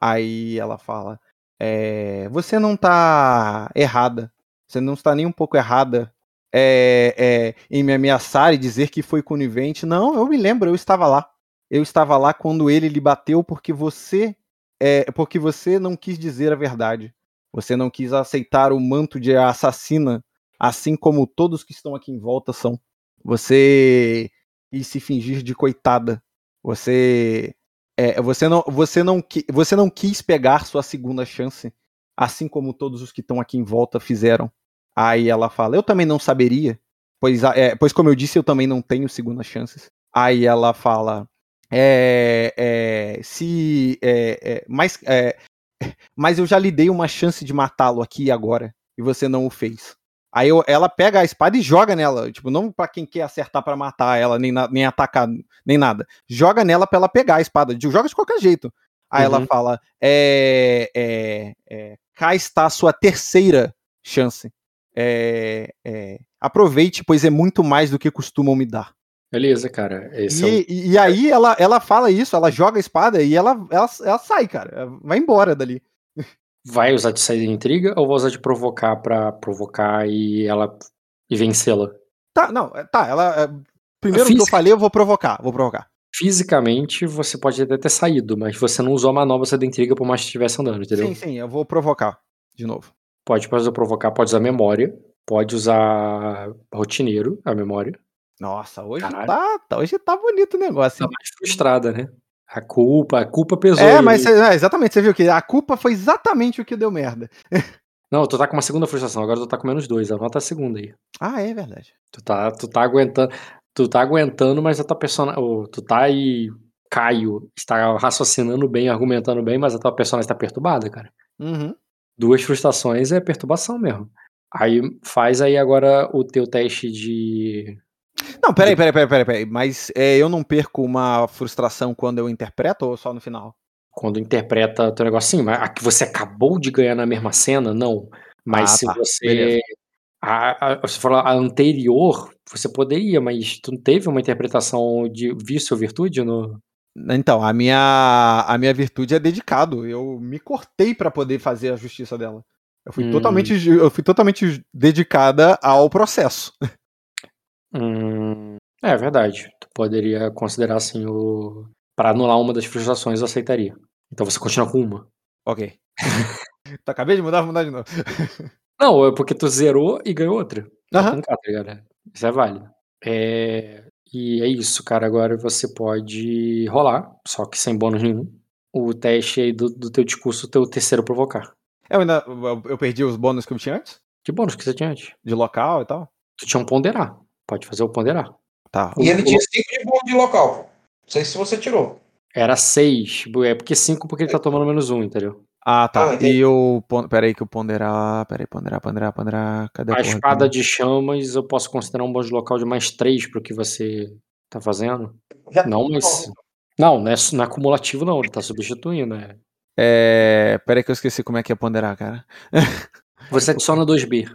Aí ela fala: é, você não tá errada. Você não está nem um pouco errada é, é, em me ameaçar e dizer que foi conivente. Não, eu me lembro, eu estava lá. Eu estava lá quando ele lhe bateu porque você é, porque você não quis dizer a verdade. Você não quis aceitar o manto de assassina, assim como todos que estão aqui em volta são. Você quis se fingir de coitada. Você é, você não você não você não quis pegar sua segunda chance, assim como todos os que estão aqui em volta fizeram. Aí ela fala: Eu também não saberia, pois, é, pois como eu disse, eu também não tenho segundas chances. Aí ela fala: é, é, se, é, é, mas, é, mas eu já lhe dei uma chance de matá-lo aqui e agora, e você não o fez. Aí eu- ela pega a espada e joga nela, tipo, não pra quem quer acertar pra matar ela, nem, na- nem atacar, nem nada. Joga nela pra ela pegar a espada, joga de qualquer jeito. Aí ela Uhum. fala: é, cá está a sua terceira chance. Aproveite, pois é muito mais do que costumam me dar. Beleza, cara. Esse é o- E, e- e aí ela, ela fala isso, ela joga a espada e ela, ela, ela sai, cara. Vai embora dali. Vai usar de sair de intriga ou vai usar de provocar pra provocar e ela e vencê-la? Tá, não, é, tá, ela. é, Primeiro que eu Física- falei, eu vou provocar, vou provocar. Fisicamente, você pode até ter saído, mas você não usou a manobra sair da intriga por mais que estivesse andando, entendeu? Sim, sim, eu vou provocar de novo. Pode pode usar provocar, pode usar memória, pode usar rotineiro, a memória. Nossa, hoje Caralho. tá, tá- hoje tá bonito o negócio. Tá hein? mais frustrada, né? A culpa, a culpa pesou. É, mas cê- é, exatamente, você viu que a culpa foi exatamente o que deu merda. Não, tu tá com uma segunda frustração, agora tu tá com menos dois, anota a segunda aí. Ah, é verdade. Tu tá, tu tá aguentando, tu tá aguentando, mas a tua personagem, tu tá aí, Caio, está raciocinando bem, argumentando bem, mas a tua personagem tá perturbada, cara. Uhum. Duas frustrações é perturbação mesmo. Aí faz aí agora o teu teste de. Não, peraí, peraí, peraí, peraí, peraí. Mas é, eu não perco uma frustração quando eu interpreto ou só no final? Quando interpreta teu negocinho, mas a que você acabou de ganhar na mesma cena, não. Mas Ah, se tá. você. A, a, você falou a anterior, você poderia, mas tu não teve uma interpretação de vício ou virtude no. Então, a minha, a minha virtude é dedicado. Eu me cortei pra poder fazer a justiça dela. Eu fui, Hum. totalmente, eu fui totalmente dedicada ao processo. Hum, é verdade. Tu poderia considerar assim o. Pra anular uma das frustrações, eu aceitaria. Então você continua com uma. Ok. tá, acabei de mudar, vou mudar de novo. Não, é porque tu zerou e ganhou outra. Tá Aham. K, tá ligado? Isso é válido. É... E é isso, cara. Agora você pode rolar, só que sem bônus nenhum. O teste aí do, do teu discurso, teu terceiro provocar. Eu ainda eu perdi os bônus que eu tinha antes? Que bônus que você tinha antes? De local e tal? Tu tinha um ponderar. Pode fazer o ponderar. Tá. E ele tinha 5 de bônus de local. Não sei se você tirou. Era seis. É porque cinco porque ele tá tomando menos um, entendeu? Ah, tá. Ah, e o. Peraí, que o ponderar. Peraí, ponderar, ponderar, ponderar. Cadê A espada aqui? de chamas eu posso considerar um bônus de local de mais três pro que você tá fazendo. Já Não, mas. Não, não é, não é acumulativo, não. Ele tá substituindo. É... É. Peraí, que eu esqueci como é que é ponderar, cara. Você adiciona 2B.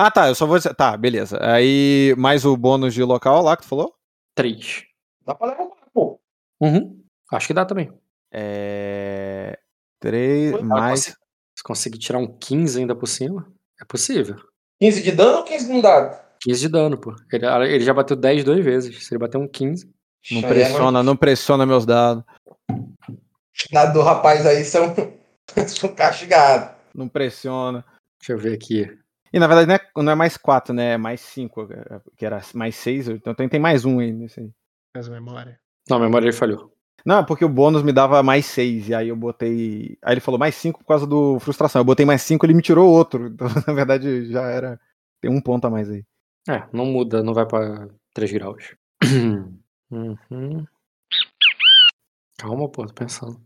Ah, tá. Eu só vou dizer. Tá, beleza. Aí, mais o bônus de local lá que tu falou? 3. Dá pra levar, pô. Uhum. Acho que dá também. É. 3 Ah, mais. conse- Se conseguir tirar um 15 ainda por cima, é possível. 15 de dano ou 15 de não dado? 15 de dano, pô. Ele, ele já bateu 10 duas vezes. Se ele bater um 15. Não Aí é pressiona, não pressiona meus dados. Os dados do rapaz aí são, são castigados. Não pressiona. Deixa eu ver aqui. E na verdade não é, não é mais 4, né? É mais 5, que era mais 6. Então tem, tem mais um aí nesse aí. Faz memória. Não, a memória ele falhou. Não, porque o bônus me dava mais 6, e aí eu botei. Aí ele falou mais 5 por causa do frustração. Eu botei mais 5, ele me tirou outro. Então, na verdade, já era. Tem um ponto a mais aí. É, não muda, não vai pra 3 graus. Uhum. Calma, pô, tô pensando.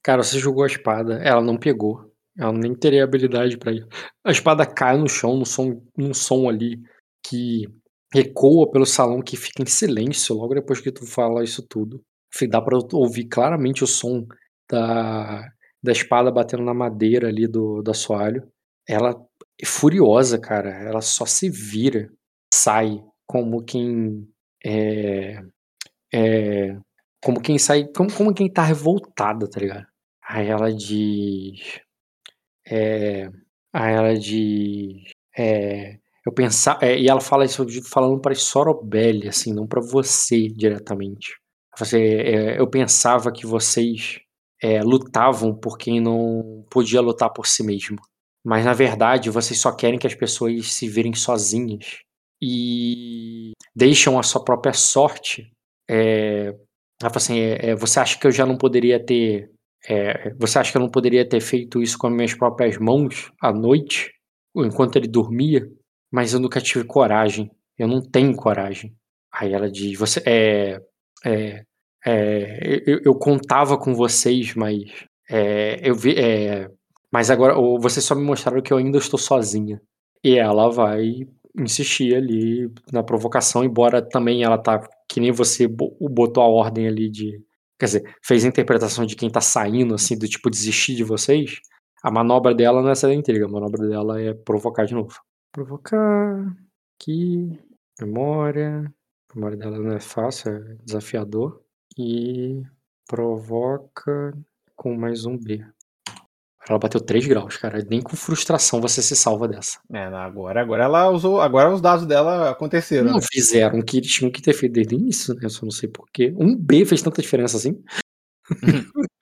Cara, você jogou a espada, ela não pegou. Ela nem teria habilidade pra ir. A espada cai no chão, num som, num som ali que ecoa pelo salão que fica em silêncio logo depois que tu fala isso tudo. Fi- Dá pra ouvir claramente o som da, da espada batendo na madeira ali do, do assoalho. Ela é furiosa, cara. Ela só se vira, sai como quem é, é, como quem sai, como, como quem tá revoltada, tá ligado? Aí ela diz, é, aí ela diz, é, eu pensar, é, e ela fala isso de- falando para Sorobelli, assim, não para você diretamente. Você, eu pensava que vocês lutavam por quem não podia lutar por si mesmo, mas na verdade vocês só querem que as pessoas se virem sozinhas e deixam a sua própria sorte. Ela fala assim, é, é, você acha que eu já não poderia ter é, você acha que eu não poderia ter feito isso com as minhas próprias mãos à noite, enquanto ele dormia? Mas eu nunca tive coragem. Eu não tenho coragem. Aí ela diz: Você é. é, é eu, eu contava com vocês, mas. É, eu vi, é, mas agora vocês só me mostraram que eu ainda estou sozinha. E ela vai insistir ali na provocação, embora também ela tá que nem você bo- botou a ordem ali de quer dizer, fez a interpretação de quem tá saindo, assim, do tipo desistir de vocês, a manobra dela não é essa da intriga, a manobra dela é provocar de novo. Provocar. Aqui. Memória. A memória dela não é fácil, é desafiador. E provoca com mais um B. Ela bateu 3 graus, cara. Nem com frustração você se salva dessa. É, agora, agora ela usou. Agora os dados dela aconteceram. Não né? fizeram o que eles tinham que ter feito desde o início, né? Eu só não sei porquê. Um B fez tanta diferença assim.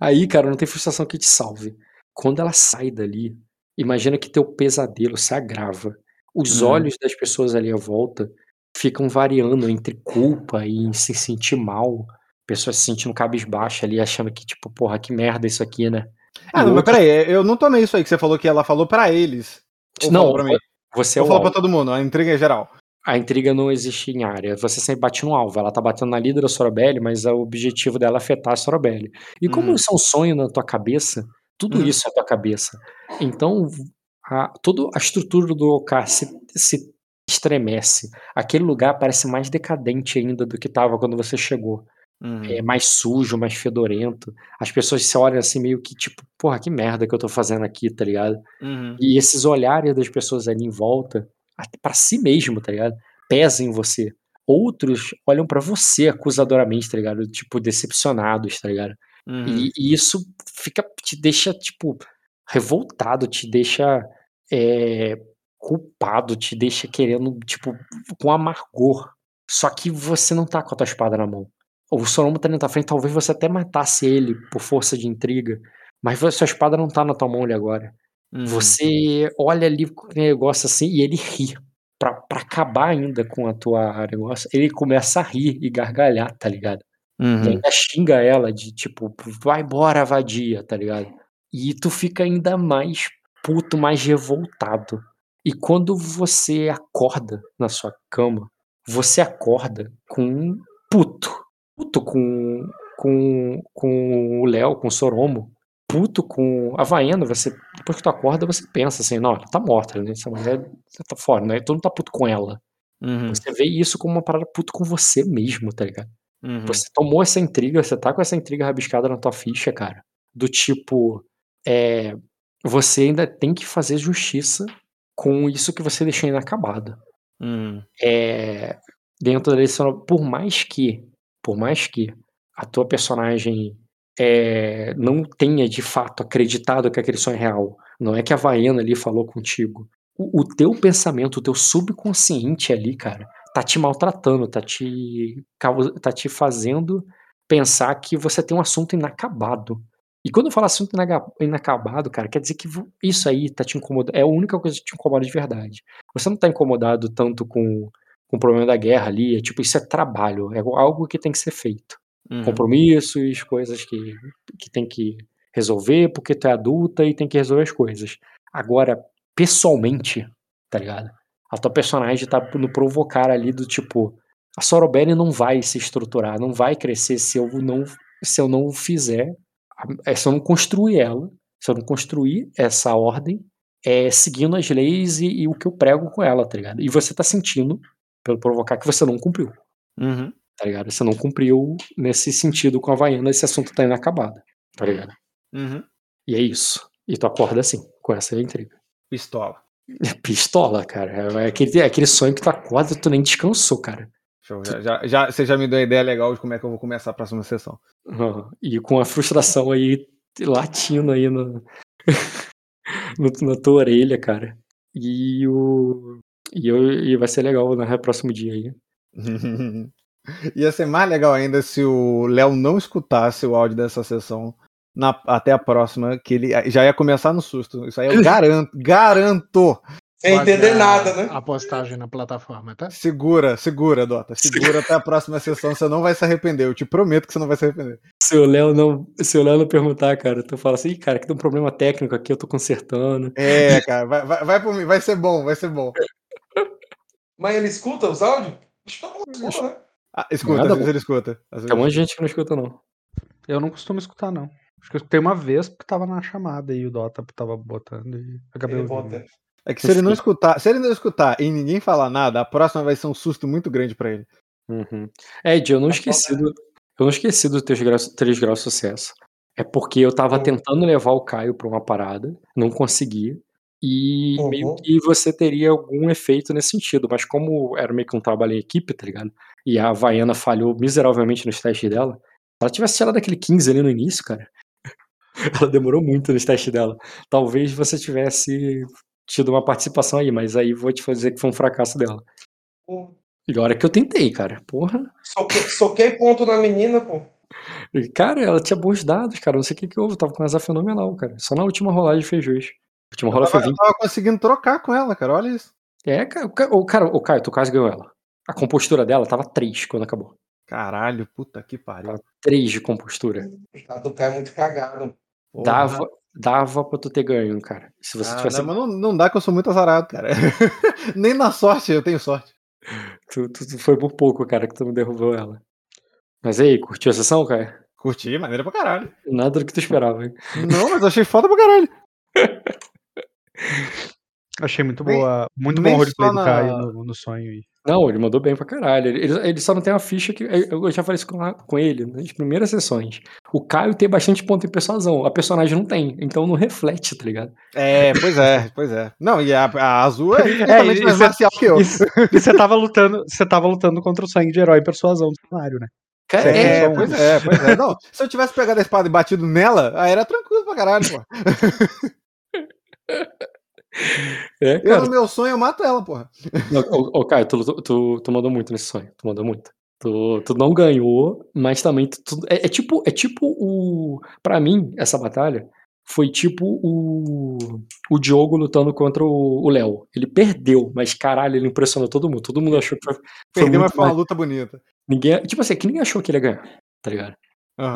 Aí, cara, não tem frustração que te salve. Quando ela sai dali, imagina que teu pesadelo se agrava. Os Uhum. olhos das pessoas ali à volta ficam variando entre culpa e se sentir mal. Pessoas se sentindo cabisbaixa ali, achando que, tipo, porra, que merda isso aqui, né? Ah, E não, mas outros- peraí, eu não tomei isso aí que você falou que ela falou pra eles. Não, pra mim. Você é Ou o falou pra todo mundo, a intriga é geral. A intriga não existe em área. Você sempre bate no alvo. Ela tá batendo na líder da Sorobelli, mas o objetivo dela é afetar a Sorobelli. E como Uhum. isso é um sonho na tua cabeça, tudo Uhum. isso é tua cabeça. Então, a, toda a estrutura do Okar se, se estremece. Aquele lugar parece mais decadente ainda do que tava quando você chegou. Uhum. É mais sujo, mais fedorento. As pessoas se olham assim meio que tipo, porra, que merda que eu tô fazendo aqui, tá ligado? Uhum. E esses olhares das pessoas ali em volta, até pra si mesmo, tá ligado? Pesam em você. Outros olham pra você acusadoramente, tá ligado? Tipo, decepcionados, tá ligado? Uhum. E, e isso fica, te deixa, tipo, revoltado, te deixa é, culpado, te deixa querendo, tipo, com amargor. Só que você não tá com a tua espada na mão. O Soromo tá na tua frente, talvez você até matasse ele por força de intriga, mas sua espada não tá na tua mão ali agora. Uhum. Você olha ali com o negócio assim e ele ri. Pra, pra acabar ainda com a tua negócio, ele começa a rir e gargalhar, tá ligado? E Uhum. ainda xinga ela de tipo, vai embora, vadia, tá ligado? E tu fica ainda mais puto, mais revoltado. E quando você acorda na sua cama, você acorda com um puto. Puto com, com, com o Léo, com o Soromo. Puto com a Vaena. Você, depois que tu acorda, você pensa assim: não, ela tá morta, né? Essa mulher você tá fora, né? Tu não tá puto com ela. Uhum. Você vê isso como uma parada puto com você mesmo, tá ligado? Uhum. Você tomou essa intriga, você tá com essa intriga rabiscada na tua ficha, cara. Do tipo, é, você ainda tem que fazer justiça com isso que você deixou inacabado. Uhum. É, dentro da lição, por mais que, por mais que a tua personagem é, não tenha de fato acreditado que aquele sonho é real, não é que a Vaiana ali falou contigo. O, o teu pensamento, o teu subconsciente ali, cara, tá te maltratando, tá te, tá te fazendo pensar que você tem um assunto inacabado. E quando eu falo assunto inacabado, cara, quer dizer que isso aí tá te incomodando. É a única coisa que te incomoda de verdade. Você não tá incomodado tanto com, com o problema da guerra ali. É tipo, isso é trabalho. É algo que tem que ser feito. Uhum. compromissos, coisas que, que tem que resolver, porque tu é adulta e tem que resolver as coisas. Agora, pessoalmente, tá ligado? A tua personagem tá no provocar ali do tipo, a Sorobene não vai se estruturar, não vai crescer se eu não se eu não fizer, se eu não construir ela, se eu não construir essa ordem, é, seguindo as leis e, e o que eu prego com ela, tá ligado? E você tá sentindo, pelo provocar, que você não cumpriu Uhum. tá ligado? Você não cumpriu nesse sentido com a Havaiana, esse assunto tá inacabado, tá ligado? Uhum. E é isso. E tu acorda assim, com essa intriga. Pistola. Pistola, cara. É aquele, é aquele sonho que tu acorda e tu nem descansou, cara. Show. Já, já, já- você já me deu uma ideia legal de como é que eu vou começar a próxima sessão. Aham. E com a frustração aí latindo aí no, no- na tua orelha, cara. E o. E, eu, e vai ser legal no próximo dia aí. Ia ser mais legal ainda se o Léo não escutasse o áudio dessa sessão na- até a próxima, que ele já ia começar no susto. Isso aí eu garanto, garanto. Sem entender Olha nada, né? A postagem na plataforma, tá? Segura, segura, Dota. Segura até a próxima sessão, você não vai se arrepender. Eu te prometo que você não vai se arrepender. Se o Léo não, se o Léo não perguntar, cara, tu fala assim, "Ih, cara, que tem um problema técnico aqui, eu tô consertando. É, cara, vai, vai, vai por mim, vai ser bom, vai ser bom. Mas ele escuta os áudios? Escuta, né? Ah, escuta, Nada, às vezes ele escuta. Às vezes Tem um monte de gente que não escuta, não. Eu não costumo escutar, não. Acho que eu escutei uma vez porque tava na chamada e o Dota tava botando e acabei Ele ouvindo. bota. É que se ele não escutar, se ele não escutar e ninguém falar nada, a próxima vai ser um susto muito grande pra ele. Uhum. Ed, eu não esqueci do, eu não esqueci do 3 graus, 3 graus de sucesso. É porque eu tava Uhum. tentando levar o Caio pra uma parada, não conseguia. E Uhum. meio que você teria algum efeito nesse sentido. Mas como era meio que um trabalho em equipe, tá ligado? E a Havaiana falhou miseravelmente nos testes dela. Se ela tivesse tirado aquele 15 ali no início, cara. Ela demorou muito nos testes dela. Talvez você tivesse tido uma participação aí, mas aí vou te dizer que foi um fracasso dela. E a hora que eu tentei, cara. Porra. Soquei, soquei ponto na menina, pô. E, Cara, ela tinha bons dados, cara. Não sei o que que houve. Tava com asa fenomenal, cara. Só na última rolagem fez juiz. A Eu rola foi tava, eu 20. tava conseguindo trocar com ela, cara. Olha isso. É, cara, o Ca- o cara, o Caio, tu quase ganhou ela. A compostura dela tava 3 quando acabou. Caralho, puta que pariu. Tava 3 de compostura. Tá do cara muito cagado. Porra. Dava, dava pra tu ter ganho, cara. Se você Ah, tivesse. não, mas não, não dá que eu sou muito azarado, cara. Nem na sorte eu tenho sorte. Tu, tu- tu foi por pouco, cara, que tu não derrubou ela. Mas aí, curtiu a sessão, cara? Curti, maneira pra caralho. Nada do que tu esperava, hein? Não, mas eu achei foda pra caralho. Achei muito boa, muito nem bom o roleplay do na- Caio no, no sonho aí. Não, ele mandou bem pra caralho. Ele, ele- só não tem uma ficha que. Eu já falei isso com, com ele nas primeiras sessões. O Caio tem bastante ponto em persuasão. A personagem não tem. Então não reflete, tá ligado? É, pois é, pois é. Não, e a, a azul é É, e mais você- marcial que eu. E e você tava lutando, você tava lutando contra o sangue de herói e persuasão do cenário, né? Cara, É, é, só pois é, pois é. Não, se eu tivesse pegado a espada e batido nela, aí era tranquilo pra caralho, pô. é, Eu, cara. no meu sonho, eu mato ela, porra. Ô, ô, Caio, tu, tu, tu, mandou muito nesse sonho. Tu mandou muito. Tu, tu não ganhou, mas também tu, é, é tipo é tipo o Pra mim essa batalha foi tipo o o Diogo lutando contra o Léo. Ele perdeu, mas caralho, ele impressionou todo mundo. Todo mundo achou que foi, foi Perdeu, mas foi uma mais- luta bonita. ninguém, tipo assim, que ninguém achou que ele ia ganhar, tá ligado?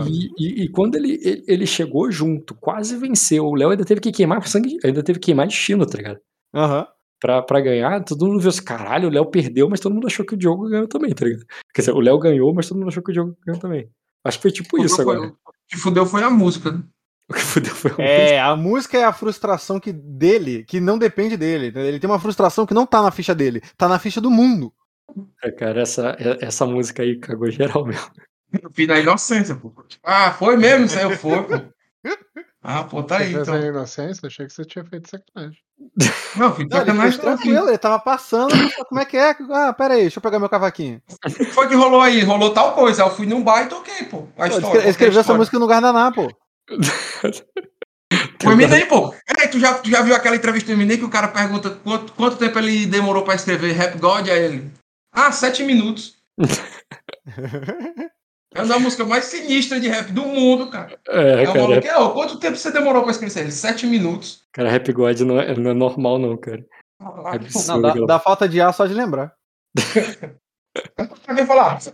E, e- e quando ele, ele, ele chegou junto, quase venceu. O Léo ainda teve que queimar sangue, ainda teve que queimar destino, tá ligado? Aham. pra, pra ganhar, todo mundo viu assim, caralho, o Léo perdeu, mas todo mundo achou que o Diogo ganhou também, tá ligado? Quer dizer, o Léo ganhou, mas todo mundo achou que o Diogo ganhou também. Acho que foi tipo isso Foi- agora. O que fudeu foi a música. né? O que fudeu foi o É, a música é a frustração que dele, que não depende dele. entendeu? Ele tem uma frustração que não tá na ficha dele, tá na ficha do mundo. É, cara, essa, é- essa música aí cagou geral mesmo. Eu fiz na inocência, pô. Ah, foi mesmo? Isso aí eu fui, pô. Ah, pô, tá aí, Você fez então. a inocência? Achei que você tinha feito sacanagem. Não, ele sacanagem tranquilo, ele tava passando, como é que é? Ah, pera aí, deixa eu pegar meu cavaquinho. O que foi que rolou aí? Rolou tal coisa. Aí eu fui num bar e toquei, pô. A Pô, ele história. a escreveu essa música no Guardanapo. O Eminem, pô. Ei, tu já, tu já viu aquela entrevista do Eminem que o cara pergunta quanto, quanto tempo ele demorou pra escrever Rap God? Aí ele. Ah, sete minutos. É uma das músicas mais sinistras de rap do mundo, cara. É, É, cara, maluco que, ó, quanto tempo você demorou pra escrever isso aí? Sete minutos. cara, Rap God não é, não é normal, não, cara. Ah, Absurdo. Não, dá, dá falta de ar só de lembrar. Alguém falar. Deixa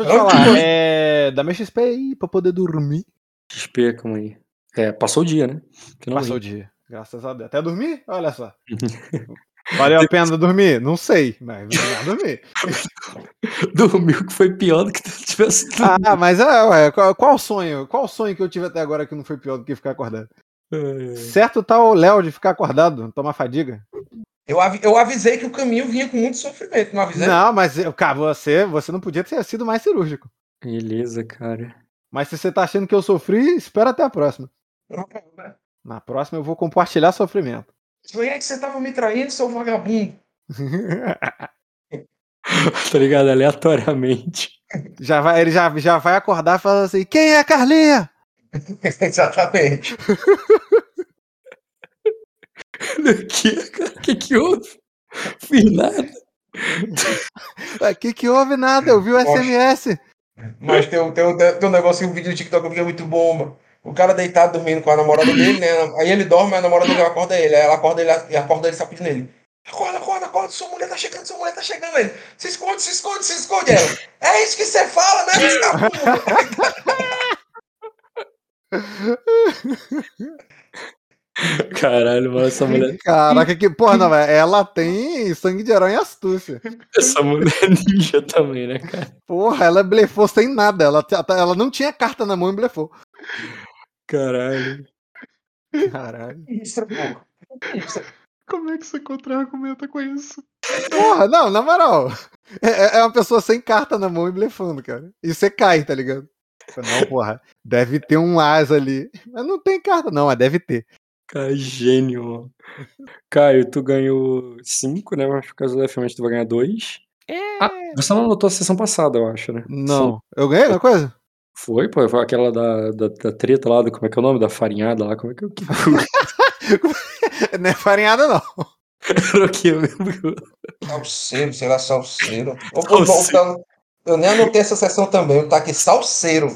eu te falar, é. Dá meu XP aí pra poder dormir. XP, calma aí. É, passou o dia, né? Finalmente. Passou o dia. Graças a Deus. Até dormir? Olha só. Valeu a pena dormir? Não sei, mas vai dormir. Dormiu que foi pior do que tu tivesse Ah, mas é, ué, qual, qual sonho? Qual sonho que eu tive até agora que não foi pior do que ficar acordado? dormido. Certo tá o Léo de ficar acordado, tomar fadiga? Eu, avi- eu avisei que o caminho vinha com muito sofrimento, não avisei? Não, mas, cara, você, você não podia ter sido mais cirúrgico. Beleza, cara. Mas se você tá achando que eu sofri, espera até a próxima. Na próxima eu vou compartilhar sofrimento. Foi aí que você tava me traindo, seu vagabundo. tá ligado? Aleatoriamente. já vai, ele já, já vai acordar falando assim: quem é a Carlinha? Exatamente. O que, cara? O que que houve? Fiz nada. O que que houve nada? Eu vi o SMS. Mas tem, um- tem, um- tem um negócio, um vídeo do TikTok que é muito bom, mano. O cara deitado dormindo com a namorada dele, né? Aí ele dorme, a namorada dele acorda ele. Aí ela acorda ele e acorda ele sacudindo ele. Acorda, acorda, acorda, sua mulher tá chegando, sua mulher tá chegando. Ele, se esconde, se esconde, se esconde. Ela, é isso que você fala, né? vagabundo?" Caralho, mano, essa mulher, Caraca, que porra, não, velho. Ela tem sangue de herói e astúcia. essa mulher é ninja também, né, cara? Porra, ela blefou sem nada. Ela, ela não tinha carta na mão e blefou. Caralho. Caralho. Isso. Isso. Como é que você contra-argumenta com isso? Porra, não, na moral. É, é uma pessoa sem carta na mão e blefando, cara. E você cai, tá ligado? Não, porra. Deve ter um as ali. Mas não tem carta, não, mas deve ter. Cara, gênio, mano. Caio, tu ganhou 5, né? Mas por causa do F, tu vai ganhar 2. Ah, você não anotou a sessão passada, eu acho, né? Não. Eu ganhei alguma coisa? Foi, pô, foi aquela da, da, da treta lá, do, como é que é o nome? Da farinhada lá, como é que é o que? Não é farinhada, não. Era o que mesmo? Salseiro, sei lá, salseiro. Salseiro. Eu nem anotei essa sessão também. Tá aqui, salseiro.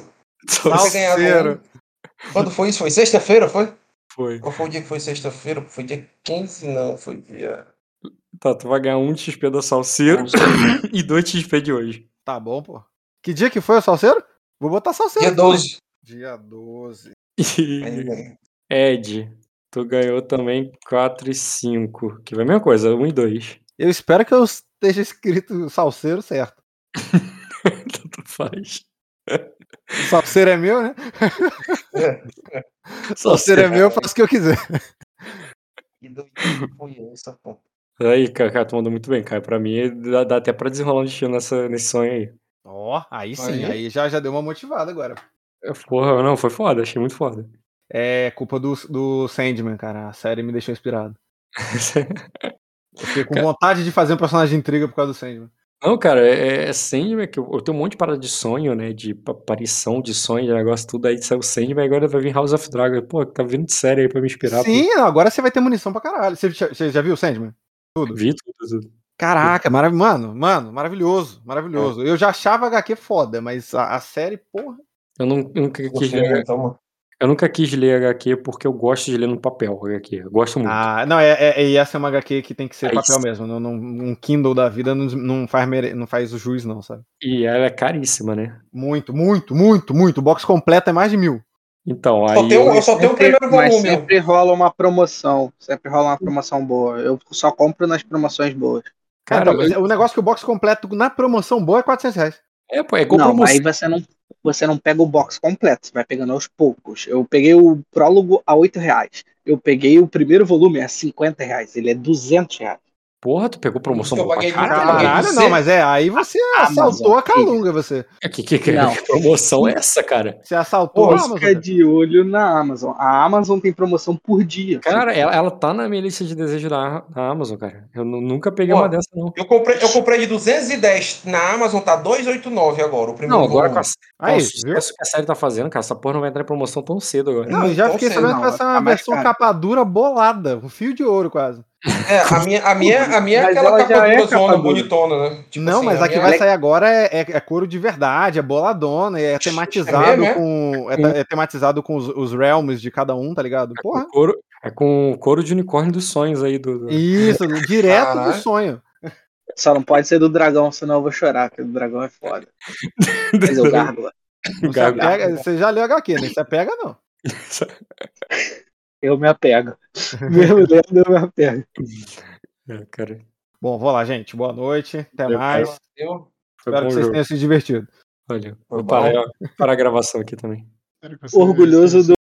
Salseiro. um- Quando foi isso? Foi sexta-feira, foi? Foi. Qual foi o dia que foi sexta-feira? Foi dia 15? Não, foi dia. Tá, tu vai ganhar um de XP da Salseiro e dois de XP de hoje. Tá bom, pô. Que dia que foi o salseiro? Vou botar salseiro. Dia 12. Dia 12. E Ed, tu ganhou também 4 e 5. Que vai a mesma coisa, 1 e 2. Eu espero que eu esteja escrito salseiro certo. Tanto faz. Salseiro é meu, né? Salseiro é meu, eu faço o que eu quiser. Que doido foi essa, pô. Aí, cara, cara, tu mandou muito bem, cara. Pra mim, dá, dá até pra desenrolar um destino nessa, nesse sonho aí. Ó, aí sim, Aí. aí já, já deu uma motivada agora. Porra, não, foi foda, achei muito foda. É culpa do, do Sandman, cara. A série me deixou inspirado. Eu fiquei com Cara- vontade de fazer um personagem de intriga por causa do Sandman. Não, cara, é, é Sandman que eu, eu tenho um monte de parada de sonho, né? De pa- aparição de sonho, de negócio, tudo. Aí saiu Sandman, agora vai vir House of Dragon. Pô, tá vindo de série aí pra me inspirar. Sim, não, agora você vai ter munição pra caralho. Você, já- você já viu o Sandman? pô. Vi tudo, tudo. Caraca, marav mano, mano, maravilhoso, maravilhoso. Eu já achava HQ foda, mas a, a série, porra. Eu, não, eu nunca quis Gostei ler, muito, mano. eu nunca quis ler HQ porque eu gosto de ler no papel HQ. Eu gosto muito. Ah, não, é, é, é essa é uma HQ que tem que ser Aí papel sim. mesmo. Não, não- um Kindle da vida não, não, faz mere... não faz o juiz, não, sabe? E ela é caríssima, né? Muito, muito, muito, muito. O box completo é mais de mil. Então, Só aí. tem, eu- eu só tenho o primeiro mas volume. ó. sempre rola uma promoção. Sempre rola uma promoção boa. Eu só compro nas promoções boas. Cara, Cara, mas eu- o negócio é que o box completo na promoção boa é 400 reais. é, pô, é igual não, promoção. aí você não, você não pega o box completo, você vai pegando aos poucos. Eu peguei o prólogo a 8 reais. Eu peguei o primeiro volume a 50 reais. Ele é 200 reais. Porra, tu pegou promoção Eu boa pra paguei caralho. Caralho, não, mas é, aí você Amazon, assaltou a filho. Calunga, você. Que, que, que, Não. que promoção é essa, cara? Você assaltou Pô, a Amazon. Fica de olho na Amazon. A Amazon tem promoção por dia. Cara, ela, ela tá na minha lista de desejo da, da Amazon, cara. Eu nu- nunca peguei Pô, uma dessa, não. Eu comprei, eu comprei de 210 na Amazon, tá 289 agora, o primeiro Não, agora com, a, com Aí, o viu? sucesso que a série tá fazendo, cara, essa porra não vai entrar em promoção tão cedo agora. Não, e já Não fiquei sabendo não, que vai ser uma ficar mais versão capa dura bolada, um fio de ouro quase. É, a minha, a minha, a minha é aquela ela capa já é zona bonitona, né? Tipo não, assim, mas a a que vai sair agora é, é, é couro de verdade, é boladona, é tematizado mesmo, é? com. É, é tematizado com os, os realms de cada um, tá ligado? Porra. Com couro, é com couro de unicórnio dos sonhos aí do. do- Isso, direto do sonho. Só não pode ser do dragão, senão eu vou chorar, porque o dragão é foda. Mas eu gárgula. Não se apega- você já leu HQ, né? Você apega, não. Eu me apego. Mesmo lendo, eu me apego. É, cara. Bom, vou lá, gente. Boa noite. Até Valeu, mais. Eu, Espero que vocês jogo. tenham se divertido. Valeu. Vou parar, parar a gravação aqui também. Espero que você- Orgulhoso do